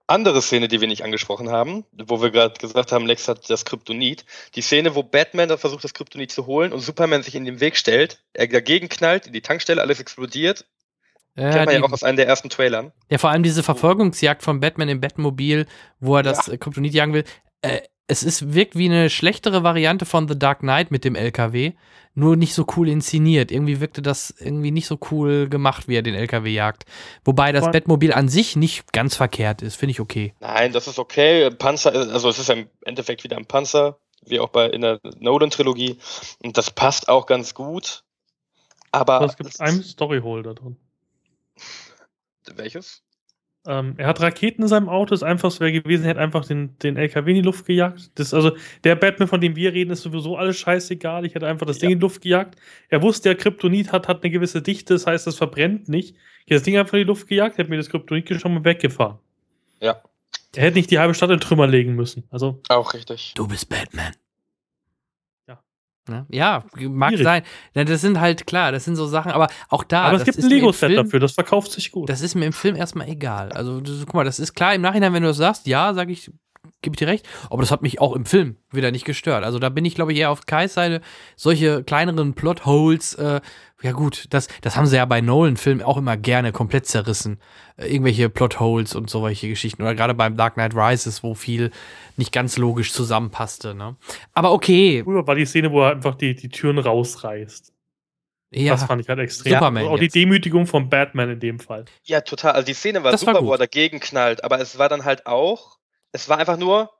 Andere Szene, die wir nicht angesprochen haben, wo wir gerade gesagt haben, Lex hat das Kryptonit. Die Szene, wo Batman da versucht, das Kryptonit zu holen und Superman sich in den Weg stellt, er dagegen knallt, in die Tankstelle, alles explodiert ja, Kennt man die, ja auch aus einem der ersten Trailern. Ja, vor allem diese Verfolgungsjagd von Batman im Batmobil, wo er das ja. Kryptonit jagen will. Äh, es ist, wirkt wie eine schlechtere Variante von The Dark Knight mit dem LKW, nur nicht so cool inszeniert. Irgendwie wirkte das irgendwie nicht so cool gemacht, wie er den LKW jagt. Wobei das Batmobil an sich nicht ganz verkehrt ist, finde ich okay. Nein, das ist okay. Panzer, also es ist ja im Endeffekt wieder ein Panzer, wie auch bei in der Nolan-Trilogie. Und das passt auch ganz gut. Aber. Es gibt einen Storyhole da drin. Welches? Ähm, er hat Raketen in seinem Auto, das einfachste wäre gewesen, er hätte einfach den, den LKW in die Luft gejagt. Das, also der Batman, von dem wir reden, ist sowieso alles scheißegal. Ich hätte einfach das ja. Ding in die Luft gejagt. Er wusste, der Kryptonit hat, hat eine gewisse Dichte, das heißt, es verbrennt nicht. Ich hätte das Ding einfach in die Luft gejagt, hätte mir das Kryptonit schon mal weggefahren. Ja. Er hätte nicht die halbe Stadt in Trümmer legen müssen. Also. Auch richtig. Du bist Batman. Ne? Ja, mag Schwierig. sein. Das sind halt klar, das sind so Sachen, aber auch da. Aber es gibt ein Lego-Set dafür, das verkauft sich gut. Das ist mir im Film erstmal egal. Also, das, guck mal, das ist klar im Nachhinein, wenn du das sagst, ja, sag ich, gebe ich dir recht. Aber das hat mich auch im Film wieder nicht gestört. Also da bin ich, glaube ich, eher auf Kais Seite. Solche kleineren Plotholes, äh, ja gut, das, das haben sie ja bei Nolan-Filmen auch immer gerne komplett zerrissen. Äh, irgendwelche Plotholes und solche Geschichten. Oder gerade beim Dark Knight Rises, wo viel nicht ganz logisch zusammenpasste. Ne? Aber okay. Früher war die Szene, wo er einfach die, die Türen rausreißt. Ja. Das fand ich halt extrem. Superman auch jetzt. die Demütigung von Batman in dem Fall. Ja, total. Also die Szene war das super, war wo er dagegen knallt, aber es war dann halt auch, es war einfach nur,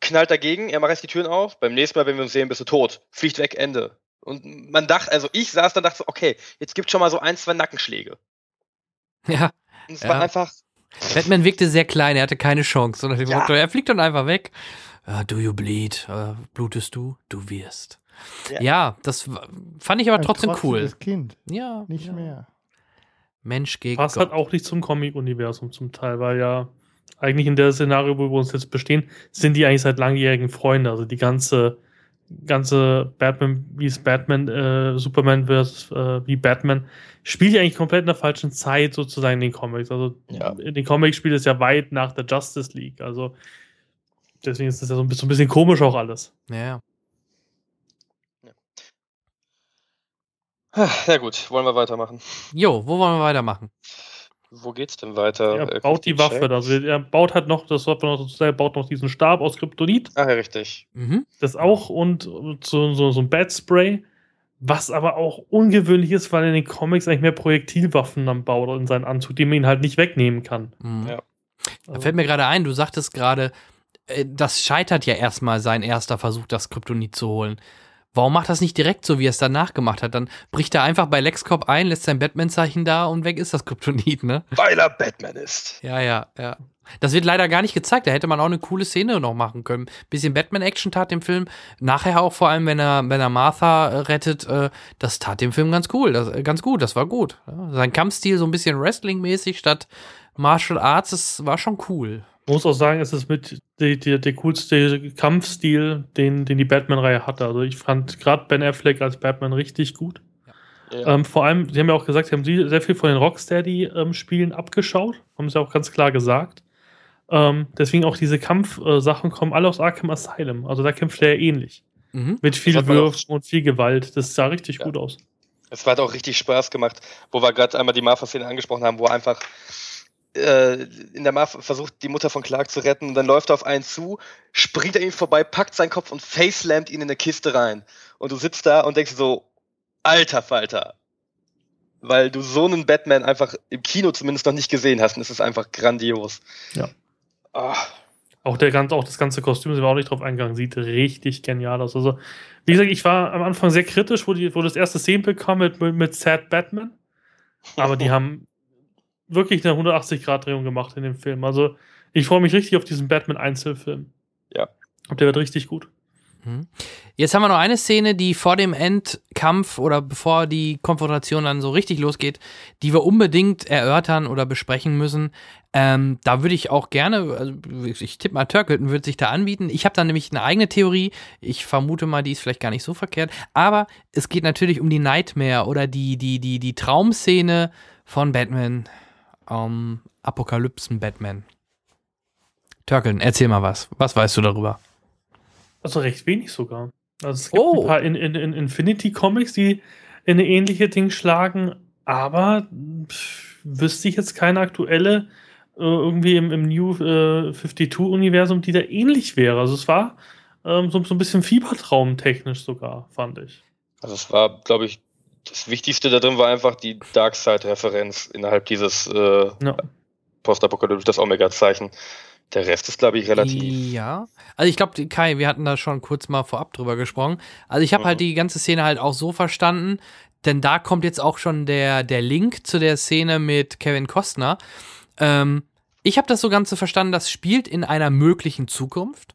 knallt dagegen, er macht jetzt die Türen auf, beim nächsten Mal, wenn wir uns sehen, bist du tot. Fliegt weg, Ende. Und man dachte, also ich saß dann dachte so, okay, jetzt gibt schon mal so ein, zwei Nackenschläge. Ja. Und es ja. war einfach. Batman wirkte sehr klein, er hatte keine Chance. Sondern ja. er fliegt dann einfach weg. Uh, do you bleed? Uh, blutest du? Du wirst. Ja, ja das fand ich aber Ein trotzdem cool. Kind. Ja. Nicht ja. mehr. Mensch gegen Passt Gott. halt auch nicht zum Comic-Universum zum Teil, weil ja eigentlich in der Szenario, wo wir uns jetzt bestehen, sind die eigentlich seit langjährigen Freunde. Also die ganze, ganze Batman, wie es Batman, äh, Superman versus äh, wie Batman, spielt ja eigentlich komplett in der falschen Zeit sozusagen in den Comics. Also ja. in den Comics spielt es ja weit nach der Justice League. Also deswegen ist das ja so ein bisschen, so ein bisschen komisch auch alles. Ja. Ja gut, wollen wir weitermachen. Jo, wo wollen wir weitermachen? Wo geht's denn weiter? Er baut die Waffe. Also er baut halt noch, das sollte man noch dazu baut noch diesen Stab aus Kryptonit. Ach ja, richtig. Mhm. Das auch und so, so, so ein Bad Spray. Was aber auch ungewöhnlich ist, weil er in den Comics eigentlich mehr Projektilwaffen dann baut in seinen Anzug, die man ihn halt nicht wegnehmen kann. Mhm. Ja. Da fällt mir gerade ein, du sagtest gerade, äh, das scheitert ja erstmal sein erster Versuch, das Kryptonit zu holen. Warum macht das nicht direkt so, wie er es danach gemacht hat? Dann bricht er einfach bei LexCorp ein, lässt sein Batman-Zeichen da und weg ist das Kryptonit, ne? Weil er Batman ist. Ja, ja, ja. Das wird leider gar nicht gezeigt. Da hätte man auch eine coole Szene noch machen können. Bisschen Batman-Action tat dem Film. Nachher auch vor allem, wenn er, wenn er Martha äh, rettet, äh, das tat dem Film ganz cool. Das, äh, ganz gut, das war gut. Ja, sein Kampfstil so ein bisschen Wrestling-mäßig statt Martial Arts, das war schon cool muss auch sagen, es ist mit der, der, der coolste Kampfstil, den, den die Batman-Reihe hatte. Also ich fand gerade Ben Affleck als Batman richtig gut. Ja. Ähm, vor allem, sie haben ja auch gesagt, sie haben sehr viel von den Rocksteady-Spielen ähm, abgeschaut, haben sie auch ganz klar gesagt. Ähm, deswegen auch diese Kampfsachen äh, kommen alle aus Arkham Asylum. Also da kämpft er ja ähnlich. Mhm. Mit viel Würfen und viel Gewalt. Das sah richtig ja. gut aus. Es hat auch richtig Spaß gemacht, wo wir gerade einmal die Mafia-Szene angesprochen haben, wo einfach äh, in der Mafia versucht, die Mutter von Clark zu retten und dann läuft er auf einen zu, springt er ihm vorbei, packt seinen Kopf und facelammt ihn in eine Kiste rein. Und du sitzt da und denkst so, alter Falter. Weil du so einen Batman einfach im Kino zumindest noch nicht gesehen hast und es ist einfach grandios. Ja. Oh. Auch, der, auch das ganze Kostüm, sind wir auch nicht drauf eingegangen, sieht richtig genial aus. Also, wie gesagt, ich war am Anfang sehr kritisch, wo, die, wo das erste Szene kam mit, mit, mit Sad Batman. Aber die haben wirklich eine 180-Grad-Drehung gemacht in dem Film. Also ich freue mich richtig auf diesen Batman-Einzelfilm. Ja. Und der wird richtig gut. Mhm. Jetzt haben wir noch eine Szene, die vor dem Endkampf oder bevor die Konfrontation dann so richtig losgeht, die wir unbedingt erörtern oder besprechen müssen. Ähm, da würde ich auch gerne, also ich tippe mal, Turkleton würde sich da anbieten. Ich habe da nämlich eine eigene Theorie. Ich vermute mal, die ist vielleicht gar nicht so verkehrt. Aber es geht natürlich um die Nightmare oder die, die, die, die Traumszene von Batman ähm, Apokalypsen-Batman. Turkeln, erzähl mal was. Was weißt du darüber? Also recht wenig sogar. Also es gibt oh. ein paar in, in, in Infinity Comics, die in eine ähnliche Ding schlagen, aber pff, wüsste ich jetzt keine aktuelle äh, irgendwie im, im New äh, 52-Universum, die da ähnlich wäre. Also es war ähm, so, so ein bisschen Fiebertraum-technisch sogar, fand ich. Also es war, glaube ich, das Wichtigste da drin war einfach die Darkseid-Referenz innerhalb dieses äh, ja. Postapokalypse, das Omega-Zeichen. Der Rest ist, glaube ich, relativ. Ja. Also ich glaube, Kai, wir hatten da schon kurz mal vorab drüber gesprochen. Also ich habe halt mhm. halt die ganze Szene halt auch so verstanden, denn da kommt jetzt auch schon der, der Link zu der Szene mit Kevin Costner. Ähm, ich habe das so Ganze verstanden, das spielt in einer möglichen Zukunft,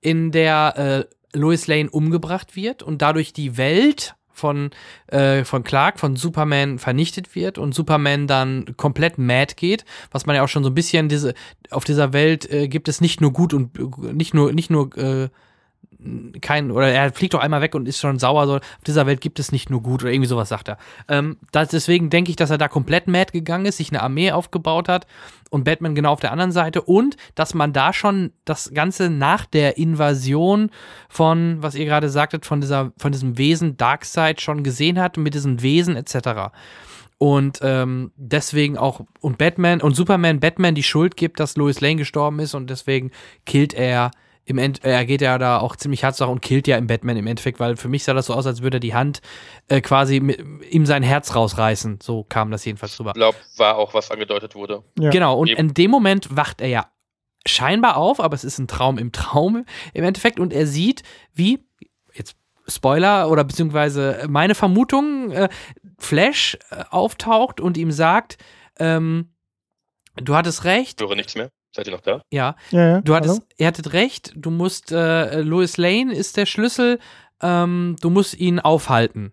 in der äh, Lois Lane umgebracht wird und dadurch die Welt von, äh, von Clark, von Superman vernichtet wird und Superman dann komplett mad geht, was man ja auch schon so ein bisschen diese, auf dieser Welt äh, gibt es nicht nur gut und nicht nur, nicht nur, äh, kein, oder er fliegt doch einmal weg und ist schon sauer, so, auf dieser Welt gibt es nicht nur gut oder irgendwie sowas sagt er. Ähm, das, deswegen denke ich, dass er da komplett mad gegangen ist, sich eine Armee aufgebaut hat und Batman genau auf der anderen Seite und dass man da schon das Ganze nach der Invasion von, was ihr gerade sagtet, von dieser, von diesem Wesen Darkseid schon gesehen hat, mit diesen Wesen etc. Und ähm, deswegen auch, und Batman und Superman Batman die Schuld gibt, dass Lois Lane gestorben ist und deswegen killt er im End, er geht ja da auch ziemlich hart und killt ja im Batman im Endeffekt, weil für mich sah das so aus, als würde er die Hand äh, quasi mit, ihm sein Herz rausreißen. So kam das jedenfalls rüber. Ich glaube, war auch was angedeutet wurde. Ja. Genau, und in dem Moment wacht er ja scheinbar auf, aber es ist ein Traum im Traum im Endeffekt und er sieht, wie, jetzt Spoiler oder beziehungsweise meine Vermutung, äh, Flash äh, auftaucht und ihm sagt, ähm, du hattest recht. Ich höre nichts mehr. Seid ihr noch da? Ja. ja, ja. Du hattest, ihr hattet recht. Du musst, äh, Louis Lane ist der Schlüssel. Ähm, du musst ihn aufhalten.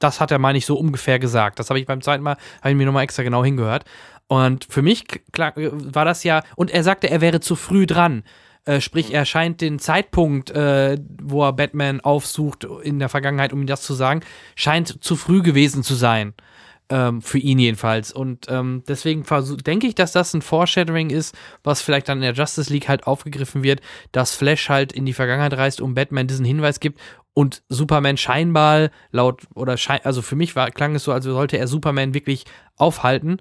Das hat er, meine ich, so ungefähr gesagt. Das habe ich beim zweiten Mal, habe ich mir nochmal extra genau hingehört. Und für mich klar, war das ja, und er sagte, er wäre zu früh dran. Äh, sprich, mhm. er scheint den Zeitpunkt, äh, wo er Batman aufsucht in der Vergangenheit, um ihm das zu sagen, scheint zu früh gewesen zu sein. Ähm, für ihn jedenfalls. Und ähm, deswegen denke ich, dass das ein Foreshadowing ist, was vielleicht dann in der Justice League halt aufgegriffen wird, dass Flash halt in die Vergangenheit reist, um Batman diesen Hinweis gibt und Superman scheinbar laut oder schein, also für mich war, klang es so, als sollte er Superman wirklich aufhalten,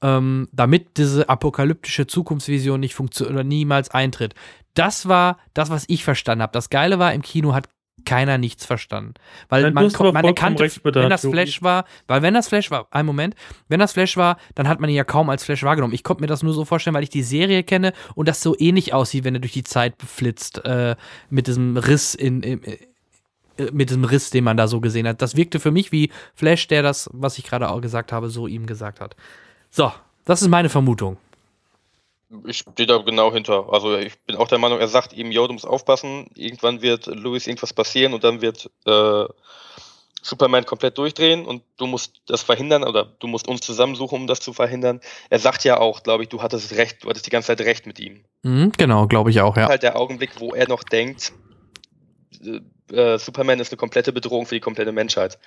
ähm, damit diese apokalyptische Zukunftsvision nicht funktioniert oder niemals eintritt. Das war das, was ich verstanden habe. Das Geile war, im Kino hat keiner nichts verstanden. Weil Nein, man, man erkannte, wenn das Flash war, weil wenn das Flash war, ein Moment, wenn das Flash war, dann hat man ihn ja kaum als Flash wahrgenommen. Ich konnte mir das nur so vorstellen, weil ich die Serie kenne und das so ähnlich aussieht, wenn er durch die Zeit flitzt, äh, mit diesem Riss in, in, in äh, mit diesem Riss, den man da so gesehen hat. Das wirkte für mich wie Flash, der das, was ich gerade auch gesagt habe, so ihm gesagt hat. So, das ist meine Vermutung. Ich stehe da genau hinter. Also ich bin auch der Meinung, er sagt ihm, yo, du musst aufpassen, irgendwann wird Louis irgendwas passieren und dann wird äh, Superman komplett durchdrehen und du musst das verhindern oder du musst uns zusammensuchen, um das zu verhindern. Er sagt ja auch, glaube ich, du hattest recht, du hattest die ganze Zeit recht mit ihm. Mhm, genau, glaube ich auch, ja. Halt der Augenblick, wo er noch denkt, äh, äh, Superman ist eine komplette Bedrohung für die komplette Menschheit.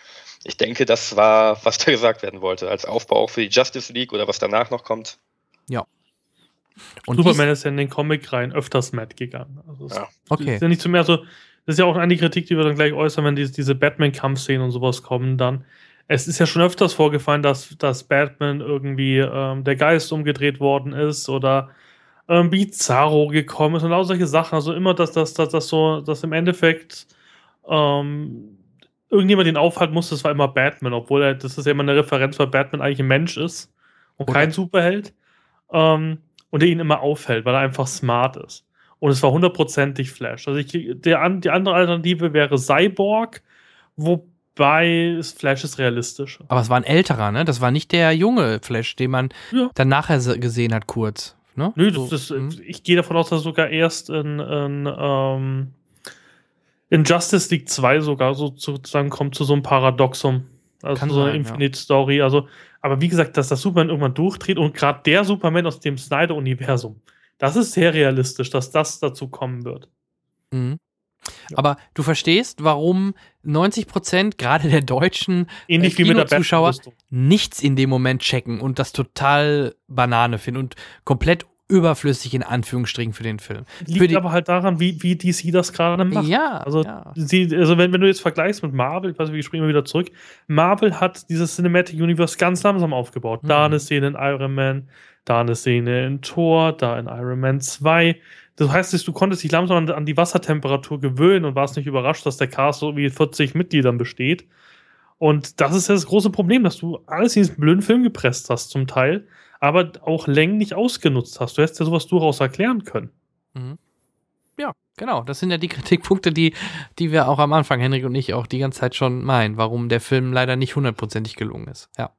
Ich denke, das war, was da gesagt werden wollte, als Aufbau auch für die Justice League oder was danach noch kommt. Ja. Und Superman ist ja in den Comic-Reihen öfters mad gegangen. Also ja. Okay. Ist ja nicht zu mehr so, das ist ja auch eine Kritik, die wir dann gleich äußern, wenn diese, diese Batman-Kampfszenen und sowas kommen, dann. Es ist ja schon öfters vorgefallen, dass, dass Batman irgendwie ähm, der Geist umgedreht worden ist oder ähm, Bizarro gekommen ist und all solche Sachen. Also immer, dass das, dass, dass so, dass im Endeffekt ähm, irgendjemand den aufhalten muss, das war immer Batman, obwohl er, das ist ja immer eine Referenz, weil Batman eigentlich ein Mensch ist und Oder? kein Superheld. Ähm, und der ihn immer auffällt, weil er einfach smart ist. Und es war hundertprozentig Flash. Also ich, der, die andere Alternative wäre Cyborg, wobei Flash ist realistisch. Aber es war ein älterer, ne? Das war nicht der junge Flash, den man ja. dann nachher gesehen hat, kurz. Ne? Nö, das, das, mhm. ich gehe davon aus, dass sogar erst in, in, ähm, in Justice League 2 sogar so sozusagen kommt zu so einem Paradoxum. Also Kann so eine Infinite ja. Story. Also aber wie gesagt, dass das Superman irgendwann durchdreht und gerade der Superman aus dem Snyder-Universum, das ist sehr realistisch, dass das dazu kommen wird. Mhm. Ja. Aber du verstehst, warum 90 Prozent gerade der deutschen Ähnlich äh, Zuschauer nichts in dem Moment checken und das total Banane finden und komplett überflüssig in Anführungsstrichen für den Film. Liegt aber halt daran, wie, wie DC das gerade macht. Ja. Also, ja. Sie, also wenn, wenn du jetzt vergleichst mit Marvel, ich weiß nicht, ich springe mal wieder zurück, Marvel hat dieses Cinematic Universe ganz langsam aufgebaut. Mhm. Da eine Szene in Iron Man, da eine Szene in Thor, da in Iron Man 2. Das heißt, du konntest dich langsam an, an die Wassertemperatur gewöhnen und warst nicht überrascht, dass der Cast so wie 40 Mitgliedern besteht. Und das ist ja das große Problem, dass du alles in diesen blöden Film gepresst hast, zum Teil aber auch Längen nicht ausgenutzt hast. Du hättest ja sowas durchaus erklären können. Mhm. Ja, genau. Das sind ja die Kritikpunkte, die, die wir auch am Anfang, Henrik und ich, auch die ganze Zeit schon meinen, warum der Film leider nicht hundertprozentig gelungen ist. Ja.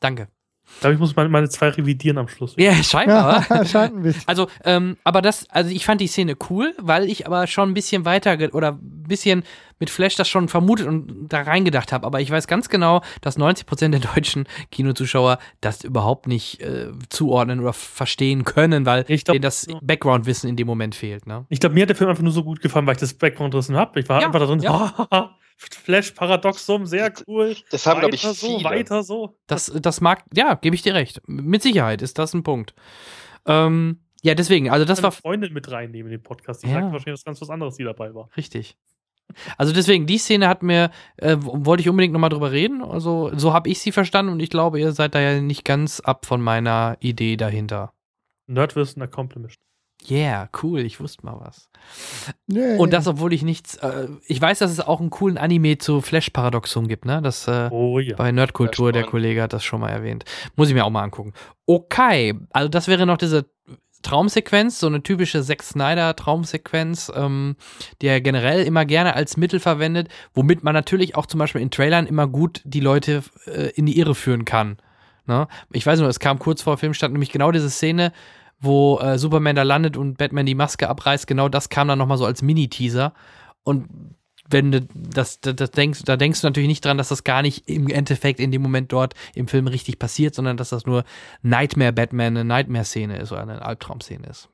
Danke. Ich glaube, ich muss meine, meine zwei revidieren am Schluss. Ja, scheinbar. Ja, scheint also, ähm, aber das, also ich fand die Szene cool, weil ich aber schon ein bisschen weiter oder ein bisschen mit Flash das schon vermutet und da reingedacht habe, aber ich weiß ganz genau, dass 90% der deutschen Kinozuschauer das überhaupt nicht äh, zuordnen oder verstehen können, weil glaub, denen das Background-Wissen in dem Moment fehlt. Ne? Ich glaube, mir hat der Film einfach nur so gut gefallen, weil ich das Background-Wissen habe. Ich war ja, einfach da drin, ja. Flash-Paradoxum, sehr cool. Das haben, glaube ich, viele. so, weiter so. Das, das mag, ja, gebe ich dir recht. Mit Sicherheit ist das ein Punkt. Ähm, ja, deswegen, also das war. Freundin mit reinnehmen in den Podcast. Die ja. sagt wahrscheinlich was ganz was anderes, die dabei war. Richtig. Also deswegen, die Szene hat mir, äh, wollte ich unbedingt nochmal drüber reden. Also so habe ich sie verstanden und ich glaube, ihr seid da ja nicht ganz ab von meiner Idee dahinter. Nerdwissen accomplished. Yeah, cool, ich wusste mal was. Yeah. Und das, obwohl ich nichts, äh, ich weiß, dass es auch einen coolen Anime zu Flash-Paradoxum gibt, ne? Das äh, oh, ja. bei Nerdkultur, der Kollege hat das schon mal erwähnt. Muss ich mir auch mal angucken. Okay, also das wäre noch diese Traumsequenz, so eine typische Zack Snyder Traumsequenz, ähm, die er generell immer gerne als Mittel verwendet, womit man natürlich auch zum Beispiel in Trailern immer gut die Leute äh, in die Irre führen kann. Ne? Ich weiß nur, es kam kurz vor Film stand nämlich genau diese Szene, wo äh, Superman da landet und Batman die Maske abreißt. Genau das kam dann nochmal so als Mini-Teaser. Und wenn du das, das, das, denkst, da denkst du natürlich nicht dran, dass das gar nicht im Endeffekt in dem Moment dort im Film richtig passiert, sondern dass das nur Nightmare Batman, eine Nightmare-Szene ist oder eine Albtraum-Szene ist.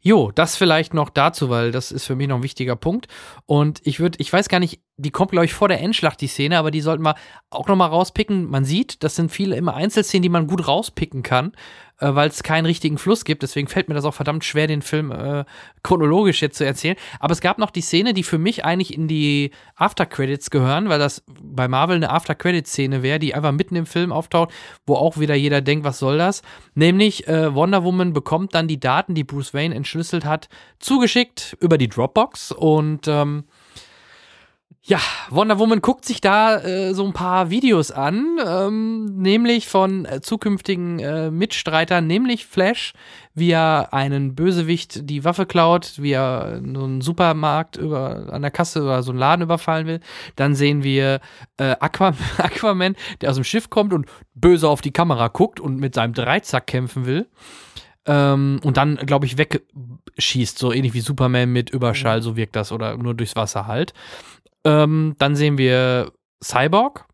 Jo, das vielleicht noch dazu, weil das ist für mich noch ein wichtiger Punkt. Und ich würde, ich weiß gar nicht, die kommt, glaube ich, vor der Endschlacht, die Szene, aber die sollten wir auch noch mal rauspicken. Man sieht, das sind viele immer Einzelszenen, die man gut rauspicken kann äh, weil es keinen richtigen Fluss gibt. Deswegen fällt mir das auch verdammt schwer, den Film äh, chronologisch jetzt zu erzählen. Aber es gab noch die Szene, die für mich eigentlich in die After-Credits gehören, weil das bei Marvel eine After-Credits-Szene wäre, die einfach mitten im Film auftaucht, wo auch wieder jeder denkt, was soll das? Nämlich äh, Wonder Woman bekommt dann die Daten, die Bruce Wayne entschlüsselt hat, zugeschickt über die Dropbox und ähm, ja, Wonder Woman guckt sich da äh, so ein paar Videos an, ähm, nämlich von äh, zukünftigen äh, Mitstreitern, nämlich Flash, wie er einen Bösewicht die Waffe klaut, wie er so einen Supermarkt über, an der Kasse oder so einen Laden überfallen will. Dann sehen wir äh, Aqua Aquaman, der aus dem Schiff kommt und böse auf die Kamera guckt und mit seinem Dreizack kämpfen will. Ähm, und dann, glaube ich, wegschießt, so ähnlich wie Superman mit Überschall, so wirkt das, oder nur durchs Wasser halt. Ähm, dann sehen wir Cyborg,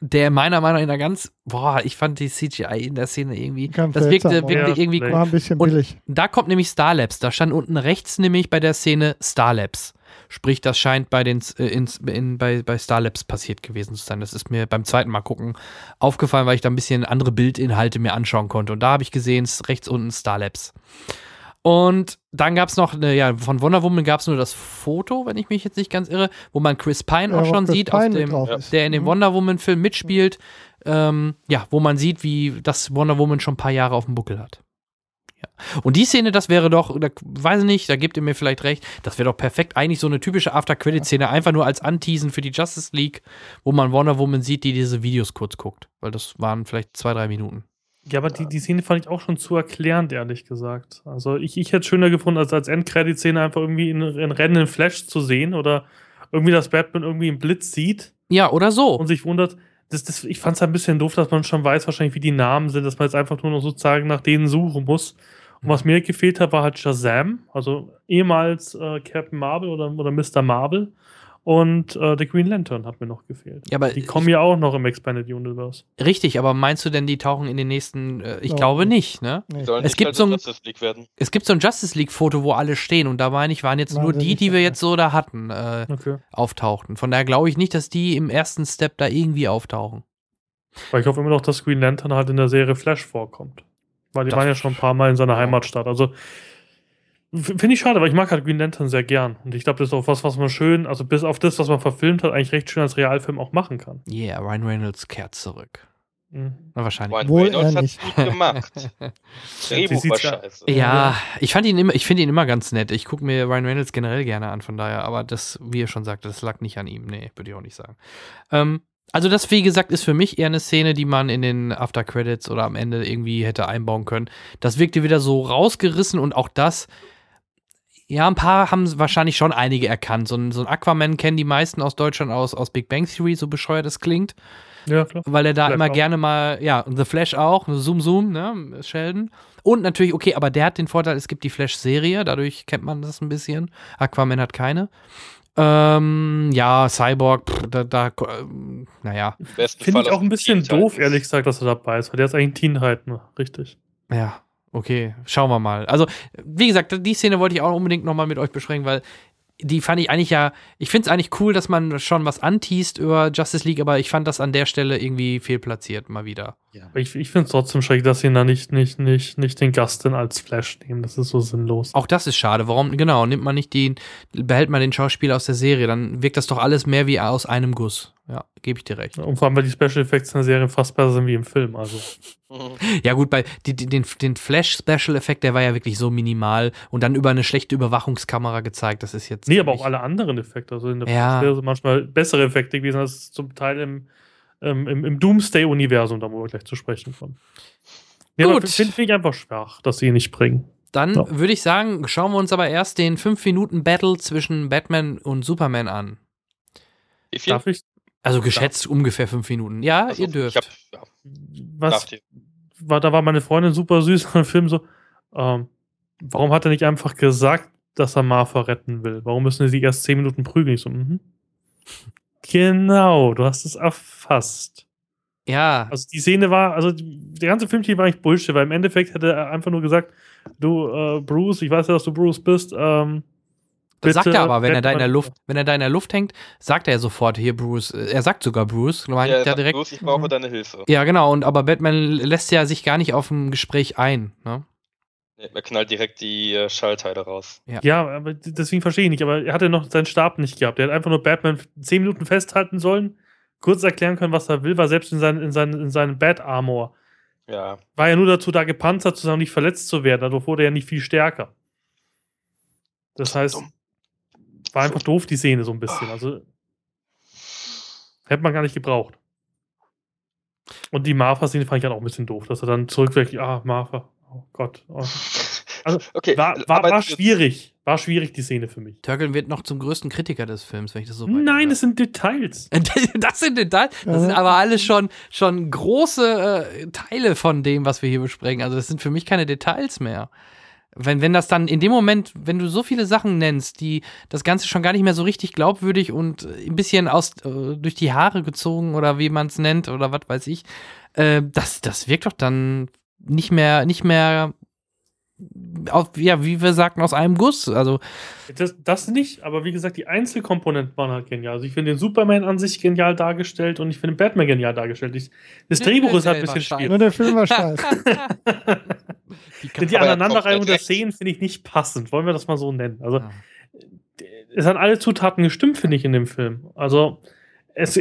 der meiner Meinung nach ganz, boah, ich fand die CGI in der Szene irgendwie, ganz das wirkte, wirkte ja, irgendwie war ein bisschen billig. Und da kommt nämlich Starlabs, da stand unten rechts nämlich bei der Szene Starlabs. Sprich, das scheint bei den äh, in, in, bei, bei Starlabs passiert gewesen zu sein. Das ist mir beim zweiten Mal gucken aufgefallen, weil ich da ein bisschen andere Bildinhalte mir anschauen konnte. Und da habe ich gesehen, rechts unten Starlabs. Und dann gab es noch, eine, ja, von Wonder Woman gab es nur das Foto, wenn ich mich jetzt nicht ganz irre, wo man Chris Pine ja, auch schon Chris sieht, dem, der in dem mhm. Wonder Woman-Film mitspielt. Ähm, ja, wo man sieht, wie das Wonder Woman schon ein paar Jahre auf dem Buckel hat. Ja. Und die Szene, das wäre doch, da, weiß ich nicht, da gebt ihr mir vielleicht recht, das wäre doch perfekt, eigentlich so eine typische After-Credit-Szene, einfach nur als Anteasen für die Justice League, wo man Wonder Woman sieht, die diese Videos kurz guckt. Weil das waren vielleicht zwei, drei Minuten. Ja, aber die, die Szene fand ich auch schon zu erklärend, ehrlich gesagt. Also ich, ich hätte es schöner gefunden, als als Endcredit-Szene einfach irgendwie in, in rennenden Flash zu sehen oder irgendwie, dass Batman irgendwie einen Blitz sieht. Ja, oder so. Und sich wundert. Das, das, ich fand es ein bisschen doof, dass man schon weiß, wahrscheinlich, wie die Namen sind, dass man jetzt einfach nur noch sozusagen nach denen suchen muss. Und was mir gefehlt hat, war halt Shazam, also ehemals äh, Captain Marvel oder, oder Mr. Marvel. Und äh, der Green Lantern hat mir noch gefehlt. Ja, aber die kommen ja auch noch im Expanded Universe. Richtig, aber meinst du denn, die tauchen in den nächsten? Äh, ich oh. glaube nicht, ne? Nee. Sollen es gibt so ein Justice League werden. Es gibt so ein Justice League Foto, wo alle stehen und da meine ich, waren jetzt War nur die, die wir jetzt so da hatten, äh, okay. auftauchten. Von daher glaube ich nicht, dass die im ersten Step da irgendwie auftauchen. Weil ich hoffe immer noch, dass Green Lantern halt in der Serie Flash vorkommt. Weil die das waren ja schon ein paar Mal in seiner Heimatstadt. Also Finde ich schade, weil ich mag halt Green Lantern sehr gern. Und ich glaube, das ist auch was, was man schön, also bis auf das, was man verfilmt hat, eigentlich recht schön als Realfilm auch machen kann. Yeah, Ryan Reynolds kehrt zurück. Mhm. Na, wahrscheinlich. Ryan Wohl Reynolds hat gut gemacht. Drehbuch war scheiße. Ja, ich fand ihn immer, ich finde ihn immer ganz nett. Ich gucke mir Ryan Reynolds generell gerne an, von daher, aber das, wie ihr schon sagte, das lag nicht an ihm. Nee, würde ich auch nicht sagen. Ähm, also das, wie gesagt, ist für mich eher eine Szene, die man in den After Credits oder am Ende irgendwie hätte einbauen können. Das wirkte wieder so rausgerissen und auch das ja, ein paar haben wahrscheinlich schon einige erkannt. So ein, so ein Aquaman kennen die meisten aus Deutschland aus, aus Big Bang Theory, so bescheuert es klingt. Ja, klar. Weil er da Flash immer auch. gerne mal, ja, und The Flash auch, Zoom Zoom, ne, Sheldon. Und natürlich, okay, aber der hat den Vorteil, es gibt die Flash-Serie, dadurch kennt man das ein bisschen. Aquaman hat keine. Ähm, ja, Cyborg, pff, da, da, ähm, naja, Finde ich auch ein bisschen doof, ehrlich gesagt, dass er dabei ist, weil der ist eigentlich ein Teen Titan, richtig. ja, okay, schauen wir mal. Also, wie gesagt, die Szene wollte ich auch unbedingt nochmal mit euch besprechen, weil die fand ich eigentlich ja, ich finde es eigentlich cool, dass man schon was anteast über Justice League, aber ich fand das an der Stelle irgendwie fehlplatziert, mal wieder. Aber ich, ich finde es trotzdem schräg, dass sie da nicht, nicht, nicht, nicht den Gast dann als Flash nehmen. Das ist so sinnlos. Auch das ist schade. Warum, genau, nimmt man nicht den, behält man den Schauspieler aus der Serie, dann wirkt das doch alles mehr wie aus einem Guss. Ja, gebe ich dir recht. Und vor allem, weil die Special Effects in der Serie fast besser sind wie im Film. Also. Ja, gut, bei die, die, den, den Flash-Special-Effekt, der war ja wirklich so minimal und dann über eine schlechte Überwachungskamera gezeigt. Das ist jetzt. Nee, aber auch alle anderen Effekte. Also in der Ja. Serie sind manchmal bessere Effekte gewesen als zum Teil im, ähm, im, im Doomsday-Universum, da wo wir gleich zu sprechen kommen. Ja, Gut. Finde find ich einfach schwach, dass sie ihn nicht bringen. Dann Ja. würde ich sagen, schauen wir uns aber erst den 5-Minuten-Battle zwischen Batman und Superman an. Wie viel? Darf ich? Also geschätzt ungefähr 5 Minuten. Ja, Also, ihr dürft. Ich hab, ja, Was, darf die. war, da war meine Freundin super süß im Film so, ähm, warum hat er nicht einfach gesagt, dass er Martha retten will? Warum müssen sie sich erst 10 Minuten prügeln? Ich so, mhm. Genau, du hast es erfasst. ja, Also die Szene war, also der ganze Film war eigentlich Bullshit, weil im Endeffekt hätte er einfach nur gesagt, du äh, Bruce, ich weiß ja, dass du Bruce bist, ähm, das sagt er aber, wenn er da in der Luft, wenn er da in der Luft hängt, sagt er sofort hier Bruce. Er sagt sogar Bruce, Ja, sag direkt. bloß, ich brauche deine Hilfe. Ja, genau, und aber Batman lässt ja sich gar nicht auf ein Gespräch ein. Ne? Nee, Er knallt direkt die äh, Schallteile raus. Ja, aber d- deswegen verstehe ich nicht, aber er hatte noch seinen Stab nicht gehabt. Er hat einfach nur Batman 10 Minuten festhalten sollen, kurz erklären können, was er will, war selbst in, seinen in, seinen in seinen Bat-Armor. Ja, War ja nur dazu da gepanzert zu sein, um nicht verletzt zu werden. Dadurch wurde er nicht viel stärker. Das heißt, dumm. war einfach doof, die Szene so ein bisschen. Also hätte man gar nicht gebraucht. Und die Martha-Szene fand ich dann auch ein bisschen doof, dass er dann zurückwirkt, ah, Martha, oh Gott. Oh. Also, okay. War, war, aber war schwierig. War schwierig, die Szene für mich. Turkel wird noch zum größten Kritiker des Films, wenn ich das so Nein, es sind Details. Das sind Details. Das sind aber alles schon, schon große äh, Teile von dem, was wir hier besprechen. Also, das sind für mich keine Details mehr. Wenn, wenn das dann in dem Moment, wenn du so viele Sachen nennst, die das Ganze schon gar nicht mehr so richtig glaubwürdig und äh, ein bisschen aus, äh, durch die Haare gezogen oder wie man es nennt oder was weiß ich, äh, das, das wirkt doch dann nicht mehr, nicht mehr auf, ja, wie wir sagten, aus einem Guss. Also, Das, das nicht, aber wie gesagt, die Einzelkomponenten waren halt genial. Also ich finde den Superman an sich genial dargestellt und ich finde den Batman genial dargestellt. Ich, das Drehbuch ist halt ein bisschen scheiße. Nur schwierig. der Film war scheiße. Die, die er hat Aneinanderreihung der. Szenen finde ich nicht passend. Wollen wir das mal so nennen? Also Ja. es haben alle Zutaten gestimmt, finde ich, in dem Film. Also es,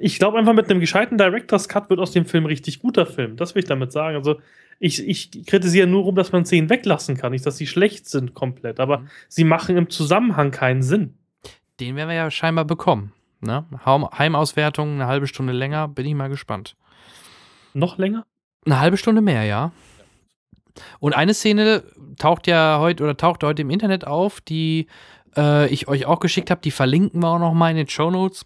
ich glaube einfach, mit einem gescheiten Director's Cut wird aus dem Film richtig guter Film. Das will ich damit sagen. Also ich, ich kritisiere nur rum, dass man Szenen weglassen kann. Nicht, dass sie schlecht sind komplett, aber Mhm. sie machen im Zusammenhang keinen Sinn. Den werden wir ja scheinbar bekommen. Ne? Heim- Heimauswertung, eine halbe Stunde länger, bin ich mal gespannt. Noch länger? Eine halbe Stunde mehr, ja. Und eine Szene taucht ja heute oder taucht heute im Internet auf, die äh, ich euch auch geschickt habe, die verlinken wir auch noch mal in den Show Notes,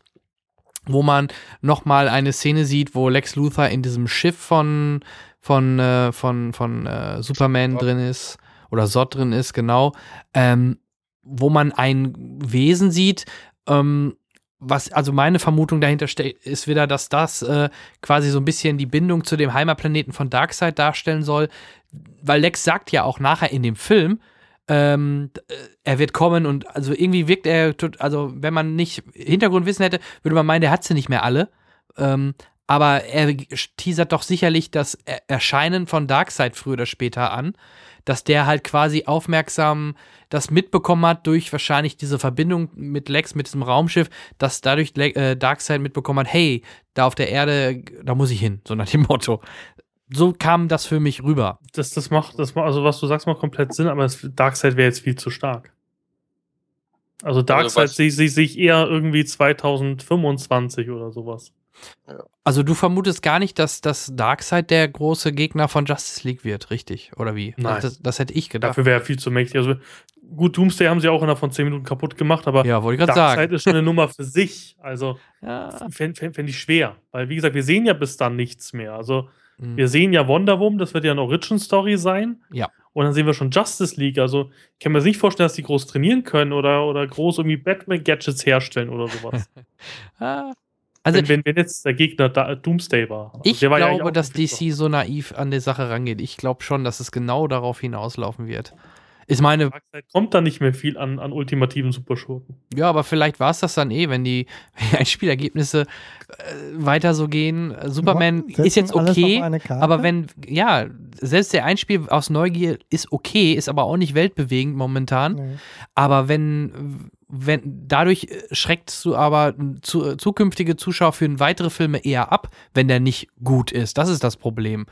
wo man noch mal eine Szene sieht, wo Lex Luthor in diesem Schiff von von äh, von von äh, Superman drin ist oder Zod drin ist, genau, ähm, wo man ein Wesen sieht, ähm, was, also meine Vermutung dahinter steht, ist wieder, dass das äh, quasi so ein bisschen die Bindung zu dem Heimatplaneten von Darkseid darstellen soll. Weil Lex sagt ja auch nachher in dem Film, ähm, äh, er wird kommen und also irgendwie wirkt er, also wenn man nicht Hintergrundwissen hätte, würde man meinen, der hat sie nicht mehr alle. Ähm, aber er teasert doch sicherlich das Er- Erscheinen von Darkseid früher oder später an, dass der halt quasi aufmerksam das mitbekommen hat durch wahrscheinlich diese Verbindung mit Lex, mit diesem Raumschiff, dass dadurch äh, Darkseid mitbekommen hat, hey, da auf der Erde, da muss ich hin, so nach dem Motto. So kam das für mich rüber. Das, das macht, das macht, also was du sagst, macht komplett Sinn, aber das Darkseid wäre jetzt viel zu stark. Also Darkseid weißt- sehe sehe ich eher irgendwie 2025 oder sowas. Also du vermutest gar nicht, dass das Darkseid der große Gegner von Justice League wird, richtig? Oder wie? Nein. Das, das hätte ich gedacht. Dafür wäre er viel zu mächtig. Also gut, Doomsday haben sie auch innerhalb von 10 Minuten kaputt gemacht, aber ja, wollte ich gerade sagen. Zeit ist schon eine Nummer für sich. Also ja. fände fänd, fänd ich schwer. Weil, wie gesagt, wir sehen ja bis dann nichts mehr. Also mhm. wir sehen ja Wonder Woman, das wird ja eine Origin-Story sein. Ja. Und dann sehen wir schon Justice League. Also ich kann mir nicht vorstellen, dass die groß trainieren können oder, oder groß irgendwie Batman-Gadgets herstellen oder sowas. Ah. Also, wenn, wenn, wenn, jetzt der Gegner da, Doomsday war. Also ich war glaube, ja dass DC so naiv an die Sache rangeht. Ich glaube schon, dass es genau darauf hinauslaufen wird. Ich meine. Kommt da nicht mehr viel an, an ultimativen Superschurken. Ja, aber vielleicht war es das dann eh, wenn die Einspielergebnisse äh, weiter so gehen. Superman Setzen ist jetzt okay, aber wenn, ja, selbst der Einspiel aus Neugier ist okay, ist aber auch nicht weltbewegend momentan. Nee. Aber wenn, wenn, dadurch schreckst du aber zu, zukünftige Zuschauer für weitere Filme eher ab, wenn der nicht gut ist. Das ist das Problem.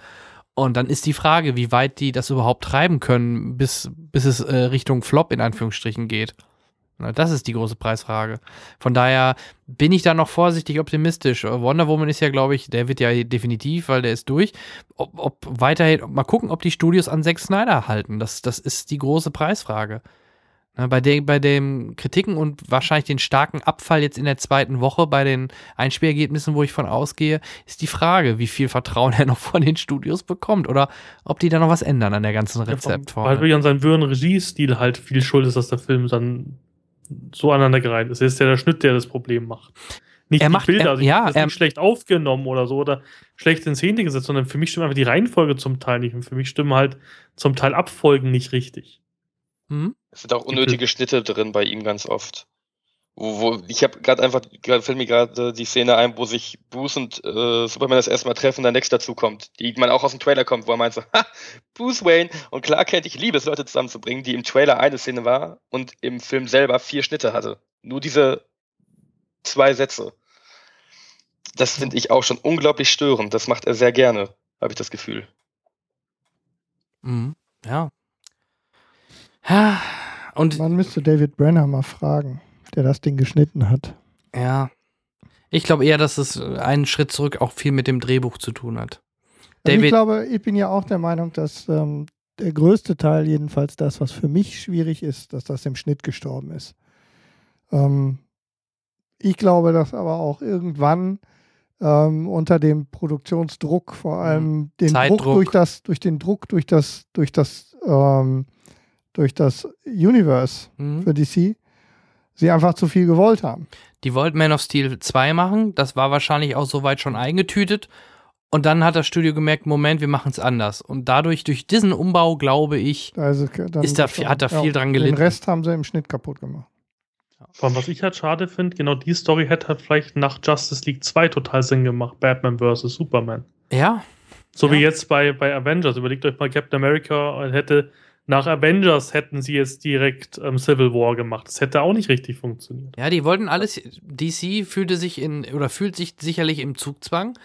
Und dann ist die Frage, wie weit die das überhaupt treiben können, bis, bis es äh, Richtung Flop in Anführungsstrichen geht. Na, das ist die große Preisfrage. Von daher bin ich da noch vorsichtig optimistisch. Wonder Woman ist ja, glaube ich, der wird ja definitiv, weil der ist durch. Ob, ob weiterhin, mal gucken, ob die Studios an Zack Snyder halten. Das, das ist die große Preisfrage. Ne, bei, den, bei den Kritiken und wahrscheinlich den starken Abfall jetzt in der zweiten Woche bei den Einspielergebnissen, wo ich von ausgehe, ist die Frage, wie viel Vertrauen er noch von den Studios bekommt oder ob die da noch was ändern an der ganzen Rezeptform. Ja, weil wirklich an seinem wirren Regiestil halt viel schuld ist, dass der Film dann so aneinander gereiht ist. Es ist ja der Schnitt, der das Problem macht. Nicht er die macht, Bilder, er, also ja, ist nicht schlecht aufgenommen oder so oder schlecht in Szene gesetzt, sondern für mich stimmt einfach die Reihenfolge zum Teil nicht und für mich stimmen halt zum Teil Abfolgen nicht richtig. Mhm. Es sind auch unnötige Schnitte drin bei ihm ganz oft. Wo, wo ich habe gerade einfach, grad, fällt mir gerade die Szene ein, wo sich Bruce und äh, Superman das erste Mal treffen, dann Nex dazukommt, die man auch aus dem Trailer kommt, wo er meint so, ha, Bruce Wayne und Clark Kent, ich liebe es, Leute zusammenzubringen, die im Trailer eine Szene war und im Film selber vier Schnitte hatte. Nur diese zwei Sätze. Das finde ich auch schon unglaublich störend. Das macht er sehr gerne, habe ich das Gefühl. Mhm. Ja, und Man müsste David Brenner mal fragen, der das Ding geschnitten hat. Ja. Ich glaube eher, dass es einen Schritt zurück auch viel mit dem Drehbuch zu tun hat. Also ich glaube, ich bin ja auch der Meinung, dass ähm, der größte Teil, jedenfalls das, was für mich schwierig ist, dass das im Schnitt gestorben ist. Ähm, ich glaube, dass aber auch irgendwann ähm, unter dem Produktionsdruck, vor allem mhm. den Zeitdruck. Druck durch das, durch den Druck, durch das, durch das ähm, durch das Universe mhm. für DC, sie einfach zu viel gewollt haben. Die wollten Man of Steel 2 machen, das war wahrscheinlich auch soweit schon eingetütet. Und dann hat das Studio gemerkt, Moment, wir machen es anders. Und dadurch, durch diesen Umbau, glaube ich, also, ist da, hat da viel ja, dran gelitten. Den Rest haben sie im Schnitt kaputt gemacht. Vor allem, was ich halt schade finde, genau die Story hätte halt vielleicht nach Justice League 2 total Sinn gemacht. Batman vs. Superman. Ja. So ja. wie jetzt bei, bei Avengers. Überlegt euch mal, Captain America hätte nach Avengers hätten sie jetzt direkt ähm, Civil War gemacht. Das hätte auch nicht richtig funktioniert. Ja, die wollten alles. DC fühlte sich in oder fühlt sich sicherlich im Zugzwang.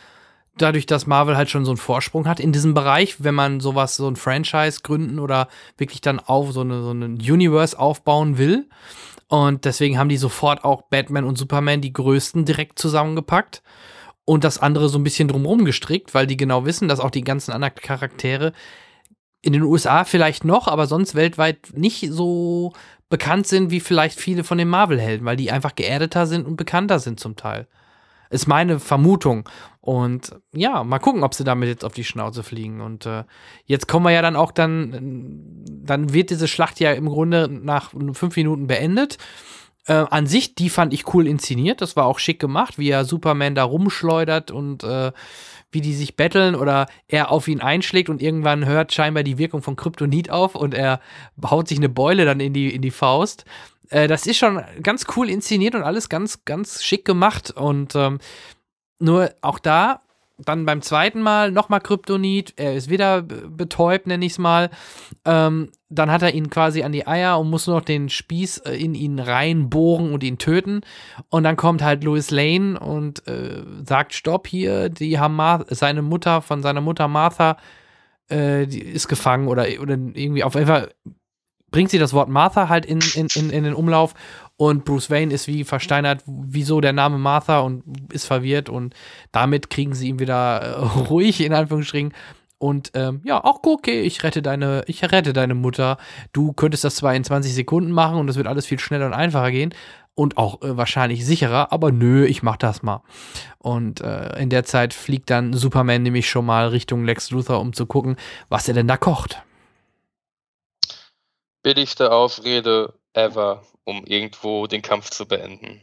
Dadurch, dass Marvel halt schon so einen Vorsprung hat in diesem Bereich, wenn man sowas, so ein Franchise gründen oder wirklich dann auf so eine, so einen Universe aufbauen will. Und deswegen haben die sofort auch Batman und Superman, die größten, direkt zusammengepackt und das andere so ein bisschen drumherum gestrickt, weil die genau wissen, dass auch die ganzen anderen Charaktere in den USA vielleicht noch, aber sonst weltweit nicht so bekannt sind wie vielleicht viele von den Marvel-Helden, weil die einfach geerdeter sind und bekannter sind zum Teil. Ist meine Vermutung. Und ja, mal gucken, ob sie damit jetzt auf die Schnauze fliegen. Und äh, jetzt kommen wir ja dann auch dann, dann wird diese Schlacht ja im Grunde nach fünf Minuten beendet. Äh, an sich, die fand ich cool inszeniert. Das war auch schick gemacht, wie er Superman da rumschleudert und äh, wie die sich betteln oder er auf ihn einschlägt und irgendwann hört scheinbar die Wirkung von Kryptonit auf und er haut sich eine Beule dann in die, in die Faust. Äh, das ist schon ganz cool inszeniert und alles ganz, ganz schick gemacht und ähm, nur auch da dann beim zweiten Mal nochmal Kryptonit, er ist wieder betäubt, nenne ich es mal. Ähm, dann hat er ihn quasi an die Eier und muss nur noch den Spieß äh, in ihn reinbohren und ihn töten. Und dann kommt halt Louis Lane und äh, sagt: Stopp hier, die haben Mar seine Mutter von seiner Mutter Martha äh, ist gefangen oder, oder irgendwie auf jeden Fall bringt sie das Wort Martha halt in, in, in, in den Umlauf und Bruce Wayne ist wie versteinert, wieso der Name Martha und ist verwirrt und damit kriegen sie ihn wieder äh, ruhig, in Anführungsstrichen. Und ähm, ja, auch okay, ich rette deine, ich rette deine Mutter. Du könntest das zwar in 20 Sekunden machen und es wird alles viel schneller und einfacher gehen und auch äh, wahrscheinlich sicherer, aber nö, ich mach das mal. Und äh, in der Zeit fliegt dann Superman nämlich schon mal Richtung Lex Luthor, um zu gucken, was er denn da kocht. Billigste Ausrede ever, um irgendwo den Kampf zu beenden.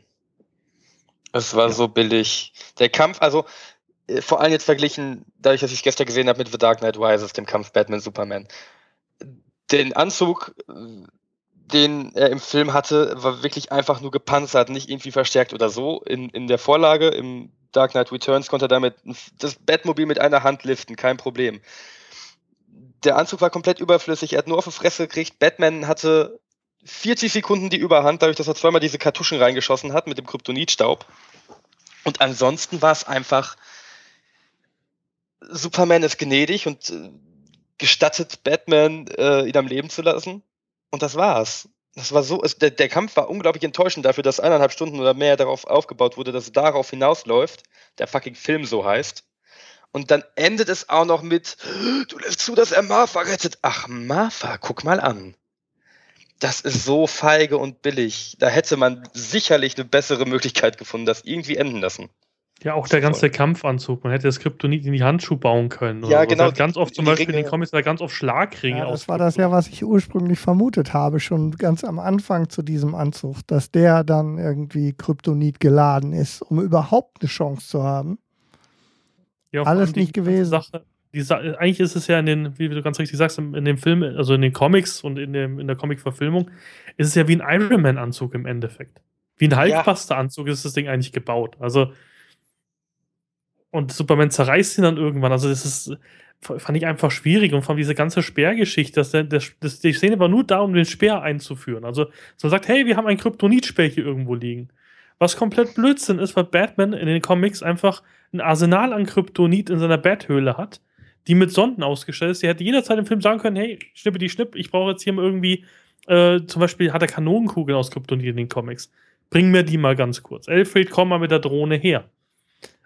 Es war ja. so billig. Der Kampf, also äh, vor allem jetzt verglichen, dadurch, dass ich es gestern gesehen habe mit The Dark Knight Rises, dem Kampf Batman-Superman. Den Anzug, den er im Film hatte, war wirklich einfach nur gepanzert, nicht irgendwie verstärkt oder so. In, in der Vorlage, im Dark Knight Returns, konnte er damit das Batmobil mit einer Hand liften, kein Problem. Der Anzug war komplett überflüssig, er hat nur auf die Fresse gekriegt. Batman hatte 40 Sekunden die Überhand, dadurch, dass er zweimal diese Kartuschen reingeschossen hat mit dem Kryptonitstaub. Und ansonsten war es einfach, Superman ist gnädig und äh, gestattet Batman, äh, ihn am Leben zu lassen. Und das war's. Das war so, es, der, der, Kampf war unglaublich enttäuschend dafür, dass eineinhalb Stunden oder mehr darauf aufgebaut wurde, dass es darauf hinausläuft, der fucking Film so heißt. Und dann endet es auch noch mit, du lässt zu, dass er Martha rettet. Ach, Martha, guck mal an. Das ist so feige und billig. Da hätte man sicherlich eine bessere Möglichkeit gefunden, das irgendwie enden lassen. Ja, auch der ganze Kampfanzug. Man hätte das Kryptonit in die Handschuhe bauen können. Ja, genau. Halt ganz oft zum Beispiel in den Comics da ganz oft Schlagringe ja, Das war das ja, was ich ursprünglich vermutet habe, schon ganz am Anfang zu diesem Anzug, dass der dann irgendwie Kryptonit geladen ist, um überhaupt eine Chance zu haben. Ja, Alles nicht gewesen. Sache, die, eigentlich ist es ja in den, wie du ganz richtig sagst, in dem Film, also in den Comics und in, dem, in der Comic-Verfilmung, ist es ja wie ein Iron Man-Anzug im Endeffekt. Wie ein Hulkbuster-Anzug ist das Ding eigentlich gebaut. Also und Superman zerreißt ihn dann irgendwann. Also das ist, fand ich einfach schwierig. Und vor allem diese ganze Speergeschichte, dass der, das, das, die Szene war nur da, um den Speer einzuführen. Also, dass man sagt, hey, wir haben ein Kryptonitspeer hier irgendwo liegen. Was komplett Blödsinn ist, weil Batman in den Comics einfach ein Arsenal an Kryptonit in seiner Betthöhle hat, die mit Sonden ausgestellt ist. Der hätte jederzeit im Film sagen können, hey, schnippe die Schnipp, ich brauche jetzt hier mal irgendwie, äh, zum Beispiel hat er Kanonenkugeln aus Kryptonit in den Comics. Bring mir die mal ganz kurz. Alfred, komm mal mit der Drohne her.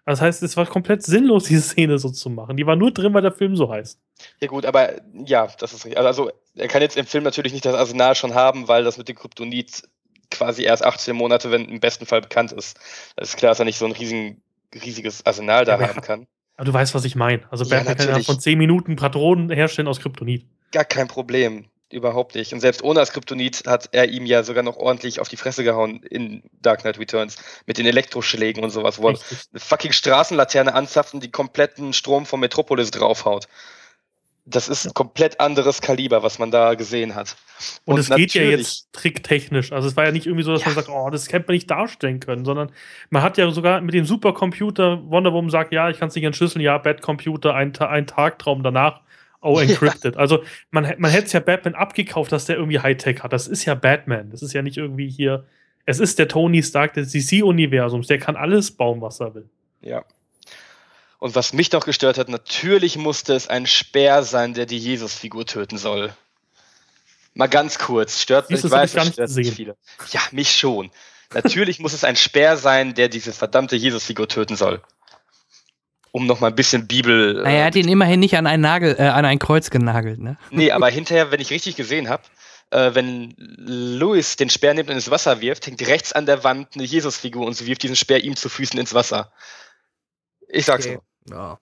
Das heißt, es war komplett sinnlos, diese Szene so zu machen. Die war nur drin, weil der Film so heißt. Ja, gut, aber ja, das ist richtig. Also, er kann jetzt im Film natürlich nicht das Arsenal schon haben, weil das mit dem Kryptonit quasi erst 18 Monate, wenn im besten Fall bekannt ist. Das ist klar, dass er nicht so ein riesen, riesiges Arsenal da ja, haben kann. Aber du weißt, was ich meine. Also, Batman ja, kann ja von 10 Minuten Patronen herstellen aus Kryptonit. Gar kein Problem. Überhaupt nicht. Und selbst ohne das Kryptonit hat er ihm ja sogar noch ordentlich auf die Fresse gehauen in Dark Knight Returns mit den Elektroschlägen und sowas, wo er eine fucking Straßenlaterne anzapft und die kompletten Strom von Metropolis draufhaut. Das ist ein komplett anderes Kaliber, was man da gesehen hat. Und, es geht ja jetzt tricktechnisch. Also es war ja nicht irgendwie so, dass ja. man sagt, oh, das hätte man nicht darstellen können, sondern man hat ja sogar mit dem Supercomputer Wonder Woman sagt, ja, ich kann es nicht entschlüsseln, ja, Bad Computer, ein, ein Tagtraum danach Oh, encrypted. Ja. Also man, man hätte es ja Batman abgekauft, dass der irgendwie Hightech hat. Das ist ja Batman. Das ist ja nicht irgendwie hier. Es ist der Tony Stark des DC-Universums. Der kann alles bauen, was er will. Ja. Und was mich doch gestört hat, natürlich musste es ein Speer sein, der die Jesus-Figur töten soll. Mal ganz kurz. Stört mich, ich weiß, das stört nicht viele. Ja, mich schon. Natürlich muss es ein Speer sein, der diese verdammte Jesus-Figur töten soll um noch mal ein bisschen Bibel. Äh, er hat ihn immerhin nicht an ein Nagel, äh, an ein Kreuz genagelt, ne? Nee, aber hinterher, wenn ich richtig gesehen habe, äh, wenn Louis den Speer nimmt und ins Wasser wirft, hängt rechts an der Wand eine Jesusfigur und sie wirft diesen Speer ihm zu Füßen ins Wasser. Ich sag's okay. nur. Ja.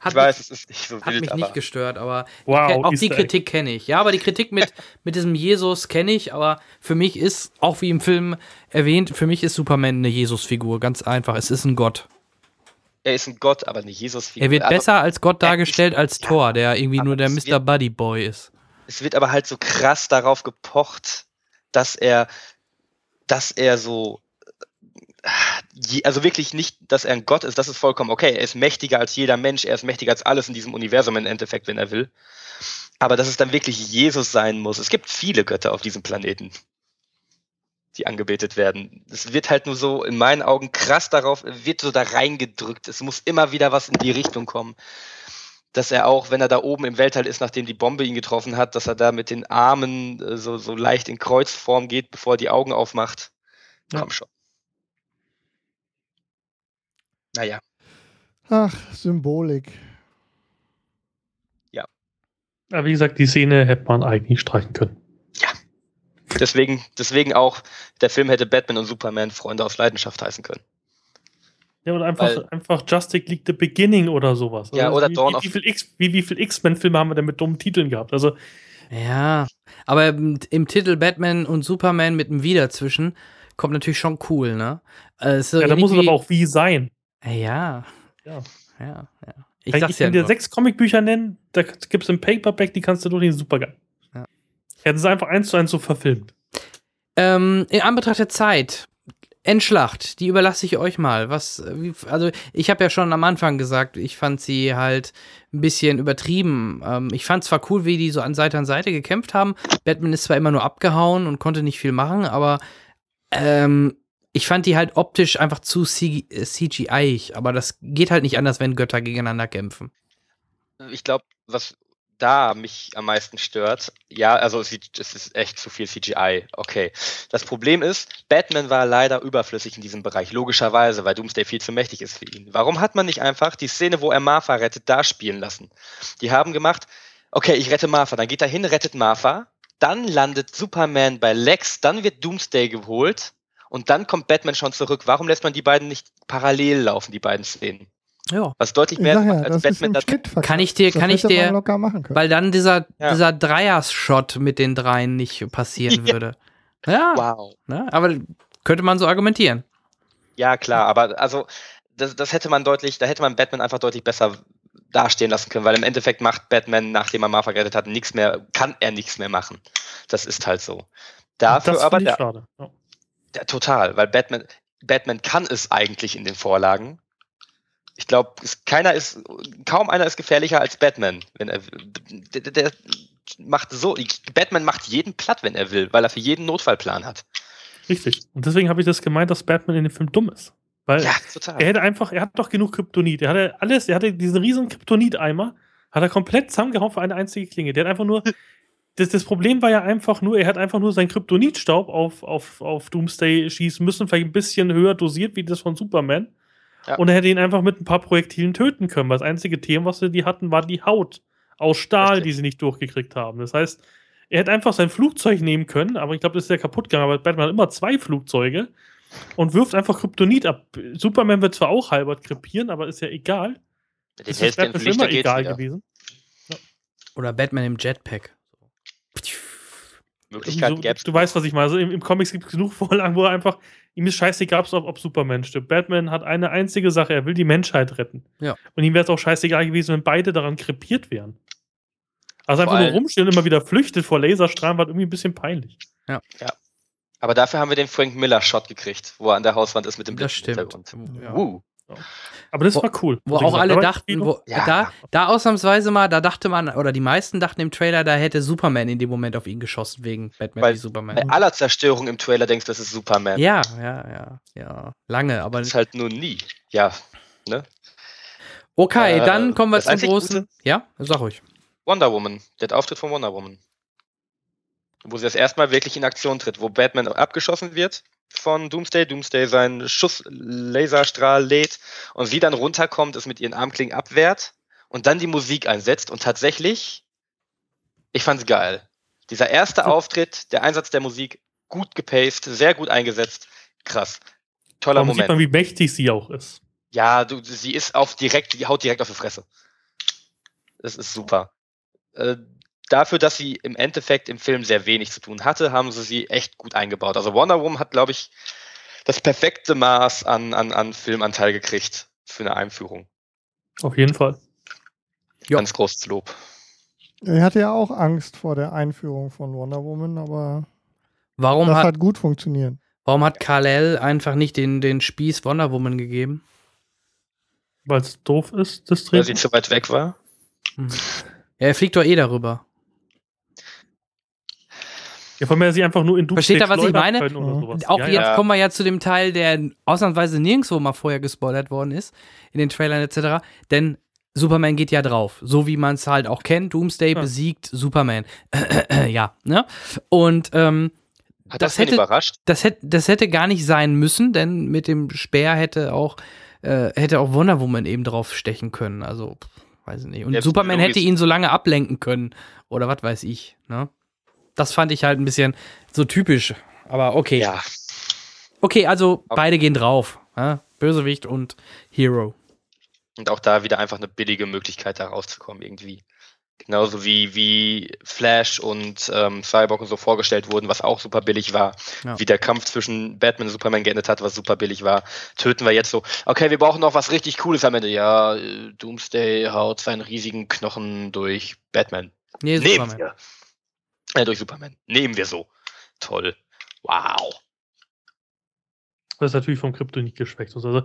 Hat ich weiß, es ist nicht so hat wild, mich nicht gestört, aber wow, auch die Kritik kenne ich. Ja, aber die Kritik mit, mit diesem Jesus kenne ich, aber für mich ist, auch wie im Film erwähnt, für mich ist Superman eine Jesusfigur, ganz einfach. Es ist ein Gott er ist ein Gott, aber nicht Jesus. Er wird besser als Gott dargestellt ist, als Thor, der irgendwie nur der Mr. Buddy Boy ist. Es wird aber halt so krass darauf gepocht, dass er, dass er so, also wirklich nicht, dass er ein Gott ist, das ist vollkommen okay. Er ist mächtiger als jeder Mensch, er ist mächtiger als alles in diesem Universum im Endeffekt, wenn er will. Aber dass es dann wirklich Jesus sein muss. Es gibt viele Götter auf diesem Planeten die angebetet werden. Es wird halt nur so in meinen Augen krass darauf, wird so da reingedrückt. Es muss immer wieder was in die Richtung kommen. Dass er auch, wenn er da oben im Weltall ist, nachdem die Bombe ihn getroffen hat, dass er da mit den Armen äh, so, so leicht in Kreuzform geht, bevor er die Augen aufmacht. Ja. Komm schon. Naja. Ach, Symbolik. Ja, wie gesagt, die Szene hätte man eigentlich streichen können. Ja. Deswegen, deswegen auch, der Film hätte Batman und Superman Freunde aus Leidenschaft heißen können. Ja, oder einfach, Weil, einfach Justice League The Beginning oder sowas. Ja, also oder wie, Dawn wie, of... Wie viel, X, wie, wie viel X-Men-Filme haben wir denn mit dummen Titeln gehabt? Also... Ja, aber im, im Titel Batman und Superman mit einem Wie dazwischen kommt natürlich schon cool, ne? Also ja, da muss es aber auch wie sein. Ja. Ja. Ja, ja. Ich, ich kann dir sechs Comicbücher nennen, da gibt es im Paperback, die kannst du durchlesen, super geil. Ja. Hätten sie einfach eins zu eins so verfilmt. Ähm, in Anbetracht der Zeit, Endschlacht, die überlasse ich euch mal. Was, wie, also ich habe ja schon am Anfang gesagt, ich fand sie halt ein bisschen übertrieben. Ähm, ich fand zwar cool, wie die so an Seite an Seite gekämpft haben. Batman ist zwar immer nur abgehauen und konnte nicht viel machen, aber ähm, ich fand die halt optisch einfach zu CGI, aber das geht halt nicht anders, wenn Götter gegeneinander kämpfen. Ich glaube, was da mich am meisten stört, ja, also es ist echt zu viel CGI. Okay. Das Problem ist, Batman war leider überflüssig in diesem Bereich, logischerweise, weil Doomsday viel zu mächtig ist für ihn. Warum hat man nicht einfach die Szene, wo er Martha rettet, da spielen lassen? Die haben gemacht, okay, ich rette Martha, dann geht er hin, rettet Martha, dann landet Superman bei Lex, dann wird Doomsday geholt und dann kommt Batman schon zurück. Warum lässt man die beiden nicht parallel laufen, die beiden Szenen? Ja. Was deutlich mehr ja, als Batman. Das kann ich dir, kann ich dir, weil dann dieser, ja. dieser Dreier-Shot mit den dreien nicht passieren ja. würde. Ja. Wow. Ne? Aber könnte man so argumentieren. Ja, klar, aber also, das, das hätte man deutlich, da hätte man Batman einfach deutlich besser dastehen lassen können, weil im Endeffekt macht Batman, nachdem er Martha gerettet hat, nichts mehr, kann er nichts mehr machen. Das ist halt so. Dafür das aber der, schade. Ja. Ja, total, weil Batman, Batman kann es eigentlich in den Vorlagen. Ich glaube, keiner ist, kaum einer ist gefährlicher als Batman, wenn er, der, der macht so, Batman macht jeden platt, wenn er will, weil er für jeden Notfallplan hat. Richtig. Und deswegen habe ich das gemeint, dass Batman in dem Film dumm ist. Weil ja, total. er hätte einfach, er hat doch genug Kryptonit. Er hatte alles, er hatte diesen riesen Kryptonit-Eimer, hat er komplett zusammengehauen für eine einzige Klinge. Der hat einfach nur das, das Problem war ja einfach nur, er hat einfach nur seinen Kryptonitstaub auf, auf, auf Doomsday schießen müssen, vielleicht ein bisschen höher dosiert wie das von Superman. Ja. Und er hätte ihn einfach mit ein paar Projektilen töten können, weil das einzige Thema, was sie die hatten, war die Haut aus Stahl, Richtig. die sie nicht durchgekriegt haben. Das heißt, er hätte einfach sein Flugzeug nehmen können, aber ich glaube, das ist ja kaputt gegangen. Aber Batman hat immer zwei Flugzeuge und wirft einfach Kryptonit ab. Superman wird zwar auch halbert krepieren, aber ist ja egal. Das ist Batman immer egal wieder. gewesen. Ja. Oder Batman im Jetpack. Möglichkeiten so, gäbe Du weißt, was ich meine. Also im, im Comics gibt es genug Vorlagen, wo er einfach, ihm ist scheißegal, ob, ob Superman stirbt. Batman hat eine einzige Sache, er will die Menschheit retten. Ja. Und ihm wäre es auch scheißegal gewesen, wenn beide daran krepiert wären. Also vor einfach nur rumstehen und immer wieder flüchtet vor Laserstrahlen, war irgendwie ein bisschen peinlich. Ja. ja. Aber dafür haben wir den Frank Miller-Shot gekriegt, wo er an der Hauswand ist mit dem das stimmt. Hintergrund. Ja. Uh. Aber das wo, war cool. Wo auch alle dachten, wo, ja. da, da ausnahmsweise mal, da dachte man, oder die meisten dachten im Trailer, da hätte Superman in dem Moment auf ihn geschossen wegen Batman Weil wie Superman. Bei aller Zerstörung im Trailer denkst du, das ist Superman. Ja, ja, ja, ja. Lange, aber. Das ist halt nur nie. Ja, ne? Okay, äh, dann kommen wir zum großen. Gute? Ja, sag ruhig. Wonder Woman, der Auftritt von Wonder Woman. Wo sie das erstmal wirklich in Aktion tritt, wo Batman abgeschossen wird von Doomsday. Doomsday seinen Schuss-Laserstrahl lädt und sie dann runterkommt, es mit ihren Armklingen abwehrt und dann die Musik einsetzt und tatsächlich, ich fand's geil. Dieser erste Auftritt, der Einsatz der Musik, gut gepaced, sehr gut eingesetzt, krass. Toller Warum Moment. sieht man, wie mächtig sie auch ist. Ja, du, sie ist auf direkt, die haut direkt auf die Fresse. Das ist super. Äh, dafür, dass sie im Endeffekt im Film sehr wenig zu tun hatte, haben sie sie echt gut eingebaut. Also Wonder Woman hat, glaube ich, das perfekte Maß an, an, an Filmanteil gekriegt für eine Einführung. Auf jeden Fall. Ganz großes Lob. Er hatte ja auch Angst vor der Einführung von Wonder Woman, aber warum das hat, hat gut funktioniert. Warum hat Kal-El einfach nicht den, den Spieß Wonder Woman gegeben? Weil es doof ist, das Dreh. Weil sie zu weit weg war. Hm. Ja, er fliegt doch eh darüber. Ja, von mir sie einfach nur in Dupe Versteht ihr, was ich meine? Auch ja, jetzt ja. kommen wir ja zu dem Teil, der ausnahmsweise nirgendwo mal vorher gespoilert worden ist, in den Trailern etc. Denn Superman geht ja drauf, so wie man es halt auch kennt. Doomsday ja. besiegt Superman. ja, ne? Und ähm, hat das, das hätte, überrascht? Das hätte, das hätte gar nicht sein müssen, denn mit dem Speer hätte auch, äh, hätte auch Wonder Woman eben drauf stechen können. Also weiß ich nicht. Und ja, Superman hätte ihn so lange ablenken können. Oder was weiß ich. Ne? Das fand ich halt ein bisschen so typisch. Aber okay. Ja. Okay, also beide gehen drauf. Ja? Bösewicht und Hero. Und auch da wieder einfach eine billige Möglichkeit, da rauszukommen, irgendwie. Genauso wie, wie Flash und ähm, Cyborg und so vorgestellt wurden, was auch super billig war. Ja. Wie der Kampf zwischen Batman und Superman geendet hat, was super billig war. Töten wir jetzt so, okay, wir brauchen noch was richtig Cooles am Ende. Ja, äh, Doomsday haut seinen riesigen Knochen durch Batman. Nee, Superman. wir. Äh, durch Superman. Nehmen wir so. Toll. Wow. Das ist natürlich vom Krypto nicht geschwächt. Also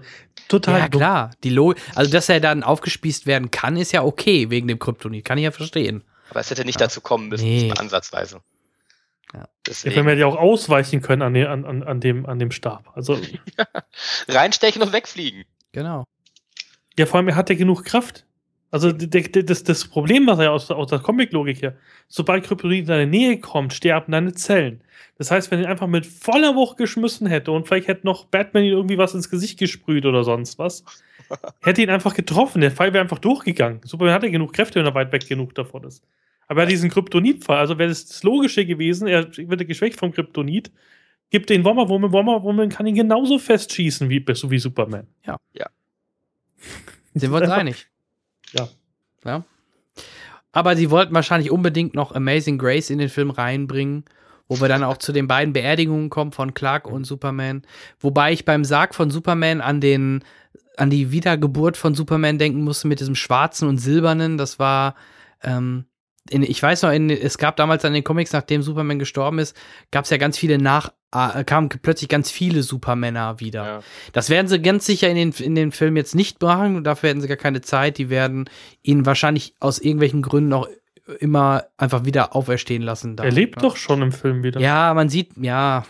total. Ja, klar. Die Lo also, dass er dann aufgespießt werden kann, ist ja okay wegen dem Kryptonit. Kann ich ja verstehen. Aber es hätte nicht ja. dazu kommen müssen, nee. ansatzweise. Ja. Deswegen. Ja, wenn wir ja auch ausweichen können an, den, an, an, dem, an dem Stab. Also. Reinstechen und wegfliegen. Genau. Ja, vor allem, er hat ja genug Kraft. Also das, das Problem, was er aus, aus der Comic-Logik her, sobald Kryptonit in deine Nähe kommt, sterben deine Zellen. Das heißt, wenn er ihn einfach mit voller Wucht geschmissen hätte und vielleicht hätte noch Batman ihn irgendwie was ins Gesicht gesprüht oder sonst was, hätte ihn einfach getroffen. Der Fall wäre einfach durchgegangen. Superman hat ja genug Kräfte, wenn er weit weg genug davon ist. Aber er hat diesen Kryptonit-Fall. Also wäre das, das Logische gewesen, er wird geschwächt vom Kryptonit, gibt den Wommer Woman, Wommer Woman kann ihn genauso festschießen wie, so wie Superman. Ja. Ja. Sind wir uns einig? Ja. Ja. Aber sie wollten wahrscheinlich unbedingt noch Amazing Grace in den Film reinbringen, wo wir dann auch zu den beiden Beerdigungen kommen von Clark und Superman. Wobei ich beim Sarg von Superman an den an die Wiedergeburt von Superman denken musste mit diesem schwarzen und silbernen. Das war ähm, in, ich weiß noch, in, es gab damals an den Comics, nachdem Superman gestorben ist, gab es ja ganz viele nach, kamen plötzlich ganz viele Supermänner wieder. Ja. Das werden sie ganz sicher in den, in den Film jetzt nicht machen, dafür hätten sie gar keine Zeit. Die werden ihn wahrscheinlich aus irgendwelchen Gründen auch immer einfach wieder auferstehen lassen. Da. Er lebt ja. doch schon im Film wieder. Ja, man sieht, ja,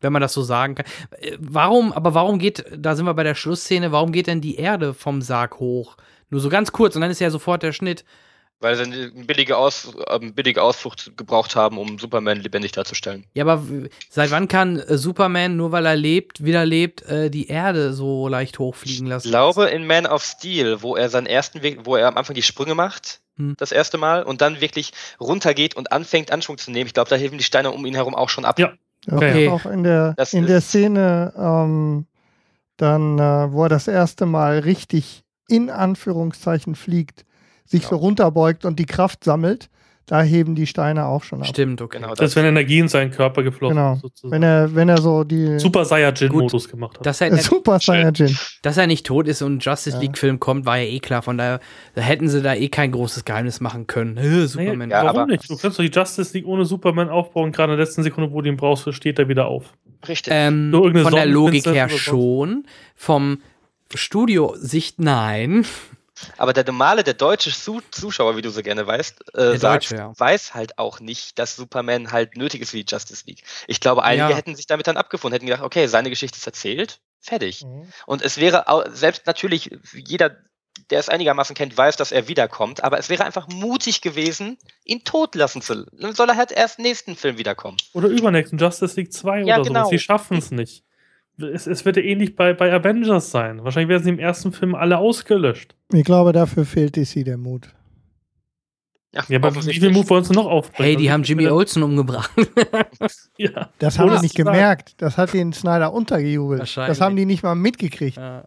wenn man das so sagen kann. Äh, warum, aber warum geht, da sind wir bei der Schlussszene, warum geht denn die Erde vom Sarg hoch? Nur so ganz kurz und dann ist ja sofort der Schnitt. Weil sie eine billige, Aus, eine ähm, billige Ausflucht gebraucht haben, um Superman lebendig darzustellen. Ja, aber seit wann kann äh, Superman, nur weil er lebt, wieder lebt, äh, die Erde so leicht hochfliegen lassen? Ich glaube, in Man of Steel, wo er seinen ersten Weg, wo er am Anfang die Sprünge macht, hm. das erste Mal, und dann wirklich runtergeht und anfängt, Anschwung zu nehmen, ich glaube, da helfen die Steine um ihn herum auch schon ab. Ja. Okay. Auch in der, in der Szene, ähm, dann, äh, wo er das erste Mal richtig in Anführungszeichen fliegt sich ja. so runterbeugt und die Kraft sammelt, da heben die Steine auch schon ab. Stimmt, okay. Genau, das, das ist, wenn Energie in seinen Körper geflossen genau. Sozusagen. Wenn er, wenn er so die. Super Saiyajin-Modus gemacht hat. Dass er, Super Saiyajin. Dass er nicht tot ist und Justice League-Film kommt, war ja eh klar. Von daher da hätten sie da eh kein großes Geheimnis machen können. Äh, Superman. Ja, warum nicht? Du kannst doch die Justice League ohne Superman aufbauen. Gerade in der letzten Sekunde, wo du ihn brauchst, steht er wieder auf. Richtig. Ähm, von der Logik her schon. Vom Studio-Sicht nein. Aber der normale, der deutsche Zuschauer, wie du so gerne weißt, äh, sagst, Deutsche, ja. weiß halt auch nicht, dass Superman halt nötig ist die Justice League. Ich glaube, einige ja. hätten sich damit dann abgefunden, hätten gedacht, okay, seine Geschichte ist erzählt, fertig. Mhm. Und es wäre auch, selbst natürlich, jeder, der es einigermaßen kennt, weiß, dass er wiederkommt, aber es wäre einfach mutig gewesen, ihn tot lassen zu. Dann soll er halt erst nächsten Film wiederkommen. Oder übernächsten Justice League 2 ja, oder genau. so. Sie schaffen es nicht es, es wird ja ähnlich bei, bei Avengers sein. Wahrscheinlich werden sie im ersten Film alle ausgelöscht. Ich glaube, dafür fehlt DC der Mut. Ja, ja aber wie viel Mut wollen sie noch aufbringen? Hey, die haben Jimmy Olsen umgebracht. ja. Das haben die nicht gemerkt. Das hat den Snyder untergejubelt. Das haben die nicht mal mitgekriegt. Ja.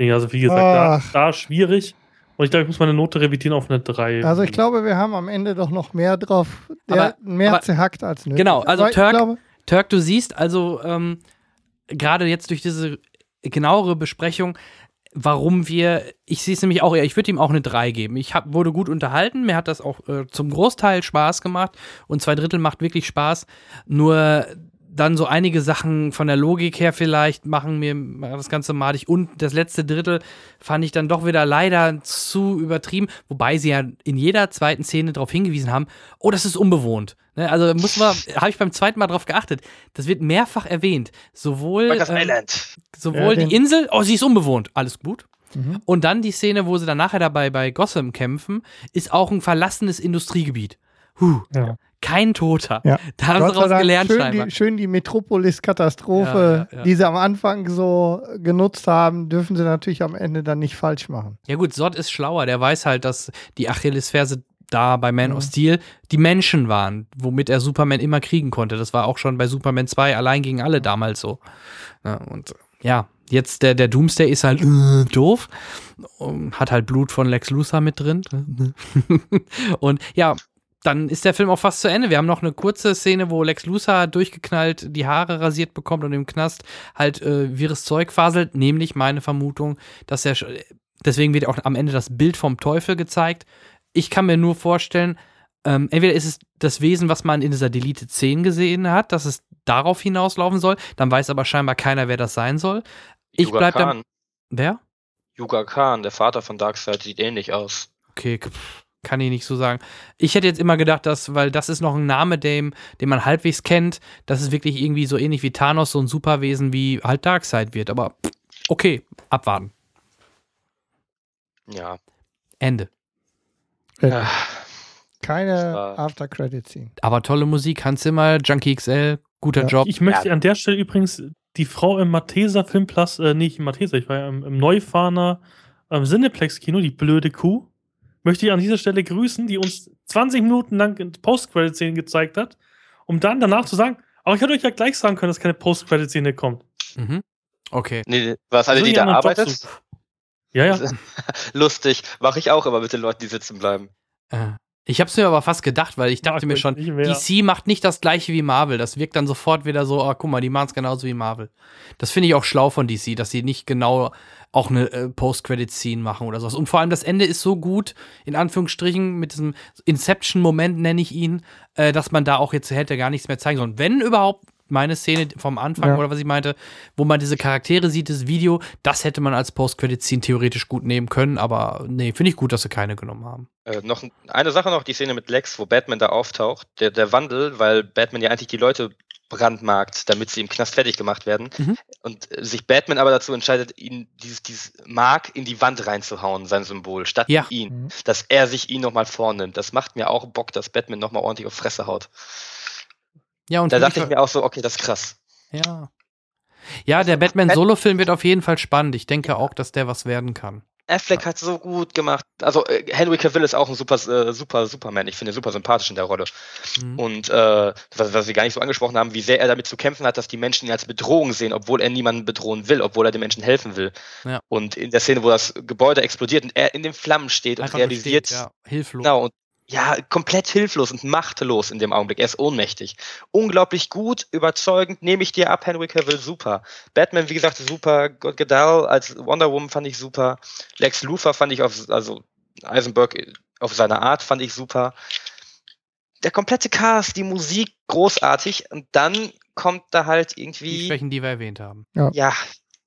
Also, wie gesagt, da, da, schwierig. Und ich glaube, ich muss meine Note revidieren auf eine 3. Also, ich glaube, wir haben am Ende doch noch mehr drauf. Der aber, mehr aber, zerhackt als nötig. Genau, also Turk, glaube, Turk, du siehst also ähm, gerade jetzt durch diese genauere Besprechung, warum wir, ich sehe es nämlich auch, ich würde ihm auch eine 3 geben. Ich hab, wurde gut unterhalten, mir hat das auch äh, zum Großteil Spaß gemacht und zwei Drittel macht wirklich Spaß. Nur dann so einige Sachen von der Logik her vielleicht machen mir das Ganze madig. Und das letzte Drittel fand ich dann doch wieder leider zu übertrieben, wobei sie ja in jeder zweiten Szene darauf hingewiesen haben, oh, das ist unbewohnt. Ne, also muss man, habe ich beim zweiten Mal drauf geachtet. Das wird mehrfach erwähnt. Sowohl, ähm, sowohl ja, die Insel, oh, sie ist unbewohnt, alles gut. Mhm. Und dann die Szene, wo sie dann nachher dabei bei Gotham kämpfen, ist auch ein verlassenes Industriegebiet Huh. Ja. Kein Toter. Ja. Da haben Gott sie daraus gelernt, schön Die, schön die Metropolis-Katastrophe, ja, die sie am Anfang so genutzt haben, dürfen sie natürlich am Ende dann nicht falsch machen. Ja gut, Sod ist schlauer. Der weiß halt, dass die Achillesferse da bei Man of Steel die Menschen waren, womit er Superman immer kriegen konnte. Das war auch schon bei Superman 2 allein gegen alle damals so. und ja, jetzt der, der Doomsday ist halt äh, doof. Hat halt Blut von Lex Luthor mit drin. und ja, dann ist der Film auch fast zu Ende. Wir haben noch eine kurze Szene, wo Lex Luthor durchgeknallt die Haare rasiert bekommt und im Knast halt äh, wirres Zeug faselt. Nämlich meine Vermutung, dass er. Deswegen wird auch am Ende das Bild vom Teufel gezeigt. Ich kann mir nur vorstellen, ähm, entweder ist es das Wesen, was man in dieser Deleted 10 gesehen hat, dass es darauf hinauslaufen soll. Dann weiß aber scheinbar keiner, wer das sein soll. Ich Yuga bleib Khan. dann. Wer? Yuga Khan, der Vater von Darkseid, sieht ähnlich aus. Okay, kann ich nicht so sagen. Ich hätte jetzt immer gedacht, dass, weil das ist noch ein Name, dem, den man halbwegs kennt, dass es wirklich irgendwie so ähnlich wie Thanos so ein Superwesen wie halt Darkseid wird. Aber okay, abwarten. Ja. Ende. Äh, keine After-Credit-Scene. Aber tolle Musik, Hans Zimmer, Junkie XL, guter ja. Job. Ich möchte ja. an der Stelle übrigens die Frau im Matheser Filmplatz, äh, nicht im Matheser, ich war ja im, im Neufahrener ähm, Cineplex-Kino, die blöde Kuh möchte ich an dieser Stelle grüßen, die uns 20 Minuten lang Post-Credit-Szenen gezeigt hat, um dann danach zu sagen, aber ich hätte euch ja gleich sagen können, dass keine Post-Credit-Szene kommt. Mhm. Okay. Nee, was alle, die da arbeitet? Ja, ja. Lustig. Mache ich auch immer mit den Leuten, die sitzen bleiben. Äh. Ich habe es mir aber fast gedacht, weil ich dachte ja, mir schon, DC macht nicht das gleiche wie Marvel. Das wirkt dann sofort wieder so, oh, guck mal, die machen es genauso wie Marvel. Das finde ich auch schlau von DC, dass sie nicht genau auch eine äh, Post-Credit-Scene machen oder sowas. Und vor allem das Ende ist so gut, in Anführungsstrichen, mit diesem Inception-Moment nenne ich ihn, äh, dass man da auch jetzt hätte gar nichts mehr zeigen sollen. Wenn überhaupt meine Szene vom Anfang ja. oder was ich meinte, wo man diese Charaktere sieht, das Video, das hätte man als Post-Credit-Scene theoretisch gut nehmen können, aber nee, finde ich gut, dass sie keine genommen haben. Äh, noch eine Sache noch, die Szene mit Lex, wo Batman da auftaucht, der, der Wandel, weil Batman ja eigentlich die Leute brandmarkt, damit sie im Knast fertig gemacht werden. Mhm. Und äh, sich Batman aber dazu entscheidet, ihn dieses, dieses Mark in die Wand reinzuhauen, sein Symbol, statt ja. ihn. Mhm. Dass er sich ihn nochmal vornimmt. Das macht mir auch Bock, dass Batman nochmal ordentlich auf Fresse haut. Ja, und da dachte ich mir auch so, okay, das ist krass. Ja. Ja, der Batman-Solo-Film wird auf jeden Fall spannend. Ich denke auch, dass der was werden kann. Affleck hat so gut gemacht. Also äh, Henry Cavill ist auch ein super, äh, super Superman. Ich finde ihn super sympathisch in der Rolle. Mhm. Und äh, was, was wir gar nicht so angesprochen haben, wie sehr er damit zu kämpfen hat, dass die Menschen ihn als Bedrohung sehen, obwohl er niemanden bedrohen will, obwohl er den Menschen helfen will. Ja. Und in der Szene, wo das Gebäude explodiert und er in den Flammen steht Einfach und realisiert, steht, ja, hilflos. Genau, und ja, komplett hilflos und machtlos in dem Augenblick. Er ist ohnmächtig. Unglaublich gut, überzeugend, nehme ich dir ab, Henry Cavill, super. Batman, wie gesagt, super. God als Wonder Woman fand ich super. Lex Luthor fand ich auf, also Eisenberg auf seine Art fand ich super. Der komplette Cast, die Musik, großartig. Und dann kommt da halt irgendwie. Die Schwächen, die wir erwähnt haben. Ja. ja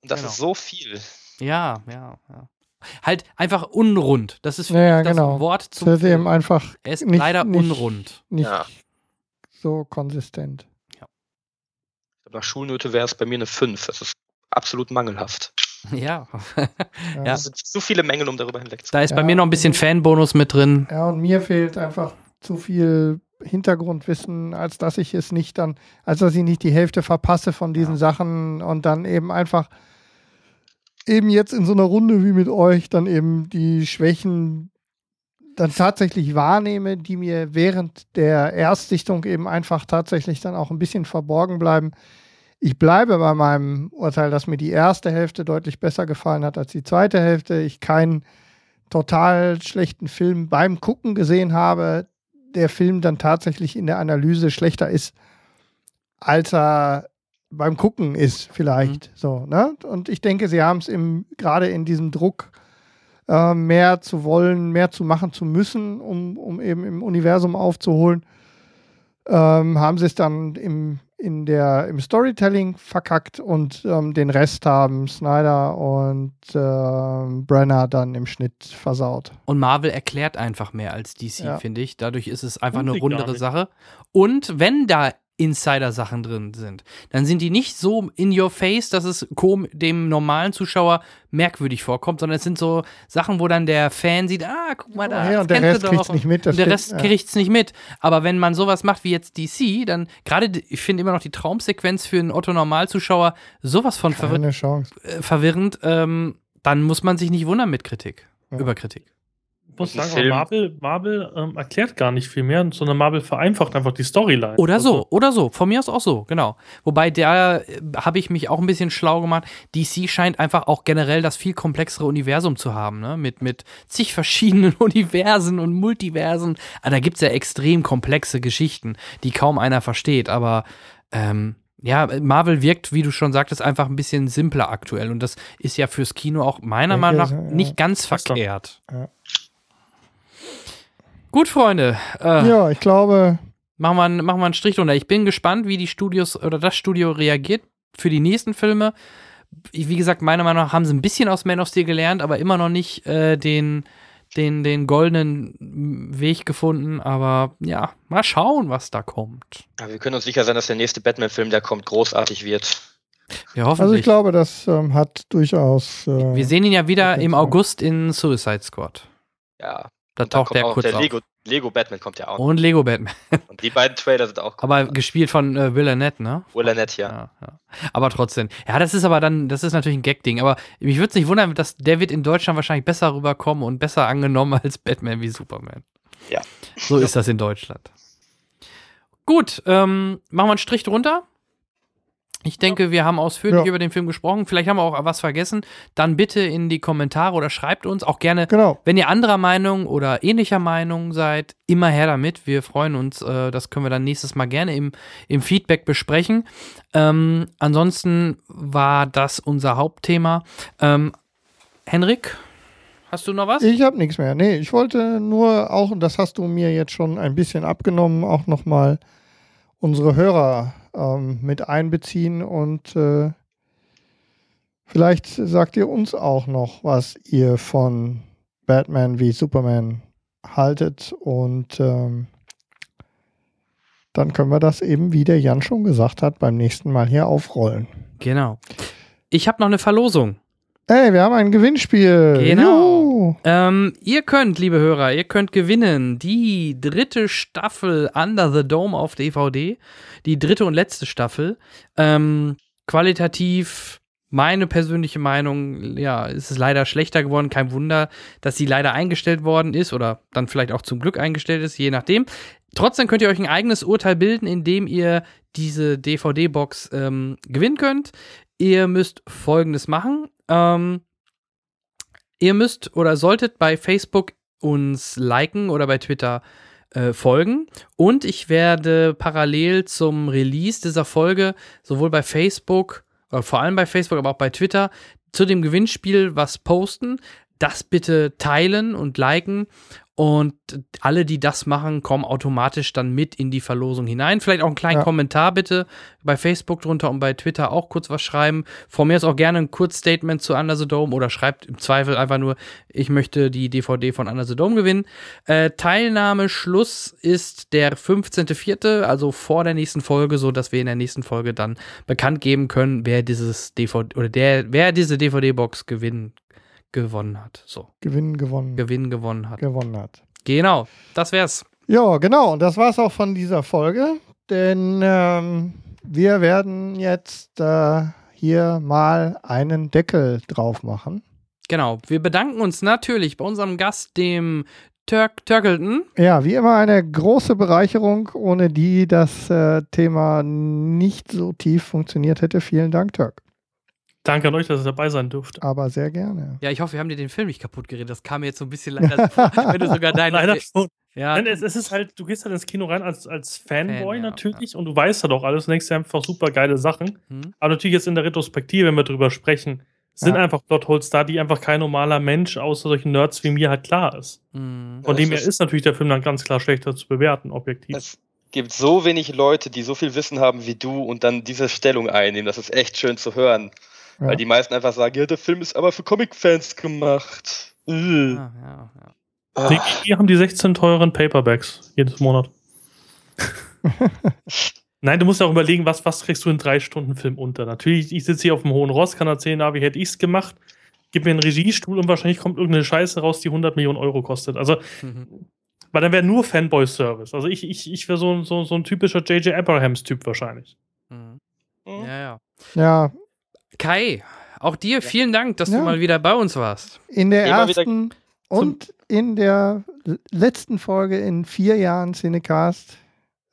und das genau. ist so viel. Ja, ja, ja halt einfach unrund. Das ist ja, das genau. Wort zum das ist eben einfach Er ist nicht, leider nicht, unrund. Nicht ja. so konsistent. Ja. Nach Schulnote wäre es bei mir eine 5. Das ist absolut mangelhaft. Ja. ja. Es sind zu viele Mängel, um darüber hinweg Da ist ja, bei mir noch ein bisschen Fanbonus mit drin. Ja, und mir fehlt einfach zu viel Hintergrundwissen, als dass ich es nicht dann, als dass ich nicht die Hälfte verpasse von diesen ja. Sachen und dann eben einfach eben jetzt in so einer Runde wie mit euch dann eben die Schwächen dann tatsächlich wahrnehme, die mir während der Erstsichtung eben einfach tatsächlich dann auch ein bisschen verborgen bleiben. Ich bleibe bei meinem Urteil, dass mir die erste Hälfte deutlich besser gefallen hat als die zweite Hälfte. Ich keinen total schlechten Film beim Gucken gesehen habe, der Film dann tatsächlich in der Analyse schlechter ist, als er beim Gucken ist, vielleicht. Mhm. So, ne? Und ich denke, sie haben es gerade in diesem Druck, äh, mehr zu wollen, mehr zu machen zu müssen, um, um eben im Universum aufzuholen, ähm, haben sie es dann im, in der, im Storytelling verkackt und ähm, den Rest haben Snyder und äh, Brenner dann im Schnitt versaut. Und Marvel erklärt einfach mehr als DC, ja. finde ich. Dadurch ist es einfach und eine rundere Sache. Und wenn da Insider-Sachen drin sind. Dann sind die nicht so in your face, dass es dem normalen Zuschauer merkwürdig vorkommt, sondern es sind so Sachen, wo dann der Fan sieht, ah, guck mal da. Ja, und der Rest kriegt es nicht mit. der stimmt, Rest ja. nicht mit. Aber wenn man sowas macht wie jetzt DC, dann gerade, ich finde immer noch die Traumsequenz für einen Otto-Normalzuschauer sowas von verwir äh, verwirrend, ähm, dann muss man sich nicht wundern mit Kritik, ja. über Kritik muss sagen, Film. Marvel, Marvel ähm, erklärt gar nicht viel mehr, sondern Marvel vereinfacht einfach die Storyline. Oder so, also, oder so. Von mir aus auch so, genau. Wobei da äh, habe ich mich auch ein bisschen schlau gemacht. DC scheint einfach auch generell das viel komplexere Universum zu haben, ne? Mit, mit zig verschiedenen Universen und Multiversen. Aber ah, da gibt es ja extrem komplexe Geschichten, die kaum einer versteht. Aber ähm, ja, Marvel wirkt, wie du schon sagtest, einfach ein bisschen simpler aktuell. Und das ist ja fürs Kino auch meiner Meinung nach nicht ganz verkehrt. Ja. Gut, Freunde. Äh, ja, ich glaube. Machen wir, machen wir einen Strich drunter. Ich bin gespannt, wie die Studios oder das Studio reagiert für die nächsten Filme. Wie gesagt, meiner Meinung nach haben sie ein bisschen aus Man of Steel gelernt, aber immer noch nicht äh, den, den, den goldenen Weg gefunden. Aber ja, mal schauen, was da kommt. Ja, wir können uns sicher sein, dass der nächste Batman-Film, der kommt, großartig wird. Ja, hoffentlich. Also ich glaube, das ähm, hat durchaus. Äh, wir sehen ihn ja wieder im August in Suicide Squad. Ja, da taucht der kurz der auf. Lego, Lego Batman kommt ja auch. Und Lego Batman. Und die beiden Trailer sind auch cool. Aber gespielt von äh, Will Arnett, ne? Will Arnett, ja. Ja, ja. Aber trotzdem. Ja, das ist aber dann, das ist natürlich ein Gag-Ding. Aber mich würde es nicht wundern, dass der wird in Deutschland wahrscheinlich besser rüberkommen und besser angenommen als Batman wie Superman. Ja. So ist das in Deutschland. Gut, ähm, machen wir einen Strich drunter. Ich denke, wir haben ausführlich ja. über den Film gesprochen. Vielleicht haben wir auch was vergessen. Dann bitte in die Kommentare oder schreibt uns auch gerne, genau. wenn ihr anderer Meinung oder ähnlicher Meinung seid, immer her damit. Wir freuen uns. Äh, das können wir dann nächstes Mal gerne im, im Feedback besprechen. Ähm, ansonsten war das unser Hauptthema. Ähm, Henrik, hast du noch was? Ich habe nichts mehr. Nee, ich wollte nur auch, und das hast du mir jetzt schon ein bisschen abgenommen, auch nochmal unsere Hörer ähm, mit einbeziehen und äh, vielleicht sagt ihr uns auch noch, was ihr von Batman wie Superman haltet und ähm, dann können wir das eben, wie der Jan schon gesagt hat, beim nächsten Mal hier aufrollen. Genau. Ich habe noch eine Verlosung. Hey, wir haben ein Gewinnspiel. Genau. Ähm, ihr könnt, liebe Hörer, ihr könnt gewinnen die dritte Staffel Under the Dome auf DVD. Die dritte und letzte Staffel. Ähm, qualitativ, meine persönliche Meinung, ja, ist es leider schlechter geworden. Kein Wunder, dass sie leider eingestellt worden ist oder dann vielleicht auch zum Glück eingestellt ist, je nachdem. Trotzdem könnt ihr euch ein eigenes Urteil bilden, indem ihr diese DVD-Box ähm, gewinnen könnt. Ihr müsst folgendes machen. Ähm, ihr müsst oder solltet bei Facebook uns liken oder bei Twitter äh, folgen. Und ich werde parallel zum Release dieser Folge sowohl bei Facebook, äh, vor allem bei Facebook, aber auch bei Twitter zu dem Gewinnspiel was posten. Das bitte teilen und liken und alle, die das machen, kommen automatisch dann mit in die Verlosung hinein. Vielleicht auch einen kleinen ja. Kommentar bitte bei Facebook drunter und bei Twitter auch kurz was schreiben. Von mir ist auch gerne ein Kurzstatement zu Under the Dome oder schreibt im Zweifel einfach nur, ich möchte die DVD von Under the Dome gewinnen. Äh, Teilnahmeschluss ist der 15.04., also vor der nächsten Folge, so dass wir in der nächsten Folge dann bekannt geben können, wer dieses DVD oder der, wer diese DVD-Box gewinnen gewonnen hat. So. Gewinn gewonnen. Gewinn gewonnen hat. Gewonnen hat. Genau, das wär's. Ja, genau. Und das war's auch von dieser Folge. Denn ähm, wir werden jetzt äh, hier mal einen Deckel drauf machen. Genau. Wir bedanken uns natürlich bei unserem Gast, dem Turk Turkleton. Ja, wie immer eine große Bereicherung, ohne die das äh, Thema nicht so tief funktioniert hätte. Vielen Dank, Turk. Danke an euch, dass ihr dabei sein dürft. Aber sehr gerne. Ja, ich hoffe, wir haben dir den Film nicht kaputt geredet. Das kam mir jetzt so ein bisschen leider vor, wenn du sogar deine. Leider schon. Ja. Nein, es, es, ist halt, du gehst halt ins Kino rein als, als Fanboy Fan, natürlich ja. und du weißt halt auch alles und denkst dir einfach super geile Sachen. Mhm. Aber natürlich jetzt in der Retrospektive, wenn wir drüber sprechen, sind ja. einfach Plotholes da, die einfach kein normaler Mensch außer solchen Nerds wie mir halt klar ist. Mhm. Von dem her ist natürlich der Film dann ganz klar schlechter zu bewerten, objektiv. Es gibt so wenig Leute, die so viel Wissen haben wie du und dann diese Stellung einnehmen. Das ist echt schön zu hören. Ja. Weil die meisten einfach sagen, ja, der Film ist aber für Comic-Fans gemacht. Äh. Ja, ja, ja. Ah. Die, die haben die 16 teuren Paperbacks jedes Monat. Nein, du musst ja auch überlegen, was, was kriegst du in drei Stunden Film unter? Natürlich, ich sitze hier auf dem hohen Ross, kann erzählen, na, wie hätte ich es gemacht? Gib mir einen Regiestuhl und wahrscheinlich kommt irgendeine Scheiße raus, die 100 Millionen Euro kostet. Also, mhm. weil dann wäre nur Fanboy-Service. Also, ich, ich, ich wäre so, so, so ein typischer J.J. Abrahams-Typ wahrscheinlich. Mhm. Ja, ja. Ja. Kai, auch dir vielen Dank, dass ja. du mal wieder bei uns warst. In der Immer ersten und in der letzten Folge in vier Jahren Cinecast.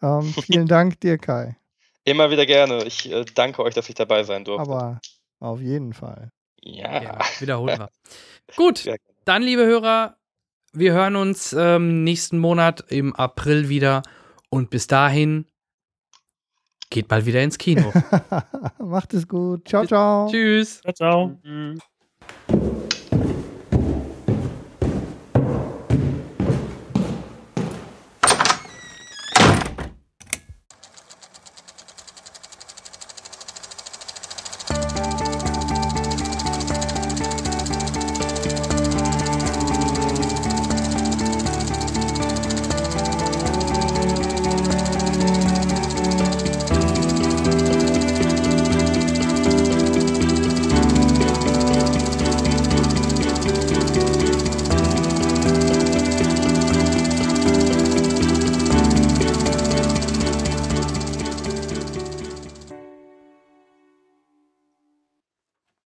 Ähm, vielen Dank dir, Kai. Immer wieder gerne. Ich äh, danke euch, dass ich dabei sein durfte. Aber auf jeden Fall. Ja. ja wiederholen wir. Gut, dann, liebe Hörer, wir hören uns ähm, nächsten Monat im April wieder. Und bis dahin geht bald wieder ins Kino. Macht es gut. Ciao, ciao. Tschüss. Ciao, ciao. Mhm.